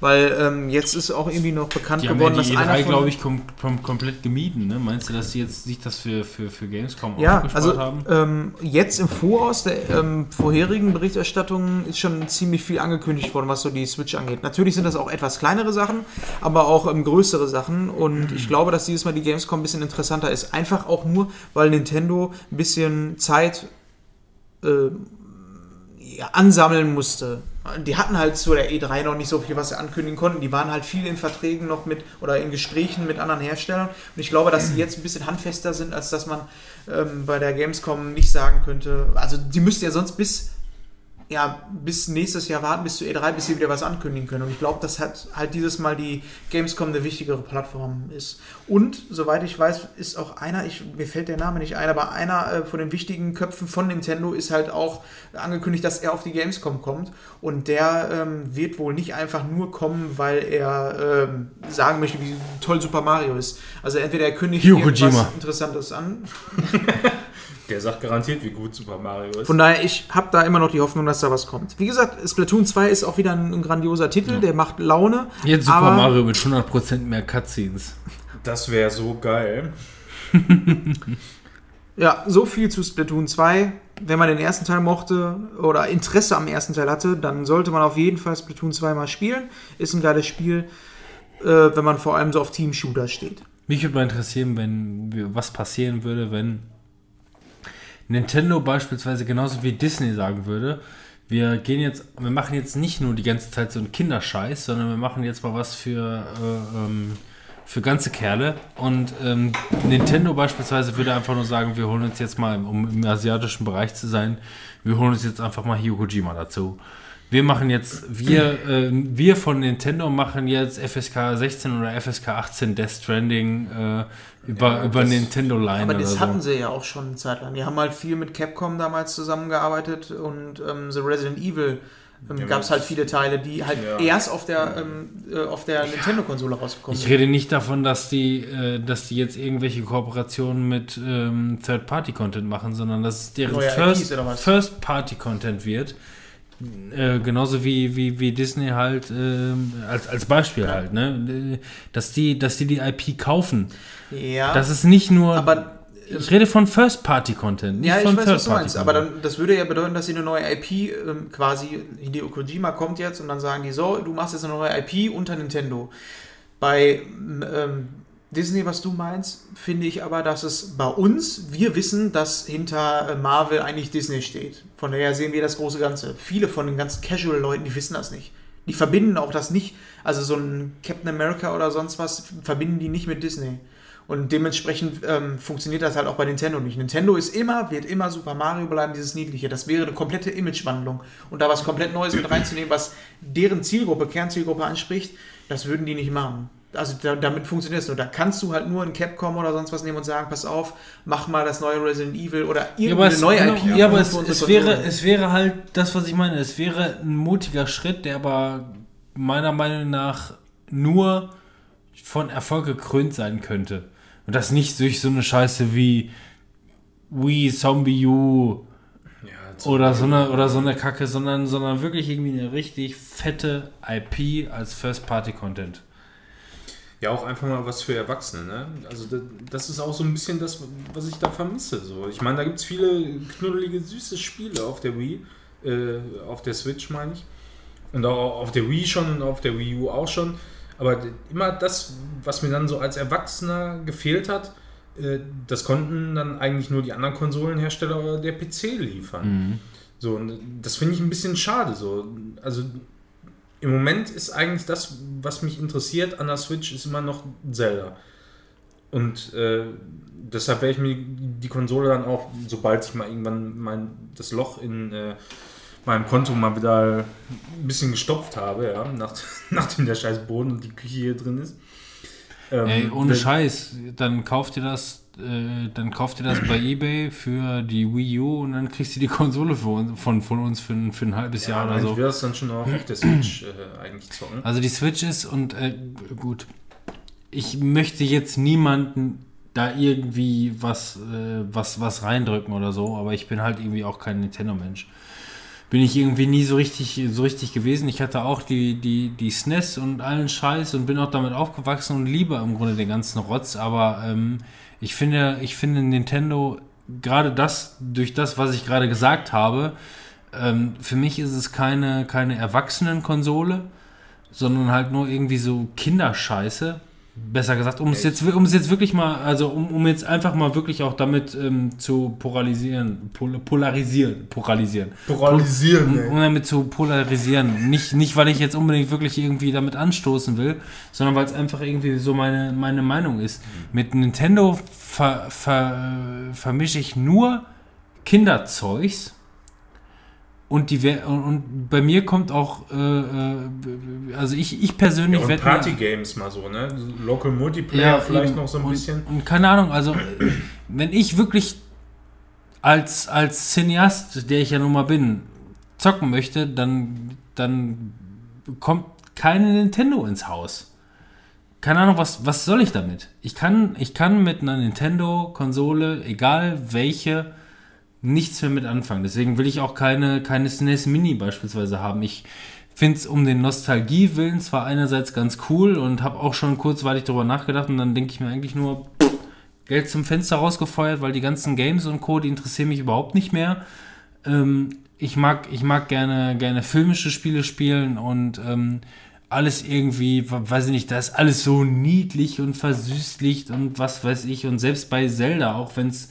Weil ähm, jetzt ist auch irgendwie noch bekannt Die haben geworden, ja die dass einer E3, von, glaube ich, kom kom komplett gemieden. Ne? Meinst du, dass sie jetzt sich das für, für, für Gamescom Ja, also haben? ähm, jetzt im Voraus der ähm, vorherigen Berichterstattungen ist schon ziemlich viel angekündigt worden, was so die Switch angeht. Natürlich sind das auch etwas kleinere Sachen, aber auch ähm, größere Sachen. Und ich glaube, dass dieses Mal die Gamescom ein bisschen interessanter ist. Einfach auch nur, weil Nintendo ein bisschen Zeit äh, ansammeln musste. Die hatten halt zu der E3 noch nicht so viel, was sie ankündigen konnten. Die waren halt viel in Verträgen noch mit oder in Gesprächen mit anderen Herstellern. Und ich glaube, dass sie jetzt ein bisschen handfester sind, als dass man ähm, bei der Gamescom nicht sagen könnte. Also, die müssten ja sonst bis ja, bis nächstes Jahr warten, bis zur E3, bis sie wieder was ankündigen können. Und ich glaube, dass halt, halt dieses Mal die Gamescom eine wichtigere Plattform ist. Und, soweit ich weiß, ist auch einer, ich, mir fällt der Name nicht ein, aber einer äh, von den wichtigen Köpfen von Nintendo ist halt auch angekündigt, dass er auf die Gamescom kommt. Und der ähm, wird wohl nicht einfach nur kommen, weil er ähm, sagen möchte, wie toll Super Mario ist. Also entweder er kündigt irgendwas. Interessantes an. Der sagt garantiert, wie gut Super Mario ist. Von daher, ich habe da immer noch die Hoffnung, dass da was kommt. Wie gesagt, Splatoon 2 ist auch wieder ein, ein grandioser Titel, der macht Laune. Jetzt Super aber, Mario mit 100% mehr Cutscenes. Das wäre so geil. Ja, so viel zu Splatoon 2. Wenn man den ersten Teil mochte oder Interesse am ersten Teil hatte, dann sollte man auf jeden Fall Splatoon 2 mal spielen. Ist ein geiles Spiel, äh, wenn man vor allem so auf Team-Shooter steht. Mich würde mal interessieren, wenn was passieren würde, wenn Nintendo beispielsweise genauso wie Disney sagen würde, wir gehen jetzt, wir machen jetzt nicht nur die ganze Zeit so einen Kinderscheiß, sondern wir machen jetzt mal was für, äh, ähm, für ganze Kerle. Und ähm, Nintendo beispielsweise würde einfach nur sagen, wir holen uns jetzt mal, um im asiatischen Bereich zu sein, wir holen uns jetzt einfach mal Hideo Kojima dazu. Wir machen jetzt, wir, äh, wir von Nintendo machen jetzt FSK 16 oder FSK 18 Death Stranding äh, über, Ja, über das- Nintendo Line Aber das so. hatten sie ja auch schon eine Zeit lang. Die haben halt viel mit Capcom damals zusammengearbeitet und ähm, The Resident Evil ähm, Ja, gab es halt viele Teile, die halt Ja. erst auf der, ähm, äh, auf der Nintendo-Konsole rausgekommen Ich sind. rede nicht davon, dass die, äh, dass die jetzt irgendwelche Kooperationen mit ähm, Third-Party-Content machen, sondern dass es deren IPs First-? First-Party-Content wird. Äh, genauso wie, wie, wie Disney halt, ähm, als, als Beispiel halt, ne? Äh, Dass die, dass die die IP kaufen. Ja, Das ist nicht nur. aber ich rede von First-Party-Content, nicht Ja, ich von weiß, was du meinst. Aber dann, das würde ja bedeuten, dass sie eine neue IP ähm, quasi, Hideo Kojima kommt jetzt und dann sagen die so, du machst jetzt eine neue IP unter Nintendo. Bei ähm, Disney, was du meinst, finde ich aber, dass es bei uns, wir wissen, dass hinter äh, Marvel eigentlich Disney steht. Von daher sehen wir das große Ganze. Viele von den ganzen Casual-Leuten, die wissen das nicht. Die verbinden auch das nicht, also so ein Captain America oder sonst was, verbinden die nicht mit Disney. Und dementsprechend ähm, funktioniert das halt auch bei Nintendo nicht. Nintendo ist immer, wird immer Super Mario bleiben, dieses Niedliche. Das wäre eine komplette Imagewandlung. Und da was komplett Neues mit reinzunehmen, was deren Zielgruppe, Kernzielgruppe anspricht, das würden die nicht machen. Also da, damit funktioniert es nur. Da kannst du halt nur ein Capcom oder sonst was nehmen und sagen, pass auf, mach mal das neue Resident Evil oder Ja, irgendeine es, neue genau, IP. ja, aber für es, es, wäre, es wäre halt das, was ich meine. Es wäre ein mutiger Schritt, der aber meiner Meinung nach nur von Erfolg gekrönt sein könnte. Und das nicht durch so eine Scheiße wie Wii Zombie U Ja, oder so eine, oder so eine Kacke, sondern, sondern wirklich irgendwie eine richtig fette IP als First-Party-Content. Ja, auch einfach mal was für Erwachsene. Ne? Also das, das ist auch so ein bisschen das, was ich da vermisse. So. Ich meine, da gibt es viele knuddelige, süße Spiele auf der Wii, äh, auf der Switch meine ich. Und auch auf der Wii schon und auf der Wii U auch schon. Aber immer das, was mir dann so als Erwachsener gefehlt hat, äh, das konnten dann eigentlich nur die anderen Konsolenhersteller oder der PC liefern. So, und das finde ich ein bisschen schade. So. Also im Moment ist eigentlich das, was mich interessiert an der Switch, ist immer noch Zelda. Und äh, deshalb werde ich mir die Konsole dann auch, sobald ich mal irgendwann mein, das Loch in äh, meinem Konto mal wieder ein bisschen gestopft habe, ja, nach, nachdem der scheiß Boden und die Küche hier drin ist. Ähm, Ey, ohne Scheiß, dann kauft ihr das, äh, dann kauft ihr das bei Ebay für die Wii U und dann kriegst du die Konsole uns, von, von uns für, ein- für ein halbes Ja, Jahr oder so. wäre das dann schon auch auf der Switch äh, eigentlich zocken. Also die Switch ist und äh, gut, ich möchte jetzt niemanden da irgendwie was, äh, was, was reindrücken oder so, aber ich bin halt irgendwie auch kein Nintendo-Mensch. Bin ich irgendwie nie so richtig, so richtig gewesen. Ich hatte auch die, die, die SNES und allen Scheiß und bin auch damit aufgewachsen und liebe im Grunde den ganzen Rotz. Aber ähm, ich finde, ich finde Nintendo gerade das, durch das, was ich gerade gesagt habe, ähm, für mich ist es keine, keine Erwachsenenkonsole, sondern halt nur irgendwie so Kinderscheiße. Besser gesagt, um es jetzt, um es jetzt wirklich mal, also um, um jetzt einfach mal wirklich auch damit ähm, zu polarisieren, pol polarisieren, polarisieren. Polarisieren, um, um damit zu polarisieren. Nicht, nicht, weil ich jetzt unbedingt wirklich irgendwie damit anstoßen will, sondern weil es einfach irgendwie so meine, meine Meinung ist. Mit Nintendo ver, ver, vermische ich nur Kinderzeugs und, die, und bei mir kommt auch, äh, äh also ich, ich persönlich ja, werde. Party-Games mal so, ne? Local Multiplayer ja, vielleicht eben. noch so ein und, bisschen. Und keine Ahnung, also wenn ich wirklich als, als Cineast, der ich ja nun mal bin, zocken möchte, dann, dann kommt keine Nintendo ins Haus. Keine Ahnung, was, was soll ich damit? Ich kann, ich kann mit einer Nintendo-Konsole, egal welche, nichts mehr mit anfangen. Deswegen will ich auch keine, keine SNES Mini beispielsweise haben. Ich finde es um den Nostalgie-Willen zwar einerseits ganz cool und habe auch schon kurzweilig darüber nachgedacht und dann denke ich mir eigentlich nur, Geld zum Fenster rausgefeuert, weil die ganzen Games und Co., die interessieren mich überhaupt nicht mehr. Ähm, ich mag, ich mag gerne, gerne filmische Spiele spielen und ähm, alles irgendwie, weiß ich nicht, da ist alles so niedlich und versüßlicht und was weiß ich. Und selbst bei Zelda, auch wenn es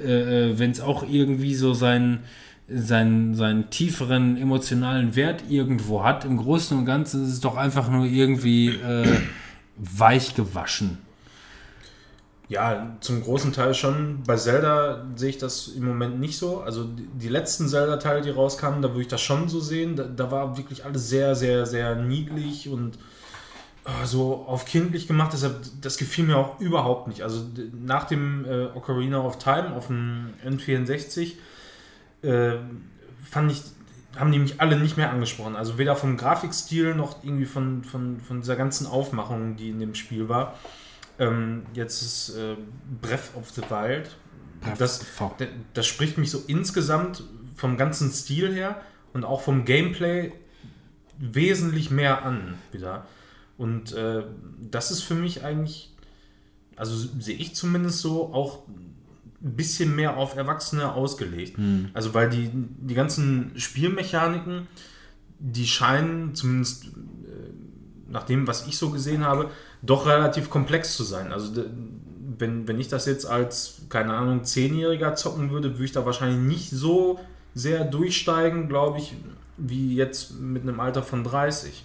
äh, äh wenn es auch irgendwie so seinen, seinen, seinen tieferen emotionalen Wert irgendwo hat, im Großen und Ganzen ist es doch einfach nur irgendwie äh, weich gewaschen. Ja, zum großen Teil schon. Bei Zelda sehe ich das im Moment nicht so. Also die, letzten Zelda-Teile, die rauskamen, da würde ich das schon so sehen. Da, da, war wirklich alles sehr, sehr, sehr niedlich und so auf kindlich gemacht, deshalb das gefiel mir auch überhaupt nicht. Also nach dem äh, Ocarina of Time auf dem N64 äh, fand ich, haben die mich alle nicht mehr angesprochen. Also weder vom Grafikstil noch irgendwie von, von, von dieser ganzen Aufmachung, die in dem Spiel war. Ähm, jetzt ist äh, Breath of the Wild. Das, das spricht mich so insgesamt vom ganzen Stil her und auch vom Gameplay wesentlich mehr an wieder. Und äh, das ist für mich eigentlich, also sehe ich zumindest so, auch ein bisschen mehr auf Erwachsene ausgelegt. Hm. Also weil die, die ganzen Spielmechaniken, die scheinen zumindest äh, nach dem, was ich so gesehen habe, doch relativ komplex zu sein. Also wenn, wenn ich das jetzt als, keine Ahnung, Zehnjähriger zocken würde, würde ich da wahrscheinlich nicht so sehr durchsteigen, glaube ich, wie jetzt mit einem Alter von 30.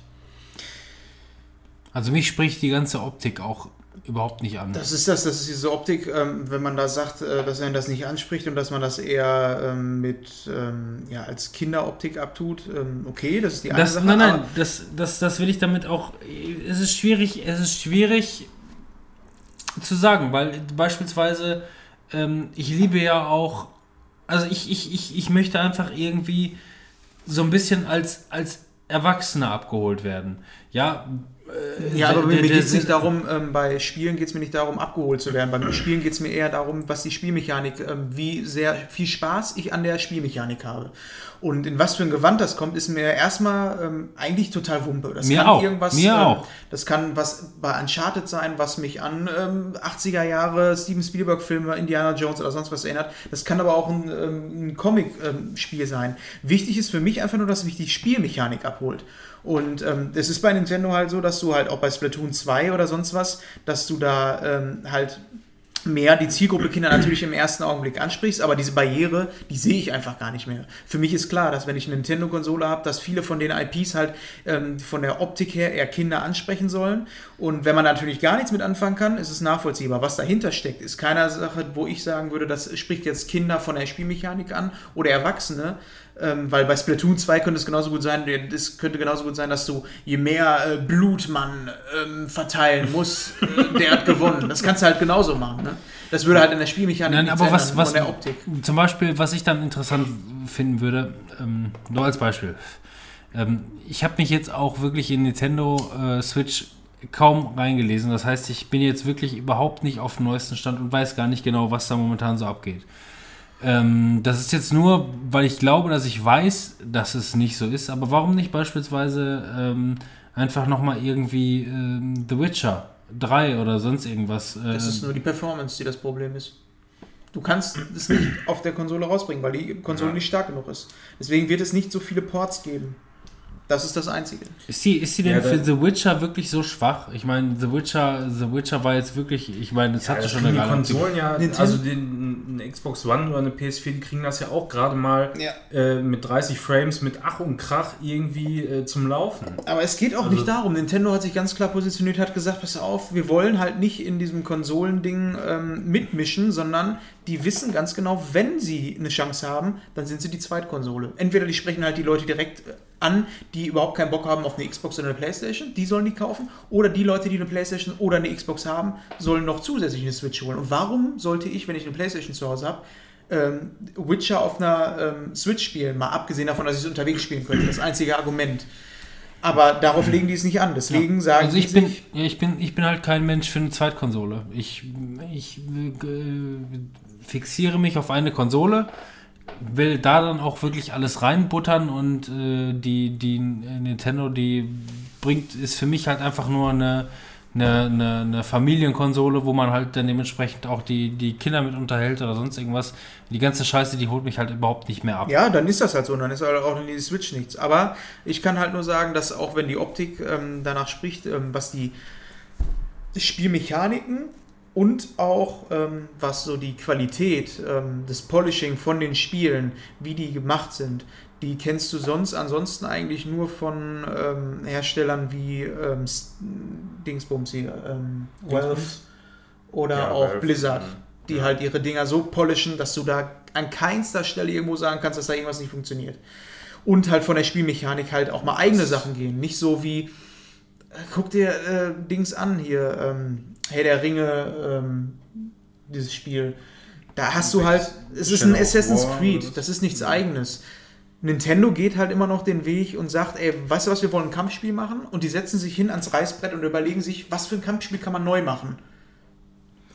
Also mich spricht die ganze Optik auch überhaupt nicht an. Das ist das, das ist diese Optik, ähm, wenn man da sagt, äh, dass er das nicht anspricht und dass man das eher ähm, mit ähm, ja, als Kinderoptik abtut, ähm, okay, das ist die eine das, Sache. Nein, nein, das, das, das will ich damit auch. Es ist schwierig, es ist schwierig zu sagen, weil beispielsweise ähm, ich liebe ja auch, also ich, ich, ich, ich möchte einfach irgendwie so ein bisschen als, als Erwachsener abgeholt werden. Ja, ja, aber mir geht es nicht darum, ähm, bei Spielen geht es mir nicht darum, abgeholt zu werden. Beim Spielen geht es mir eher darum, was die Spielmechanik, ähm, wie sehr viel Spaß ich an der Spielmechanik habe. Und in was für ein Gewand das kommt, ist mir erstmal ähm, eigentlich total Wumpe. Das mir kann auch. irgendwas. Mir ähm, auch. Das kann was bei Uncharted sein, was mich an 80er ähm, Jahre Steven Spielberg-Filme, Indiana Jones oder sonst was erinnert. Das kann aber auch ein, ähm, ein Comic-Spiel sein. Wichtig ist für mich einfach nur, dass mich die Spielmechanik abholt. Und ähm, es ist bei Nintendo halt so, dass du halt auch bei Splatoon 2 oder sonst was, dass du da ähm, halt mehr die Zielgruppe Kinder natürlich im ersten Augenblick ansprichst, aber diese Barriere, die sehe ich einfach gar nicht mehr. Für mich ist klar, dass wenn ich eine Nintendo-Konsole habe, dass viele von den IPs halt ähm, von der Optik her eher Kinder ansprechen sollen. Und wenn man natürlich gar nichts mit anfangen kann, ist es nachvollziehbar. Was dahinter steckt, ist keine Sache, wo ich sagen würde, das spricht jetzt Kinder von der Spielmechanik an oder Erwachsene, ähm, weil bei Splatoon 2 könnte es genauso gut sein, es könnte genauso gut sein, dass du, je mehr äh, Blut man ähm, verteilen muss, äh, der hat gewonnen. Das kannst du halt genauso machen. Ne? Das würde halt in der Spielmechanik Nein, aber was, was, der Optik. Zum Beispiel, was ich dann interessant finden würde, ähm, nur als Beispiel. Ähm, ich habe mich jetzt auch wirklich in Nintendo äh, Switch kaum reingelesen. Das heißt, ich bin jetzt wirklich überhaupt nicht auf dem neuesten Stand und weiß gar nicht genau, was da momentan so abgeht. Ähm, das ist jetzt nur, weil ich glaube, dass ich weiß, dass es nicht so ist. Aber warum nicht beispielsweise ähm, einfach nochmal irgendwie ähm, The Witcher 3 oder sonst irgendwas? Äh, Das ist nur die Performance, die das Problem ist. Du kannst es nicht auf der Konsole rausbringen, weil die Konsole Ja. nicht stark genug ist. Deswegen wird es nicht so viele Ports geben. Das ist das Einzige. Ist sie, ist sie denn Ja, für The Witcher wirklich so schwach? Ich meine, The Witcher, The Witcher war jetzt wirklich, ich meine, es hatte das schon eine die Konsolen ja, Nintendo- also den, eine Xbox One oder eine PS4, die kriegen das ja auch gerade mal Ja. äh, mit 30 Frames, mit Ach und Krach irgendwie äh, zum Laufen. Aber es geht auch Also- nicht darum. Nintendo hat sich ganz klar positioniert, hat gesagt, pass auf, wir wollen halt nicht in diesem Konsolending ähm, mitmischen, sondern die wissen ganz genau, wenn sie eine Chance haben, dann sind sie die Zweitkonsole. Entweder die sprechen halt die Leute direkt äh, an, die überhaupt keinen Bock haben auf eine Xbox oder eine Playstation, die sollen die kaufen. Oder die Leute, die eine Playstation oder eine Xbox haben, sollen noch zusätzlich eine Switch holen. Und warum sollte ich, wenn ich eine Playstation zu Hause habe, ähm, Witcher auf einer ähm, Switch spielen, mal abgesehen davon, dass ich es unterwegs spielen könnte. Das einzige Argument. Aber darauf legen die es nicht an. Deswegen sagen Also ich bin, sich, ja, ich bin, ich bin halt kein Mensch für eine Zweitkonsole. Ich, ich äh, fixiere mich auf eine Konsole, will da dann auch wirklich alles reinbuttern und äh, die, die Nintendo, die bringt, ist für mich halt einfach nur eine, eine, eine, eine Familienkonsole, wo man halt dann dementsprechend auch die, die Kinder mit unterhält oder sonst irgendwas. Die ganze Scheiße, die holt mich halt überhaupt nicht mehr ab. ja, dann ist das halt so. Dann ist halt auch in die Switch nichts. Aber ich kann halt nur sagen, dass auch wenn die Optik ähm, danach spricht, ähm, was die Spielmechaniken und auch ähm, was so die Qualität, ähm, das Polishing von den Spielen, wie die gemacht sind, die kennst du sonst ansonsten eigentlich nur von ähm, Herstellern wie ähm, Dingsbums hier, ähm, Valve oder Ja, auch Valve, Blizzard, mhm. die Ja. halt ihre Dinger so polischen, dass du da an keinster Stelle irgendwo sagen kannst, dass da irgendwas nicht funktioniert. Und halt von der Spielmechanik halt auch mal eigene Sachen gehen. Nicht so wie, äh, guck dir äh, Dings an hier, ähm, Herr der Ringe, ähm, dieses Spiel. Da hast du halt, es ist ein Assassin's Creed, das ist nichts eigenes. Nintendo geht halt immer noch den Weg und sagt, ey, weißt du was, wir wollen ein Kampfspiel machen? Und die setzen sich hin ans Reißbrett und überlegen sich, was für ein Kampfspiel kann man neu machen?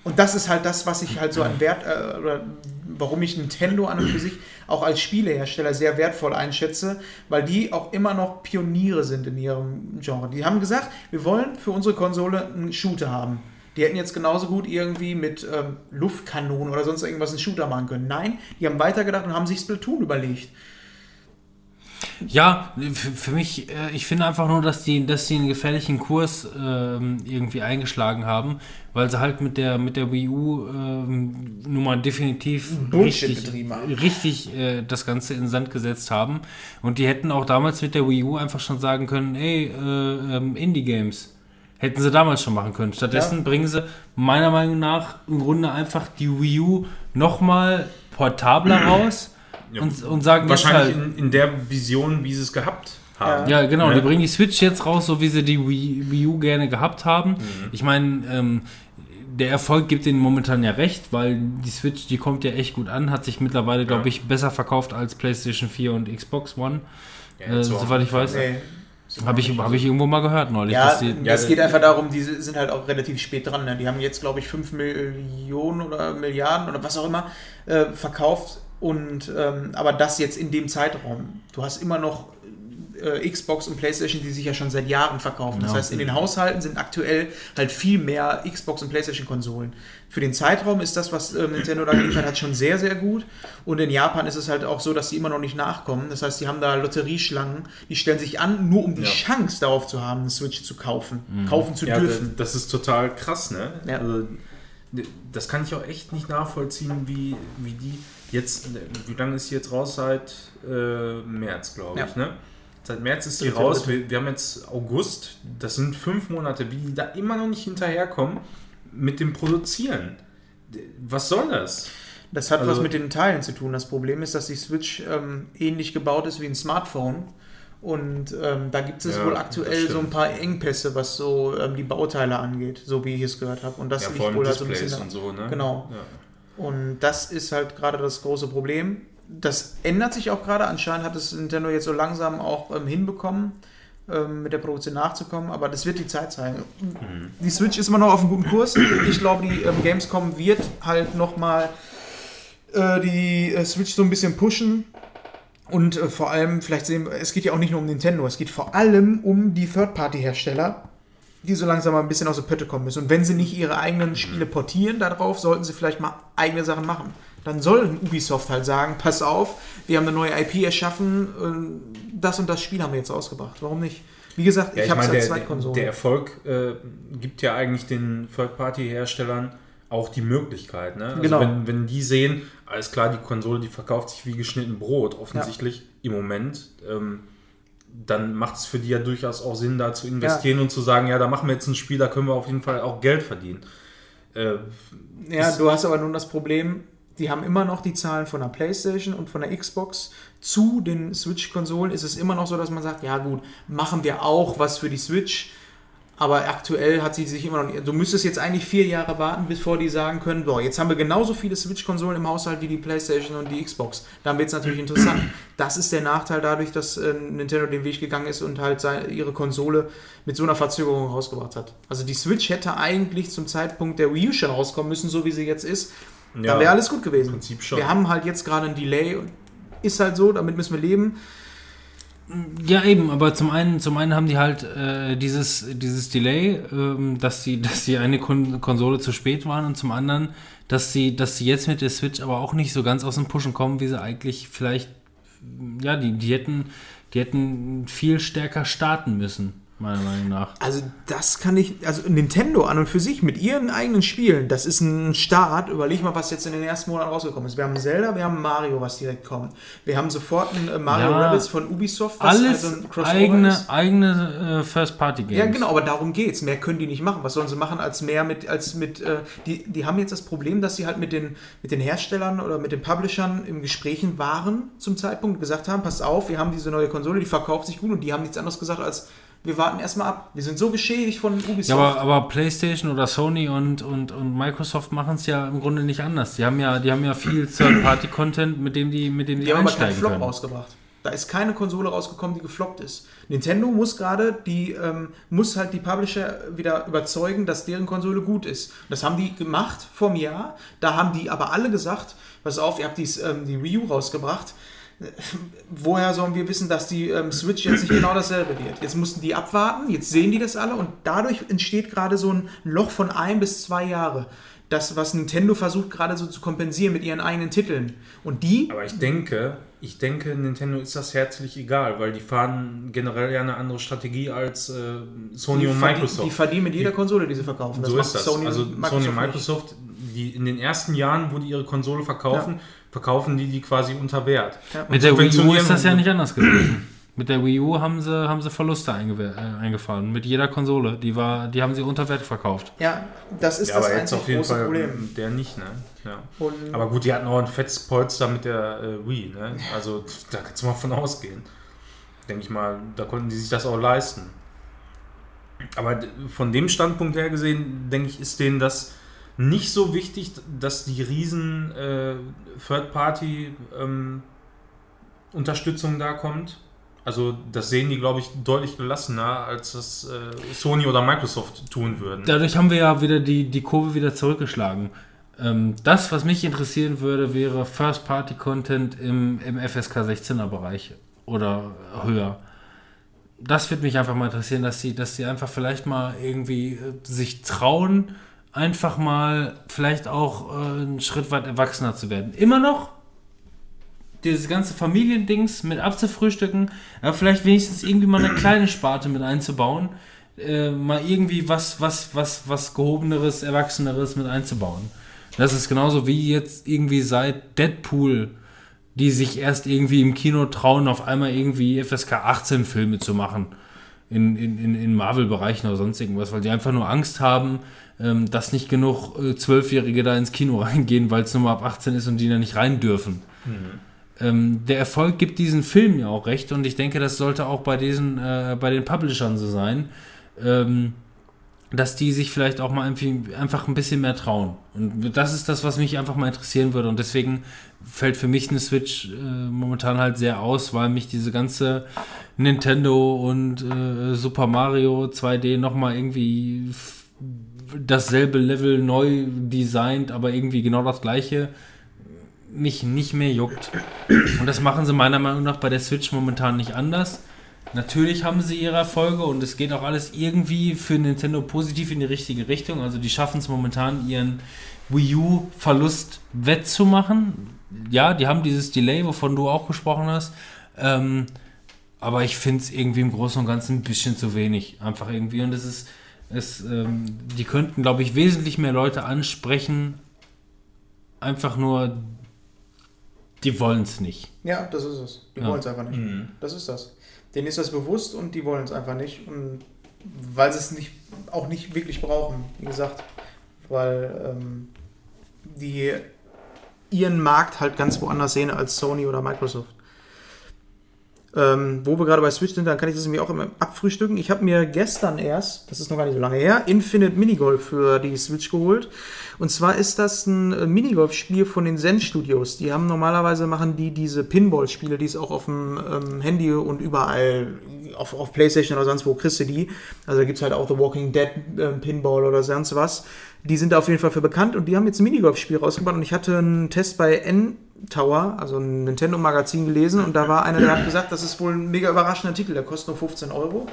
Und das ist halt das, was ich halt so an Wert, äh, oder warum ich Nintendo an und für sich auch als Spielehersteller sehr wertvoll einschätze, weil die auch immer noch Pioniere sind in ihrem Genre. Die haben gesagt, wir wollen für unsere Konsole einen Shooter haben. Die hätten jetzt genauso gut irgendwie mit ähm, Luftkanonen oder sonst irgendwas einen Shooter machen können. Nein, die haben weitergedacht und haben sich Splatoon überlegt. Ja, für, mich, äh, ich finde einfach nur, dass die, dass die einen gefährlichen Kurs ähm, irgendwie eingeschlagen haben, weil sie halt mit der, mit der Wii U ähm, nun mal definitiv Bullshit richtig, richtig äh, das Ganze in den Sand gesetzt haben. Und die hätten auch damals mit der Wii U einfach schon sagen können, ey, äh, ähm, Indie-Games. Hätten sie damals schon machen können. Stattdessen Ja. bringen sie meiner Meinung nach im Grunde einfach die Wii U nochmal portabler raus Ja. und, und sagen Wahrscheinlich halt, in, in der Vision, wie sie es gehabt haben. ja, genau. Ne? Die bringen die Switch jetzt raus, so wie sie die Wii, Wii U gerne gehabt haben. Mhm. Ich meine, ähm, der Erfolg gibt ihnen momentan ja recht, weil die Switch, die kommt ja echt gut an, hat sich mittlerweile, glaube ich, besser verkauft als PlayStation 4 und Xbox One. Ja, Äh, soweit ich weiß. Nee. Habe ich, hab ich irgendwo mal gehört neulich. Ja, die, Ja, es geht einfach darum, die sind halt auch relativ spät dran. Ne? Die haben jetzt, glaube ich, 5 Millionen oder Milliarden oder was auch immer äh, verkauft. Und ähm, aber das jetzt in dem Zeitraum. Du hast immer noch äh, Xbox und PlayStation, die sich ja schon seit Jahren verkaufen. Das Ja. heißt, in den Haushalten sind aktuell halt viel mehr Xbox und PlayStation-Konsolen. Für den Zeitraum ist das, was ähm, Nintendo da geliefert hat, schon sehr, sehr gut. Und in Japan ist es halt auch so, dass sie immer noch nicht nachkommen. Das heißt, die haben da Lotterieschlangen, die stellen sich an, nur um die Ja. Chance darauf zu haben, eine Switch zu kaufen, kaufen zu Ja, dürfen. das, das ist total krass, ne? Ja. Also, das kann ich auch echt nicht nachvollziehen, wie, wie die jetzt, wie lange ist die jetzt raus? Seit äh, März, glaube ich, Ja. ne? Seit März ist die Dritte, raus. Wir, wir haben jetzt August, das sind fünf Monate, wie die da immer noch nicht hinterherkommen mit dem Produzieren. Was soll das? Das hat Also- was mit den Teilen zu tun. Das Problem ist, dass die Switch ähm, ähnlich gebaut ist wie ein Smartphone. Und ähm, da gibt es Ja, wohl aktuell so ein paar Engpässe, was so ähm, die Bauteile angeht, so wie ich es gehört habe. Und das ja, liegt wohl halt so ein bisschen und so, ne? Genau. Ja. Und das ist halt gerade das große Problem. Das ändert sich auch gerade. Anscheinend hat es Nintendo jetzt so langsam auch ähm, hinbekommen, ähm, mit der Produktion nachzukommen. Aber das wird die Zeit zeigen. Die Switch ist immer noch auf einem guten Kurs. Ich glaube, die ähm, Gamescom wird halt nochmal äh, die äh, Switch so ein bisschen pushen. Und äh, vor allem, vielleicht sehen wir, es geht ja auch nicht nur um Nintendo, es geht vor allem um die Third-Party-Hersteller, die so langsam mal ein bisschen aus der Pötte kommen müssen. Und wenn sie nicht ihre eigenen Spiele portieren darauf, sollten sie vielleicht mal eigene Sachen machen. Dann soll Ubisoft halt sagen, pass auf, wir haben eine neue IP erschaffen, äh, das und das Spiel haben wir jetzt ausgebracht. Warum nicht? Wie gesagt, Ja, ich habe es als der, Zweitkonsole. der Erfolg äh, gibt ja eigentlich den Third-Party-Herstellern auch die Möglichkeit. Ne? Also Genau. wenn, wenn die sehen, alles klar, die Konsole, die verkauft sich wie geschnitten Brot, offensichtlich im Moment, ähm, dann macht es für die ja durchaus auch Sinn, da zu investieren und zu sagen, ja, da machen wir jetzt ein Spiel, da können wir auf jeden Fall auch Geld verdienen. Äh, Ja, du hast aber nun das Problem, die haben immer noch die Zahlen von der PlayStation und von der Xbox. Zu den Switch-Konsolen ist es immer noch so, dass man sagt, ja gut, machen wir auch was für die Switch. Aber aktuell hat sie sich immer noch nicht. Du müsstest jetzt eigentlich vier Jahre warten, bevor die sagen können, boah, jetzt haben wir genauso viele Switch-Konsolen im Haushalt wie die PlayStation und die Xbox. Dann wird es natürlich interessant. Das ist der Nachteil dadurch, dass äh, Nintendo den Weg gegangen ist und halt seine, ihre Konsole mit so einer Verzögerung rausgebracht hat. Also die Switch hätte eigentlich zum Zeitpunkt der Wii U schon rauskommen müssen, so wie sie jetzt ist. Ja, Dann wäre alles gut gewesen. im Prinzip schon. Wir haben halt jetzt gerade ein Delay und ist halt so, damit müssen wir leben. Ja, eben, aber zum einen, zum einen haben die halt äh, dieses, dieses Delay, ähm, dass sie, dass die eine Kon Konsole zu spät waren und zum anderen, dass sie, dass sie jetzt mit der Switch aber auch nicht so ganz aus dem Pushen kommen, wie sie eigentlich vielleicht, ja, die, die hätten, die hätten viel stärker starten müssen, meiner Meinung nach. Also das kann ich, also Nintendo an und für sich mit ihren eigenen Spielen, das ist ein Start. Überleg mal, was jetzt in den ersten Monaten rausgekommen ist. Wir haben Zelda, wir haben Mario, was direkt kommt. Wir haben sofort ein äh, Mario Ja, Rabbids von Ubisoft, was Alles also ein Crossover eigene, ist. eigene äh, First-Party-Games. Ja, genau, aber darum geht's. Mehr können die nicht machen. Was sollen sie machen als mehr mit, als mit, äh, die, die haben jetzt das Problem, dass sie halt mit den, mit den Herstellern oder mit den Publishern im Gesprächen waren zum Zeitpunkt, gesagt haben, pass auf, wir haben diese neue Konsole, die verkauft sich gut und die haben nichts anderes gesagt als, wir warten erstmal ab. Wir sind so geschädigt von Ubisoft. Ja, aber, aber PlayStation oder Sony und, und, und Microsoft machen es ja im Grunde nicht anders. Die haben ja, die haben ja viel Third-Party-Content, mit dem die, mit dem die, Die haben aber keinen einsteigen Flop können. rausgebracht. Da ist keine Konsole rausgekommen, die gefloppt ist. Nintendo muss gerade die, ähm, muss halt die Publisher wieder überzeugen, dass deren Konsole gut ist. Das haben die gemacht vor einem Jahr. Da haben die aber alle gesagt, pass auf, ihr habt dies, ähm, die Wii U rausgebracht. Woher sollen wir wissen, dass die ähm, Switch jetzt nicht genau dasselbe wird? Jetzt mussten die abwarten, jetzt sehen die das alle und dadurch entsteht gerade so ein Loch von ein bis zwei Jahre. Das, was Nintendo versucht gerade so zu kompensieren mit ihren eigenen Titeln. Und die Aber ich denke, ich denke, Nintendo ist das herzlich egal, weil die fahren generell ja eine andere Strategie als äh, Sony die und Microsoft. Die verdienen mit jeder Konsole, die sie verkaufen. so macht ist das. Sony also und Sony und. Microsoft, die in den ersten Jahren, wo die ihre Konsole verkaufen, verkaufen die die quasi unter Wert. Ja. Mit der Wii U ist das ja nicht anders gewesen. Mit der Wii U haben sie, haben sie Verluste äh, eingefahren. Mit jeder Konsole. Die, war, die haben sie unter Wert verkauft. Ja, das ist Ja, das aber jetzt auf jeden große Fall Problem. der nicht, ne? Ja. Aber gut, die hatten auch ein fettes Polster mit der äh, Wii, ne? Also da kannst du mal von ausgehen. Denke ich mal, da konnten die sich das auch leisten. Aber von dem Standpunkt her gesehen, denke ich, ist denen das nicht so wichtig, dass die riesen äh, Third-Party-Unterstützung da kommt. Also das sehen die, glaube ich, deutlich gelassener, als das äh, Sony oder Microsoft tun würden. Dadurch haben wir ja wieder die, die Kurve wieder zurückgeschlagen. Ähm, das, was mich interessieren würde, wäre First-Party-Content im, im FSK 16er Bereich oder höher. Das würde mich einfach mal interessieren, dass sie, dass sie einfach vielleicht mal irgendwie äh, sich trauen, einfach mal vielleicht auch äh, einen Schritt weit erwachsener zu werden. Immer noch dieses ganze Familiendings mit abzufrühstücken, aber vielleicht wenigstens irgendwie mal eine kleine Sparte mit einzubauen, äh, mal irgendwie was, was, was, was gehobeneres, erwachseneres mit einzubauen. Das ist genauso wie jetzt irgendwie seit Deadpool, die sich erst irgendwie im Kino trauen, auf einmal irgendwie FSK 18 Filme zu machen. In, in, in, in Marvel-Bereichen oder sonst irgendwas, weil die einfach nur Angst haben, ähm, dass nicht genug äh, Zwölfjährige da ins Kino reingehen, weil es nur mal ab 18 ist und die da nicht rein dürfen ähm, der Erfolg gibt diesen Film ja auch recht und ich denke, das sollte auch bei diesen, äh, bei den Publishern so sein, ähm, dass die sich vielleicht auch mal einfach ein bisschen mehr trauen. Und das ist das, was mich einfach mal interessieren würde und deswegen fällt für mich eine Switch äh, momentan halt sehr aus, weil mich diese ganze Nintendo und äh, Super Mario 2D nochmal irgendwie dasselbe Level neu designt, aber irgendwie genau das gleiche mich nicht mehr juckt. Und das machen sie meiner Meinung nach bei der Switch momentan nicht anders. Natürlich haben sie ihre Erfolge und es geht auch alles irgendwie für Nintendo positiv in die richtige Richtung. Also die schaffen es momentan, ihren Wii U-Verlust wettzumachen. Ja, die haben dieses Delay, wovon du auch gesprochen hast. Ähm, aber ich finde es irgendwie im Großen und Ganzen ein bisschen zu wenig. Einfach irgendwie. Und es ist, es, ähm, die könnten, glaube ich, wesentlich mehr Leute ansprechen. Einfach nur, die wollen es nicht. Ja, das ist es. Die Ja. wollen es einfach nicht. Mhm. Das ist das. Denen ist das bewusst und die wollen es einfach nicht. Und weil sie es nicht, auch nicht wirklich brauchen, wie gesagt. Weil ähm, die ihren Markt halt ganz woanders sehen als Sony oder Microsoft. Ähm, wo wir gerade bei Switch sind, dann kann ich das irgendwie auch immer abfrühstücken. Ich habe mir gestern erst, das ist noch gar nicht so lange her, Infinite Minigolf für die Switch geholt. Und zwar ist das ein äh, Minigolf-Spiel von den Zen Studios. Die haben normalerweise machen die diese Pinball-Spiele, die es auch auf dem ähm, Handy und überall auf, auf Playstation oder sonst wo kriegst du die. Also da gibt es halt auch The Walking Dead äh, Pinball oder sonst was. Die sind da auf jeden Fall für bekannt und die haben jetzt ein Minigolf-Spiel rausgebracht und ich hatte einen Test bei N-Tower, also ein Nintendo-Magazin gelesen und da war einer, der hat gesagt, das ist wohl ein mega überraschender Titel, der kostet nur 15 Euro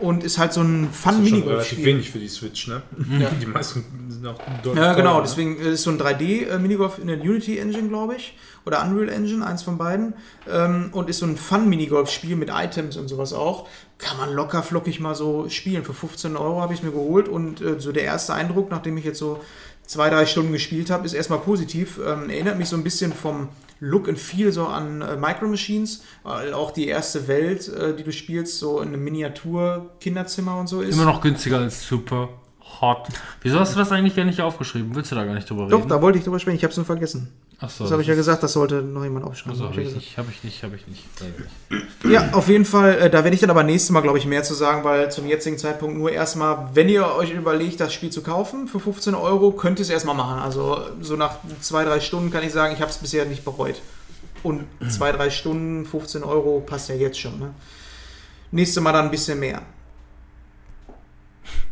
und ist halt so ein Das ist relativ wenig für die Switch, ne? Ja. Die meisten sind auch deutlich Ja, genau, teurer, ne? deswegen ist so ein 3D-Minigolf in der Unity Engine, glaube ich. Oder Unreal Engine, eins von beiden. Ähm, und ist so ein Fun-Minigolf-Spiel mit Items und sowas auch. Kann man locker flockig mal so spielen. Für 15 Euro habe ich es mir geholt und äh, so der erste Eindruck, nachdem ich jetzt so zwei, drei Stunden gespielt habe, ist erstmal positiv. Ähm, erinnert mich so ein bisschen vom Look and Feel so an äh, Micro Machines, weil auch die erste Welt, äh, die du spielst, so in einem Miniatur-Kinderzimmer und so ist. Immer noch günstiger als Super Hot. Wieso hast du das eigentlich gar nicht aufgeschrieben? Willst du da gar nicht drüber Doch, reden? da wollte ich drüber sprechen. Ich habe es nur vergessen. Achso, Das habe ich ja gesagt, das sollte noch jemand aufschreiben. Also Hab habe ich ich habe ich nicht, habe ich nicht. Ja, auf jeden Fall. Äh, da werde ich dann aber nächstes Mal, glaube ich, mehr zu sagen, weil zum jetzigen Zeitpunkt nur erstmal, wenn ihr euch überlegt, das Spiel zu kaufen für 15 Euro, könnt ihr es erstmal machen. Also so nach zwei, drei Stunden kann ich sagen, ich habe es bisher nicht bereut. Und zwei, drei Stunden, 15 Euro passt ja jetzt schon. Ne? Nächstes Mal dann ein bisschen mehr.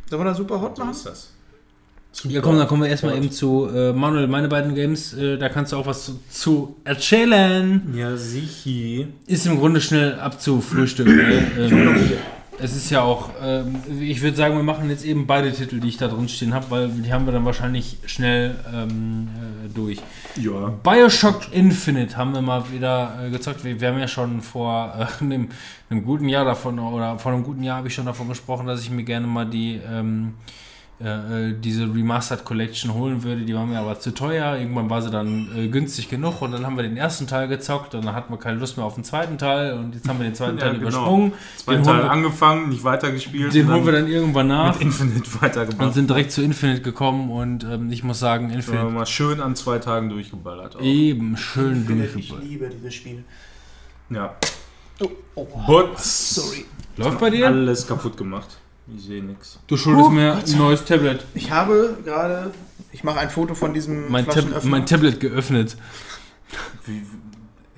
Sollen wir da super hot So machen? ist das. Ja, komm, dann kommen wir erstmal eben zu äh, Manuel, meine beiden Games. Äh, da kannst du auch was zu, zu erzählen. Ja, sichi. Ist im Grunde schnell abzufrühstücken. ne? ähm, es ist ja auch, ähm, ich würde sagen, wir machen jetzt eben beide Titel, die ich da drin stehen habe, weil die haben wir dann wahrscheinlich schnell ähm, äh, durch. Ja. Bioshock Infinite haben wir mal wieder äh, gezockt. Wir, wir haben ja schon vor äh, einem, einem guten Jahr davon, oder vor einem guten Jahr habe ich schon davon gesprochen, dass ich mir gerne mal die ähm, äh, diese Remastered Collection holen würde. Die war mir aber zu teuer. Irgendwann war sie dann äh, günstig genug und dann haben wir den ersten Teil gezockt und dann hatten wir keine Lust mehr auf den zweiten Teil und jetzt haben wir den zweiten Ja, Teil genau. übersprungen. Zwei Den Teile holen wir- angefangen, nicht weitergespielt. Den und holen wir dann irgendwann nach mit Infinite und weitergemacht. sind direkt zu Infinite gekommen und ähm, ich muss sagen, Ja, Infinite mal schön an zwei Tagen durchgeballert. Auch. eben schön Infinite, ich durchgebracht. liebe dieses Spiel. Ja. Oh, oh. Butz. Sorry. Läuft bei dir? Alles kaputt gemacht. Ich sehe nichts. Du schuldest Oh mir Gott. ein neues Tablet. Ich habe gerade, ich mache ein Foto von diesem Mein, Tab mein Tablet geöffnet. Wie,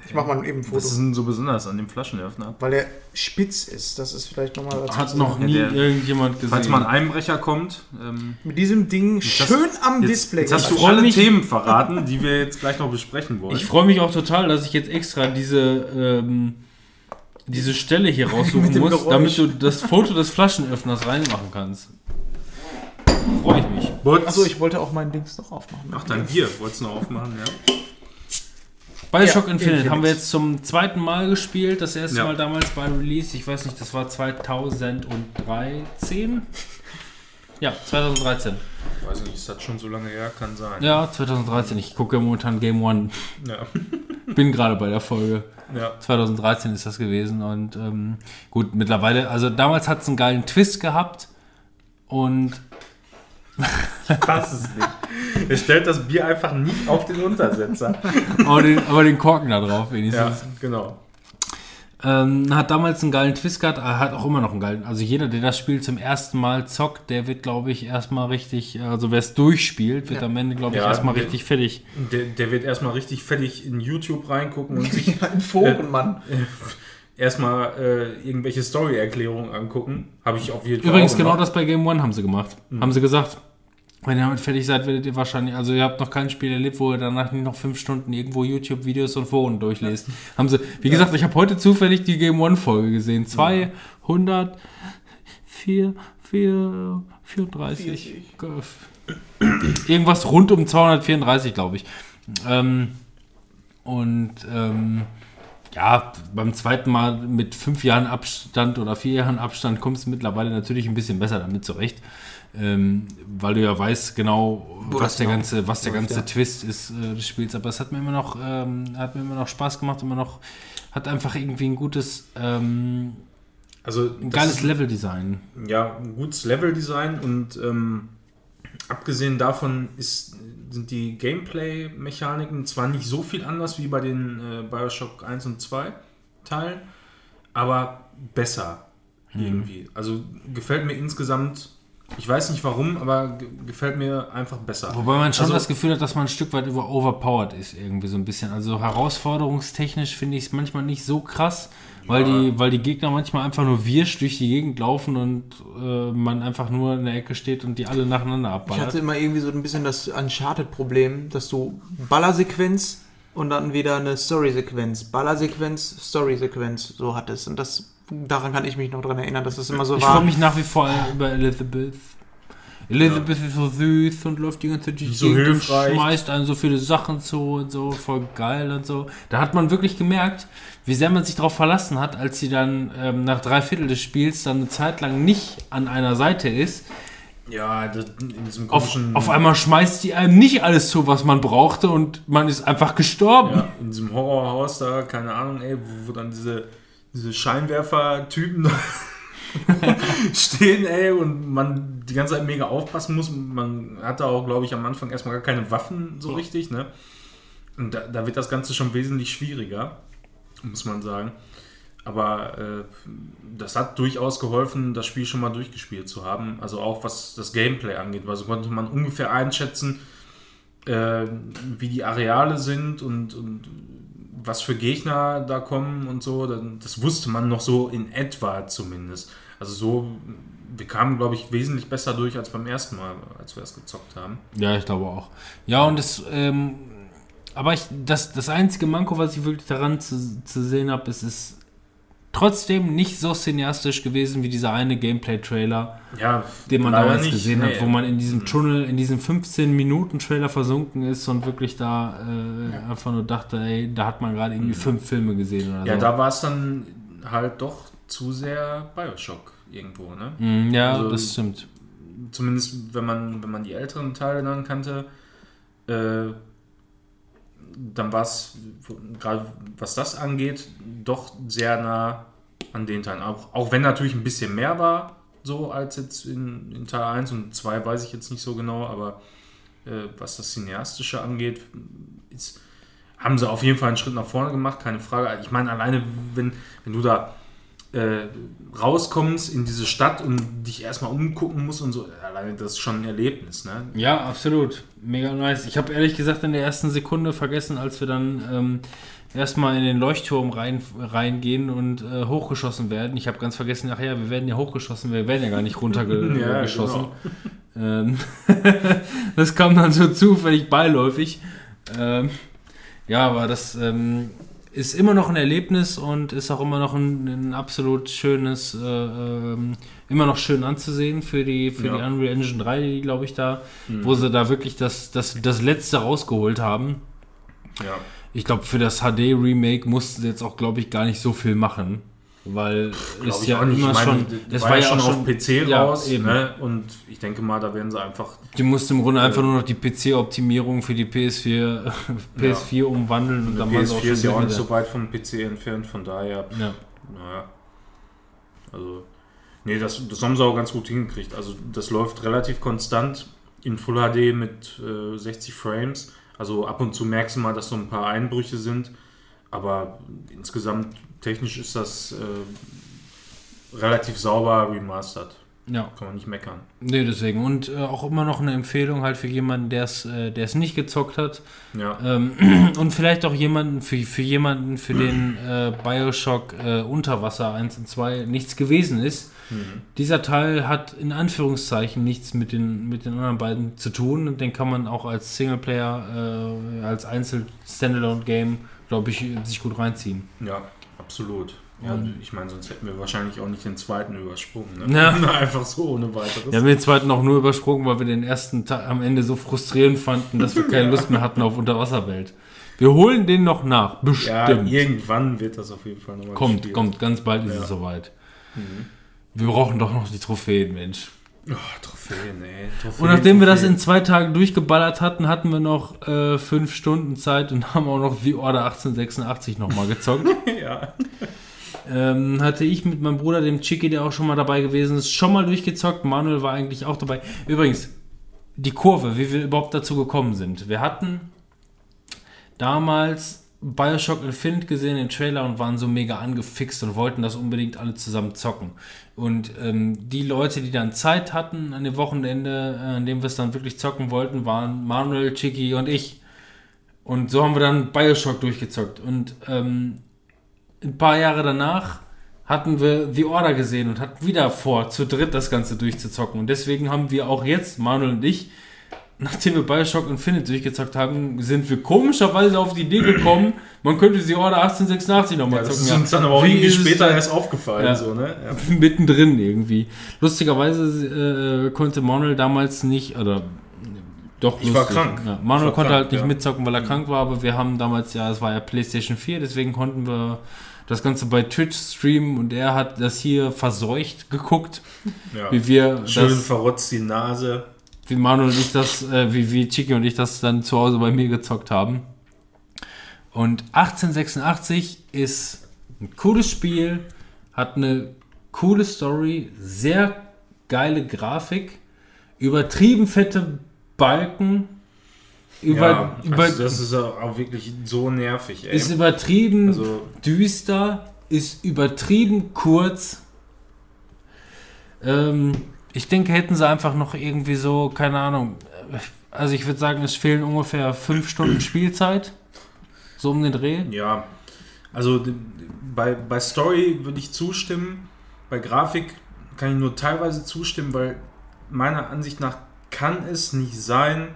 ich mache mal eben ein Foto. was ist denn so besonders an dem Flaschenöffner? Weil der spitz ist. Das ist vielleicht nochmal dazu Hat noch nie der- irgendjemand gesehen. Falls mal ein Einbrecher kommt, ähm, Mit diesem Ding schön am jetzt, Display. jetzt hast du alle mich- Themen verraten, die wir jetzt gleich noch besprechen wollen. ich freue mich auch total, dass ich jetzt extra diese, ähm, diese Stelle hier raussuchen Mit dem muss, Geräusch. damit du das Foto des Flaschenöffners reinmachen kannst. Freue ich mich. Achso, ich wollte auch mein Dings noch aufmachen. Ach, dein Bier wolltest du noch aufmachen, ja? Bioshock Ja, Infinite Infinite. haben wir jetzt zum zweiten Mal gespielt. Das erste Ja. Mal damals bei Release, ich weiß nicht, das war 2013? Ja, 2013. Ich weiß nicht, ist das schon so lange her? Kann sein. Ja, 2013. Ich gucke momentan Game One. Ja. Bin gerade bei der Folge. Ja. 2013 ist das gewesen und ähm, gut, mittlerweile, also damals hat es einen geilen Twist gehabt und Passt es nicht. Er stellt das Bier einfach nicht auf den Untersetzer. aber den, aber den Korken da drauf wenigstens. Ja, genau. Ähm, hat damals einen geilen Twist gehabt, er hat auch immer noch einen geilen. Also jeder, der das Spiel zum ersten Mal zockt, der wird, glaube ich, erstmal richtig, also wer es durchspielt, wird Ja. am Ende, glaube ich, Ja, erstmal der- richtig fertig. Der, der wird erstmal richtig fertig in YouTube reingucken und sich In Foren, Mann. erstmal äh, irgendwelche Story-Erklärungen angucken. Habe ich auf jeden Fall Übrigens, auch genau das bei Game One haben sie gemacht. Haben sie gesagt, Wenn ihr damit fertig seid, werdet ihr wahrscheinlich, also ihr habt noch kein Spiel erlebt, wo ihr danach nicht noch fünf Stunden irgendwo YouTube-Videos und Foren durchlest. Haben sie, wie gesagt, ich habe heute zufällig die Game One-Folge gesehen. 200, 4, 4, 34. Irgendwas rund um 234, glaube ich. Ähm, und ähm, ja, beim zweiten Mal mit fünf Jahren Abstand oder vier Jahren Abstand kommst du mittlerweile natürlich ein bisschen besser damit zurecht. Ähm, weil du ja weißt genau, Wo was der genau ganze, was der läuft, ganze ja. Twist ist äh, des Spiels. Aber es hat mir immer noch, ähm, hat mir immer noch Spaß gemacht, immer noch, hat einfach irgendwie ein gutes, ähm, Also ein geiles Leveldesign. ja, ein gutes Leveldesign und ähm, abgesehen davon ist, sind die Gameplay-Mechaniken zwar nicht so viel anders wie bei den äh, Bioshock 1 und 2 Teilen, aber besser irgendwie. Also gefällt mir insgesamt, ich weiß nicht warum, aber ge gefällt mir einfach besser. Wobei man schon Also- das Gefühl hat, dass man ein Stück weit über overpowered ist, irgendwie so ein bisschen. Also herausforderungstechnisch finde ich es manchmal nicht so krass, weil, Ja. die, weil die Gegner manchmal einfach nur wirsch durch die Gegend laufen und äh, man einfach nur in der Ecke steht und die alle nacheinander Ich abballert. hatte immer irgendwie so ein bisschen das Uncharted-Problem, dass du Ballersequenz und dann wieder eine Story-Sequenz, Ballersequenz, Story-Sequenz so hattest. Und das, daran kann ich mich noch dran erinnern, dass das immer so Ich war. freue mich nach wie vor über Elizabeth. Elizabeth ist so süß und läuft die ganze Zeit durch die So und schmeißt einem so viele Sachen zu und so, voll geil und so. Da hat man wirklich gemerkt, wie sehr man sich darauf verlassen hat, als sie dann ähm, nach drei Viertel des Spiels dann eine Zeit lang nicht an einer Seite ist. Ja, das, in diesem Auf, komischen... auf einmal schmeißt die einem nicht alles zu, was man brauchte und man ist einfach gestorben. Ja, in diesem Horrorhaus da, keine Ahnung, ey, wo, wo dann diese, diese Scheinwerfer-Typen stehen, ey, und man die ganze Zeit mega aufpassen muss. Man hat da auch, glaube ich, am Anfang erstmal gar keine Waffen so richtig, ne? Und da, da wird das Ganze schon wesentlich schwieriger, muss man sagen. Aber äh, das hat durchaus geholfen, das Spiel schon mal durchgespielt zu haben. Also auch was das Gameplay angeht. Also konnte man ungefähr einschätzen, äh, wie die Areale sind und, und was für Gegner da kommen und so. Das wusste man noch so in etwa zumindest. Also so, wir kamen, glaube ich, wesentlich besser durch als beim ersten Mal, als wir es gezockt haben. Ja, ich glaube auch. Ja, und das, ähm, aber ich, das, das einzige Manko, was ich wirklich daran zu, zu sehen habe, ist, es ist trotzdem nicht so cineastisch gewesen wie dieser eine Gameplay-Trailer, Ja, den man damals nicht, gesehen nee. hat, wo man in diesem Tunnel, in diesem 15-Minuten-Trailer versunken ist und wirklich da äh, einfach nur dachte, ey, da hat man gerade irgendwie fünf Filme gesehen oder Mhm. Ja, so. da war es dann halt doch zu sehr Bioshock irgendwo, ne? Mm, ja, Also- das stimmt. Zumindest wenn man, wenn man die älteren Teile dann kannte, äh, dann war es, gerade was das angeht, doch sehr nah an den Teilen. Auch, auch wenn natürlich ein bisschen mehr war, so als jetzt in, in Teil 1 und 2 weiß ich jetzt nicht so genau, aber äh, was das Cineastische angeht, ist, haben sie auf jeden Fall einen Schritt nach vorne gemacht, keine Frage. Ich meine, alleine, wenn, wenn du da äh, rauskommst in diese Stadt und dich erstmal umgucken musst und so, alleine das ist schon ein Erlebnis, ne? Ja, absolut. Mega nice. Ich habe ehrlich gesagt in der ersten Sekunde vergessen, als wir dann ähm, erstmal in den Leuchtturm rein, reingehen und äh, hochgeschossen werden. Ich habe ganz vergessen, ach ja, wir werden ja hochgeschossen, wir werden ja gar nicht runtergeschossen. Ja, geschossen. genau. ähm, das kam dann so zufällig beiläufig. Ähm, ja, aber das ähm, ist immer noch ein Erlebnis und ist auch immer noch ein, ein absolut schönes, äh, ähm, immer noch schön anzusehen für die, für Ja. die Unreal Engine 3, die glaube ich da, wo sie da wirklich das, das, das letzte rausgeholt haben. Ja. Ich glaube, für das HD-Remake mussten sie jetzt auch, glaube ich, gar nicht so viel machen. Weil es ja auch nicht. immer meine, schon. das war, ja schon auf PC ja, raus, eben. ne? Und ich denke mal, da werden sie einfach. Die musste im Grunde einfach nur noch die PC-Optimierung für die PS4, PS4 umwandeln und Der dann war es auch PS4 schon ist ja auch nicht so weit vom PC entfernt, von daher, Ja. naja. Also, nee, das, das haben sie auch ganz gut hingekriegt. Also, das läuft relativ konstant in Full HD mit äh, 60 Frames. Also, ab und zu merkst du mal, dass so ein paar Einbrüche sind. Aber insgesamt technisch ist das äh, relativ sauber remastert. ja. Kann man nicht meckern. Nee, deswegen. Und äh, auch immer noch eine Empfehlung halt für jemanden, der es äh, der es nicht gezockt hat. Ja. Ähm, und vielleicht auch jemanden, für, für jemanden, für den äh, Bioshock äh, Unterwasser 1 und 2 nichts gewesen ist. Dieser Teil hat in Anführungszeichen nichts mit den, mit den anderen beiden zu tun und den kann man auch als Singleplayer, äh, als Einzel-Standalone-Game, glaube ich, sich gut reinziehen. Ja, absolut. Ja, Und- ich meine, sonst hätten wir wahrscheinlich auch nicht den zweiten übersprungen. Ne? Ja. Einfach so ohne weiteres. Wir haben den zweiten auch nur übersprungen, weil wir den ersten Teil am Ende so frustrierend fanden, dass wir keine Lust mehr hatten auf Unterwasserwelt. Wir holen den noch nach, ja, bestimmt. irgendwann wird das auf jeden Fall nochmal kommt, gespielt. kommt, ganz bald ist Ja. Mhm. es soweit. Wir brauchen doch noch die Trophäen, Mensch. Oh, Trophäen, ey. Trophäen, Und nachdem wir das in Trophäen. zwei Tagen durchgeballert hatten, hatten wir noch äh, fünf Stunden Zeit und haben auch noch The Order 1886 nochmal gezockt. ja. ähm, hatte ich mit meinem Bruder, dem Chicky, der auch schon mal dabei gewesen ist, schon mal durchgezockt. Manuel war eigentlich auch dabei. Übrigens, die Kurve, wie wir überhaupt dazu gekommen sind. Wir hatten damals Bioshock Infinite gesehen, den Trailer, und waren so mega angefixt und wollten das unbedingt alle zusammen zocken. Und ähm, die Leute, die dann Zeit hatten an dem Wochenende, äh, an dem wir es dann wirklich zocken wollten, waren Manuel, Chicky und ich. Und so haben wir dann Bioshock durchgezockt. Und ähm, ein paar Jahre danach hatten wir The Order gesehen und hatten wieder vor, zu dritt das Ganze durchzuzocken. Und deswegen haben wir auch jetzt, Manuel und ich, nachdem wir Bioshock Infinite durchgezockt haben, sind wir komischerweise auf die Idee gekommen, man könnte The Order 1886 nochmal Ja, das zocken. ist uns dann aber auch Wie irgendwie später erst aufgefallen. Ja. So, ne? ja. mittendrin irgendwie. Lustigerweise äh, konnte Manuel damals nicht, oder doch, Ich war lustig. krank. Ja, Manuel war konnte krank, halt nicht ja. mitzocken, weil er krank war, aber wir haben damals ja, es war ja PlayStation 4, deswegen konnten wir das Ganze bei Twitch streamen und er hat das hier verseucht geguckt, Ja. wie wir Schön das, verrotzt die Nase. Wie Manuel und ich das, äh, wie, wie Chiki und ich das dann zu Hause bei mir gezockt haben. Und 1886 ist ein cooles Spiel, hat eine coole Story, sehr geile Grafik, übertrieben fette Balken, über, ja, über, also das ist auch wirklich so nervig, ey. ist übertrieben Also, düster, ist übertrieben kurz. Ähm, ich denke, hätten sie einfach noch irgendwie so, keine Ahnung, also ich würde sagen, es fehlen ungefähr fünf Stunden Spielzeit. So um den Dreh. ja, also bei, bei Story würde ich zustimmen. Bei Grafik kann ich nur teilweise zustimmen, weil meiner Ansicht nach kann es nicht sein,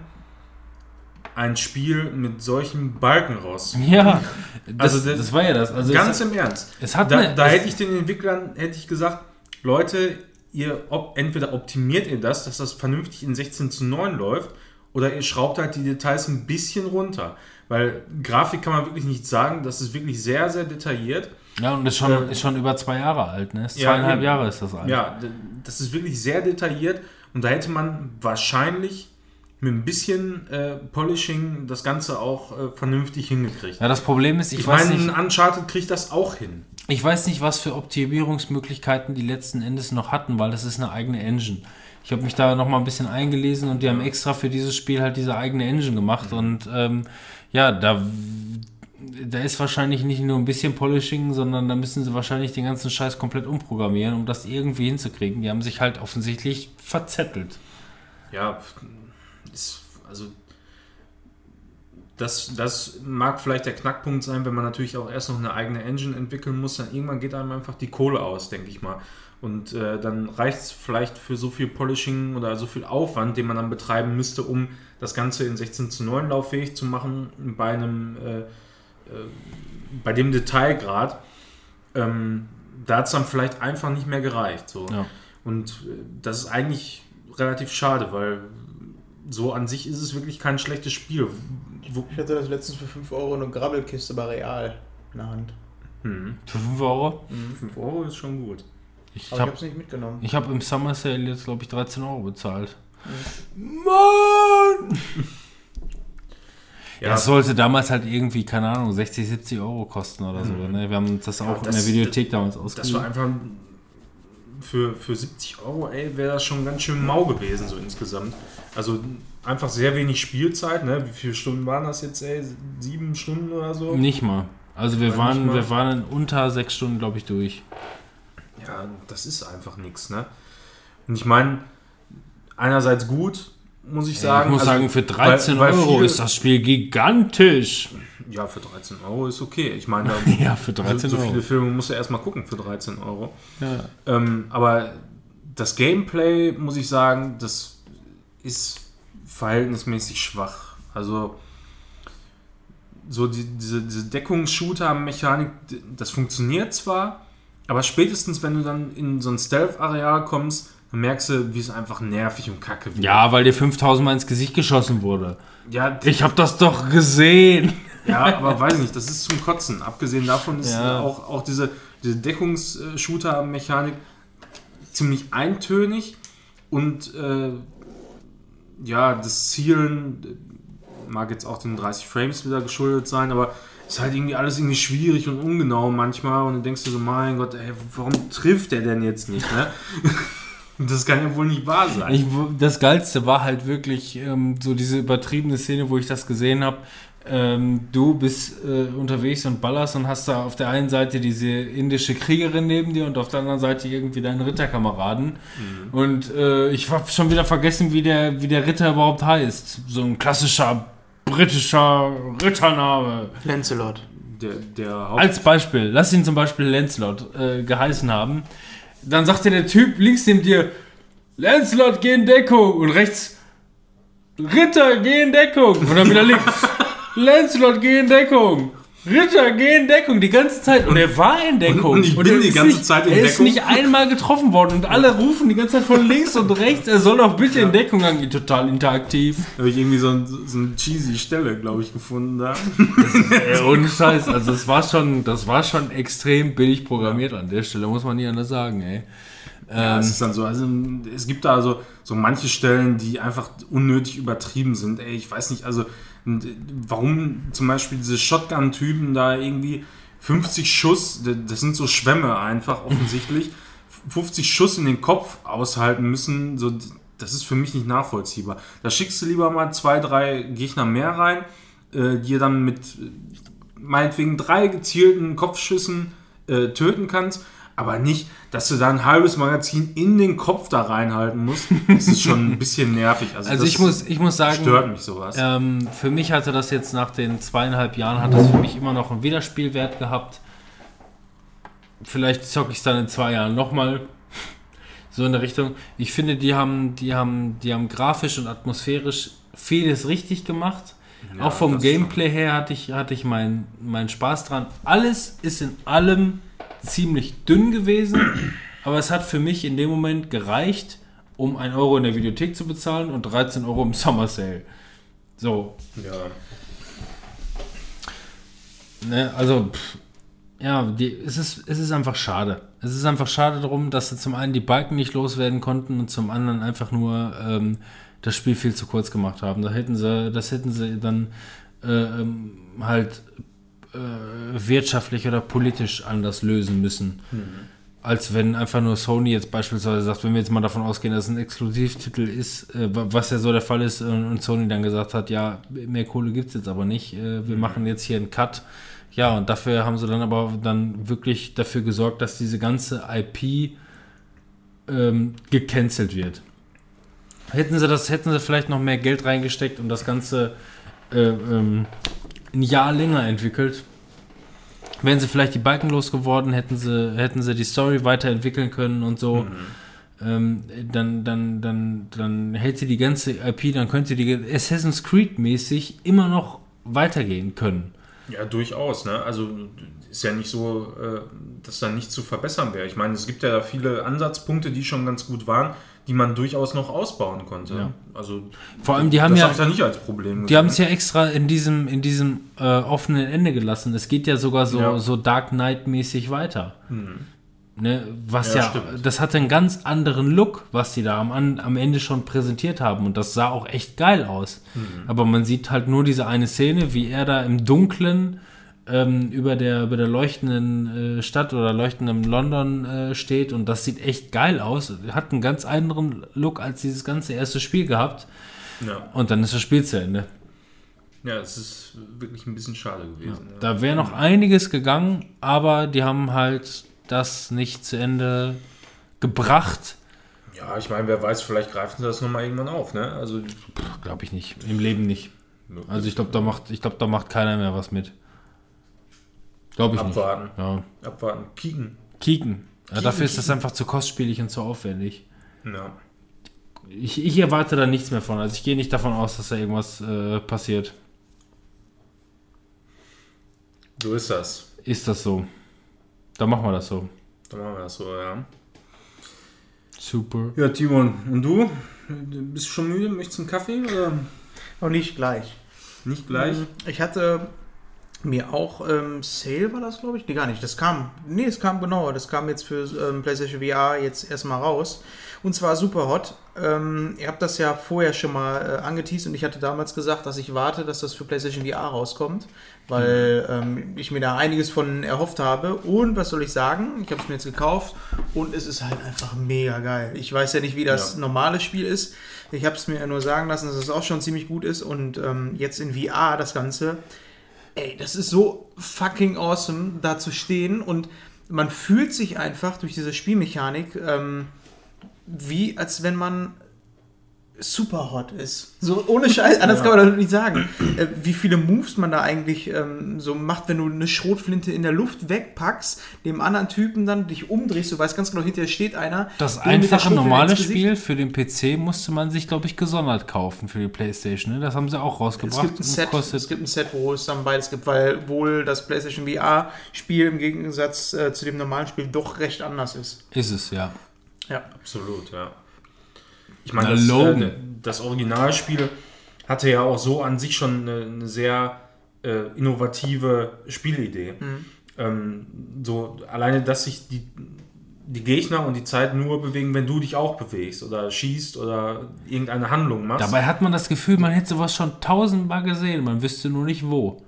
ein Spiel mit solchen Balken raus. Ja, das, Also das- das war ja das. Also Ganz es, im Ernst. es hat Da, eine, da hätte ich den Entwicklern hätte ich gesagt, Leute, ihr ob, entweder optimiert ihr das, dass das vernünftig in 16 zu 9 läuft, oder ihr schraubt halt die Details ein bisschen runter. Weil Grafik kann man wirklich nicht sagen, das ist wirklich sehr, sehr detailliert. ja, und ist schon, äh, ist schon über zwei Jahre alt, ne? Ist Ja, zweieinhalb eben. Jahre ist das alt. Ja, das ist wirklich sehr detailliert und da hätte man wahrscheinlich mit ein bisschen äh, Polishing das Ganze auch äh, vernünftig hingekriegt. Ja, das Problem ist, ich, ich weiß meine, nicht, Uncharted kriegt das auch hin. Ich weiß nicht, was für Optimierungsmöglichkeiten die letzten Endes noch hatten, weil das ist eine eigene Engine. Ich habe mich da noch mal ein bisschen eingelesen und die haben extra für dieses Spiel halt diese eigene Engine gemacht und ähm, ja, da, da ist wahrscheinlich nicht nur ein bisschen Polishing, sondern da müssen sie wahrscheinlich den ganzen Scheiß komplett umprogrammieren, um das irgendwie hinzukriegen. Die haben sich halt offensichtlich verzettelt. Ja, ist, also das, das mag vielleicht der Knackpunkt sein, wenn man natürlich auch erst noch eine eigene Engine entwickeln muss, dann irgendwann geht einem einfach die Kohle aus, denke ich mal. Und äh, dann reicht es vielleicht für so viel Polishing oder so viel Aufwand, den man dann betreiben müsste, um das Ganze in 16 zu 9 lauffähig zu machen, bei einem äh, äh, bei dem Detailgrad. Ähm, da hat es dann vielleicht einfach nicht mehr gereicht. So. Ja. Und äh, das ist eigentlich relativ schade, weil so an sich ist es wirklich kein schlechtes Spiel. Wo, Ich hatte das letztens für 5 Euro eine Grabbelkiste bei Real in der Hand. hm, Für 5 Euro? 5 Euro ist schon gut. Ich Aber ich habe habe es nicht mitgenommen. ich hab im Summer Sale jetzt, glaube ich, 13 Euro bezahlt. Mann! Ja, es sollte damals halt irgendwie, keine Ahnung, 60, 70 Euro kosten oder so. Ne? Wir haben uns das Ja, auch in das- der Videothek damals das ausgegeben. war einfach für, für 70 Euro, ey, wäre das schon ganz schön mau gewesen, so insgesamt. Also einfach sehr wenig Spielzeit, ne? Wie viele Stunden waren das jetzt, ey? Sieben Stunden oder so? Nicht mal. Also wir War waren, wir waren unter sechs Stunden, glaube ich, durch. Ja, das ist einfach nichts, ne? Und ich meine, einerseits gut, muss ich sagen. ich muss also, sagen, für 13 weil- weil Euro viele- ist das Spiel gigantisch. Ja, für 13 Euro ist okay. Ich meine, Ja, für 13 so, so Euro. viele Filme musst du erstmal gucken für 13 Euro. Ja. Ähm, aber das Gameplay, muss ich sagen, das ist verhältnismäßig schwach. Also so die, diese, diese Deckungsshooter-Mechanik, das funktioniert zwar, aber spätestens, wenn du dann in so ein Stealth-Areal kommst, dann merkst du, wie es einfach nervig und kacke wird. ja, weil dir 5000 Mal ins Gesicht geschossen wurde. ja, Ich habe das doch gesehen. Ja, aber weiß nicht, das ist zum Kotzen. Abgesehen davon ist Ja. auch, auch diese, diese Deckungsshooter-Mechanik ziemlich eintönig und äh, ja, das Zielen äh, mag jetzt auch den 30 Frames wieder geschuldet sein, aber ist halt irgendwie alles irgendwie schwierig und ungenau manchmal und dann denkst du so, mein Gott, ey, warum trifft der denn jetzt nicht, ne? Das kann ja wohl nicht wahr sein. Ich, das Geilste war halt wirklich ähm, so diese übertriebene Szene, wo ich das gesehen habe. Ähm, du bist äh, unterwegs und ballerst und hast da auf der einen Seite diese indische Kriegerin neben dir und auf der anderen Seite irgendwie deinen Ritterkameraden. Und äh, ich habe schon wieder vergessen, wie der, wie der Ritter überhaupt heißt. So ein klassischer britischer Rittername. Lancelot. der, der Haupt Als Beispiel, lass ihn zum Beispiel Lancelot äh, geheißen haben. Dann sagt dir der Typ links neben dir, Lancelot, geh in Deckung. Und rechts, Ritter, geh in Deckung. Und dann wieder links, Lancelot, geh in Deckung. Ritter, geh in Deckung, die ganze Zeit. Und er war in Deckung. und ich bin er die ist ganze nicht, Zeit in Er ist Deckung. nicht einmal getroffen worden. Und alle rufen die ganze Zeit von links und rechts, er soll doch bitte in Deckung gehen. Total interaktiv. habe ich irgendwie so, ein, so eine cheesy Stelle, glaube ich, gefunden da. Ey, ohne Scheiß, also das war schon, das war schon extrem billig programmiert an der Stelle, muss man nie anders sagen, ey. Ja, Ähm, es ist dann so, also es gibt da so, so manche Stellen, die einfach unnötig übertrieben sind. Ey, ich weiß nicht, also und, äh, warum zum Beispiel diese Shotgun-Typen da irgendwie 50 Schuss, das sind so Schwämme einfach offensichtlich, 50 Schuss in den Kopf aushalten müssen, so, das ist für mich nicht nachvollziehbar. Da schickst du lieber mal zwei, drei Gegner mehr rein, äh, die ihr dann mit äh, meinetwegen drei gezielten Kopfschüssen äh, töten kannst, aber nicht, dass du da ein halbes Magazin in den Kopf da reinhalten musst. Das ist schon ein bisschen nervig. Also, also ich muss, ich muss sagen, stört mich sowas. ähm, für mich hatte das jetzt nach den zweieinhalb Jahren, hat das für mich immer noch einen Wiederspielwert gehabt. Vielleicht zocke ich es dann in zwei Jahren nochmal. So in der Richtung. Ich finde, die haben, die haben, die haben grafisch und atmosphärisch vieles richtig gemacht. Ja, Auch vom Gameplay her hatte ich, hatte ich meinen meinen Spaß dran. Alles ist in allem ziemlich dünn gewesen, aber es hat für mich in dem Moment gereicht, um 1 Euro in der Videothek zu bezahlen und 13 Euro im Summer Sale. So, Ja. ne, also, pff, ja, die, es, ist, es ist einfach schade. Es ist einfach schade darum, dass sie zum einen die Balken nicht loswerden konnten und zum anderen einfach nur ähm, das Spiel viel zu kurz gemacht haben. Da hätten sie, das hätten sie dann äh, ähm, halt wirtschaftlich oder politisch anders lösen müssen. Als wenn einfach nur Sony jetzt beispielsweise sagt, wenn wir jetzt mal davon ausgehen, dass es ein Exklusivtitel ist, äh, wa- was ja so der Fall ist, äh, und Sony dann gesagt hat, ja, mehr Kohle gibt es jetzt aber nicht, äh, wir machen jetzt hier einen Cut. Ja, und dafür haben sie dann aber dann wirklich dafür gesorgt, dass diese ganze IP ähm, gecancelt wird. Hätten sie das, hätten sie vielleicht noch mehr Geld reingesteckt und das Ganze äh, ähm, ein Jahr länger entwickelt, wären sie vielleicht die Balken losgeworden, hätten sie, hätten sie die Story weiterentwickeln können und so. Ähm, dann, dann, dann, dann hätte die ganze IP, dann könnte die Assassin's Creed mäßig immer noch weitergehen können. Ja, durchaus. Ne? Also ist ja nicht so, äh, dass da nichts zu verbessern wäre. Ich meine, es gibt ja da viele Ansatzpunkte, die schon ganz gut waren, die man durchaus noch ausbauen konnte. Ja. Also Vor allem, die haben ja- da nicht als Problem Die haben es ja extra in diesem, in diesem äh, offenen Ende gelassen. Es geht ja sogar so, Ja. so Dark Knight-mäßig weiter. Ne, was Ja, ja, das hatte einen ganz anderen Look, was die da am, am Ende schon präsentiert haben. Und das sah auch echt geil aus. Aber man sieht halt nur diese eine Szene, wie er da im Dunklen ähm, über, der, über der leuchtenden äh, Stadt oder leuchtenden London äh, steht. Und das sieht echt geil aus. Hat einen ganz anderen Look als dieses ganze erste Spiel gehabt. Ja. Und dann ist das Spiel zu Ende. ja, es ist wirklich ein bisschen schade gewesen. Ja. Da wäre noch einiges gegangen, aber die haben halt das nicht zu Ende gebracht. Ja, ich meine, wer weiß, vielleicht greifen sie das nochmal irgendwann auf. Ne? Also, Glaube ich nicht. Im Leben nicht. Also ich glaube, da macht, ich glaube, da macht keiner mehr was mit. Glaube ich Abwarten. nicht. Ja. Abwarten. Kicken. Kicken. Ja, dafür ist das einfach zu kostspielig und zu aufwendig. Ja. Ich, ich erwarte da nichts mehr von. Also ich gehe nicht davon aus, dass da irgendwas äh, passiert. So ist das. Ist das so? Dann machen wir das so. Dann machen wir das so, ja. Super. Ja, Timon, und du? Bist du schon müde? Möchtest du einen Kaffee oder Noch nicht gleich. nicht gleich? Mhm. Ich hatte mir auch ähm, Sale war das, glaube ich. Nee, gar nicht. Das kam. Nee, es kam genau. Das kam jetzt für ähm, PlayStation VR jetzt erstmal raus. Und zwar super hot. Ähm, ihr habt das ja vorher schon mal äh, angeteased und ich hatte damals gesagt, dass ich warte, dass das für PlayStation VR rauskommt, weil ähm, ich mir da einiges von erhofft habe. Und was soll ich sagen? Ich habe es mir jetzt gekauft und es ist halt einfach mega geil. Ich weiß ja nicht, wie das Ja. normale Spiel ist. Ich habe es mir nur sagen lassen, dass es auch schon ziemlich gut ist und ähm, jetzt in VR das Ganze. Ey, das ist so fucking awesome, da zu stehen. Und man fühlt sich einfach durch diese Spielmechanik ähm, wie, als wenn man super hot ist. So ohne Scheiß, anders Ja. kann man das nicht sagen. Äh, wie viele Moves man da eigentlich ähm, so macht, wenn du eine Schrotflinte in der Luft wegpackst, dem anderen Typen dann dich umdrehst, du weißt ganz genau, hinter dir steht einer. Das einfache normale Spiel für den PC musste man sich, glaube ich, gesondert kaufen für die Playstation. Ne? Das haben sie auch Es rausgebracht. gibt, ein Set, es gibt ein Set, wo es dann beides gibt, weil wohl das PlayStation VR-Spiel im Gegensatz äh, zu dem normalen Spiel doch recht anders ist. ist es, ja. Ja. Absolut, ja. Ich meine, das, äh, das Originalspiel hatte ja auch so an sich schon eine, eine sehr äh, innovative Spielidee. Ähm, so alleine, dass sich die, die Gegner und die Zeit nur bewegen, wenn du dich auch bewegst oder schießt oder irgendeine Handlung machst. Dabei hat man das Gefühl, man hätte sowas schon tausendmal gesehen, man wüsste nur nicht wo.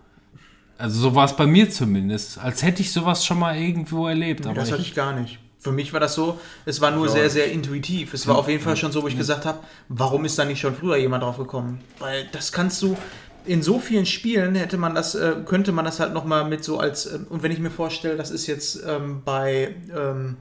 Also so war es bei mir zumindest, als hätte ich sowas schon mal irgendwo erlebt. Aber das hatte ich, ich gar nicht. Für mich war das so, es war nur Ja. sehr, sehr intuitiv. Es war auf jeden Fall schon so, wo ich gesagt habe, warum ist da nicht schon früher jemand drauf gekommen? Weil das kannst du in so vielen Spielen hätte man das, äh, könnte man das halt nochmal mit so als, ähm, und wenn ich mir vorstelle, das ist jetzt ähm, bei, ähm,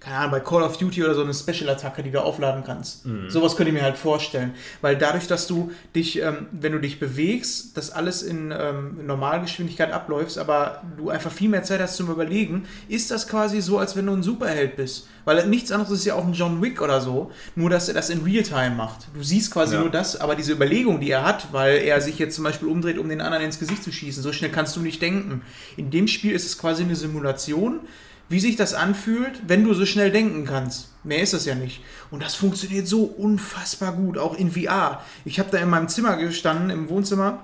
keine Ahnung, bei Call of Duty oder so eine Special-Attacke, die du aufladen kannst. Sowas könnte ich mir halt vorstellen. Weil dadurch, dass du dich, ähm, wenn du dich bewegst, das alles in ähm, Normalgeschwindigkeit abläufst, aber du einfach viel mehr Zeit hast zum Überlegen, ist das quasi so, als wenn du ein Superheld bist. Weil nichts anderes ist ja auch ein John Wick oder so, nur dass er das in Realtime macht. Du siehst quasi Ja. nur das, aber diese Überlegung, die er hat, weil er sich jetzt zum Beispiel umdreht, um den anderen ins Gesicht zu schießen, so schnell kannst du nicht denken. In dem Spiel ist es quasi eine Simulation, wie sich das anfühlt, wenn du so schnell denken kannst. Mehr ist es ja nicht. Und das funktioniert so unfassbar gut, auch in VR. Ich habe da in meinem Zimmer gestanden, im Wohnzimmer,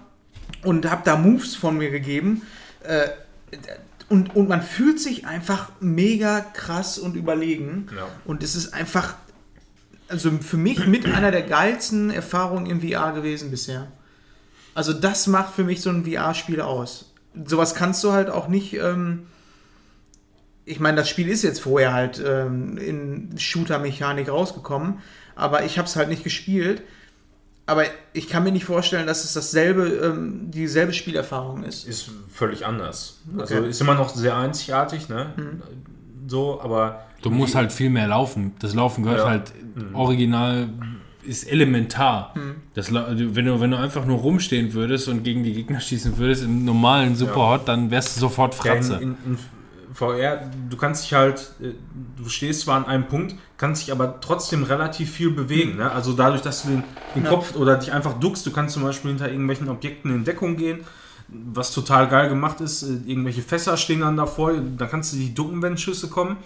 und habe da Moves von mir gegeben. Äh, und, und man fühlt sich einfach mega krass und überlegen. Ja. Und es ist einfach, also für mich mit einer der geilsten Erfahrungen im VR gewesen bisher. Also das macht für mich so ein VR-Spiel aus. Sowas kannst du halt auch nicht. Ähm, ich meine, das Spiel ist jetzt vorher halt ähm, in Shooter-Mechanik rausgekommen, aber ich habe es halt nicht gespielt. Aber ich kann mir nicht vorstellen, dass es dasselbe, ähm, dieselbe Spielerfahrung ist. ist völlig anders. Also Okay. Mhm. ist immer noch sehr einzigartig, ne? So, aber du musst halt viel mehr laufen. Das Laufen gehört Ja. halt original, ist elementar. Das, La- wenn, du, wenn du einfach nur rumstehen würdest und gegen die Gegner schießen würdest im normalen Superhot, dann wärst du sofort Ja, Fratze. in, in, in VR, du kannst dich halt, äh, du stehst zwar an einem Punkt, kannst dich aber trotzdem relativ viel bewegen. Ne? Also dadurch, dass du den, den Ja. Kopf oder dich einfach duckst, du kannst zum Beispiel hinter irgendwelchen Objekten in Deckung gehen, was total geil gemacht ist. äh, Irgendwelche Fässer stehen dann davor, dann kannst du dich ducken, wenn Schüsse kommen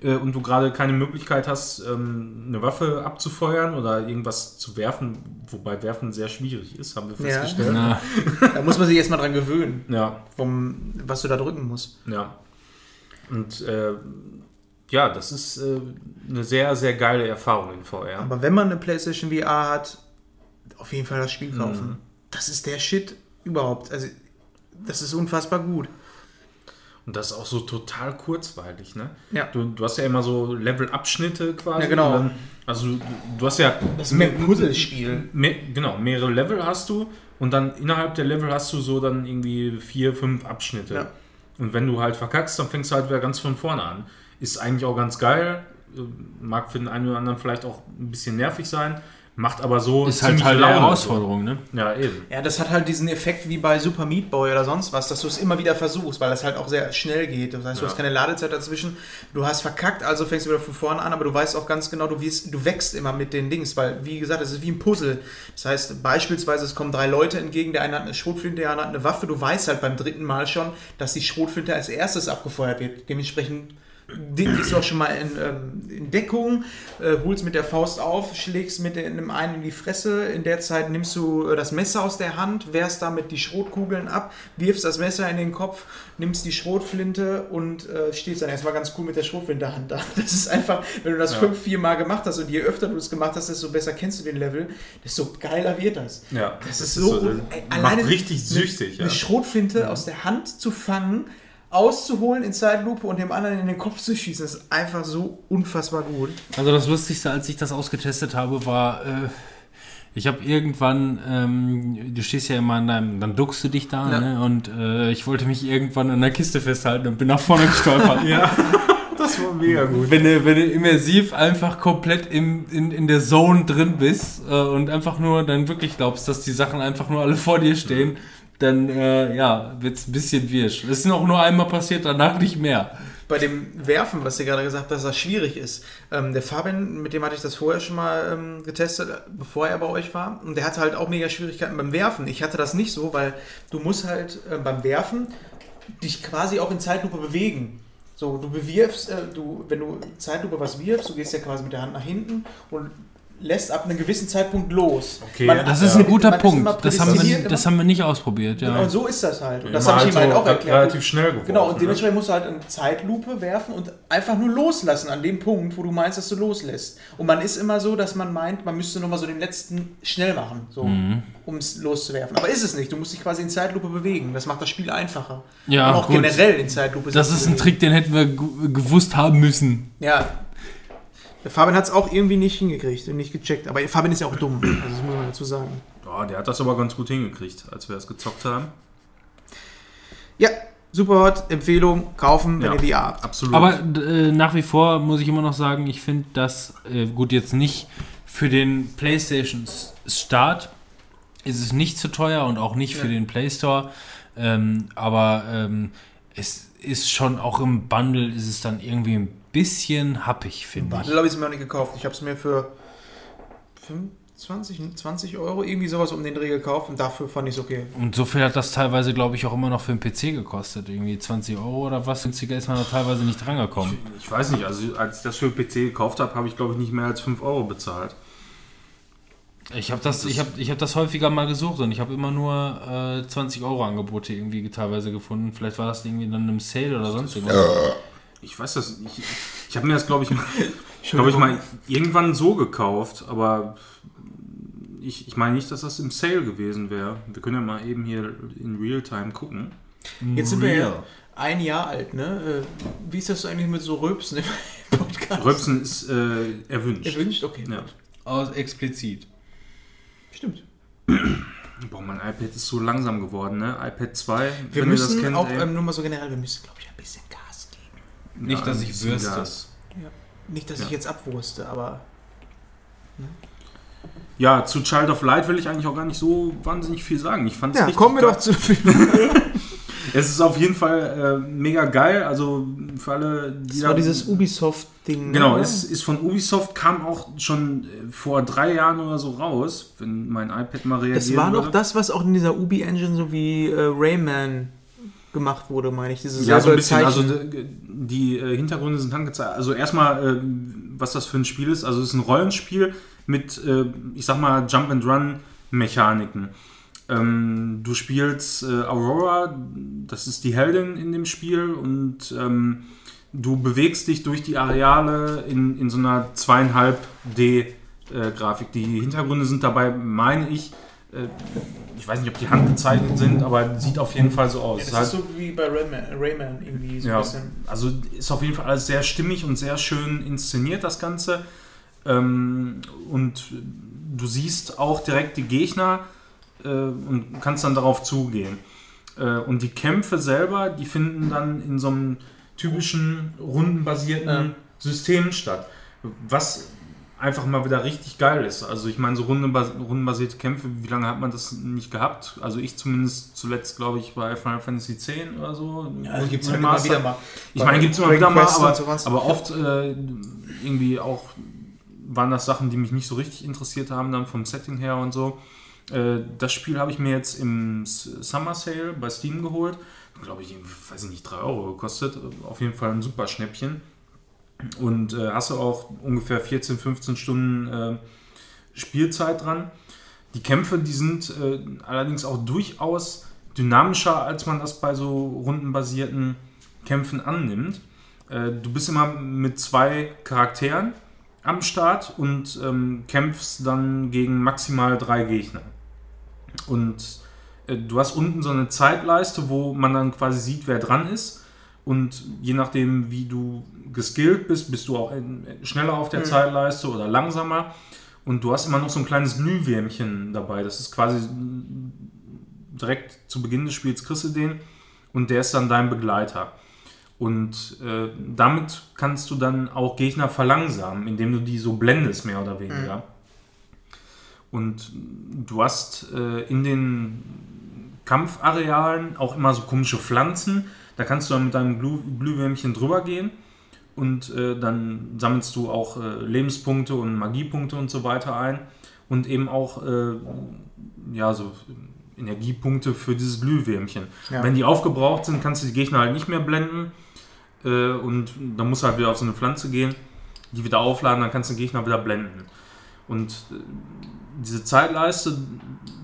äh, und du gerade keine Möglichkeit hast, ähm, eine Waffe abzufeuern oder irgendwas zu werfen, wobei werfen sehr schwierig ist, haben wir Ja. festgestellt. Na, Da muss man sich erstmal dran gewöhnen, ja. vom, was du da drücken musst. Ja. Und äh, ja, das ist äh, eine sehr, sehr geile Erfahrung in VR. Aber wenn man eine PlayStation VR hat, auf jeden Fall das Spiel Mhm. kaufen. Das ist der Shit überhaupt. Also, das ist unfassbar gut. Und das ist auch so total kurzweilig, ne? Ja. Du, du hast ja immer so Level-Abschnitte quasi. Ja, genau. Dann, also du, du hast ja. Das ist mehr Puzzlespiel. Mehr, genau, mehrere Level hast du und dann innerhalb der Level hast du so dann irgendwie vier, fünf Abschnitte. Ja. Und wenn du halt verkackst, dann fängst du halt wieder ganz von vorne an. Ist eigentlich auch ganz geil. Mag für den einen oder anderen vielleicht auch ein bisschen nervig sein, Macht aber so Ist halt Teil der. Herausforderung, ne? Ja, eben. Ja, das hat halt diesen Effekt wie bei Super Meat Boy oder sonst was, dass du es immer wieder versuchst, weil das halt auch sehr schnell geht. Das heißt, du Ja. hast keine Ladezeit dazwischen. Du hast verkackt, also fängst du wieder von vorne an, aber du weißt auch ganz genau, du, wirst, du wächst immer mit den Dings, weil, wie gesagt, es ist wie ein Puzzle. Das heißt, beispielsweise, es kommen drei Leute entgegen, der eine hat eine Schrotflinte, der andere hat eine Waffe. Du weißt halt beim dritten Mal schon, dass die Schrotflinte als erstes abgefeuert wird. Dementsprechend den gehst du auch schon mal in, ähm, in Deckung, äh, holst mit der Faust auf, schlägst mit dem einen in die Fresse. In der Zeit nimmst du äh, das Messer aus der Hand, wehrst damit die Schrotkugeln ab, wirfst das Messer in den Kopf, nimmst die Schrotflinte und äh, stehst dann erstmal ganz cool mit der Schrotflinte-Hand da. Das ist einfach, wenn du das Ja. fünf, vier Mal gemacht hast und je öfter du es gemacht hast, desto besser kennst du den Level, desto geiler wird das. Ja, Das, ist so, äh, ey, macht alleine richtig eine- süchtig. Eine ja. Schrotflinte aus der Hand zu fangen, auszuholen in Zeitlupe und dem anderen in den Kopf zu schießen, ist einfach so unfassbar gut. Also das Lustigste, als ich das ausgetestet habe, war, äh, ich habe irgendwann, ähm, du stehst ja immer an deinem, dann duckst du dich da, Ja. ne? Und äh, ich wollte mich irgendwann an der Kiste festhalten und bin nach vorne gestolpert. ja, das war mega gut. Wenn du, wenn du immersiv einfach komplett im, in, in der Zone drin bist äh, und einfach nur dann wirklich glaubst, dass die Sachen einfach nur alle vor dir stehen, dann äh, ja, wird es ein bisschen wirsch. Das ist noch nur einmal passiert, danach nicht mehr. Bei dem Werfen, was ihr gerade gesagt habt, dass das schwierig ist. Ähm, der Fabian, mit dem hatte ich das vorher schon mal ähm, getestet, bevor er bei euch war. Und der hatte halt auch mega Schwierigkeiten beim Werfen. Ich hatte das nicht so, weil du musst halt äh, beim Werfen dich quasi auch in Zeitlupe bewegen. So, du bewirfst, äh, du, wenn du Zeitlupe was wirfst, du gehst ja quasi mit der Hand nach hinten und lässt ab einem gewissen Zeitpunkt los. Okay, Man- Das Ja. ist ein guter man Punkt. Das haben, wir, das haben wir nicht ausprobiert, ja. Genau, und so ist das halt. Und das habe ich ihm halt auch erklärt. Relativ schnell geworfen. Genau, und ne? dementsprechend musst du halt eine Zeitlupe werfen und einfach nur loslassen an dem Punkt, wo du meinst, dass du loslässt. Und man ist immer so, dass man meint, man müsste nochmal so den letzten schnell machen, so, Mhm. um es loszuwerfen. Aber ist es nicht. Du musst dich quasi in Zeitlupe bewegen. Das macht das Spiel einfacher. Ja, und auch gut. generell in Zeitlupe. Das ist ein bewegen. Trick, den hätten wir ge- gewusst haben müssen. Ja. Der Fabian hat es auch irgendwie nicht hingekriegt und nicht gecheckt. Aber Fabian ist ja auch dumm. Also das muss man dazu sagen. Ja, der hat das aber ganz gut hingekriegt, als wir das gezockt haben. Ja, Superhot, Empfehlung, kaufen, wenn Ja. ihr die habt. Absolut. Aber äh, nach wie vor muss ich immer noch sagen, ich finde das, äh, gut, jetzt nicht für den PlayStation Start ist es nicht zu teuer und auch nicht für Ja. den Play Store. Ähm, aber ähm, es ist schon auch im Bundle ist es dann irgendwie ein bisschen happig, finde ich. Bundle habe ich es mir noch nicht gekauft. Ich habe es mir für 25, 20 Euro irgendwie sowas um den Dreh gekauft und dafür fand ich es okay. Und so viel hat das teilweise, glaube ich, auch immer noch für einen PC gekostet. Irgendwie 20 Euro oder was. Günstiger ist man da teilweise nicht drangekommen. ich weiß nicht, also als ich das für den PC gekauft habe, habe ich glaube ich nicht mehr als 5 Euro bezahlt. Ich habe das, ich hab, ich hab das häufiger mal gesucht und ich habe immer nur äh, 20 Euro Angebote irgendwie teilweise gefunden. Vielleicht war das irgendwie dann im Sale oder sonst irgendwas. Ich weiß das, ich, ich habe mir das glaube ich, glaube ich mal irgendwann so gekauft, aber ich, ich meine nicht, dass das im Sale gewesen wäre. Wir können ja mal eben hier in Realtime gucken. Jetzt sind wir ja Real. ein Jahr alt, ne? Äh, Wie ist das so eigentlich mit so Rülpsen im Podcast? Röpsen ist äh, erwünscht. Erwünscht? Okay. Ja. Aus explizit. Stimmt. Boah, mein iPad ist so langsam geworden, ne? iPad 2, Wir wenn müssen ihr das kennt. auch, ey. ähm, nur mal so generell, wir müssen, glaube ich, ein bisschen Gas. Nicht, Ja, dass ich würste. Gas. Nicht, dass Ja. ich jetzt abwurste, aber Ja, zu Child of Light will ich eigentlich auch gar nicht so wahnsinnig viel sagen. Ich fand es ja, richtig kommen wir doch zu Es ist auf jeden Fall äh, mega geil. Also für alle, die Das war dieses Ubisoft-Ding. Genau, ne? ist, ist von Ubisoft, kam auch schon äh, vor drei Jahren oder so raus, wenn mein iPad mal reagiert. Das war doch das, was auch in dieser Ubi-Engine so wie äh, Rayman gemacht wurde, meine ich. Diese Ja, so ein bisschen. Zeichen. Also die, die äh, Hintergründe sind angezeigt. Also erstmal, äh, was das für ein Spiel ist. Also es ist ein Rollenspiel mit, äh, ich sag mal, Jump-and-Run-Mechaniken. Ähm, du spielst äh, Aurora, das ist die Heldin in dem Spiel und ähm, du bewegst dich durch die Areale in, in so einer 2,5D-Grafik. die Hintergründe sind dabei, meine ich, äh, ich weiß nicht, ob die handgezeichnet sind, aber sieht auf jeden Fall so aus. ja, Es das hat- ist so wie bei Rayman, Rayman irgendwie so ja, ein bisschen. also ist auf jeden Fall alles sehr stimmig und sehr schön inszeniert, das Ganze. Ähm, und du siehst auch direkt die Gegner äh, und kannst dann darauf zugehen. Äh, und die Kämpfe selber, die finden dann in so einem typischen rundenbasierten Ja. System statt. Was einfach mal wieder richtig geil ist. Also ich meine, so rundenbas rundenbasierte Kämpfe, wie lange hat man das nicht gehabt? Also ich zumindest zuletzt, glaube ich, bei Final Fantasy X oder so. Ja, gibt es halt immer Master. wieder mal. Ich meine, gibt es immer wieder mal, aber, aber oft äh, irgendwie auch waren das Sachen, die mich nicht so richtig interessiert haben, dann vom Setting her und so. Äh, das Spiel habe ich mir jetzt im Summer Sale bei Steam geholt. Glaube ich, weiß ich nicht, 3 Euro gekostet. Auf jeden Fall ein super Schnäppchen. Und äh, hast du auch ungefähr 14, 15 Stunden äh, Spielzeit dran. Die Kämpfe, die sind äh, allerdings auch durchaus dynamischer, als man das bei so rundenbasierten Kämpfen annimmt. Äh, du bist immer mit zwei Charakteren am Start und ähm, kämpfst dann gegen maximal drei Gegner. Und äh, du hast unten so eine Zeitleiste, wo man dann quasi sieht, wer dran ist. Und je nachdem, wie du geskillt bist, bist du auch schneller auf der Mhm. Zeitleiste oder langsamer. Und du hast immer noch so ein kleines Glühwärmchen dabei. Das ist quasi direkt zu Beginn des Spiels kriegst du den und der ist dann dein Begleiter. Und äh, damit kannst du dann auch Gegner verlangsamen, indem du die so blendest, mehr oder weniger. Und du hast äh, in den Kampfarealen auch immer so komische Pflanzen. Da kannst du dann mit deinem Glüh Glühwürmchen drüber gehen und äh, dann sammelst du auch äh, Lebenspunkte und Magiepunkte und so weiter ein und eben auch äh, ja, so Energiepunkte für dieses Glühwürmchen. Ja. Wenn die aufgebraucht sind, kannst du die Gegner halt nicht mehr blenden äh, und dann musst du halt wieder auf so eine Pflanze gehen, die wieder aufladen, dann kannst du den Gegner wieder blenden. Und äh, diese Zeitleiste,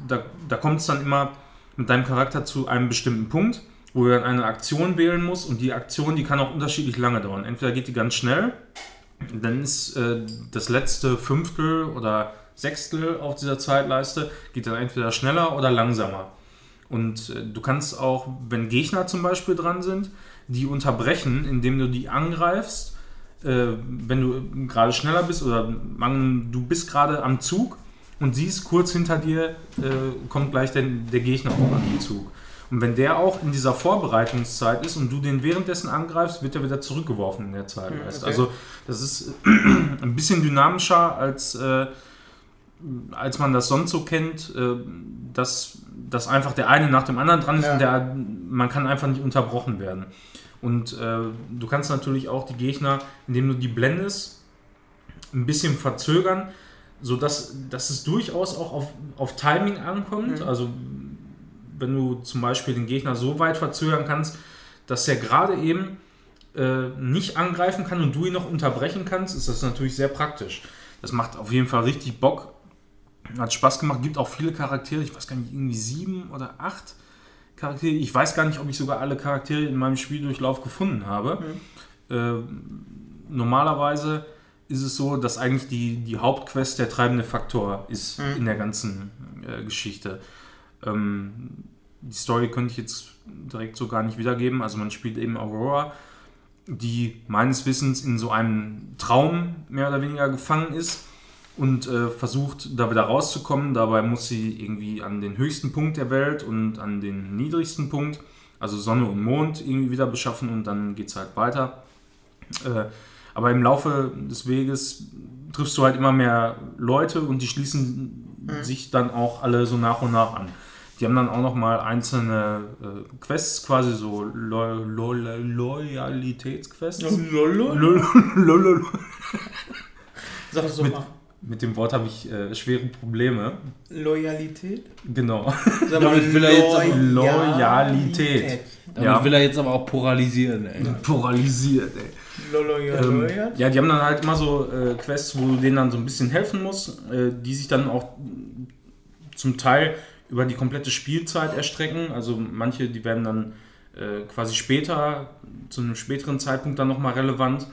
da, da kommt es dann immer mit deinem Charakter zu einem bestimmten Punkt, wo du dann eine Aktion wählen musst und die Aktion, die kann auch unterschiedlich lange dauern. Entweder geht die ganz schnell, dann ist äh, das letzte Fünftel oder Sechstel auf dieser Zeitleiste, geht dann entweder schneller oder langsamer. Und äh, du kannst auch, wenn Gegner zum Beispiel dran sind, die unterbrechen, indem du die angreifst. Äh, wenn du gerade schneller bist oder man, du bist gerade am Zug und siehst kurz hinter dir, äh, kommt gleich der, der Gegner auch an den Zug. Und wenn der auch in dieser Vorbereitungszeit ist und du den währenddessen angreifst, wird er wieder zurückgeworfen in der Zeit. Hm, du. okay. Also das ist ein bisschen dynamischer als, äh, als man das sonst so kennt, äh, dass, dass einfach der eine nach dem anderen dran ist Ja. und der, man kann einfach nicht unterbrochen werden. Und äh, du kannst natürlich auch die Gegner, indem du die blendest, ein bisschen verzögern, sodass dass es durchaus auch auf, auf Timing ankommt. Mhm. Also wenn du zum Beispiel den Gegner so weit verzögern kannst, dass er gerade eben äh, nicht angreifen kann und du ihn noch unterbrechen kannst, ist das natürlich sehr praktisch. Das macht auf jeden Fall richtig Bock. Hat Spaß gemacht. Gibt auch viele Charaktere. Ich weiß gar nicht, irgendwie sieben oder acht Charaktere. Ich weiß gar nicht, ob ich sogar alle Charaktere in meinem Spieldurchlauf gefunden habe. Äh, normalerweise ist es so, dass eigentlich die, die Hauptquest der treibende Faktor ist Mhm. in der ganzen äh, Geschichte. Ähm, die Story könnte ich jetzt direkt so gar nicht wiedergeben. Also man spielt eben Aurora, die meines Wissens in so einem Traum mehr oder weniger gefangen ist und äh, versucht da wieder rauszukommen. Dabei muss sie irgendwie an den höchsten Punkt der Welt und an den niedrigsten Punkt, also Sonne und Mond, irgendwie wieder beschaffen und dann geht es halt weiter. Äh, aber im Laufe des Weges triffst du halt immer mehr Leute und die schließen sich dann auch alle so nach und nach an. Die haben dann auch noch mal einzelne äh, Quests, quasi so Lo Lo Lo Loyalitätsquests. Lolo? Lo- Lo- Lo- Lo- Sag das doch Mit- mal. Mit dem Wort habe ich äh, schwere Probleme. Loyalität? Genau. Sag Damit will er jetzt aber- Loyalität. Damit Ja. will er jetzt aber auch polarisieren, ey. Pluralisiert, ey. Ähm, ja, die haben dann halt immer so äh, Quests, wo du denen dann so ein bisschen helfen musst, äh, die sich dann auch zum Teil über die komplette Spielzeit erstrecken. Also manche, die werden dann äh, quasi später, zu einem späteren Zeitpunkt dann nochmal relevant.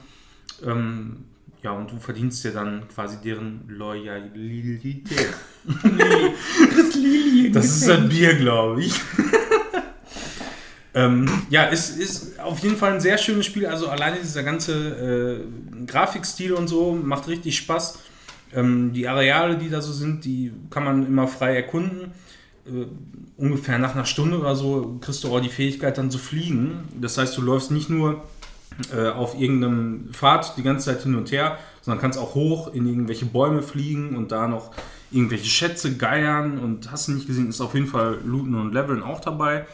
Ähm, ja, und du verdienst dir dann quasi deren Loyalität. Das ist ein Bier, glaube ich. ähm, ja, es ist auf jeden Fall ein sehr schönes Spiel. Also alleine dieser ganze äh, Grafikstil und so macht richtig Spaß. Ähm, die Areale, die da so sind, die kann man immer frei erkunden. Äh, ungefähr nach einer Stunde oder so kriegst du auch die Fähigkeit dann zu fliegen. Das heißt, du läufst nicht nur äh, auf irgendeinem Pfad die ganze Zeit hin und her, sondern kannst auch hoch in irgendwelche Bäume fliegen und da noch irgendwelche Schätze geiern und hast du nicht gesehen, ist auf jeden Fall Looten und Leveln auch dabei.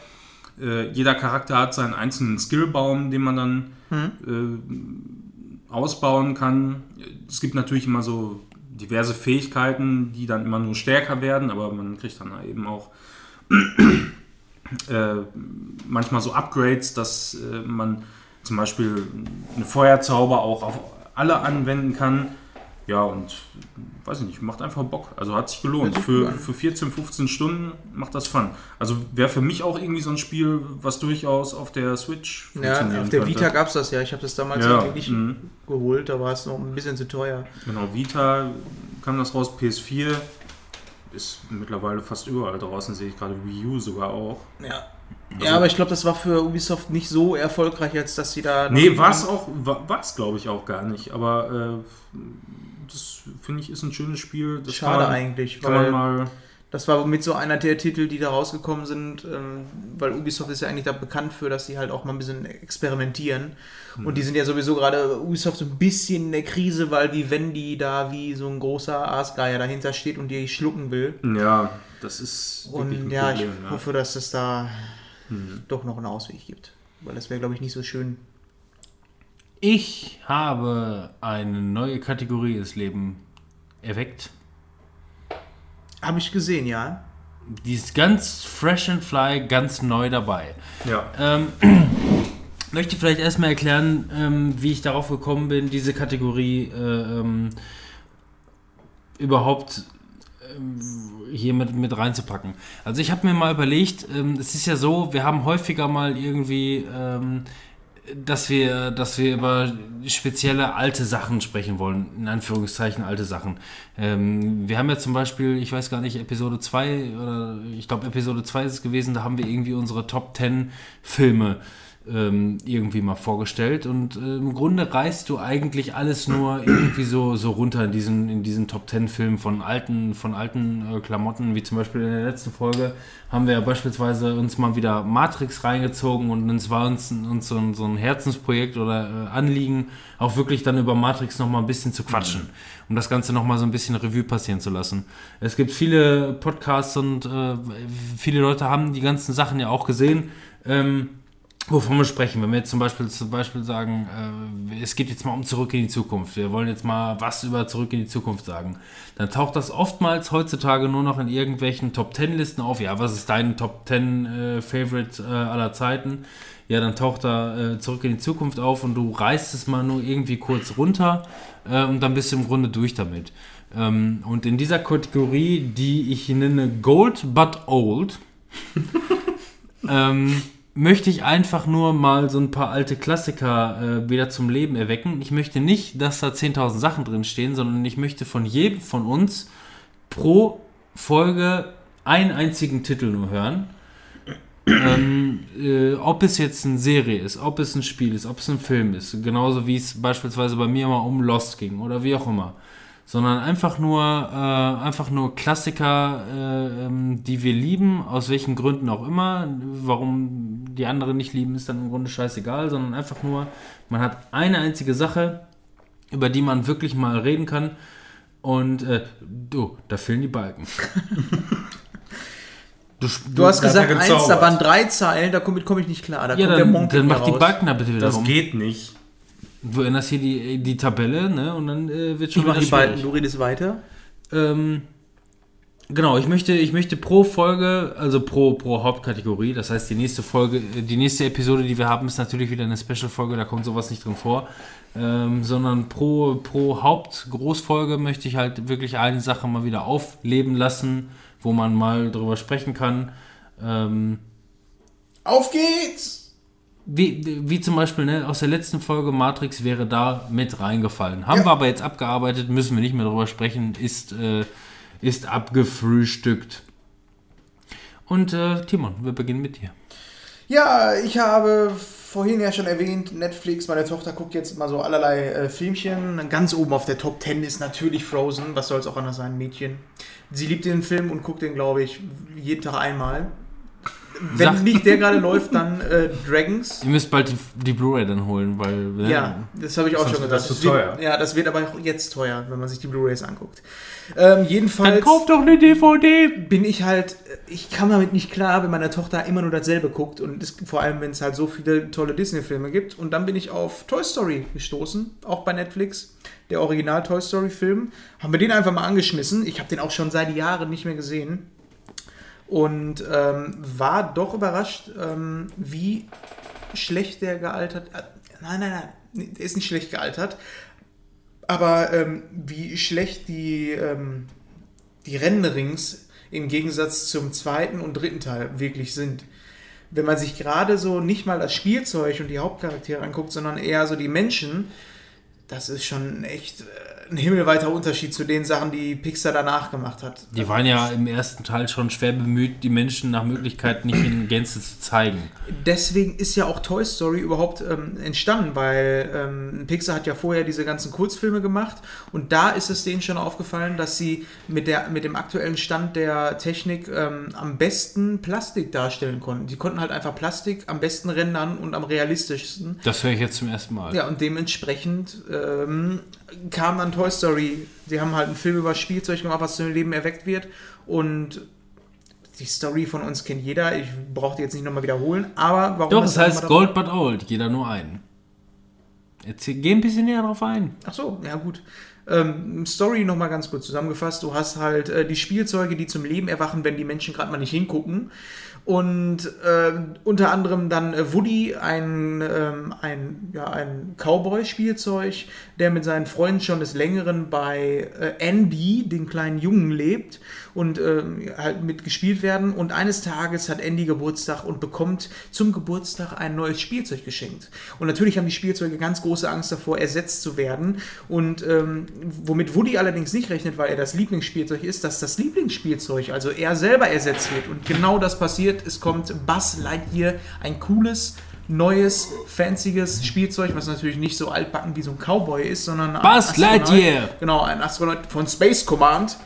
Äh, jeder Charakter hat seinen einzelnen Skillbaum, den man dann äh, ausbauen kann. Es gibt natürlich immer so diverse Fähigkeiten, die dann immer nur stärker werden, aber man kriegt dann eben auch äh, manchmal so Upgrades, dass äh, man zum Beispiel eine Feuerzauber auch auf alle anwenden kann. Ja, und weiß ich nicht, macht einfach Bock. Also hat sich gelohnt. Für, für 14, 15 Stunden macht das Fun. Also wäre für mich auch irgendwie so ein Spiel, was durchaus auf der Switch Ja, funktionieren auf der könnte. Vita gab es das ja. Ich habe das damals Ja, nicht mhm. geholt, da war es noch ein bisschen zu teuer. Genau, Vita kam das raus, PS4 ist mittlerweile fast überall draußen, sehe ich gerade Wii U sogar auch. Ja. Also- ja, aber ich glaube, das war für Ubisoft nicht so erfolgreich, als dass sie da. Nee, war es auch, war es glaube ich auch gar nicht, aber äh, das finde ich ist ein schönes Spiel. Das Schade man, eigentlich, weil das war mit so einer der Titel, die da rausgekommen sind, ähm, weil Ubisoft ist ja eigentlich da bekannt für, dass sie halt auch mal ein bisschen experimentieren. Hm. Und die sind ja sowieso gerade Ubisoft so ein bisschen in der Krise, weil wie wenn die da wie so ein großer Aasgeier dahinter steht und die schlucken will. ja, das ist Und ja, Problem. ich ja. hoffe, dass es da Hm. doch noch einen Ausweg gibt. Weil das wäre, glaube ich, nicht so schön. Ich habe eine neue Kategorie ins Leben erweckt. Habe ich gesehen, ja. Die ist ganz fresh and fly, ganz neu dabei. Ja, Ähm, möchte vielleicht erstmal erklären, ähm, wie ich darauf gekommen bin, diese Kategorie äh, ähm, überhaupt ähm, hier mit, mit reinzupacken. Also ich habe mir mal überlegt, ähm, es ist ja so, wir haben häufiger mal irgendwie, ähm, dass wir, dass wir über spezielle alte Sachen sprechen wollen, in Anführungszeichen alte Sachen. Ähm, wir haben ja zum Beispiel, ich weiß gar nicht, Episode 2 oder ich glaube Episode 2 ist es gewesen, da haben wir irgendwie unsere Top 10 Filme ähm, irgendwie mal vorgestellt und äh, im Grunde reißt du eigentlich alles nur irgendwie so, so runter in diesen, in diesen Top 10 Filmen von alten, von alten äh, Klamotten, wie zum Beispiel in der letzten Folge haben wir ja beispielsweise uns mal wieder Matrix reingezogen und es war uns, uns so, ein, so ein Herzensprojekt oder äh, Anliegen, auch wirklich dann über Matrix nochmal ein bisschen zu quatschen, um das Ganze nochmal so ein bisschen Revue passieren zu lassen. Es gibt viele Podcasts und äh, viele Leute haben die ganzen Sachen ja auch gesehen. Ähm, Wovon wir sprechen, wenn wir jetzt zum Beispiel, zum Beispiel sagen, äh, es geht jetzt mal um Zurück in die Zukunft, wir wollen jetzt mal was über Zurück in die Zukunft sagen, dann taucht das oftmals heutzutage nur noch in irgendwelchen Top 10 Listen auf. Ja, was ist dein Top 10 äh, Favorite äh, aller Zeiten? Ja, dann taucht da äh, Zurück in die Zukunft auf und du reißt es mal nur irgendwie kurz runter äh, und dann bist du im Grunde durch damit. Ähm, und in dieser Kategorie, die ich nenne Gold but Old, ähm, möchte ich einfach nur mal so ein paar alte Klassiker äh, wieder zum Leben erwecken. Ich möchte nicht, dass da 10.000 Sachen drin stehen, sondern ich möchte von jedem von uns pro Folge einen einzigen Titel nur hören. ähm, äh, ob es jetzt eine Serie ist, ob es ein Spiel ist, ob es ein Film ist, genauso wie es beispielsweise bei mir mal um Lost ging oder wie auch immer sondern einfach nur, äh, einfach nur Klassiker, äh, ähm, die wir lieben, aus welchen Gründen auch immer. Warum die anderen nicht lieben, ist dann im Grunde scheißegal, sondern einfach nur, man hat eine einzige Sache, über die man wirklich mal reden kann. Und äh, du, da fehlen die Balken. Du, Du hast gesagt, eins, da waren drei Zeilen, da komme komm ich nicht klar. Da ja, kommt der dann, Monk dann mach die raus. Balken da bitte wieder Das rum. geht nicht. Du änderst hier die, die Tabelle, ne? Und dann äh, wird schon Ich mache die schwierig. du redest weiter. Ähm, genau, ich möchte, ich möchte pro Folge, also pro, pro Hauptkategorie, das heißt die nächste Folge, äh, die nächste Episode, die wir haben, ist natürlich wieder eine Special-Folge, da kommt sowas nicht drin vor. Ähm, sondern pro, pro Hauptgroßfolge möchte ich halt wirklich eine Sache mal wieder aufleben lassen, wo man mal drüber sprechen kann. Ähm, Auf geht's! Wie, wie zum Beispiel ne, aus der letzten Folge Matrix wäre da mit reingefallen. Haben Ja. wir aber jetzt abgearbeitet, müssen wir nicht mehr drüber sprechen, ist, äh, ist abgefrühstückt. Und äh, Timon, wir beginnen mit dir. Ja, ich habe vorhin ja schon erwähnt, Netflix, meine Tochter guckt jetzt immer so allerlei äh, Filmchen. Ganz oben auf der Top 10 ist natürlich Frozen. Was soll es auch anders sein, Mädchen? Sie liebt den Film und guckt den, glaube ich, jeden Tag einmal. Wenn Sag- nicht der gerade läuft, dann äh, Dragons. Ihr müsst bald die, die Blu-ray dann holen, weil. ne? Ja, das habe ich auch schon wird gesagt. das zu wird, teuer. Ja, das wird aber auch jetzt teuer, wenn man sich die Blu-rays anguckt. Ähm, jedenfalls Dann kauft doch eine DVD! bin ich halt, ich kam damit nicht klar, wenn meine Tochter immer nur dasselbe guckt und es, vor allem, wenn es halt so viele tolle Disney-Filme gibt. Und dann bin ich auf Toy Story gestoßen, auch bei Netflix, der Original Toy Story-Film. Haben wir den einfach mal angeschmissen. Ich habe den auch schon seit Jahren nicht mehr gesehen. Und ähm, war doch überrascht, ähm, wie schlecht der gealtert. Äh, nein, nein, nein, der ist nicht schlecht gealtert. Aber ähm, wie schlecht die, ähm, die Renderings im Gegensatz zum zweiten und dritten Teil wirklich sind. Wenn man sich gerade so nicht mal das Spielzeug und die Hauptcharaktere anguckt, sondern eher so die Menschen, das ist schon echt äh, ein himmelweiter Unterschied zu den Sachen, die Pixar danach gemacht hat. Die waren ja im ersten Teil schon schwer bemüht, die Menschen nach Möglichkeit nicht in Gänze zu zeigen. Deswegen ist ja auch Toy Story überhaupt ähm, entstanden, weil ähm, Pixar hat ja vorher diese ganzen Kurzfilme gemacht und da ist es denen schon aufgefallen, dass sie mit, der, mit dem aktuellen Stand der Technik ähm, am besten Plastik darstellen konnten. Die konnten halt einfach Plastik am besten rendern und am realistischsten. Das höre ich jetzt zum ersten Mal. Ja, und dementsprechend ähm, kam dann Toy Story. Sie haben halt einen Film über Spielzeug gemacht, was zum Leben erweckt wird. Und die Story von uns kennt jeder. Ich brauche die jetzt nicht nochmal wiederholen. Aber warum Doch, es das heißt Gold but Old, jeder nur einen. Erzähl, geh ein bisschen näher drauf ein. Ach so, ja gut. Ähm, Story nochmal ganz kurz zusammengefasst. Du hast halt äh, die Spielzeuge, die zum Leben erwachen, wenn die Menschen gerade mal nicht hingucken. Und äh, unter anderem dann äh, Woody, ein, ähm, ein, ja, ein Cowboy-Spielzeug, der mit seinen Freunden schon des Längeren bei äh, Andy, den kleinen Jungen, lebt und ähm, halt mitgespielt werden. Und eines Tages hat Andy Geburtstag und bekommt zum Geburtstag ein neues Spielzeug geschenkt. Und natürlich haben die Spielzeuge ganz große Angst davor, ersetzt zu werden. Und ähm, womit Woody allerdings nicht rechnet, weil er das Lieblingsspielzeug ist, dass das Lieblingsspielzeug, also er selber ersetzt wird. Und genau das passiert. Es kommt Buzz Lightyear, ein cooles, neues, fancyes Spielzeug, was natürlich nicht so altbacken wie so ein Cowboy ist, sondern ein Buzz. Lightyear! Genau, ein Astronaut von Space Command.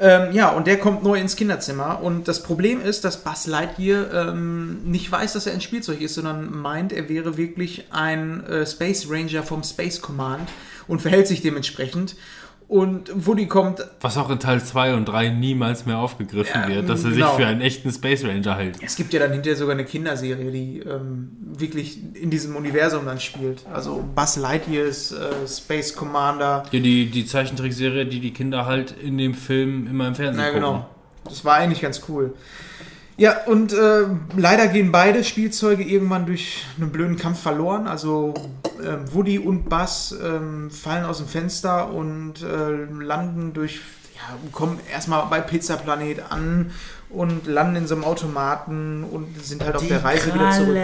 Ähm, ja, und der kommt neu ins Kinderzimmer. Und das Problem ist, dass Buzz Lightyear ähm, nicht weiß, dass er ein Spielzeug ist, sondern meint, er wäre wirklich ein äh, Space Ranger vom Space Command und verhält sich dementsprechend. Und Woody kommt Was auch in Teil 2 und 3 niemals mehr aufgegriffen Ja, wird, dass er genau. sich für einen echten Space Ranger hält. Es gibt ja dann hinterher sogar eine Kinderserie, die ähm, wirklich in diesem Universum dann spielt. Also Buzz Lightyear ist äh, Space Commander. Ja, die, die Zeichentrickserie, die die Kinder halt in dem Film immer im Fernsehen Na gucken. genau. Das war eigentlich ganz cool. Ja, und äh, leider gehen beide Spielzeuge irgendwann durch einen blöden Kampf verloren. Also ähm, Woody und Buzz ähm, fallen aus dem Fenster und äh, landen durch, ja, kommen erstmal bei Pizza Planet an und landen in so einem Automaten und sind halt auf der Reise wieder zurück.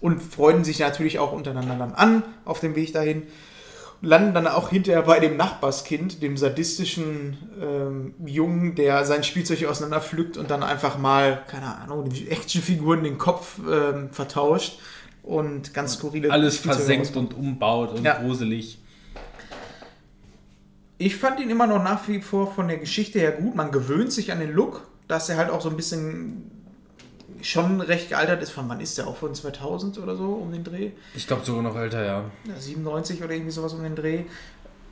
Und freuen sich natürlich auch untereinander dann an auf dem Weg dahin landen dann auch hinterher bei dem Nachbarskind, dem sadistischen ähm, Jungen, der sein Spielzeug auseinanderpflückt und dann einfach mal, keine Ahnung, die Actionfiguren den Kopf ähm, vertauscht und ganz skurrile Alles Spielzeuge versenkt rauskommen. und umbaut und Ja. gruselig. Ich fand ihn immer noch nach wie vor von der Geschichte her gut. Man gewöhnt sich an den Look, dass er halt auch so ein bisschen schon recht gealtert ist. Von wann ist der auch? Von 2000 oder so um den Dreh? Ich glaube sogar noch älter, ja. ja, 97 oder irgendwie sowas um den Dreh.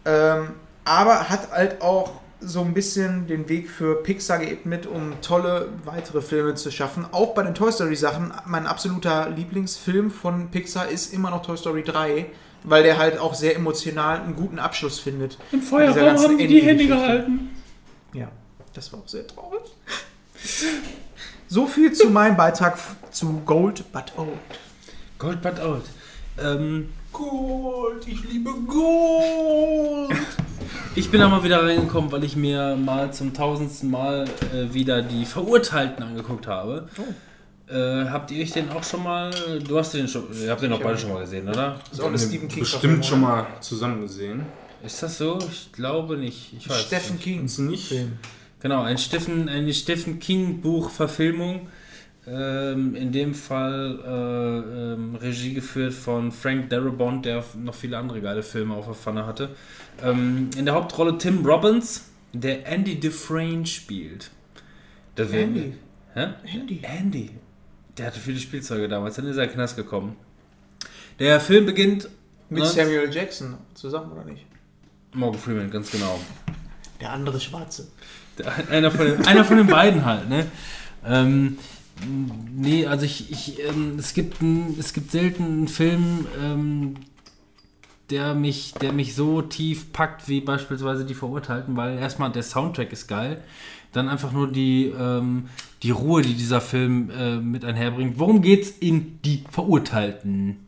Ähm, aber hat halt auch so ein bisschen den Weg für Pixar geebnet, um tolle weitere Filme zu schaffen. Auch bei den Toy Story Sachen. Mein absoluter Lieblingsfilm von Pixar ist immer noch Toy Story 3, weil der halt auch sehr emotional einen guten Abschluss findet. Im Dieser ganzen Ending-Geschichte. gehalten. Ja, das war auch sehr traurig. So viel zu meinem Beitrag zu Gold but Old. Gold but old. Ähm, Gold, ich liebe Gold. ich bin da mal wieder reingekommen, weil ich mir mal zum tausendsten Mal äh, wieder die Verurteilten angeguckt habe. Äh, habt ihr euch den auch schon mal? Du hast den schon. Ihr habt den doch beide schon mal gesehen, oder? Das ist auch eine Stephen King Bestimmt schon mal zusammen gesehen. Ist das so? Ich glaube nicht. Ich weiß Stephen nicht. King. Du nicht? Film. Genau, ein Stephen, eine Stephen King Buch-Verfilmung. Ähm, in dem Fall äh, ähm, Regie geführt von Frank Darabont, der noch viele andere geile Filme auf der Pfanne hatte. Ähm, in der Hauptrolle Tim Robbins, der Andy Dufresne spielt. Das wär- Andy. Hä? Andy. Andy. Der hatte viele Spielzeuge damals, dann ist er in den Knast gekommen. Der Film beginnt Mit 19 Samuel Jackson zusammen, oder nicht? Morgan Freeman, ganz genau. Der andere Schwarze. Einer von den, einer von den beiden halt, ne? Ähm, nee, also ich, ich ähm, es gibt ein, es gibt selten einen Film, ähm, der mich, der mich so tief packt wie beispielsweise die Verurteilten, weil erstmal der Soundtrack ist geil, dann einfach nur die, ähm, die Ruhe, die dieser Film äh, mit einherbringt. Worum geht's in die Verurteilten?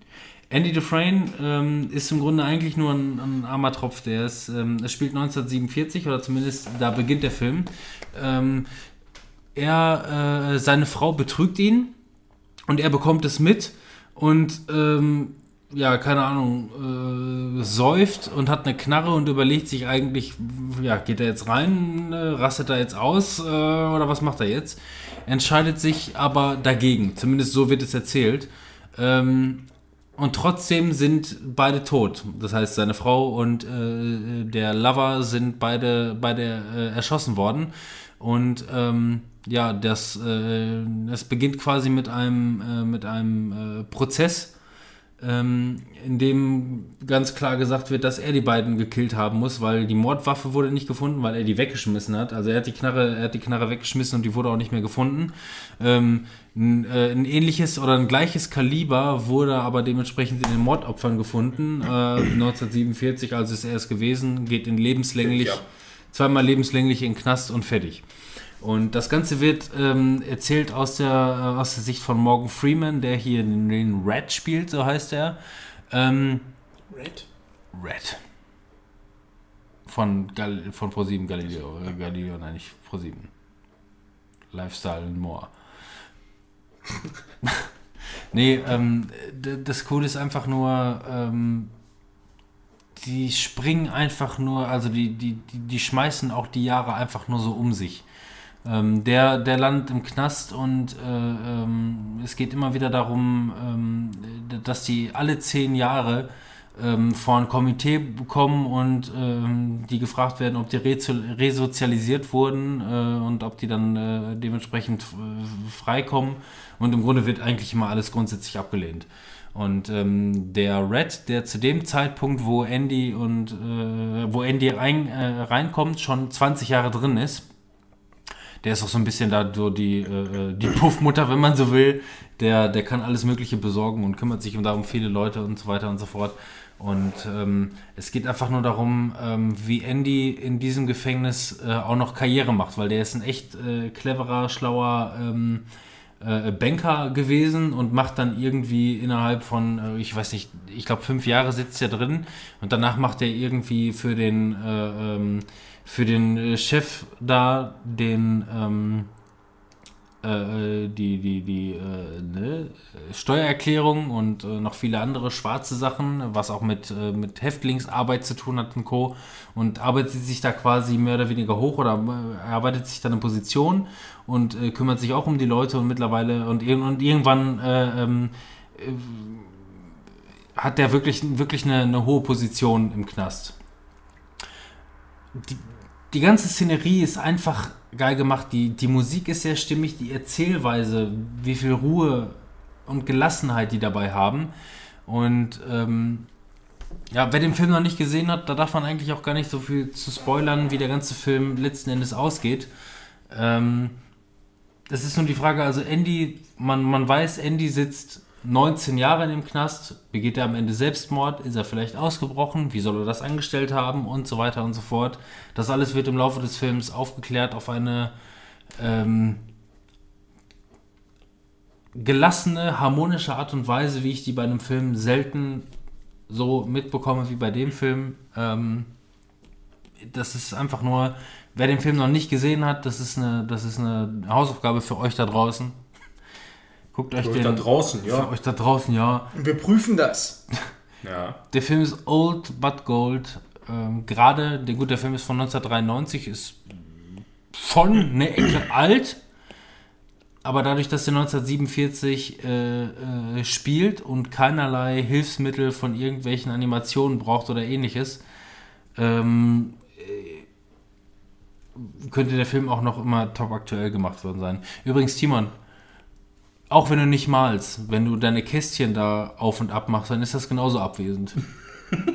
Andy Dufresne ähm, ist im Grunde eigentlich nur ein, ein armer Tropf. Der ist, ähm, es spielt 1947 oder zumindest da beginnt der Film. Ähm, er, äh, seine Frau betrügt ihn und er bekommt es mit und ähm, ja, keine Ahnung, äh, säuft und hat eine Knarre und überlegt sich eigentlich, ja, geht er jetzt rein, äh, rastet er jetzt aus äh, oder was macht er jetzt? Entscheidet sich aber dagegen, zumindest so wird es erzählt. Ähm, und trotzdem sind beide tot. Das heißt, seine Frau und äh, der Lover sind beide, beide äh, erschossen worden. Und ähm, ja, das, äh, es beginnt quasi mit einem, äh, mit einem äh, Prozess, ähm, in dem ganz klar gesagt wird, dass er die beiden gekillt haben muss, weil die Mordwaffe wurde nicht gefunden, weil er die weggeschmissen hat. Also er hat die Knarre, er hat die Knarre weggeschmissen und die wurde auch nicht mehr gefunden. Ähm, ein, äh, ein ähnliches oder ein gleiches Kaliber wurde aber dementsprechend in den Mordopfern gefunden. Äh, 1947, also ist er es gewesen, geht in lebenslänglich, Ja. zweimal lebenslänglich in den Knast und fertig. Und das Ganze wird ähm, erzählt aus der, äh, aus der Sicht von Morgan Freeman, der hier den, den Red spielt, so heißt er. Ähm, Red? Red. Von, Gal von Pro7 Galileo. Äh, Galileo, nein, nicht Pro7. Lifestyle and more. nee, ähm, das Coole ist einfach nur, ähm, die springen einfach nur, also die, die, die, die schmeißen auch die Jahre einfach nur so um sich. Ähm, der, der landet im Knast und äh, ähm, es geht immer wieder darum, ähm, dass die alle zehn Jahre ähm, vor ein Komitee kommen und ähm, die gefragt werden, ob die resozialisiert wurden äh, und ob die dann äh, dementsprechend äh, freikommen. Und im Grunde wird eigentlich immer alles grundsätzlich abgelehnt. Und ähm, der Red, der zu dem Zeitpunkt, wo Andy und äh, wo Andy rein, äh, reinkommt, schon 20 Jahre drin ist, der ist auch so ein bisschen da so die, äh, die Puffmutter, wenn man so will. Der, der kann alles Mögliche besorgen und kümmert sich um da um viele Leute und so weiter und so fort. Und ähm, es geht einfach nur darum, ähm, wie Andy in diesem Gefängnis äh, auch noch Karriere macht, weil der ist ein echt äh, cleverer, schlauer ähm, äh, Banker gewesen und macht dann irgendwie innerhalb von, äh, ich weiß nicht, ich glaube fünf Jahre sitzt er drin und danach macht er irgendwie für den äh, ähm, für den äh, Chef da den ähm, äh, die die die äh, ne, Steuererklärung und äh, noch viele andere schwarze Sachen, was auch mit äh, mit Häftlingsarbeit zu tun hat und Co. Und arbeitet sich da quasi mehr oder weniger hoch oder äh, arbeitet sich dann in Position und äh, kümmert sich auch um die Leute und mittlerweile und, und irgendwann äh, ähm, äh, hat der wirklich, wirklich eine, eine hohe Position im Knast. Die, die ganze Szenerie ist einfach geil gemacht. Die, die Musik ist sehr stimmig, die Erzählweise, wie viel Ruhe und Gelassenheit die dabei haben. Und ähm, ja, wer den Film noch nicht gesehen hat, da darf man eigentlich auch gar nicht so viel zu spoilern, wie der ganze Film letzten Endes ausgeht. Ähm, das ist nur die Frage, also Andy, man, man weiß, Andy sitzt 19 Jahre in dem Knast, begeht er am Ende Selbstmord, ist er vielleicht ausgebrochen, wie soll er das angestellt haben und so weiter und so fort. Das alles wird im Laufe des Films aufgeklärt auf eine ähm, gelassene, harmonische Art und Weise, wie ich die bei einem Film selten so mitbekomme wie bei dem Film. Ähm, das ist einfach nur, wer den Film noch nicht gesehen hat, das ist eine, das ist eine Hausaufgabe für euch da draußen. Guckt euch Für euch den. da draußen, Für ja. euch da draußen, ja. Und wir prüfen das. Ja. Der Film ist old but gold. Ähm, Gerade, der gut, der Film ist von 1993, ist schon eine Ecke alt. Aber dadurch, dass er 1947 äh, äh, spielt und keinerlei Hilfsmittel von irgendwelchen Animationen braucht oder ähnliches, ähm, könnte der Film auch noch immer top aktuell gemacht worden sein. Übrigens, Timon, auch wenn du nicht malst, wenn du deine Kästchen da auf und ab machst, dann ist das genauso abwesend.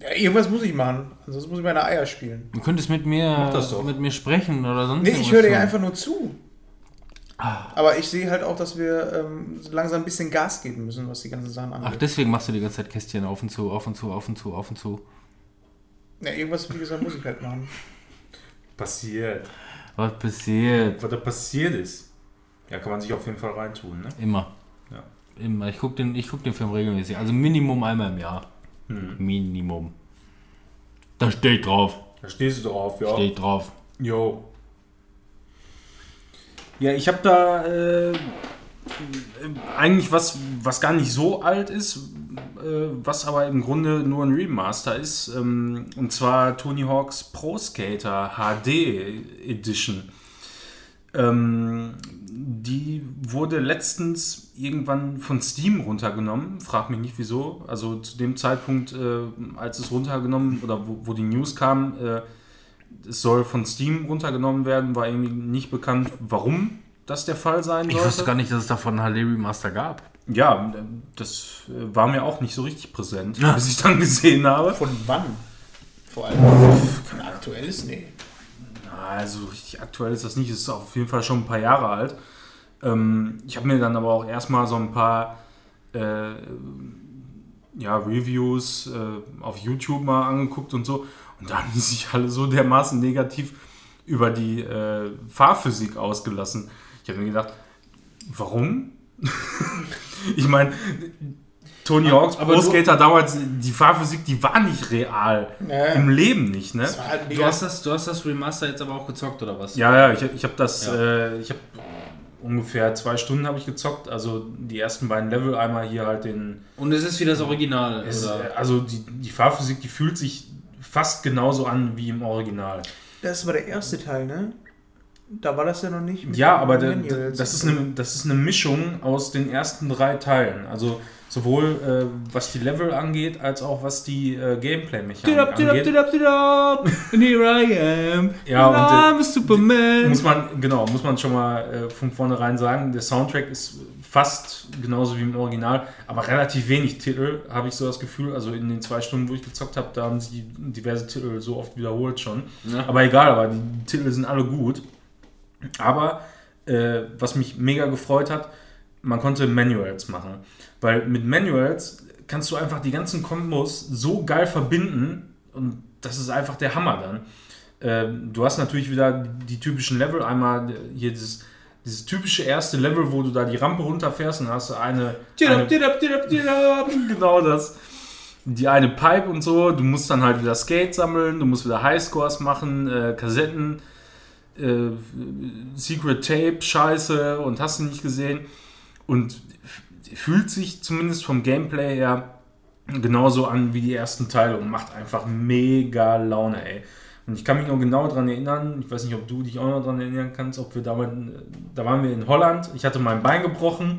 Ja, irgendwas muss ich machen. Ansonsten muss ich meine Eier spielen. Du könntest mit mir, mit mir sprechen oder sonst Nee, ich höre dir einfach nur zu. Aber ich sehe halt auch, dass wir ähm, langsam ein bisschen Gas geben müssen, was die ganzen Sachen Ach, angeht. deswegen machst du die ganze Zeit Kästchen auf und zu, auf und zu, auf und zu, auf und zu. ja, irgendwas, wie gesagt, muss ich halt machen. Passiert. Was passiert? Was da passiert ist. Ja, kann man sich auf jeden Fall reintun, ne? Immer. Ja. Immer. Ich gucke den, ich guck den Film regelmäßig. Also Minimum einmal im Jahr. Hm. Minimum. Da steht drauf. Da stehst du drauf, ja. Steht drauf. Jo. Ja, ich habe da äh, eigentlich was, was gar nicht so alt ist, was aber im Grunde nur ein Remaster ist. Ähm, und zwar Tony Hawk's Pro Skater HD Edition. Ähm, die wurde letztens irgendwann von Steam runtergenommen. Frag mich nicht wieso. Also zu dem Zeitpunkt, äh, als es runtergenommen oder wo, die News kam, äh, es soll von Steam runtergenommen werden, war irgendwie nicht bekannt, warum das der Fall sein Ich sollte. wusste gar nicht, dass es davon HD Remaster gab. Ja, das äh, war mir auch nicht so richtig präsent, bis ich dann gesehen habe. Von wann? Vor allem. Von aktuelles? Nee. Also richtig aktuell ist das nicht, es ist auf jeden Fall schon ein paar Jahre alt. Ähm, ich habe mir dann aber auch erstmal so ein paar äh, ja, Reviews äh, auf YouTube mal angeguckt und so. Und da haben die sich alle so dermaßen negativ über die äh, Fahrphysik ausgelassen. Ich habe mir gedacht, warum? ich meine, Tony Hawk's aber Pro Skater damals, die Fahrphysik, die war nicht real. Ja. Im Leben nicht, ne? Halt Du hast, das, du hast das Remaster jetzt aber auch gezockt, oder was? Ja, ja, ich, ich habe das, Ja. äh, ich habe ungefähr zwei Stunden habe ich gezockt, also die ersten beiden Level, einmal hier halt den, Und es ist wie das Original, es, oder? also die, die Fahrphysik, die fühlt sich fast genauso an wie im Original. Das war der erste Teil, ne? Da war das ja noch nicht. mit Ja, den aber der, das, ist eine, das ist eine Mischung aus den ersten drei Teilen, also sowohl äh, was die Level angeht, als auch was die äh, Gameplay-Mechanik angeht. And here I am. Ja, und I'm a Superman. Muss man, genau, muss man schon mal äh, von vornherein sagen, der Soundtrack ist fast genauso wie im Original, aber relativ wenig Titel, habe ich so das Gefühl. Also in den zwei Stunden, wo ich gezockt habe, da haben sie diverse Titel so oft wiederholt schon. Ja. Aber egal, aber die Titel sind alle gut. Aber äh, was mich mega gefreut hat, man konnte Manuals machen. Weil mit Manuals kannst du einfach die ganzen Kombos so geil verbinden und das ist einfach der Hammer dann. Ähm, du hast natürlich wieder die typischen Level. Einmal hier dieses, dieses typische erste Level, wo du da die Rampe runterfährst und hast eine, eine genau das. Die eine Pipe und so. Du musst dann halt wieder Skate sammeln, du musst wieder Highscores machen, äh, Kassetten, äh, Secret Tape, Scheiße und hast du nicht gesehen. Und fühlt sich zumindest vom Gameplay her genauso an wie die ersten Teile und macht einfach mega Laune, ey. Und ich kann mich noch genau daran erinnern, ich weiß nicht, ob du dich auch noch daran erinnern kannst, ob wir damals, da waren wir in Holland, ich hatte mein Bein gebrochen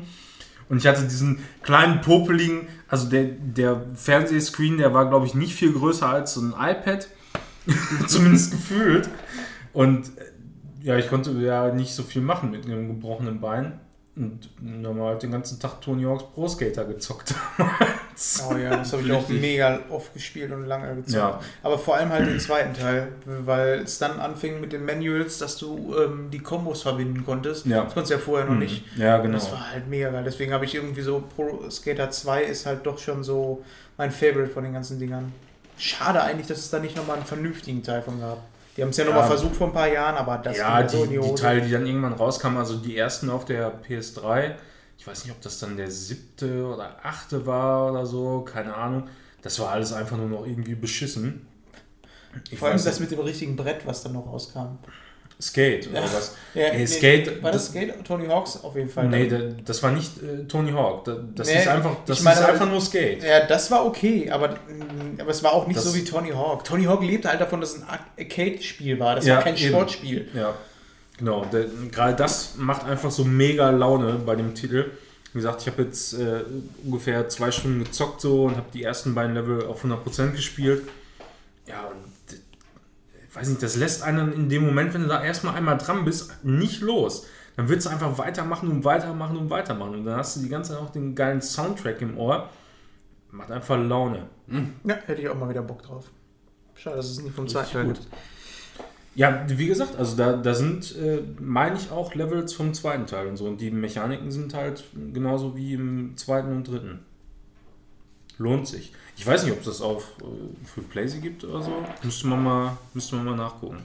und ich hatte diesen kleinen popeligen, also der, der Fernsehscreen, der war glaube ich nicht viel größer als so ein iPad, zumindest gefühlt. Und äh, ja, ich konnte ja nicht so viel machen mit einem gebrochenen Bein. Und normal den ganzen Tag Tony Hawk's Pro Skater gezockt. Oh ja, das habe ich auch mega oft gespielt und lange gezockt. Ja. Aber vor allem halt den zweiten Teil, weil es dann anfing mit den Manuals, dass du ähm, die Kombos verbinden konntest. Ja. Das konntest du ja vorher noch nicht. Ja, Und genau. Das war halt mega geil. Deswegen habe ich irgendwie so Pro Skater 2 ist halt doch schon so mein Favorite von den ganzen Dingern. Schade eigentlich, dass es da nicht nochmal einen vernünftigen Teil von gab. Die haben es ja, Ja. nochmal versucht vor ein paar Jahren, aber das ja, ging so die, die die. Teile, die dann irgendwann rauskamen, also die ersten auf der PS3, ich weiß nicht, ob das dann der siebte oder achte war oder so, keine Ahnung. Das war alles einfach nur noch irgendwie beschissen. Ich Vor allem das nicht, mit dem richtigen Brett, was dann noch rauskam. Skate oder was? Ja, Ey, Skate- War das Skate? Tony Hawks auf jeden Fall. Nee, da- das war nicht äh, Tony Hawk. Da- Das Nee, ist einfach, das ich meine, ist einfach nur Skate. Ja, das war okay, aber, mm, aber es war auch nicht Das- so wie Tony Hawk. Tony Hawk lebte halt davon, dass es ein Arcade-Spiel war. Das Ja, war kein eben. Sportspiel. Ja, genau. Gerade das macht einfach so mega Laune bei dem Titel. Wie gesagt, ich habe jetzt äh, ungefähr zwei Stunden gezockt so und habe die ersten beiden Level auf 100% gespielt. Ja, und weiß nicht, das lässt einen in dem Moment, wenn du da erstmal einmal dran bist, nicht los. Dann willst du einfach weitermachen und weitermachen und weitermachen. Und dann hast du die ganze Zeit auch den geilen Soundtrack im Ohr. Macht einfach Laune. Ja, hätte ich auch mal wieder Bock drauf. Schade, dass es nicht vom zweiten Teil gut. gibt. Ja, wie gesagt, also da, da sind, äh, meine ich, auch Levels vom zweiten Teil und so. Und die Mechaniken sind halt genauso wie im zweiten und dritten. Lohnt sich. Ich weiß nicht, ob es das auf äh, für Playsee gibt oder so. Müsste man mal, müsste man mal nachgucken.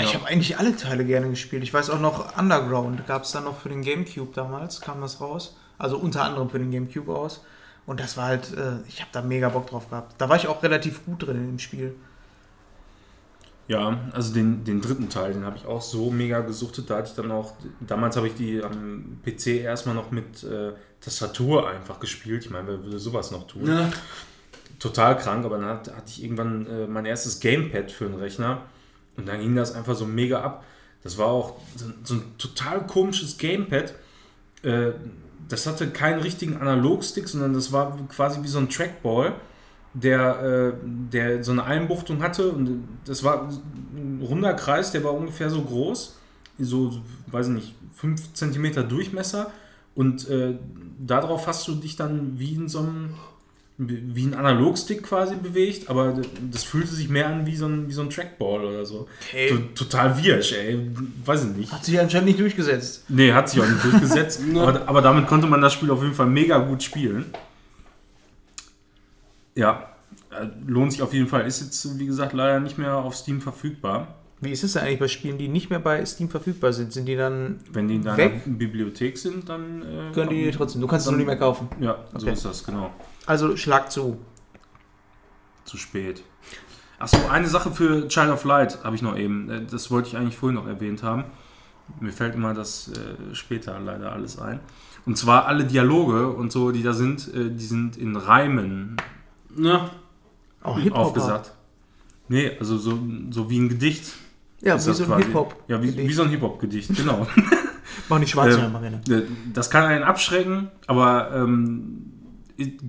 Ich Ja. habe eigentlich alle Teile gerne gespielt. Ich weiß auch noch, Underground gab es dann noch für den Gamecube damals, kam das raus. Also unter anderem für den Gamecube aus. Und das war halt, äh, ich habe da mega Bock drauf gehabt. Da war ich auch relativ gut drin in dem Spiel. Ja, also den, den dritten Teil, den habe ich auch so mega gesuchtet. Da hatte ich dann auch, damals habe ich die am PC erstmal noch mit äh, Tastatur einfach gespielt. Ich meine, wer würde sowas noch tun? Ja. Total krank, aber dann hatte, ich irgendwann äh, mein erstes Gamepad für den Rechner und dann ging das einfach so mega ab. Das war auch so, so ein total komisches Gamepad. Äh, das hatte keinen richtigen Analogstick, sondern das war quasi wie so ein Trackball, der, äh, der so eine Einbuchtung hatte. Und das war ein runder Kreis, der war ungefähr so groß, so, weiß ich nicht, 5 cm Durchmesser. Und äh, darauf hast du dich dann wie in so einem wie ein Analogstick quasi bewegt, aber das fühlte sich mehr an wie so ein, wie so ein Trackball oder so. Okay. To- Total wirsch, ey. Weiß ich nicht. Hat sich anscheinend nicht durchgesetzt. Nee, hat sich auch nicht durchgesetzt. aber, aber damit konnte man das Spiel auf jeden Fall mega gut spielen. Ja, äh, lohnt sich auf jeden Fall. Ist jetzt, wie gesagt, leider nicht mehr auf Steam verfügbar. Wie ist es denn eigentlich bei Spielen, die nicht mehr bei Steam verfügbar sind? Sind die dann, Wenn die in deiner Weg? Bibliothek sind, dann. Äh, können die trotzdem? Du kannst es noch nicht mehr kaufen. Ja, so Okay. ist das, genau. Also schlag zu. Zu spät. Achso, eine Sache für Child of Light habe ich noch eben. Äh, Das wollte ich eigentlich vorhin noch erwähnt haben. Mir fällt immer das äh, später leider alles ein. Und zwar alle Dialoge und so, die da sind, äh, die sind in Reimen Ja. Auch Hip-Hop. aufgesagt. Nee, also so, so wie ein Gedicht. Ja, wie so ein quasi. Hip-Hop. Ja, wie, wie so ein Hip-Hop-Gedicht, genau. Machen die Schwarzen Ähm, immer gerne. Äh, Das kann einen abschrecken, aber ähm,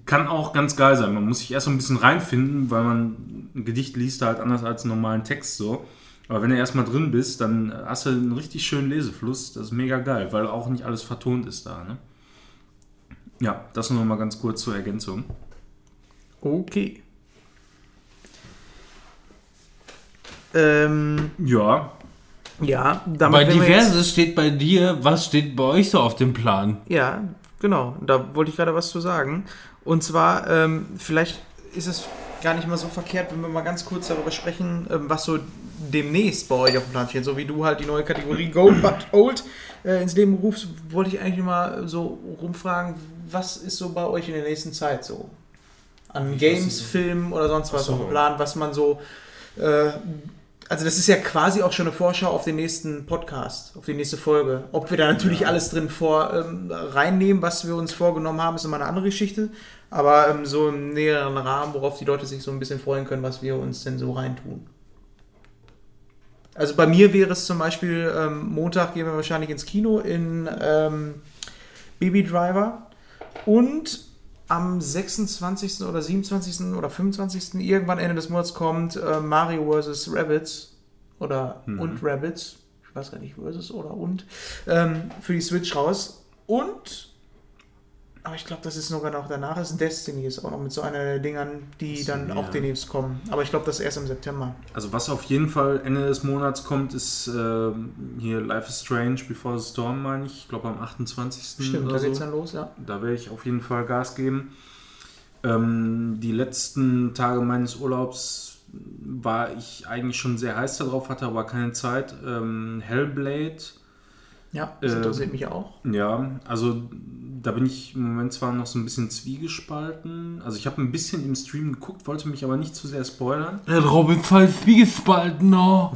kann auch ganz geil sein. Man muss sich erst so ein bisschen reinfinden, weil man ein Gedicht liest halt anders als einen normalen Text so. Aber wenn du erstmal drin bist, dann hast du einen richtig schönen Lesefluss. Das ist mega geil, weil auch nicht alles vertont ist da. Ne? Ja, das nur mal ganz kurz zur Ergänzung. Okay. Ähm, Ja, ja, damit Bei jetzt- Diverses steht bei dir, was steht bei euch so auf dem Plan? Ja, genau. Da wollte ich gerade was zu sagen. Und zwar, ähm, vielleicht ist es gar nicht mal so verkehrt, wenn wir mal ganz kurz darüber sprechen, ähm, was so demnächst bei euch auf dem Plan steht. So wie du halt die neue Kategorie Gold but Old äh, ins Leben rufst, wollte ich eigentlich mal so rumfragen, was ist so bei euch in der nächsten Zeit so? An Games, Filmen oder sonst was so. auf dem Plan, was man so. Äh, also, das ist ja quasi auch schon eine Vorschau auf den nächsten Podcast, auf die nächste Folge. Ob wir da natürlich alles drin vor ähm, reinnehmen, was wir uns vorgenommen haben, ist immer eine andere Geschichte. Aber ähm, so im näheren Rahmen, worauf die Leute sich so ein bisschen freuen können, was wir uns denn so reintun. Also bei mir wäre es zum Beispiel, ähm, Montag gehen wir wahrscheinlich ins Kino in ähm, Baby Driver und am 26. oder 27. oder 25. irgendwann Ende des Monats kommt äh, Mario vs. Rabbits oder und Rabbits, ich weiß gar nicht, versus oder und, ähm, für die Switch raus. Und, aber ich glaube, das ist sogar noch danach, ist Destiny ist auch noch mit so einer der Dingern, die dann Ja. auch demnächst kommen. Aber ich glaube, das erst im September. also was auf jeden Fall Ende des Monats kommt, ist ähm, hier Life is Strange Before the Storm, meine ich. Ich glaube am 28. Stimmt, da so. geht's dann los, ja. Da werde ich auf jeden Fall Gas geben. Ähm, die letzten Tage meines Urlaubs war ich eigentlich schon sehr heiß darauf, hatte aber keine Zeit. Ähm, Hellblade, Ja, das Ähm, interessiert mich auch. ja, also da bin ich im Moment zwar noch so ein bisschen zwiegespalten. Also ich habe ein bisschen im Stream geguckt, wollte mich aber nicht zu sehr spoilern. Der Robin falls wie gespalten, no.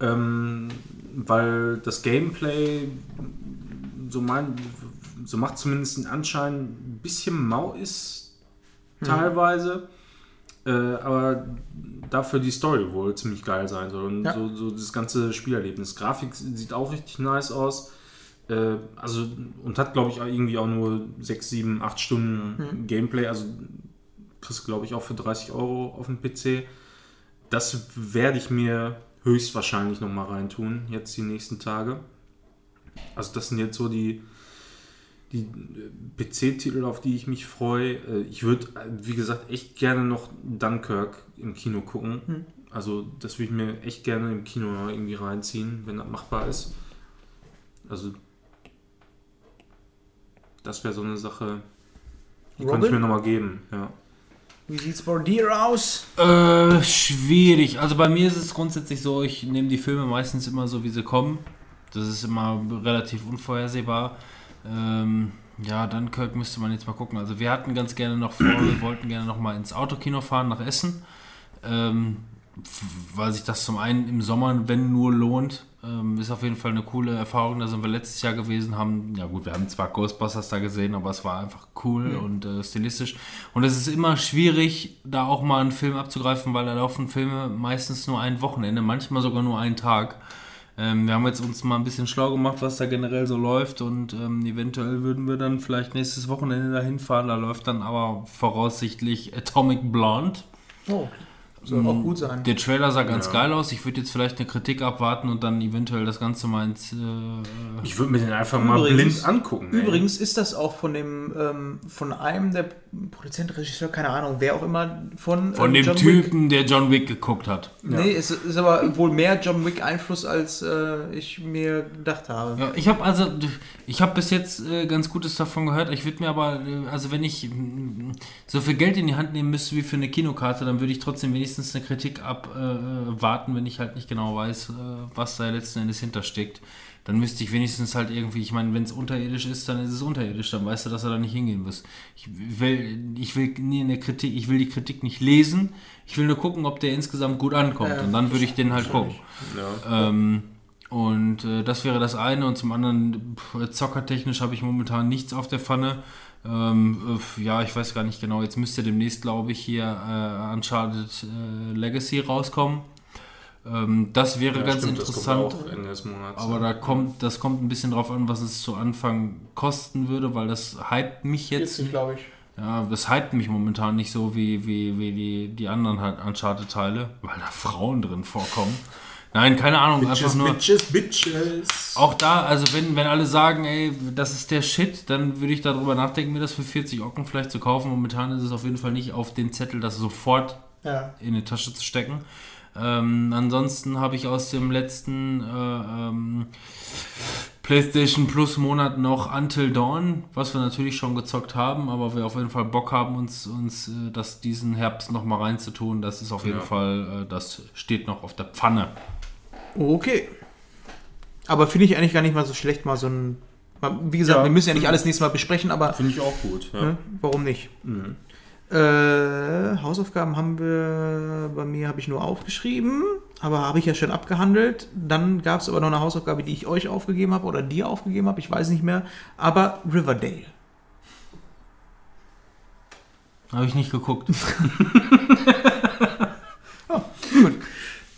Ähm, weil das Gameplay so, mein, so macht zumindest den Anschein ein bisschen mau ist, teilweise. Äh, aber dafür die Story wohl ziemlich geil sein soll. Und Ja. so, so das ganze Spielerlebnis. Grafik sieht auch richtig nice aus. Äh, also, und hat, glaube ich, irgendwie auch nur 6, 7, 8 Stunden Gameplay. Also kriegst du, glaube ich, auch für 30 Euro auf dem PC. das werde ich mir höchstwahrscheinlich nochmal reintun, jetzt die nächsten Tage. Also das sind jetzt so die, die äh, PC-Titel, auf die ich mich freue. Äh, Ich würde, wie gesagt, echt gerne noch Dunkirk im Kino gucken. Hm. Also das würde ich mir echt gerne im Kino irgendwie reinziehen, wenn das machbar ist. Also das wäre so eine Sache, die könnte ich mir nochmal geben. Ja. Wie sieht's bei dir aus? Äh, schwierig. Also bei mir ist es grundsätzlich so, ich nehme die Filme meistens immer so, wie sie kommen. Das ist immer relativ unvorhersehbar. Ähm, ja, Dunkirk müsste man jetzt mal gucken. Also wir hatten ganz gerne noch vor, wir wollten gerne noch mal ins Autokino fahren nach Essen. Ähm, weil sich das zum einen im Sommer, wenn nur lohnt, ähm, ist auf jeden Fall eine coole Erfahrung. Da sind wir letztes Jahr gewesen, haben, ja gut, wir haben zwar Ghostbusters da gesehen, aber es war einfach cool und äh, stilistisch. Und es ist immer schwierig, da auch mal einen Film abzugreifen, weil da laufen Filme meistens nur ein Wochenende, manchmal sogar nur einen Tag. Ähm, wir haben jetzt uns mal ein bisschen schlau gemacht, was da generell so läuft und ähm, eventuell würden wir dann vielleicht nächstes Wochenende dahin fahren. Da läuft dann aber voraussichtlich Atomic Blonde. Oh, soll auch gut sein. Der Trailer sah ganz Ja. geil aus. Ich würde jetzt vielleicht eine Kritik abwarten und dann eventuell das Ganze mal ins. Äh, Ich würde mir den einfach mal Übrigens- blind angucken. ey. Übrigens ist das auch von dem, ähm, von einem der Produzent, Regisseur, keine Ahnung, wer auch immer, von, von ähm, dem John Wick. Typen, der John Wick geguckt hat. Nee, es ist aber wohl mehr John Wick Einfluss, als äh, ich mir gedacht habe. Ja, ich habe also, ich habe bis jetzt äh, ganz Gutes davon gehört. Ich würde mir aber, äh, also wenn ich mm, so viel Geld in die Hand nehmen müsste wie für eine Kinokarte, dann würde ich trotzdem wenigstens eine Kritik abwarten, äh, wenn ich halt nicht genau weiß, äh, was da letzten Endes hintersteckt. Dann müsste ich wenigstens halt irgendwie, ich meine, wenn es unterirdisch ist, dann ist es unterirdisch, dann weißt du, dass er da nicht hingehen muss. Ich will, ich will nie eine Kritik, ich will die Kritik nicht lesen, ich will nur gucken, ob der insgesamt gut ankommt. Ja, und dann würde ich den halt gucken. Ja. Ähm, und äh, das wäre das eine. Und zum anderen, pff, zockertechnisch habe ich momentan nichts auf der Pfanne. Ähm, äh, ja, ich weiß gar nicht genau. Jetzt müsste demnächst, glaube ich, hier äh, Uncharted äh, Legacy rauskommen. Ähm, das wäre Ja, ganz stimmt, das interessant. kommt auch Ende des Monats. Aber da kommt, das kommt ein bisschen drauf an, was es zu Anfang kosten würde, weil das hypt mich jetzt. glaube ich. Ja, das hypt mich momentan nicht so wie, wie, wie die, die anderen halt Uncharted-Teile, weil da Frauen drin vorkommen. Nein, keine Ahnung, einfach Bitches, nur. Bitches, Bitches. Auch da, also wenn, wenn alle sagen, ey, das ist der Shit, dann würde ich darüber nachdenken, mir das für 40 Ocken vielleicht zu kaufen. Momentan ist es auf jeden Fall nicht auf den Zettel, das sofort Ja. in die Tasche zu stecken. Ähm, ansonsten habe ich aus dem letzten äh, ähm, PlayStation Plus Monat noch Until Dawn, was wir natürlich schon gezockt haben, aber wir auf jeden Fall Bock haben, uns, uns äh, das diesen Herbst noch mal reinzutun. Das ist auf jeden Ja. Fall, äh, das steht noch auf der Pfanne. Okay. Aber finde ich eigentlich gar nicht mal so schlecht, mal so ein. mal- Wie gesagt, Ja. wir müssen ja nicht alles nächstes Mal besprechen, aber Finde ich auch gut. Ja. ne, warum nicht? Mhm. Äh, Hausaufgaben haben wir, bei mir habe ich nur aufgeschrieben, aber habe ich ja schon abgehandelt. Dann gab es aber noch eine Hausaufgabe, die ich euch aufgegeben habe oder dir aufgegeben habe, ich weiß nicht mehr. Aber Riverdale. Habe ich nicht geguckt. Oh, gut.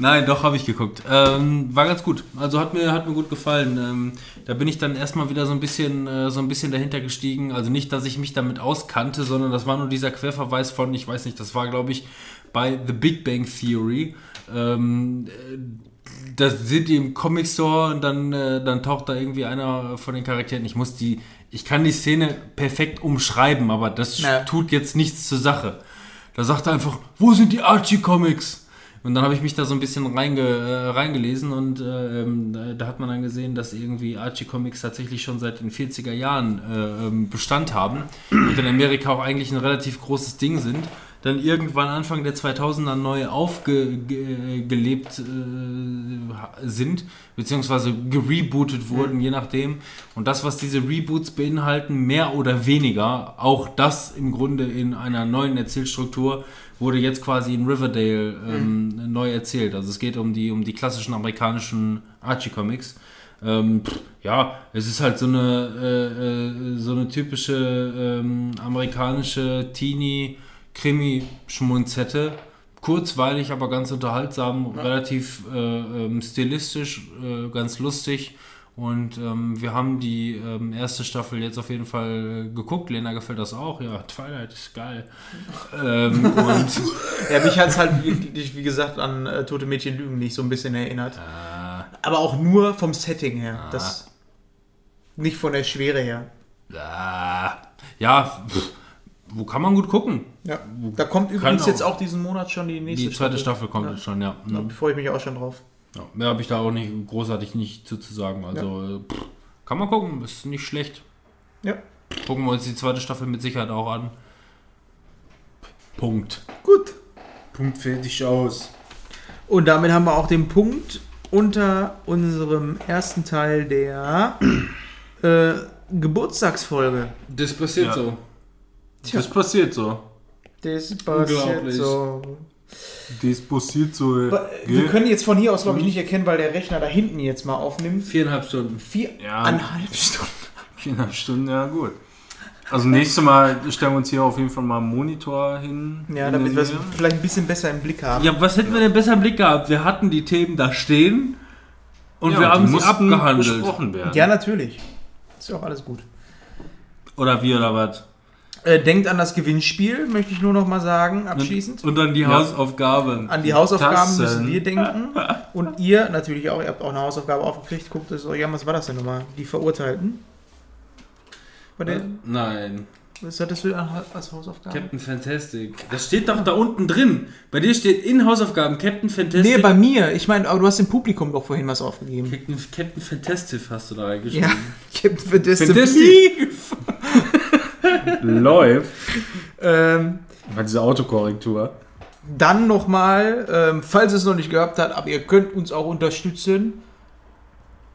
Nein, doch, habe ich geguckt. Ähm, war ganz gut. Also hat mir, hat mir gut gefallen. Ähm, da bin ich dann erstmal wieder so ein bisschen, äh, so ein bisschen dahinter gestiegen. Also nicht, dass ich mich damit auskannte, sondern das war nur dieser Querverweis von, ich weiß nicht, das war, glaube ich, bei The Big Bang Theory. Ähm, äh, da sind die im Comic Store und dann, äh, dann taucht da irgendwie einer von den Charakteren. Ich muss die, ich kann die Szene perfekt umschreiben, aber das Ja. tut jetzt nichts zur Sache. Da sagt er einfach, wo sind die Archie-Comics? Und dann habe ich mich da so ein bisschen reinge, äh, reingelesen und äh, ähm, da- hat man dann gesehen, dass irgendwie Archie-Comics tatsächlich schon seit den 40er Jahren äh, ähm, Bestand haben und in Amerika auch eigentlich ein relativ großes Ding sind. Dann irgendwann Anfang der 2000er neu aufgelebt äh, sind, beziehungsweise gerebootet wurden, je nachdem. Und das, was diese Reboots beinhalten, mehr oder weniger, auch das im Grunde in einer neuen Erzählstruktur, wurde jetzt quasi in Riverdale ähm, neu erzählt. Also es geht um die, um die klassischen amerikanischen Archie-Comics. Ähm, ja, es ist halt so eine, äh, äh, so eine typische ähm, amerikanische Teenie-Krimi-Schmunzette. Kurzweilig, aber ganz unterhaltsam, relativ äh, ähm, stilistisch, äh, ganz lustig Und ähm, wir haben die ähm, erste Staffel jetzt auf jeden Fall äh, geguckt. Lena gefällt das auch. Ja, Twilight ist geil. ähm, und Ja, mich hat es halt wirklich, wie gesagt, an äh, Tote Mädchen Lügen nicht so ein bisschen erinnert. äh, Aber auch nur vom Setting her. Das, nicht von der Schwere her. äh, ja, wo kann man gut gucken? Ja. Da kommt übrigens auch. jetzt auch diesen Monat schon die nächste Die zweite Staffel kommt jetzt schon, ja. Da freue ich mich auch schon drauf. Ja. Mehr habe ich da auch nicht großartig nicht zu, zu sagen. Also äh, pff, kann man gucken, ist nicht schlecht. Ja. Gucken wir uns die zweite Staffel mit Sicherheit auch an. Punkt. Gut. Punkt fertig aus. Und damit haben wir auch den Punkt unter unserem ersten Teil der äh, Geburtstagsfolge. Das passiert Ja. so. Das passiert so. Das Unglaublich. so. Das passiert so. Äh, Wir können jetzt von hier aus, glaube ich, nicht erkennen, weil der Rechner da hinten jetzt mal aufnimmt. Viereinhalb Stunden. Viereinhalb Stunden. Viereinhalb Stunden, ja gut. Also nächstes Mal stellen wir uns hier auf jeden Fall mal einen Monitor hin. Ja, damit wir es vielleicht ein bisschen besser im Blick haben. Ja, was hätten wir denn besser im Blick gehabt? Wir hatten die Themen da stehen und Ja, wir haben sie abgehandelt. besprochen werden. Ja, natürlich. Ist ja auch alles gut. Oder wie oder was? Äh, denkt an das Gewinnspiel, möchte ich nur noch mal sagen, abschließend. Und dann die Ja. Hausaufgaben. An die Hausaufgaben Tassen. müssen wir denken. Und ihr natürlich auch. Ihr habt auch eine Hausaufgabe aufgekriegt. Guckt es euch an. Was war das denn nochmal? Die Verurteilten? War der, Nein. was hattest du als Hausaufgabe? Captain Fantastic. Das steht doch da unten drin. Bei dir steht in Hausaufgaben Captain Fantastic. Nee, bei mir. Ich meine, aber du hast dem Publikum doch vorhin was aufgegeben. Captain, Captain Fantastic hast du da reingeschrieben. Ja, Captain Fantastic. Fantastic. Läuft. Ähm, Bei dieser Autokorrektur. Dann nochmal, ähm, falls es noch nicht gehabt hat, aber ihr könnt uns auch unterstützen.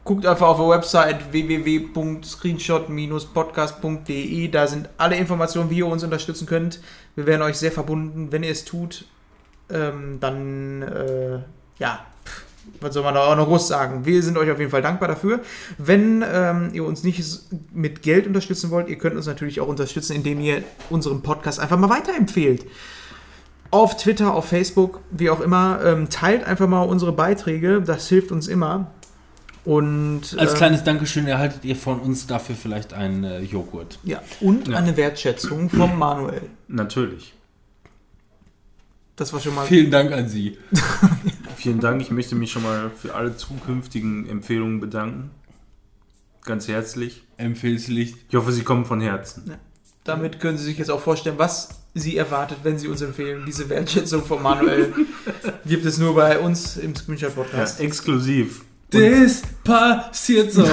Guckt einfach auf der Website www.screenshot-podcast.de. Da sind alle Informationen, wie ihr uns unterstützen könnt. Wir wären euch sehr verbunden. Wenn ihr es tut, ähm, dann, äh, ja, was soll man da auch noch groß sagen? Wir sind euch auf jeden Fall dankbar dafür. Wenn ähm, ihr uns nicht mit Geld unterstützen wollt, ihr könnt uns natürlich auch unterstützen, indem ihr unseren Podcast einfach mal weiterempfehlt auf Twitter, auf Facebook, wie auch immer. Ähm, teilt einfach mal unsere Beiträge, das hilft uns immer. Und, Als äh, kleines Dankeschön erhaltet ihr von uns dafür vielleicht einen äh, Joghurt. ja, und Ja. eine Wertschätzung vom Manuel. Natürlich. Das war schon mal. Vielen Dank an Sie. Vielen Dank. Ich möchte mich schon mal für alle zukünftigen Empfehlungen bedanken. Ganz herzlich. Empfehlslich. Ich hoffe, sie kommen von Herzen. Damit können Sie sich jetzt auch vorstellen, was Sie erwartet, wenn Sie uns empfehlen. Diese Wertschätzung von Manuel gibt es nur bei uns im Screenshot Ja, Podcast. exklusiv. Das passiert so.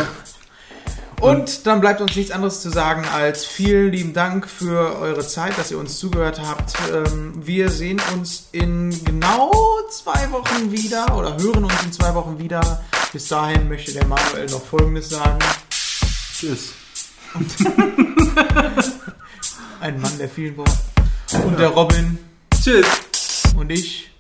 Und dann bleibt uns nichts anderes zu sagen als vielen lieben Dank für eure Zeit, dass ihr uns zugehört habt. Ähm, wir sehen uns in genau zwei Wochen wieder oder hören uns in zwei Wochen wieder. Bis dahin möchte der Manuel noch Folgendes sagen. Tschüss. Ein Mann der vielen Worte. Und der Robin Tschüss. und ich